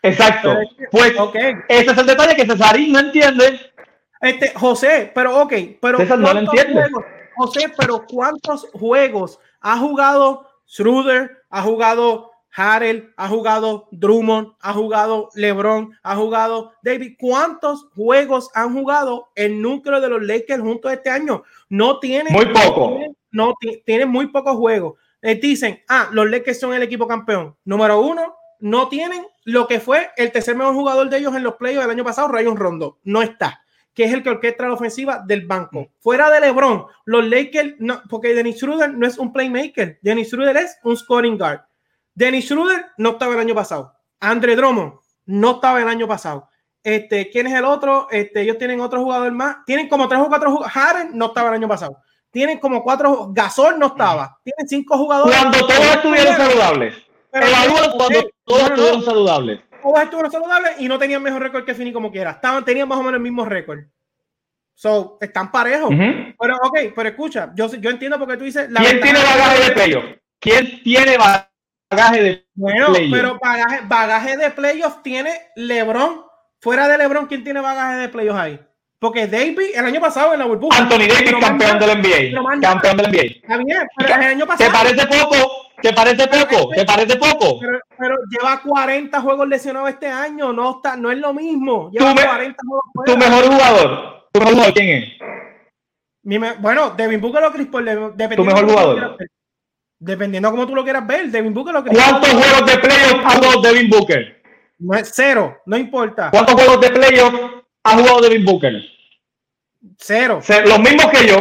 B: Exacto. Pues
A: Ok.
B: ese es el detalle que Cesarín no entiende.
A: Este, José, pero ok, pero
B: César, no lo
A: ¿cuántos
B: entiende.
A: juegos? José, pero ¿cuántos juegos ha jugado Schroeder, ha jugado Harrell, ha jugado Drummond, ha jugado LeBron, ha jugado David? ¿Cuántos juegos han jugado el núcleo de los Lakers juntos este año? No tienen
B: Muy poco.
A: no ti- tienen muy pocos juegos. Les dicen, ah, los Lakers son el equipo campeón. Número uno, no tienen lo que fue el tercer mejor jugador de ellos en los playoffs del año pasado, Rayon Rondo. No está que es el que orquestra la ofensiva del banco. Fuera de LeBron, los Lakers, no, porque Dennis Schroeder no es un playmaker, Dennis Schroeder es un scoring guard. Dennis Schroeder no estaba el año pasado. Andre Drummond no estaba el año pasado. Este, ¿quién es el otro? Este, ellos tienen otro jugador más. Tienen como tres o cuatro jugadores. Harden no estaba el año pasado. Tienen como cuatro. Gasol no estaba. Tienen cinco jugadores.
B: Cuando todos estuvieron saludables.
A: Pero-
B: Evalúan cuando todos
A: no,
B: estuvieron saludables.
A: todos estuvieron saludables y no tenían mejor récord que Fini como quiera. Estaban, tenían más o menos el mismo récord. So, están parejos. Pero, ok, pero escucha, yo, yo entiendo porque tú dices. la
B: ¿Quién tiene bagaje de playoff? ¿Quién tiene bagaje de
A: Bueno,
B: playoff?
A: pero bagaje, bagaje de playoffs tiene LeBron. Fuera de LeBron, ¿quién tiene bagaje de playoffs ahí? Porque Davis el año pasado en la burbuja.
B: Anthony Davis campeón del NBA. Campeón del NBA.
A: Está bien, pero el año pasado.
B: ¿Te parece poco? ¿Te parece poco? ¿Te parece poco?
A: Pero, pero, lleva 40 juegos lesionados este año. No, está, no es lo mismo. Lleva tu 40 juegos
B: Tu mejor jugador. ¿Tu mejor jugador quién es?
A: Mi me, bueno, Devin Booker o Chris Paul.
B: ¿Tu mejor jugador?
A: Dependiendo cómo tú lo quieras ver, Devin Booker o
B: Chris ¿Cuántos juegos de playoff ha jugado Devin Booker?
A: No es cero, no importa.
B: ¿Cuántos juegos de playoff ha jugado Devin Booker?
A: Cero.
B: Los mismos que yo.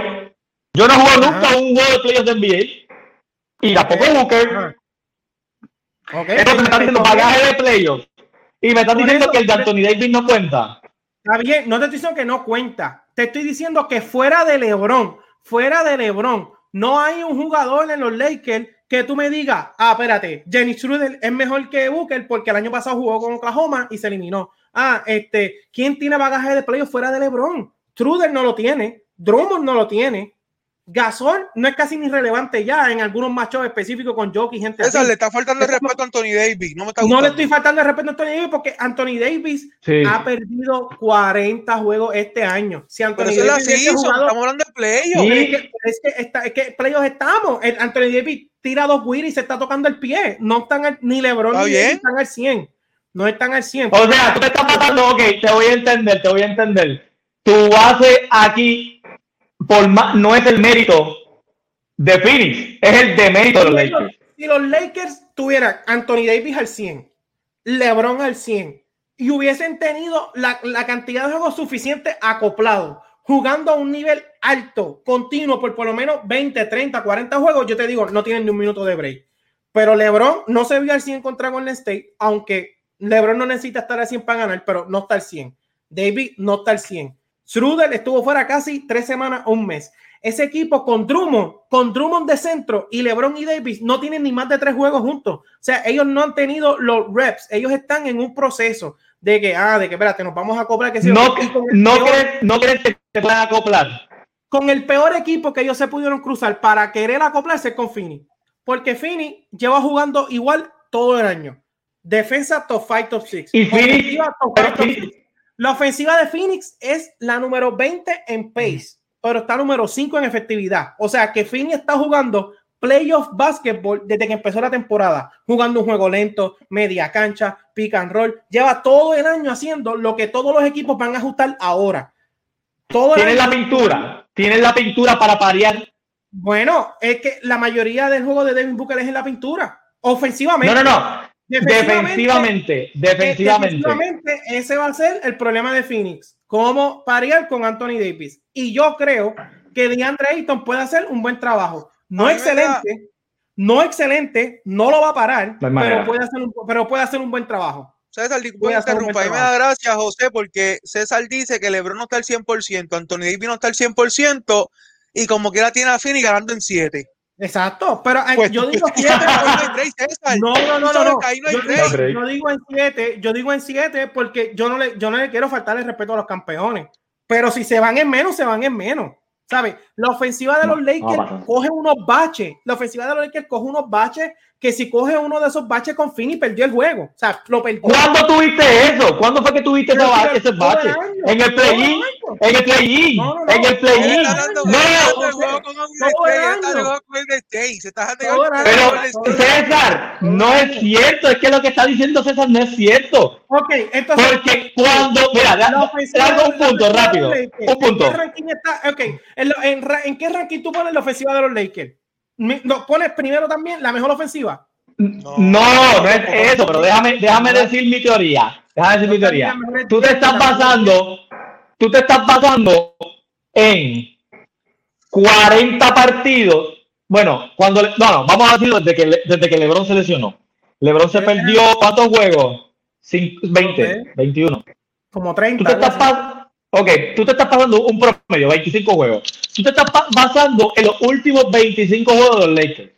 B: Yo no he jugado nunca un juego de playoff de NBA. Y tampoco Booker. Okay. Entonces me están diciendo bagaje de playoff. Y me están diciendo que el de Anthony Davis no cuenta.
A: Está bien, no te estoy diciendo que no cuenta. Te estoy diciendo que fuera de LeBron, fuera de LeBron, no hay un jugador en los Lakers que tú me digas, ah, espérate, Jenny Schroeder es mejor que Booker porque el año pasado jugó con Oklahoma y se eliminó. Ah, este, ¿quién tiene bagaje de playoff fuera de LeBron? Truder no lo tiene, Drummond no lo tiene. Gasol no es casi ni relevante ya en algunos machos específicos con Jockey, gente.
C: Esa le está faltando el respeto a Anthony Davis. No,
A: me no le estoy faltando el respeto a Anthony Davis porque Anthony Davis ha perdido 40 juegos este año.
C: Si Anthony Pero Davis es estamos hablando de playoffs.
A: Es, que, es, que, está, es que playoffs estamos. Anthony Davis tira dos Wii y se está tocando el pie. No están ni LeBron ni Davis están al 100. No están al 100.
B: O sea, tú te estás matando, ok, te voy a entender, te voy a entender. Tu base aquí por más, no es el mérito de Phoenix, es el demérito de los Lakers.
A: Si los Lakers tuvieran Anthony Davis al 100, LeBron al 100 y hubiesen tenido la, la cantidad de juegos suficiente acoplado, jugando a un nivel alto, continuo, por por lo menos 20, 30, 40 juegos, yo te digo, no tienen ni un minuto de break. Pero LeBron no se vio al 100 contra Golden State, aunque LeBron no necesita estar al 100 para ganar, pero no está al 100. David no está al 100. Schroeder estuvo fuera casi tres semanas o un mes. Ese equipo con Drummond, con Drummond de centro y LeBron y Davis no tienen ni más de tres juegos juntos. O sea, ellos no han tenido los reps. Ellos están en un proceso de que, ah, de que, espérate, nos vamos a acoplar. Que
B: no, no, no crees que se puedan acoplar.
A: Con el peor equipo que ellos se pudieron cruzar para querer acoplarse con Fini. Porque Fini lleva jugando igual todo el año. Defensa top 5, top 6.
B: Y Fini,
A: la ofensiva de Phoenix es la número 20 en pace, pero está número 5 en efectividad. O sea que Phoenix está jugando playoff basketball desde que empezó la temporada, jugando un juego lento, media cancha, pick and roll. Lleva todo el año haciendo lo que todos los equipos van a ajustar ahora.
B: Tienen la pintura, tienen la pintura para parear.
A: Bueno, es que la mayoría del juego de Devin Booker es en la pintura. Ofensivamente.
B: No, no, no. Defensivamente, defensivamente,
A: ese va a ser el problema de Phoenix. Cómo parear con Anthony Davis. Y yo creo que DeAndre Ayton puede hacer un buen trabajo. No excelente, no excelente, no lo va a parar, pero puede, hacer un, pero puede hacer un buen trabajo.
C: César, puede interrumpir. me da gracias, José, porque César dice que LeBron no está al 100%, Anthony Davis no está al 100%, y como quiera tiene a Phoenix ganando en 7.
A: Exacto, pero pues, yo digo *laughs* 7. no, no, no, no, no. Yo, yo, digo en 7, yo digo en 7 porque yo no, le, yo no le quiero faltar el respeto a los campeones. Pero si se van en menos, se van en menos. ¿Sabes? La ofensiva de los Lakers coge unos baches. La ofensiva de los Lakers coge unos baches que si coge uno de esos baches con Fini perdió el juego. O sea, lo perdió.
B: ¿Cuándo tuviste eso? ¿Cuándo fue que tuviste ese bache? Ese bache? En el play-in. En el play-in. En el play-in. No. Pero César, no es cierto. Es que lo que está diciendo César no es cierto.
A: Ok, entonces.
B: Porque cuando. Mira, hago un punto rápido. Un punto.
A: ¿En qué ranking tú pones la ofensiva de los Lakers? ¿No pones primero también la mejor ofensiva?
B: No, no, es eso, pero déjame, déjame decir mi teoría. Déjame decir mi teoría. Tú te estás basando, tú te estás basando en 40 partidos. Bueno, cuando no, no, vamos a decirlo desde que, desde que LeBron se lesionó. LeBron se perdió cuántos juegos? 20, 21.
A: Como 30.
B: Tú te estás, Ok, tú te estás pasando un promedio, 25 juegos. Tú te estás basando en los últimos 25 juegos de los Lakers.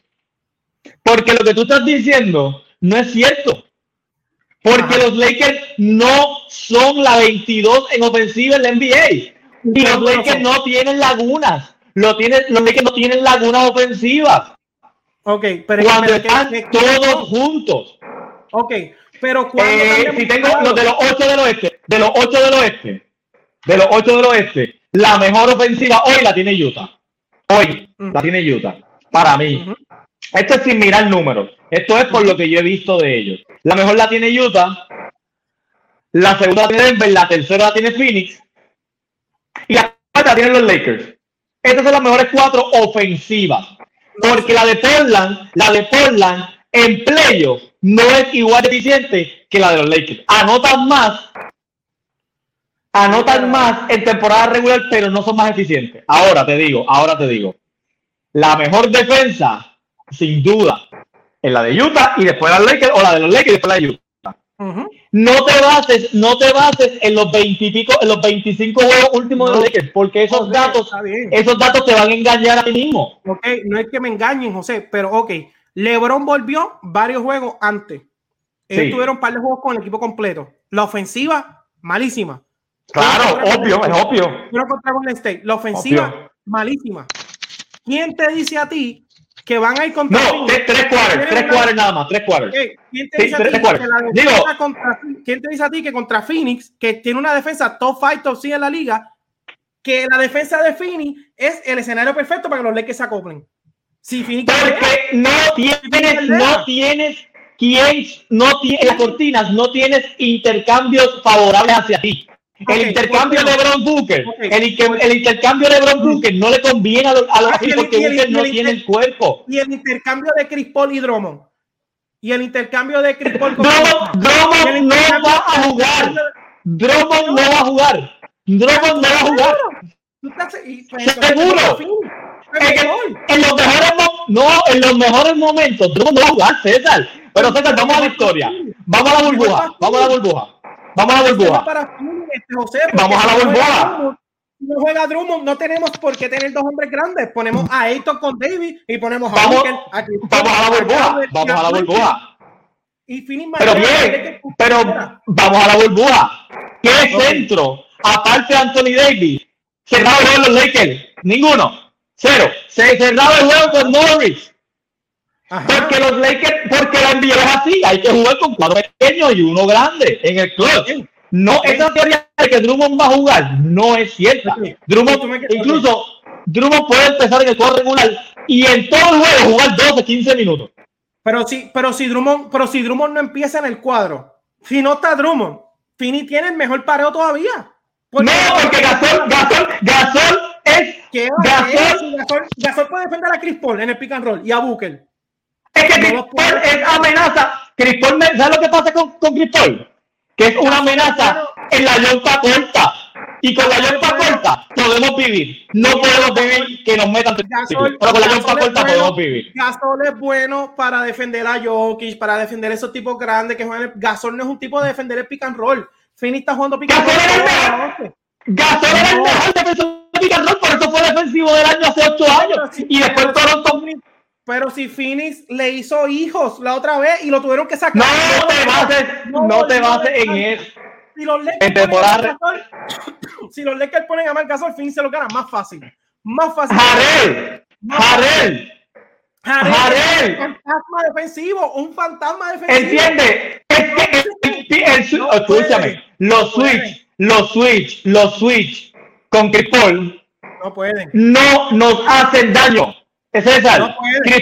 B: Porque lo que tú estás diciendo no es cierto. Porque los Lakers no son la 22 en ofensiva en la NBA. Y los Lakers no tienen lagunas. Lo tienen, los Lakers no tienen lagunas ofensivas.
A: Ok, pero
B: cuando están todos juntos.
A: Ok, pero cuando
B: eh, si tengo los de los 8 del oeste, de los 8 del oeste, de los ocho del oeste, la mejor ofensiva hoy la tiene Utah. Hoy la tiene Utah. Para mí. Esto es sin mirar números. Esto es por lo que yo he visto de ellos. La mejor la tiene Utah. La segunda la tiene Denver. La tercera la tiene Phoenix. Y la cuarta la tienen los Lakers. Estas son las mejores cuatro ofensivas. Porque la de Portland, la de Portland en playoff no es igual de eficiente que la de los Lakers. Anotan más, anotan más en temporada regular, pero no son más eficientes. Ahora te digo, ahora te digo. La mejor defensa, sin duda, es la de Utah y después la de los Lakers, o la de los Lakers y después la de Utah. No te bases, no te bases en los 20 en los 25 juegos últimos de los Lakers, porque esos datos, esos datos te van a engañar a ti mismo.
A: Ok, no es que me engañen, José, pero ok, LeBron volvió varios juegos antes. Ellos tuvieron un par de juegos con el equipo completo. La ofensiva, malísima.
B: Claro, obvio, es obvio.
A: La ofensiva, malísima. ¿Quién te dice a ti que van a ir contra
B: No, tres, tres tres cuadros nada más, tres cuadros.
A: ¿Quién, te dice a ti que contra, ¿Quién te dice a ti que contra Phoenix, que tiene una defensa top 5, top 6 en la liga, que la defensa de Phoenix es el escenario perfecto para que los Lakers se acoplen?
B: Si Phoenix Porque no tienes, no tienes quién, no tiene, las cortinas no tienes intercambios favorables hacia ti el intercambio de Bron Booker, el, intercambio de Bron Booker no le conviene a los, a porque Booker no tiene el cuerpo.
A: Y el intercambio de Chris Paul y Drummond. Y el intercambio de Chris Paul
B: con Drummond, no va a jugar. Drummond no va a jugar. Drummond no va a jugar. Seguro. En, los mejores no, en los mejores momentos, Drummond no va a jugar, César. Pero César, vamos a la historia. Vamos a la burbuja. Vamos a la burbuja. Vamos a la burbuja. Vamos a la burbuja.
A: No juega Drummond, no tenemos por qué tener dos hombres grandes. Ponemos a Ayton con David y ponemos a
B: Vamos, vamos a la burbuja. Vamos a la burbuja.
A: Y
B: pero bien, pero vamos a la burbuja. ¿Qué centro, aparte de Anthony Davis, cerrado el juego los Lakers? Ninguno. Cero. Se cerraba el juego con Morris. Porque los Lakers, porque la NBA es así, hay que jugar con cuatro pequeños y uno grande en el club. No, esa teoría de que Drummond va a jugar no es cierta. Drummond, incluso Drummond puede empezar en el juego regular y en todo el juego jugar 12, 15 minutos.
A: Pero si, pero si Drummond, pero si Drummond no empieza en el cuadro, si no está Drummond, Fini tiene el mejor pareo todavía.
B: no, porque Gasol, Gasol, Gasol es.
A: Gasol, Gasol, puede defender a Chris Paul en el pick and roll y a Booker.
B: Es que Chris Paul es amenaza. Chris Paul, ¿sabes lo que pasa con, con Chris Paul? Que es una amenaza en la yonta corta. Y con la yonta corta podemos vivir. No podemos vivir que nos metan.
A: Gasol, pero con la yonta corta podemos vivir. Gasol es bueno para defender a Jokic, para defender esos tipos grandes que juegan. Gasol no es un tipo de defender el pick and roll. Fini está jugando pick and roll.
B: Gasol era el mejor defensor de pick and roll, por eso fue defensivo del año hace ocho años. Y después Toronto
A: pero si Phoenix le hizo hijos la otra vez y lo tuvieron que sacar.
B: No te bases, no, te bases en eso.
A: Si los Lakers, ponen, *coughs* si los Lakers ponen a Marc Gasol, Phoenix se lo gana más fácil. Más fácil.
B: Jarel, Jarel.
A: Jarel. Un fantasma defensivo, un fantasma defensivo.
B: Entiende, es que escúchame, los switch, los switch, los switch con Chris Paul
A: no pueden.
B: No nos hacen daño. César, no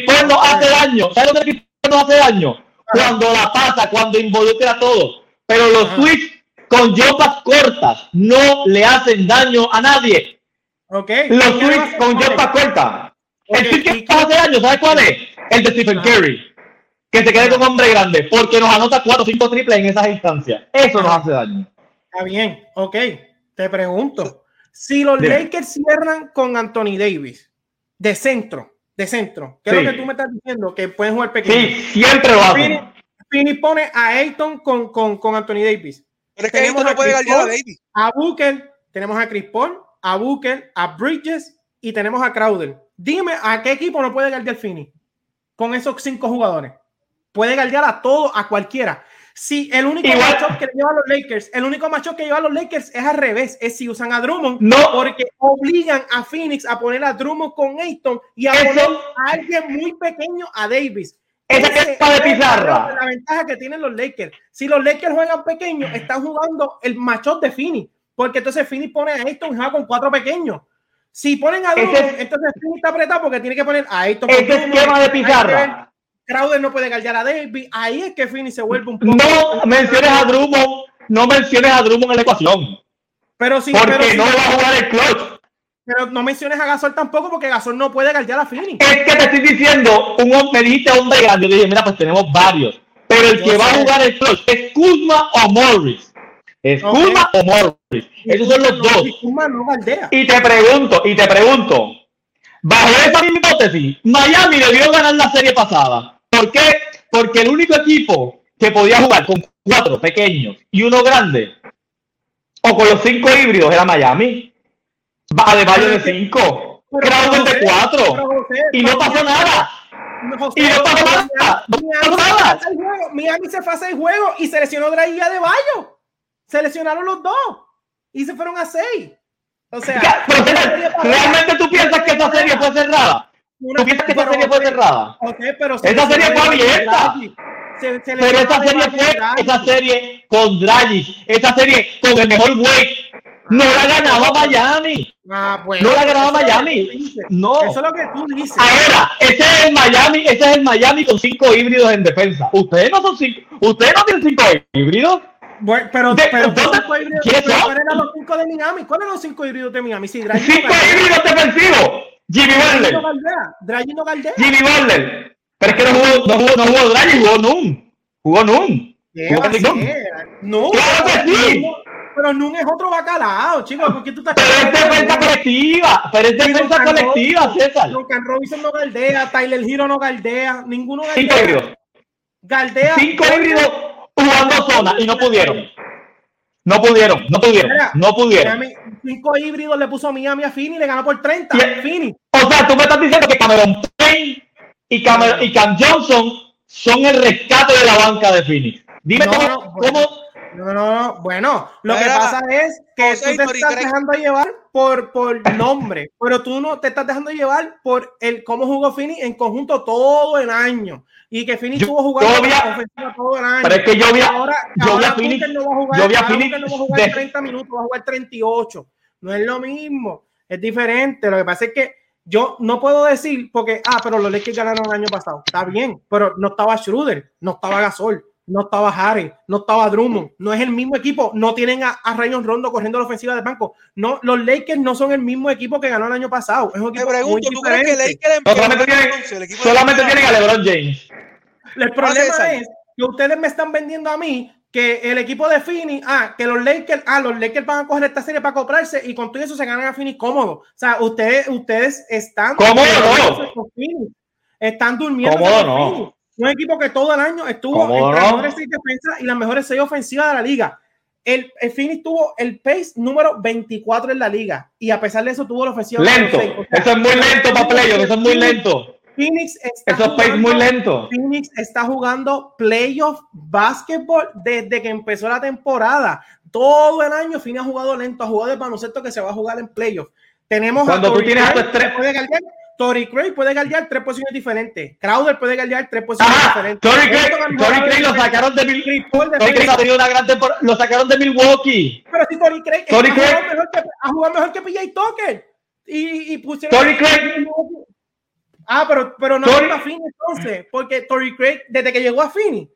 B: Paul no hace daño. ¿Sabes lo que Chris no hace daño? Cuando la pasa, cuando involucra a todos. Pero los switch con yopas cortas no le hacen daño a nadie.
A: Okay.
B: Los switch con yopas cortas. El que hace daño, ¿sabes cuál es? El de Stephen Curry. Que se quede con hombre grande, porque nos anota 4 o 5 triples en esas instancias. Eso nos hace daño.
A: Está bien, ok. Te pregunto. Si los Lakers cierran con Anthony Davis de centro, de centro. ¿Qué es lo que tú me estás diciendo? Que pueden jugar pequeño.
B: Sí, siempre lo hacen.
A: Fini pone a Ayton con, con, con Anthony Davis.
C: Pero es que tenemos no puede a, a Davis.
A: A Booker, tenemos a Chris Paul, a Booker, a Bridges y tenemos a Crowder. Dime a qué equipo no puede guardiar Fini con esos cinco jugadores. Puede guardiar a todo, a cualquiera. Si el único matchup que lleva a los Lakers, el único matchup que lleva a los Lakers es al revés, es si usan a Drummond,
B: no.
A: porque obligan a Phoenix a poner a Drummond con Ayton y a poner a alguien muy pequeño a Davis.
B: Esa está de pizarra.
A: La ventaja que tienen los Lakers. Si los Lakers juegan pequeño, están jugando el matchup de Phoenix. porque entonces Phoenix pone a Ayton y juega con cuatro pequeños. Si ponen a Drummond, entonces Phoenix está apretado porque tiene que poner a Ayton.
B: Ese esquema de pizarra.
A: Crowder no puede gallar a Davis. Ahí es que Phoenix se vuelve un poco.
B: No menciones a Drummond, no menciones a Drummond en la ecuación.
A: Pero sí,
B: Porque
A: pero, sí,
B: no va a jugar el clutch.
A: pero no menciones a Gasol tampoco porque Gasol no puede gallar a Phoenix.
B: Es que te estoy diciendo, un hom- me dijiste hombre grande. Yo dije, mira, pues tenemos varios. Pero el
A: Yo
B: que va a jugar el clutch es Kuzma o Morris. Es
A: Ok.
B: Kuzma o Morris. Esos son los
A: No,
B: dos.
A: y Kuzma no.
B: Y te pregunto, y te pregunto, bajo esa misma hipótesis, Miami debió ganar la serie pasada. ¿Por qué? Porque el único equipo que podía jugar con cuatro pequeños y uno grande, o con los cinco híbridos, era Miami. Va de cinco, Crowder de cuatro, y no pasó nada.
A: José,
B: Y no pasó nada.
A: Miami se
B: nada.
A: Miami se fue a seis juegos y se lesionó de Bayo. Se lesionaron los dos y se fueron a seis. O sea,
B: pero, ¿realmente tú piensas que esa serie fue cerrada?
A: Una-
B: ¿Tú piensas que esa
A: pero,
B: serie fue cerrada?
A: José, pero se
B: Esa serie fue abierta.
A: Dragic. Se- se
B: Pero
A: de
B: serie fue, esa serie con Dragic, esa serie con el mejor weight, no la ganaba Miami.
A: Ah, bueno,
B: No la ganaba Miami. No.
A: Eso es lo que tú dices.
B: Ahora, ese es el Miami, ese es el Miami con cinco híbridos en defensa. Ustedes no son cinco, ustedes no tienen cinco híbridos.
A: Bueno, pero,
B: De-
A: pero,
B: ¿dónde-.
A: ¿cuáles eran los cinco de Miami? ¿Cuáles eran los cinco híbridos de Miami? Dragic
B: Cinco híbridos defensivos. Jimmy Butler.
A: Dragic no galdea.
B: Jimmy Butler. Pero es que no jugó, no jugó, no jugó Dragic, jugó Nun. Jugó Nun.
A: ¿Qué
B: Jugó
A: ser? No,
B: Claro que sí.
A: pero Nun es otro bacalao, chicos. ¿Por qué tú estás
B: Pero es defensa colectiva, pero es defensa colectiva, César.
A: Duncan Robinson no galdea, Tyler Hero no galdea, ninguno
B: Cinco
A: galdea.
B: híbridos.
A: Galdea.
B: Cinco híbridos jugando zona y no pudieron. No pudieron, no pudieron,
A: Mira,
B: no pudieron.
A: Miami, cinco híbridos le puso Miami a Fini y le ganó por 30.
B: Y-
A: Fini.
B: O sea, tú me estás diciendo que Cameron Payne y, Cameron, y Cam Johnson son el rescate de la banca de Phoenix. Dime
A: No,
B: cómo,
A: no, bueno.
B: cómo-
A: No, no, no. Bueno, lo que pasa es que
C: José
A: tú te estás
C: Craig.
A: dejando llevar por, por nombre, pero tú no te estás dejando llevar por el cómo jugó Fini en conjunto todo el año. Y que Fini estuvo jugando
B: yo vi a-
A: ofensiva todo el año.
B: Pero es que yo vi a-
A: ahora,
B: yo vi a
A: ahora Booker no va a jugar,
B: yo vi a
A: ahora Booker no va a jugar
B: de-
A: 30 minutos, va a jugar 38. No es lo mismo, es diferente. Lo que pasa es que yo no puedo decir, porque, ah, pero los Lakers ganaron el año pasado. Está bien, pero no estaba Schroeder, no estaba Gasol, no estaba Harry, no estaba Drummond. No es el mismo equipo. No tienen a, a Rayon Rondo corriendo la ofensiva del banco. No, los Lakers no son el mismo equipo que ganó el año pasado. Es un
C: Te
A: equipo muy
C: pregunto, ¿tú crees que
A: diferente.
C: Lakers
B: No, solamente tienen,
C: el de
B: solamente tienen a LeBron James.
A: El problema es que ustedes me están vendiendo a mí que el equipo de Phoenix, ah, que los Lakers, ah, los Lakers van a coger esta serie para comprarse y con todo eso se ganan a Phoenix cómodo. O sea, ustedes, ustedes están
B: Cómodo no.
A: Están durmiendo
B: Cómodo no.
A: Un equipo que todo el año estuvo entre las mejores seis defensas y las mejores seis ofensivas de la liga. El, el Phoenix tuvo el pace número 24 en la liga y a pesar de eso tuvo la ofensiva
B: Lento.
A: seis. O sea,
B: Eso es muy lento para playoff, eso es muy lento.
A: Phoenix está
B: Eso es pace
A: jugando-
B: muy lento.
A: Phoenix está jugando playoff basketball desde que empezó la temporada. Todo el año Phoenix ha jugado lento, ha jugado el baloncesto que se va a jugar en playoff. Tenemos
B: Cuando tú tienes a tu estrella-
A: Torrey Craig puede guardiar tres posiciones diferentes. Crowder puede guardiar tres posiciones
B: Ajá,
A: diferentes. Esto
B: Craig,
A: jugado
B: Craig lo sacaron de Mil- Craig ha tenido una gran temporada, lo sacaron de Milwaukee.
A: Pero si Torrey Craig
B: Torrey
A: ha, jugado
B: Craig-
A: mejor que, ha jugado mejor que PJ Tucker. Y, y pusieron
B: Torrey Craig-
A: Ah, pero, pero no
B: Torrey-
A: a Phoenix entonces, porque Torrey Craig, desde que llegó a Phoenix,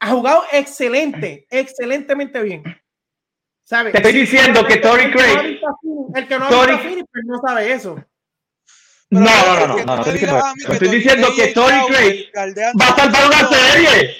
A: ha jugado excelente, excelentemente bien. ¿Sabes?
B: Te estoy diciendo
A: El que ha
B: Craig-
A: El que no ha a Phoenix, pues no sabe eso.
B: No, no, no, no, no, estoy diciendo,
C: que
B: estoy diciendo que
C: y
B: Torrey
C: Crowder
B: Craig va a salvar una serie.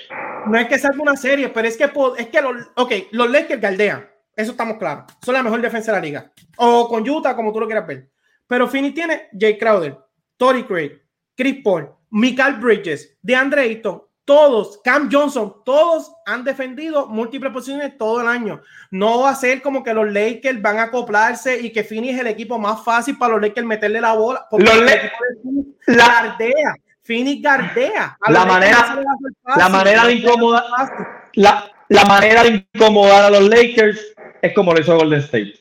A: No es que salga una serie, pero es que, es que los, ok, los Lakers galdean. Eso estamos claros. Son la mejor defensa de la liga. O con Utah, como tú lo quieras ver. Pero Phoenix tiene Jay Crowder, Torrey Craig, Chris Paul, Michael Bridges, DeAndre Ayton, todos, Cam Johnson, todos han defendido múltiples posiciones todo el año. No va a ser como que los Lakers van a acoplarse y que Phoenix es el equipo más fácil para los Lakers meterle la bola. porque
B: Los
A: el equipo de
B: La,
A: gardea. Phoenix gardea. A
B: La manera- la manera de incomodar-
A: fácil.
B: la, la manera de incomodar a los Lakers es como lo hizo Golden State.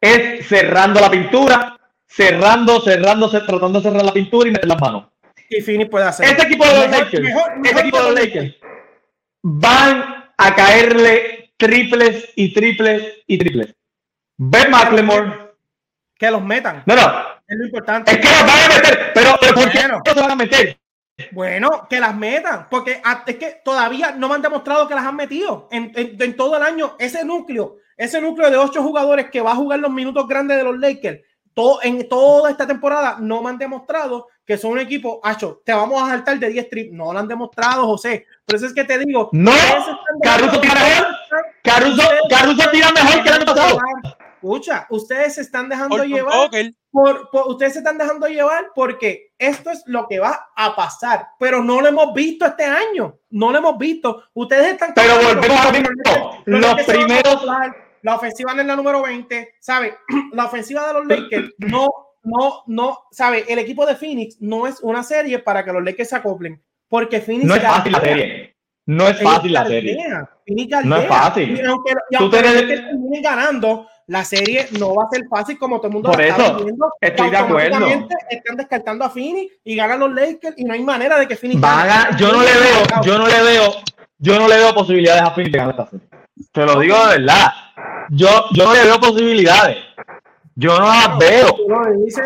B: Es cerrando la pintura, cerrando, cerrando, cer- tratando de cerrar la pintura y meter las manos.
A: Y Phoenix puede hacer.
B: Este equipo de los Lakers,
A: mejor-
B: este
A: mejor
B: equipo de los
A: los
B: Lakers van a caerle triples y triples y triples. Ben McLemore.
A: Que los metan.
B: No, no.
A: Es lo importante.
B: Es que los van a meter, pero, pero ¿por qué no se van a meter?
A: Bueno, que las metan, porque es que todavía no me han demostrado que las han metido en, en- en todo el año. Ese núcleo, ese núcleo de ocho jugadores que va a jugar los minutos grandes de los Lakers, todo, en toda esta temporada no me han demostrado que son un equipo, Acho, te vamos a saltar de 10 trips. No lo han demostrado, José. Por eso es que te digo.
B: No, Caruso tira mejor. Caruso, Caruso tira mejor que el año pasado.
A: Escucha, ustedes se están dejando
C: Horton
A: llevar
C: Tucker,
A: por, por- ustedes se están dejando llevar porque esto es lo que va a pasar, pero no lo hemos visto este año, no lo hemos visto. Ustedes están
B: Pero volvemos a lo mismo.
A: Los
B: primeros-
A: la ofensiva no es la número 20, ¿sabe? *clears throat* La ofensiva de los Lakers no, no, no, ¿sabe? El equipo de Phoenix no es una serie para que los Lakers se acoplen, porque Phoenix
B: No es fácil la serie. No es fácil la serie. No es fácil.
A: Y aunque, y
B: Tú
A: aunque los Lakers terminen ganando, la serie no va a ser fácil como todo el mundo
B: Por
A: la está
B: eso,
A: viendo,
B: estoy de acuerdo.
A: Están descartando a Phoenix y ganan los Lakers y no hay manera de que Phoenix
B: Van
A: gane.
B: a- yo no le veo, yo no le veo, yo no le veo posibilidades a Phoenix de ganar esta serie. Te lo digo de verdad. Yo, yo no le veo posibilidades. Yo no las veo.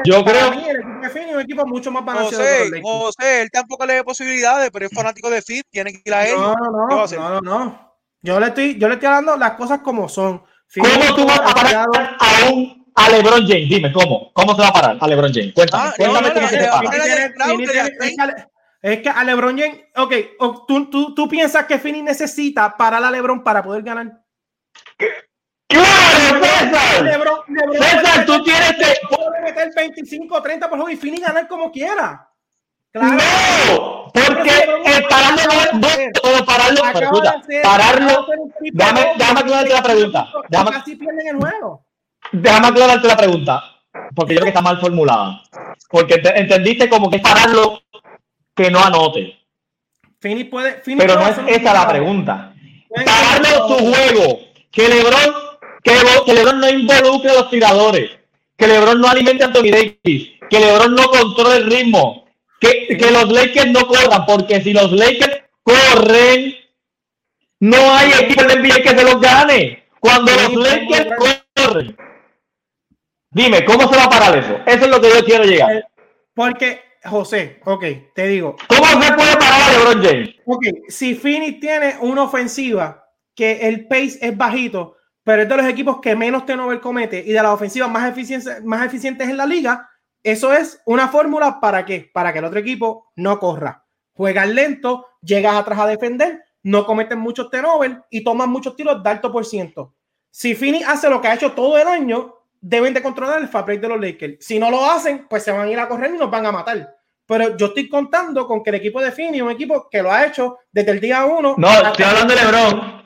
B: Yo creo-
A: mí, el equipo de Phoenix es un equipo mucho más balanceado
C: José. José, él tampoco le ve posibilidades, pero es fanático de Fit, tiene que ir a él.
A: No, no,
C: ¿Qué
A: no, no, no, no. Yo le estoy, yo le estoy hablando las cosas como son.
B: ¿Cómo tú vas a parar a un a LeBron James? Dime, ¿cómo? ¿Cómo se va a parar a LeBron James? Cuéntame.
C: Ah,
B: cuéntame
C: no,
B: cómo se para.
A: es que a LeBron James, ok, tú, tú, tú piensas que Phoenix necesita parar a LeBron para poder ganar.
B: ¡Claro, César!
A: LeBron, LeBron
B: César, tú tienes que...
A: puede meter 25, 30 por juego y Phoenix ganar como quiera. Claro.
B: ¡No! Porque el pararlo no es pararlo, pararlo, déjame- déjame aclararte la pregunta, déjame-
A: Casi pierden el juego.
B: déjame aclararte la pregunta, porque yo creo que está mal formulada. Porque te- entendiste como que es pararlo que no anote,
A: Phoenix puede.
B: Pero no es esa la pregunta. Pararlo su juego, que LeBron, que, Lebron- que LeBron no involucre a los tiradores, que LeBron no alimente a Anthony Davis, que LeBron no controle el ritmo, que, que los Lakers no corran, porque si los Lakers corren, no hay equipo la NBA que se los gane. Cuando los Lakers corren. Dime, ¿cómo se va a parar eso? Eso es lo que yo quiero llegar.
A: Porque, José, ok, te digo,
B: ¿Cómo se puede parar a LeBron James?
A: ok, si Phoenix tiene una ofensiva que el pace es bajito, pero es de los equipos que menos turnover comete y de las ofensivas más eficientes, más eficientes en la liga, eso es una fórmula para qué? Para que el otro equipo no corra. Juegas lento, llegas atrás a defender, no cometen muchos turnovers y toman muchos tiros de alto por ciento. Si Phoenix hace lo que ha hecho todo el año, deben de controlar el break de los Lakers. Si no lo hacen, pues se van a ir a correr y nos van a matar. Pero yo estoy contando con que el equipo de Phoenix es un equipo que lo ha hecho desde el día uno.
B: No, estoy hablando de LeBron.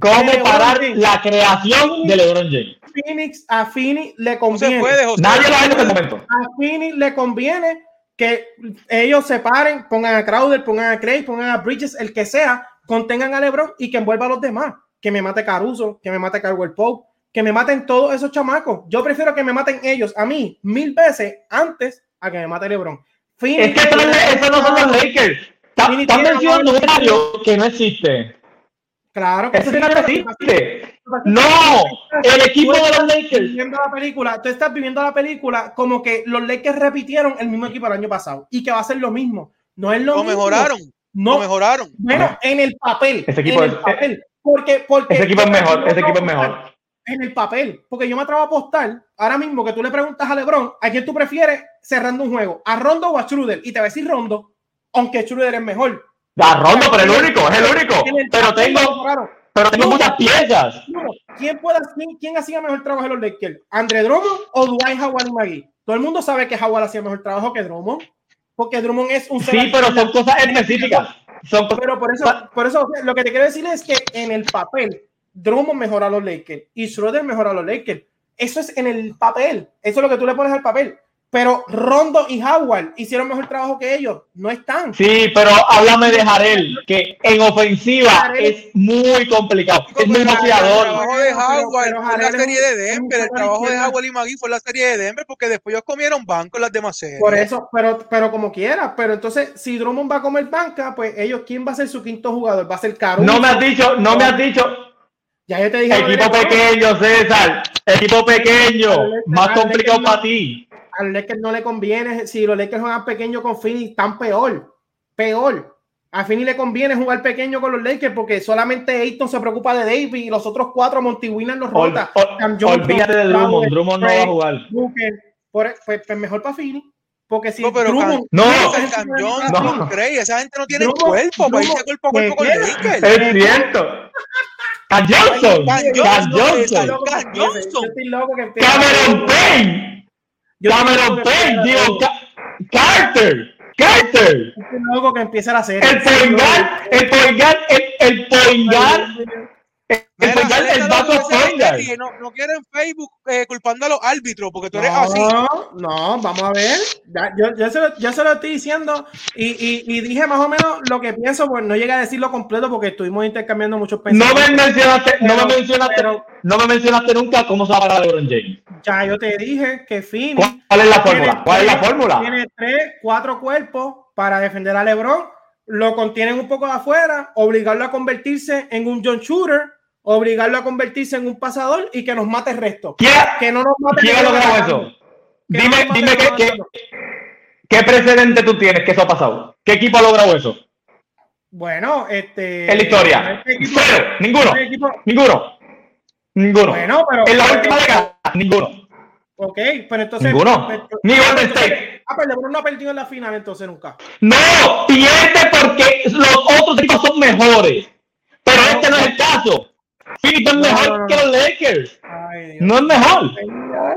B: ¿Cómo parar
A: James.
B: la creación de LeBron James?
A: Phoenix, a Phoenix le
C: No se
A: conviene.
C: puede, José.
B: Nadie lo ha hecho este
C: puede.
B: momento.
A: a Phoenix le conviene que ellos se paren, pongan a Crowder, pongan a Craig, pongan a Bridges, el que sea, contengan a LeBron y que envuelva a los demás. Que me mate Caruso, que me mate Caldwell Pope, que me maten todos esos chamacos. Yo prefiero que me maten ellos a mí mil veces antes a que me mate LeBron.
B: Es que esos no son los Lakers. Están mencionando un escenario que no existe.
A: Claro, que
B: Ese
A: sí,
B: escenario no. No, el equipo de los Lakers.
A: la película, tú estás viviendo la película como que los Lakers repitieron el mismo equipo el año pasado y que va a ser lo mismo. No es lo mismo.
C: mejoraron.
A: No,
C: Lo mejoraron.
A: bueno, en el papel.
B: Ese equipo
A: en
B: es-
A: el papel. Porque, porque
B: Ese equipo es
A: yo-
B: mejor, ese equipo es mejor.
A: En el papel, porque yo me atrevo a apostar ahora mismo que tú le preguntas a LeBron a quién tú prefieres cerrando un juego, a Rondo o a Schroeder, y te va a decir Rondo, aunque Schroeder es mejor.
B: A Rondo, pero el único, es el único. Pero tengo, pero tengo muchas piezas.
A: ¿Quién, puede, quién, quién hacía mejor trabajo en los Lakers? ¿Andre Drummond o Dwight Howard y Magui? Todo el mundo sabe que Howard hacía mejor trabajo que Drummond, porque Drummond es un
B: Sí, pero son cosas específicas. Son cosas-
A: Pero por eso, por eso lo que te quiero decir es que en el papel, Drummond mejora a los Lakers y Schroeder mejora a los Lakers. Eso es en el papel. Eso es lo que tú le pones al papel. Pero Rondo y Howard hicieron mejor trabajo que ellos. No están.
B: Sí, pero háblame de Jarel, que en ofensiva
A: Jarel-
B: es muy complicado. Es muy
C: El
B: motivador.
C: trabajo de Howard
A: pero
C: fue la serie de Denver. El trabajo de. Howard y Magui fue la serie de Denver porque después ellos comieron banco en las demás series.
A: Por eso, pero, pero como quiera. Pero entonces, si Drummond va a comer banca, pues ellos, ¿quién va a ser su quinto jugador? Va a ser Caruso.
B: No me has dicho, no me has dicho,
A: Ya yo te dije.
B: equipo pequeño, César. Equipo pequeño, más complicado para ti.
A: A los Lakers no le conviene, si los Lakers juegan pequeño con Phoenix, tan peor, peor. A Phoenix le conviene jugar pequeño con los Lakers porque solamente Ayton se preocupa de David y los otros cuatro Monty Williams los rota.
B: olvídate de Drummond, Drummond no va a jugar.
A: pues, pues, mejor para Phoenix. Porque si
C: no, pero
A: Drummond,
C: no, no, no, esa gente no tiene cuerpo para irse cuerpo a cuerpo con Lakers.
B: Es cierto. Cam Johnson. Cam Johnson.
C: Cam Johnson.
B: Cameron Payne. Cameron Payne. Digo, Carter. Carter.
A: Que empieza a hacer.
B: El Poingar. El Poingar. El Poingar
C: no, no quieren Facebook eh, culpando a los árbitros porque tú eres
A: no,
C: así.
A: No, vamos a ver. yo, yo, se lo, yo, se lo, estoy diciendo y, y, y, dije más o menos lo que pienso, pues no llegué a decirlo completo porque estuvimos intercambiando muchos
B: pensamientos. No me mencionaste, pero, no me mencionaste, pero, no me mencionaste nunca cómo se va a pagar LeBron James.
A: Ya yo te dije que Phoenix.
B: ¿Cuál es la fórmula? ¿Cuál es la fórmula?
A: Tiene tres, cuatro cuerpos para defender a LeBron. Lo contienen un poco de afuera, obligarlo a convertirse en un John Shooter obligarlo a convertirse en un pasador y que nos mate el resto.
B: ¿Quién,
A: que no nos mate
B: ¿quién ha logrado eso? Dime, no dime qué, qué, qué, precedente tú tienes que eso ha pasado. ¿Qué equipo ha logrado eso?
A: Bueno, este.
B: En la historia. Este equipo, Cero, ninguno. Este ninguno. Ninguno.
A: Bueno, pero.
B: En la última década, ninguno.
A: Ok, pero entonces.
B: Ninguno. Ni Golden State.
A: Ah, pero no ha perdido en la final entonces nunca.
B: No, pierde porque los otros equipos son mejores. Pero este no es el caso. Phoenix es mejor que los Lakers. no es mejor.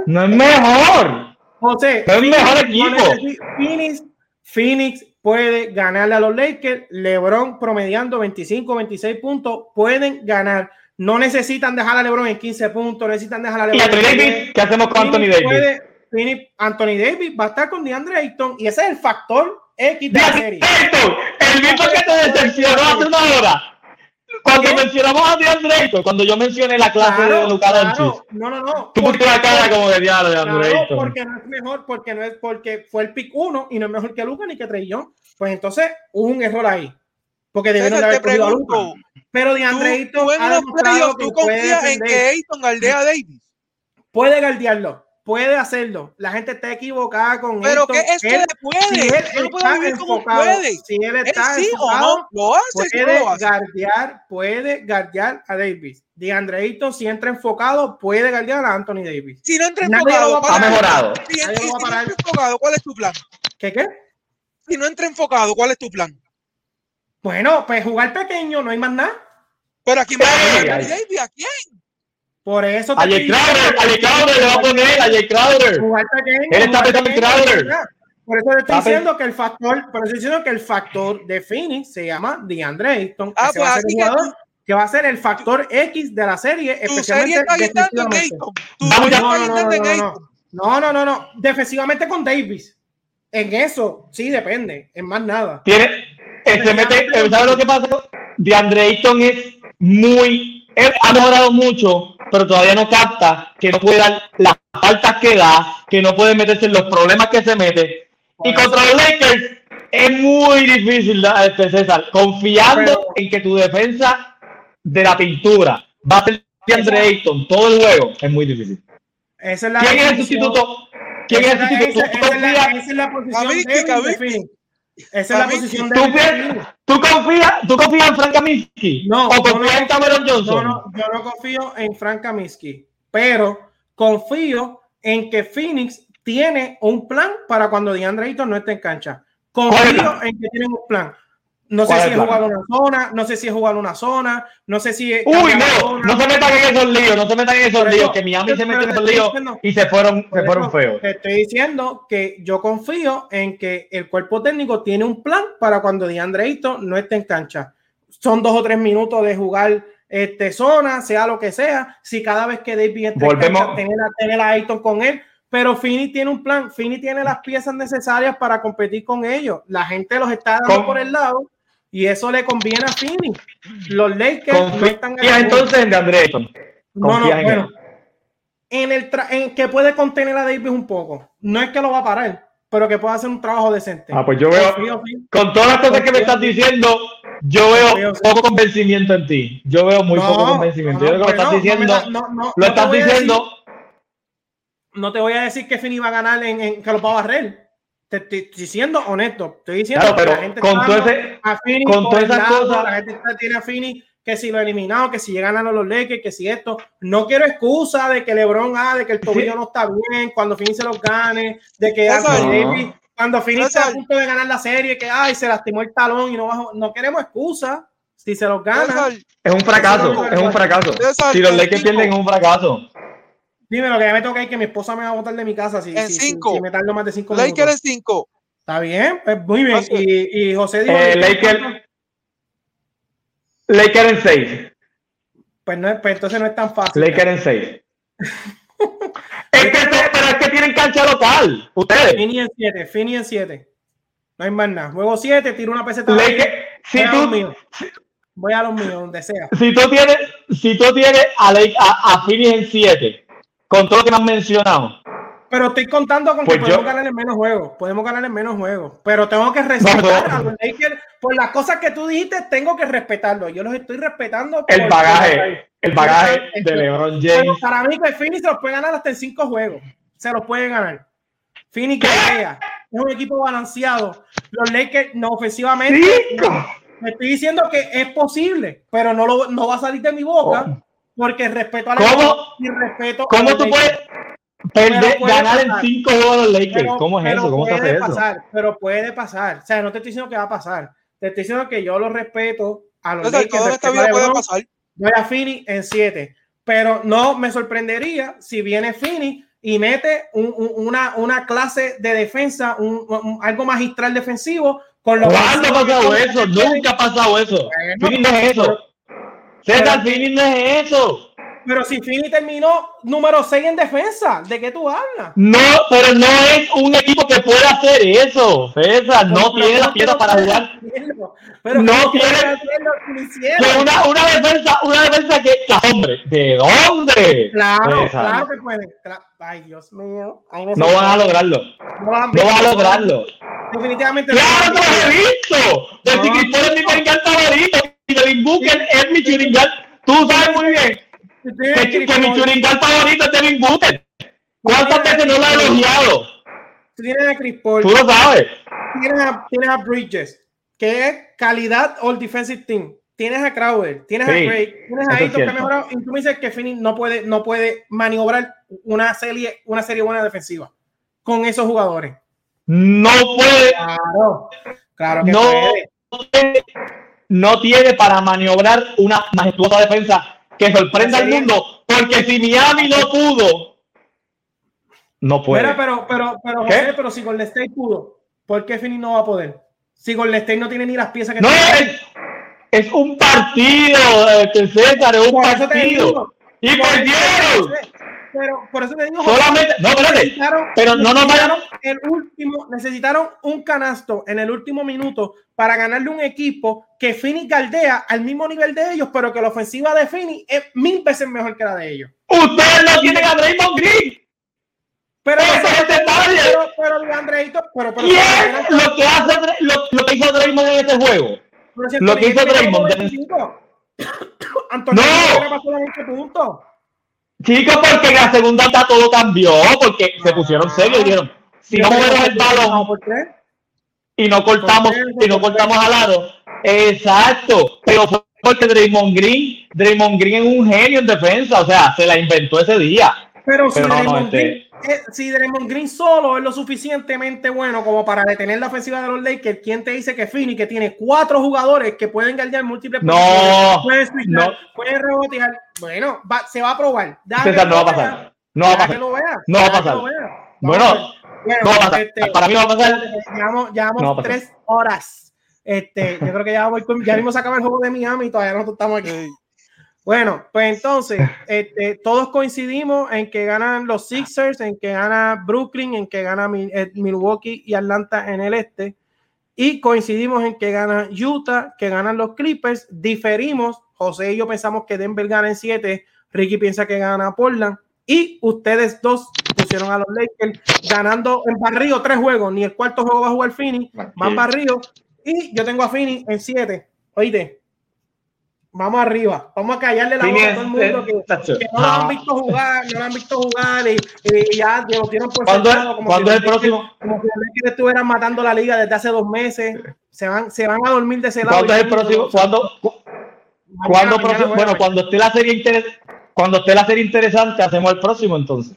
B: No es mejor.
A: José,
B: no es mejor equipo.
A: Phoenix, Phoenix puede ganarle a los Lakers. LeBron promediando 25, 26 puntos. Pueden ganar. No necesitan dejar a LeBron en 15 puntos. Necesitan dejar a LeBron.
B: ¿Y Anthony Davis? ¿Qué hacemos con Anthony Davis? Puede,
A: Phoenix, Anthony Davis va a estar con DeAndre Ayton y ese es el factor X de
B: la serie. el mismo que te decepcionó hace una hora. Cuando mencionamos a Ayton, cuando yo mencioné la clase de Luca claro.
A: No, no, no.
B: Tú pusiste la cara como de diablo de André
A: claro, porque no es mejor, porque no es porque fue el pick 1 y no es mejor que Luca ni que Trey. Pues entonces hubo un error ahí. Porque debieron de haber cogido a Luca. Pero DeAndre Ayton ha demostrado
C: ¿Tú confías en que Ayton galdea a Davis?
A: Puede galdearlo puede hacerlo. La gente está equivocada con
C: Pero que es que puede. Si él no puede vivir como puede.
A: Si él está
C: sí enfocado, no, lo hace,
A: puede
C: lo hace.
A: guardiar, puede guardiar a Davis. DeAndre Ayton, si entra enfocado, puede guardiar a Anthony Davis.
C: Si no entra enfocado,
B: ha mejorado.
C: Si, si, si no entra enfocado, ¿cuál es tu plan?
A: ¿Qué qué?
C: Si no entra enfocado, ¿cuál es tu plan?
A: Bueno, pues jugar pequeño, no hay más nada.
C: Pero aquí va a Davis, ¿a quién?
A: Por eso.
B: A Jay Crowder, a Jay Crowder le va a poner a Jay Crowder. Él está pensando en Crowder.
A: Por eso le estoy diciendo que el factor, por eso estoy diciendo que el factor de Phoenix se llama DeAndre Ayton.
C: Ah, pues va así que, tú,
A: que va a ser el factor X de la serie, especialmente.
C: No,
A: no, no, no, no, defensivamente con Davis. En eso, sí, depende, en más nada.
B: Tiene, se mete, ¿sabes lo que pasa? DeAndre Ayton es muy, él ha mejorado mucho pero todavía no capta que no puede dar las faltas que da, que no puede meterse en los problemas que se mete. Y contra los Lakers es muy difícil, este César, confiando en que tu defensa de la pintura va a ser Andre Ayton todo el juego, es muy difícil.
A: Esa es la
B: ¿Quién es el sustituto? ¿Quién es el sustituto?
A: Esa, es la posición de esa es la posición de.
B: ¿Tú, confías, ¿Tú confías en Frank Kaminsky?
A: No.
B: ¿O confías en Cameron Johnson?
A: No, yo no confío en Frank Kaminsky, pero confío en que Phoenix tiene un plan para cuando DeAndre Ayton no esté en cancha. Confío en que tienen un plan. No sé si es jugar una zona, no sé si es jugar una zona, no sé si es.
B: Uy, no, no se metan en esos líos, no se metan en esos líos, que Miami se metió en esos líos y se fueron, se fueron feos.
A: Te estoy diciendo que yo confío en que el cuerpo técnico tiene un plan para cuando DeAndre Ayton no esté en cancha. Son dos o tres minutos de jugar este, zona, sea lo que sea. Si cada vez que David
B: entre Volvemos. Cancha,
A: tener, tener a Ayton con él, pero Fini tiene un plan, Fini tiene las piezas necesarias para competir con ellos. La gente los está dando por el lado y eso le conviene a Phoenix. Los Lakers
B: Confía no están ganando. entonces en DeAndre.
A: No, no, en bueno. En, el en que puede contener a Davis un poco. No es que lo va a parar, pero que pueda hacer un trabajo decente.
B: Ah, pues yo veo, confío, con todas las cosas confío, que me estás diciendo, yo veo confío, poco convencimiento en ti. Yo veo muy no, poco convencimiento. No, yo creo que lo estás diciendo, lo estás diciendo
A: no te voy a decir que Fini va a ganar en, en que lo va a barrer. Te estoy diciendo honesto. Estoy diciendo
B: Claro,
A: que la gente
B: con
A: está
B: ese-
A: a Fini
B: con
A: por
B: todas
A: el
B: esas
A: lado,
B: cosas-
A: La gente está- tiene a Fini que si lo ha eliminado, que si llegan a los Lakers, que si esto. No quiero excusa de que LeBron, ah, de que el tobillo no está bien, cuando Fini se los gane, de que Davis, cuando Fini está a punto de ganar la serie, que ay, se lastimó el talón y no bajó. No queremos excusa. Si se los gana,
B: Es un fracaso, es un fracaso. Si los Lakers pierden, es un fracaso.
A: Dime lo que ya me toca es que mi esposa me va a botar de mi casa si,
C: En
A: si- si-
C: cinco.
A: si me tardo más de cinco
C: Lakers
A: minutos.
C: en 5.
A: Está bien, pues muy bien. Y, y José dijo:
B: Eh, Lakers- Lakers en 6.
A: Pues, no, es- pues entonces no es tan fácil.
B: Lakers en 6. *laughs* es que, pero es que tienen cancha local. Ustedes.
A: Fini en 7, Fini en 7. No hay más nada. Juego 7, tiro una peseta.
B: Lakers, si
A: voy a los
B: tú,
A: míos. Voy a los míos, donde sea.
B: si tú tienes, si tú tienes a, Lake, a, a Phoenix en 7, con todo lo que me han mencionado,
A: Pero estoy contando con
B: Pues
A: que podemos
B: yo-
A: ganar en menos juegos. Podemos ganar en menos juegos. Pero tengo que respetar a los Lakers. Por las cosas que tú dijiste, tengo que respetarlo. Yo los estoy respetando.
B: el bagaje, el bagaje de LeBron
A: Pero
B: James.
A: para mí que Phoenix se los puede ganar hasta en cinco juegos. Se los puede ganar. Phoenix. Es un equipo balanceado. Los Lakers no ofensivamente.
B: ¡Cinco!
A: Me estoy diciendo que es posible, pero no, lo, no va a salir de mi boca porque respeto a la
B: ¿Cómo?
A: y respeto a
B: ¿Cómo
A: los
B: tú
A: Lakers.
B: puedes perder,
A: puede
B: ganar en
A: pasar.
B: 5 juegos los Lakers?
A: Pero-
B: ¿Cómo es
A: pero
B: eso? ¿Cómo se
A: puede
B: hace eso?
A: pasar, Pero puede pasar. O sea, no te estoy diciendo que va a pasar. Te estoy diciendo que yo lo respeto a los Lakers.
C: todo en esta
A: respeto a
C: vida puede pasar.
A: Voy a Fini en 7. Pero no me sorprendería si viene Fini y mete un- un- una, una clase de defensa, un, un- algo magistral defensivo con los
B: ¿Cuándo ha pasado eso? Nunca ha pasado eso.
A: Bueno,
B: no es eso. César, Phoenix no es eso.
A: Pero si Fini terminó número 6 en defensa, ¿de qué tú hablas?
B: No, pero no es un equipo que pueda hacer eso. César, no tiene las piezas para jugar.
A: Pero
B: No
A: ¿cómo
B: tiene-
A: puede?
B: Que una, una defensa, una defensa que, hombre, ¿de dónde?
A: Claro,
B: César,
A: claro que pueden. Cla- Ay, Dios mío. Ay,
B: No van a lograrlo.
A: No, van
B: No a lograrlo.
A: Definitivamente no.
B: ¡Claro que lo he visto! De
A: No.
B: si Chris Paul es Devin Booker es mi. Tú sabes muy bien que, mi favorito es Devin Booker. ¿Cuántas veces no lo he elogiado?
A: tienes a Chris Paul,
B: Tú lo sabes.
A: tienes a, tienes a Bridges, que es calidad all defensive team. Tienes a Crowder, tienes
B: Sí,
A: a Drake, tienes a Ayton que ha mejorado. Y tú me dices que Phoenix no puede, no puede maniobrar una serie, una serie buena defensiva con esos jugadores.
B: No puede,
A: Claro, claro que
B: No.
A: puede.
B: No tiene para maniobrar una majestuosa defensa que sorprenda al mundo. Porque si Miami no pudo, no puede.
A: Mira, pero, pero, pero,
B: ¿Qué?
A: José, pero si Golden State pudo, ¿por qué Phoenix no va a poder? Si Golden State no tiene ni las piezas que
B: No,
A: tiene.
B: es, es un partido, César, es un partido.
A: digo.
B: Y perdieron.
A: Pero por eso te digo,
B: Solamente, no, espérate.
A: necesitaron,
B: Pero no nos vayan-
A: el último, necesitaron un canasto en el último minuto para ganarle un equipo que Phoenix galdea al mismo nivel de ellos, pero que la ofensiva de Phoenix es mil veces mejor que la de ellos.
B: Ustedes no tienen a Draymond Green.
A: Pero,
B: Ese es detalle.
A: pero, pero, pero, Andreito, pero, pero,
B: Y es lo que hace lo, lo que hizo Draymond en este juego. lo que hizo Draymond,
A: tuvo 25. Anthony
B: No.
A: Pasó 20 puntos.
B: Chicos, porque en la segunda mitad todo cambió, porque se pusieron serios y dijeron, si no movemos el balón y no cortamos y no cortamos al aro, exacto, pero fue porque Draymond Green, Draymond Green es un genio en defensa, o sea, se la inventó ese día.
A: Pero si
B: Pero no, no,
A: Draymond,
B: este-
A: Green, eh, si Draymond Green solo es lo suficientemente bueno como para detener la ofensiva de los Lakers, ¿quién te dice que Phoenix, que tiene cuatro jugadores que pueden guardar múltiples
B: No,
A: pueden switchar,
B: no.
A: pueden rebotear? Bueno, va- se va a probar.
B: César,
A: que
B: no va a pasar. No va a pasar. No va a pasar. Bueno, No va a pasar.
A: este,
B: Para mí no va a pasar.
A: Llevamos, llevamos
B: No va a pasar.
A: tres horas. Este, yo creo que ya, voy con- ya mismo se acaba el juego de Miami y todavía nosotros estamos aquí. Bueno, pues entonces, *laughs* este, todos coincidimos en que ganan los Sixers, en que gana Brooklyn, en que gana eh, Milwaukee y Atlanta en el este. Y coincidimos en que gana Utah, que ganan los Clippers. Diferimos. José y yo pensamos que Denver gana en 7. Ricky piensa que gana Portland. Y ustedes dos pusieron a los Lakers ganando en barrio tres juegos. Ni el cuarto juego va a jugar Fini. Van barrio. Y yo tengo a Fini en 7. Oíste. Vamos arriba, vamos a callarle la boca a todo el mundo que, que no lo han visto jugar, no lo han visto jugar y, y ya lo tienen por
B: ¿Cuándo, como ¿cuándo es el próximo?
A: Como si estuvieran matando la liga desde hace dos meses, se van, se van a dormir de ese lado.
B: ¿Cuándo es el próximo? ¿Cuándo, ¿cuándo próximo? Bueno, cuando esté la serie interesante, cuando esté la serie interesante, hacemos el próximo entonces.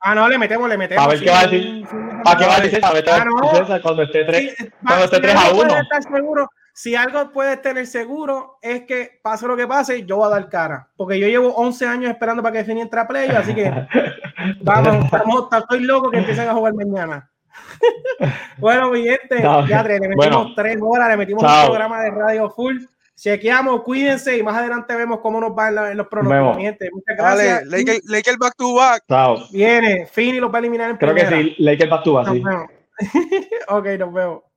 A: Ah, no, le metemos, le metemos.
B: A ver qué va a decir. ¿A qué va a decir? A ver, ah, no. cuando esté 3, cuando esté 3 a 1
A: si algo puedes tener seguro es que pase lo que pase, yo voy a dar cara. Porque yo llevo 11 años esperando para que Fini entre a play, así que *laughs* vamos, vamos, estoy loco que empiecen a jugar mañana. *laughs* bueno, mi gente, ya le metimos tres horas, le metimos un programa de radio full. Chequeamos, cuídense y más adelante vemos cómo nos va en, los pronósticos. Mi gente, muchas gracias.
C: Dale, Lakers back to back.
A: Viene, Fini los va a eliminar en
B: Creo que sí, Lakers back to back, sí. *laughs*
A: ok, nos vemos.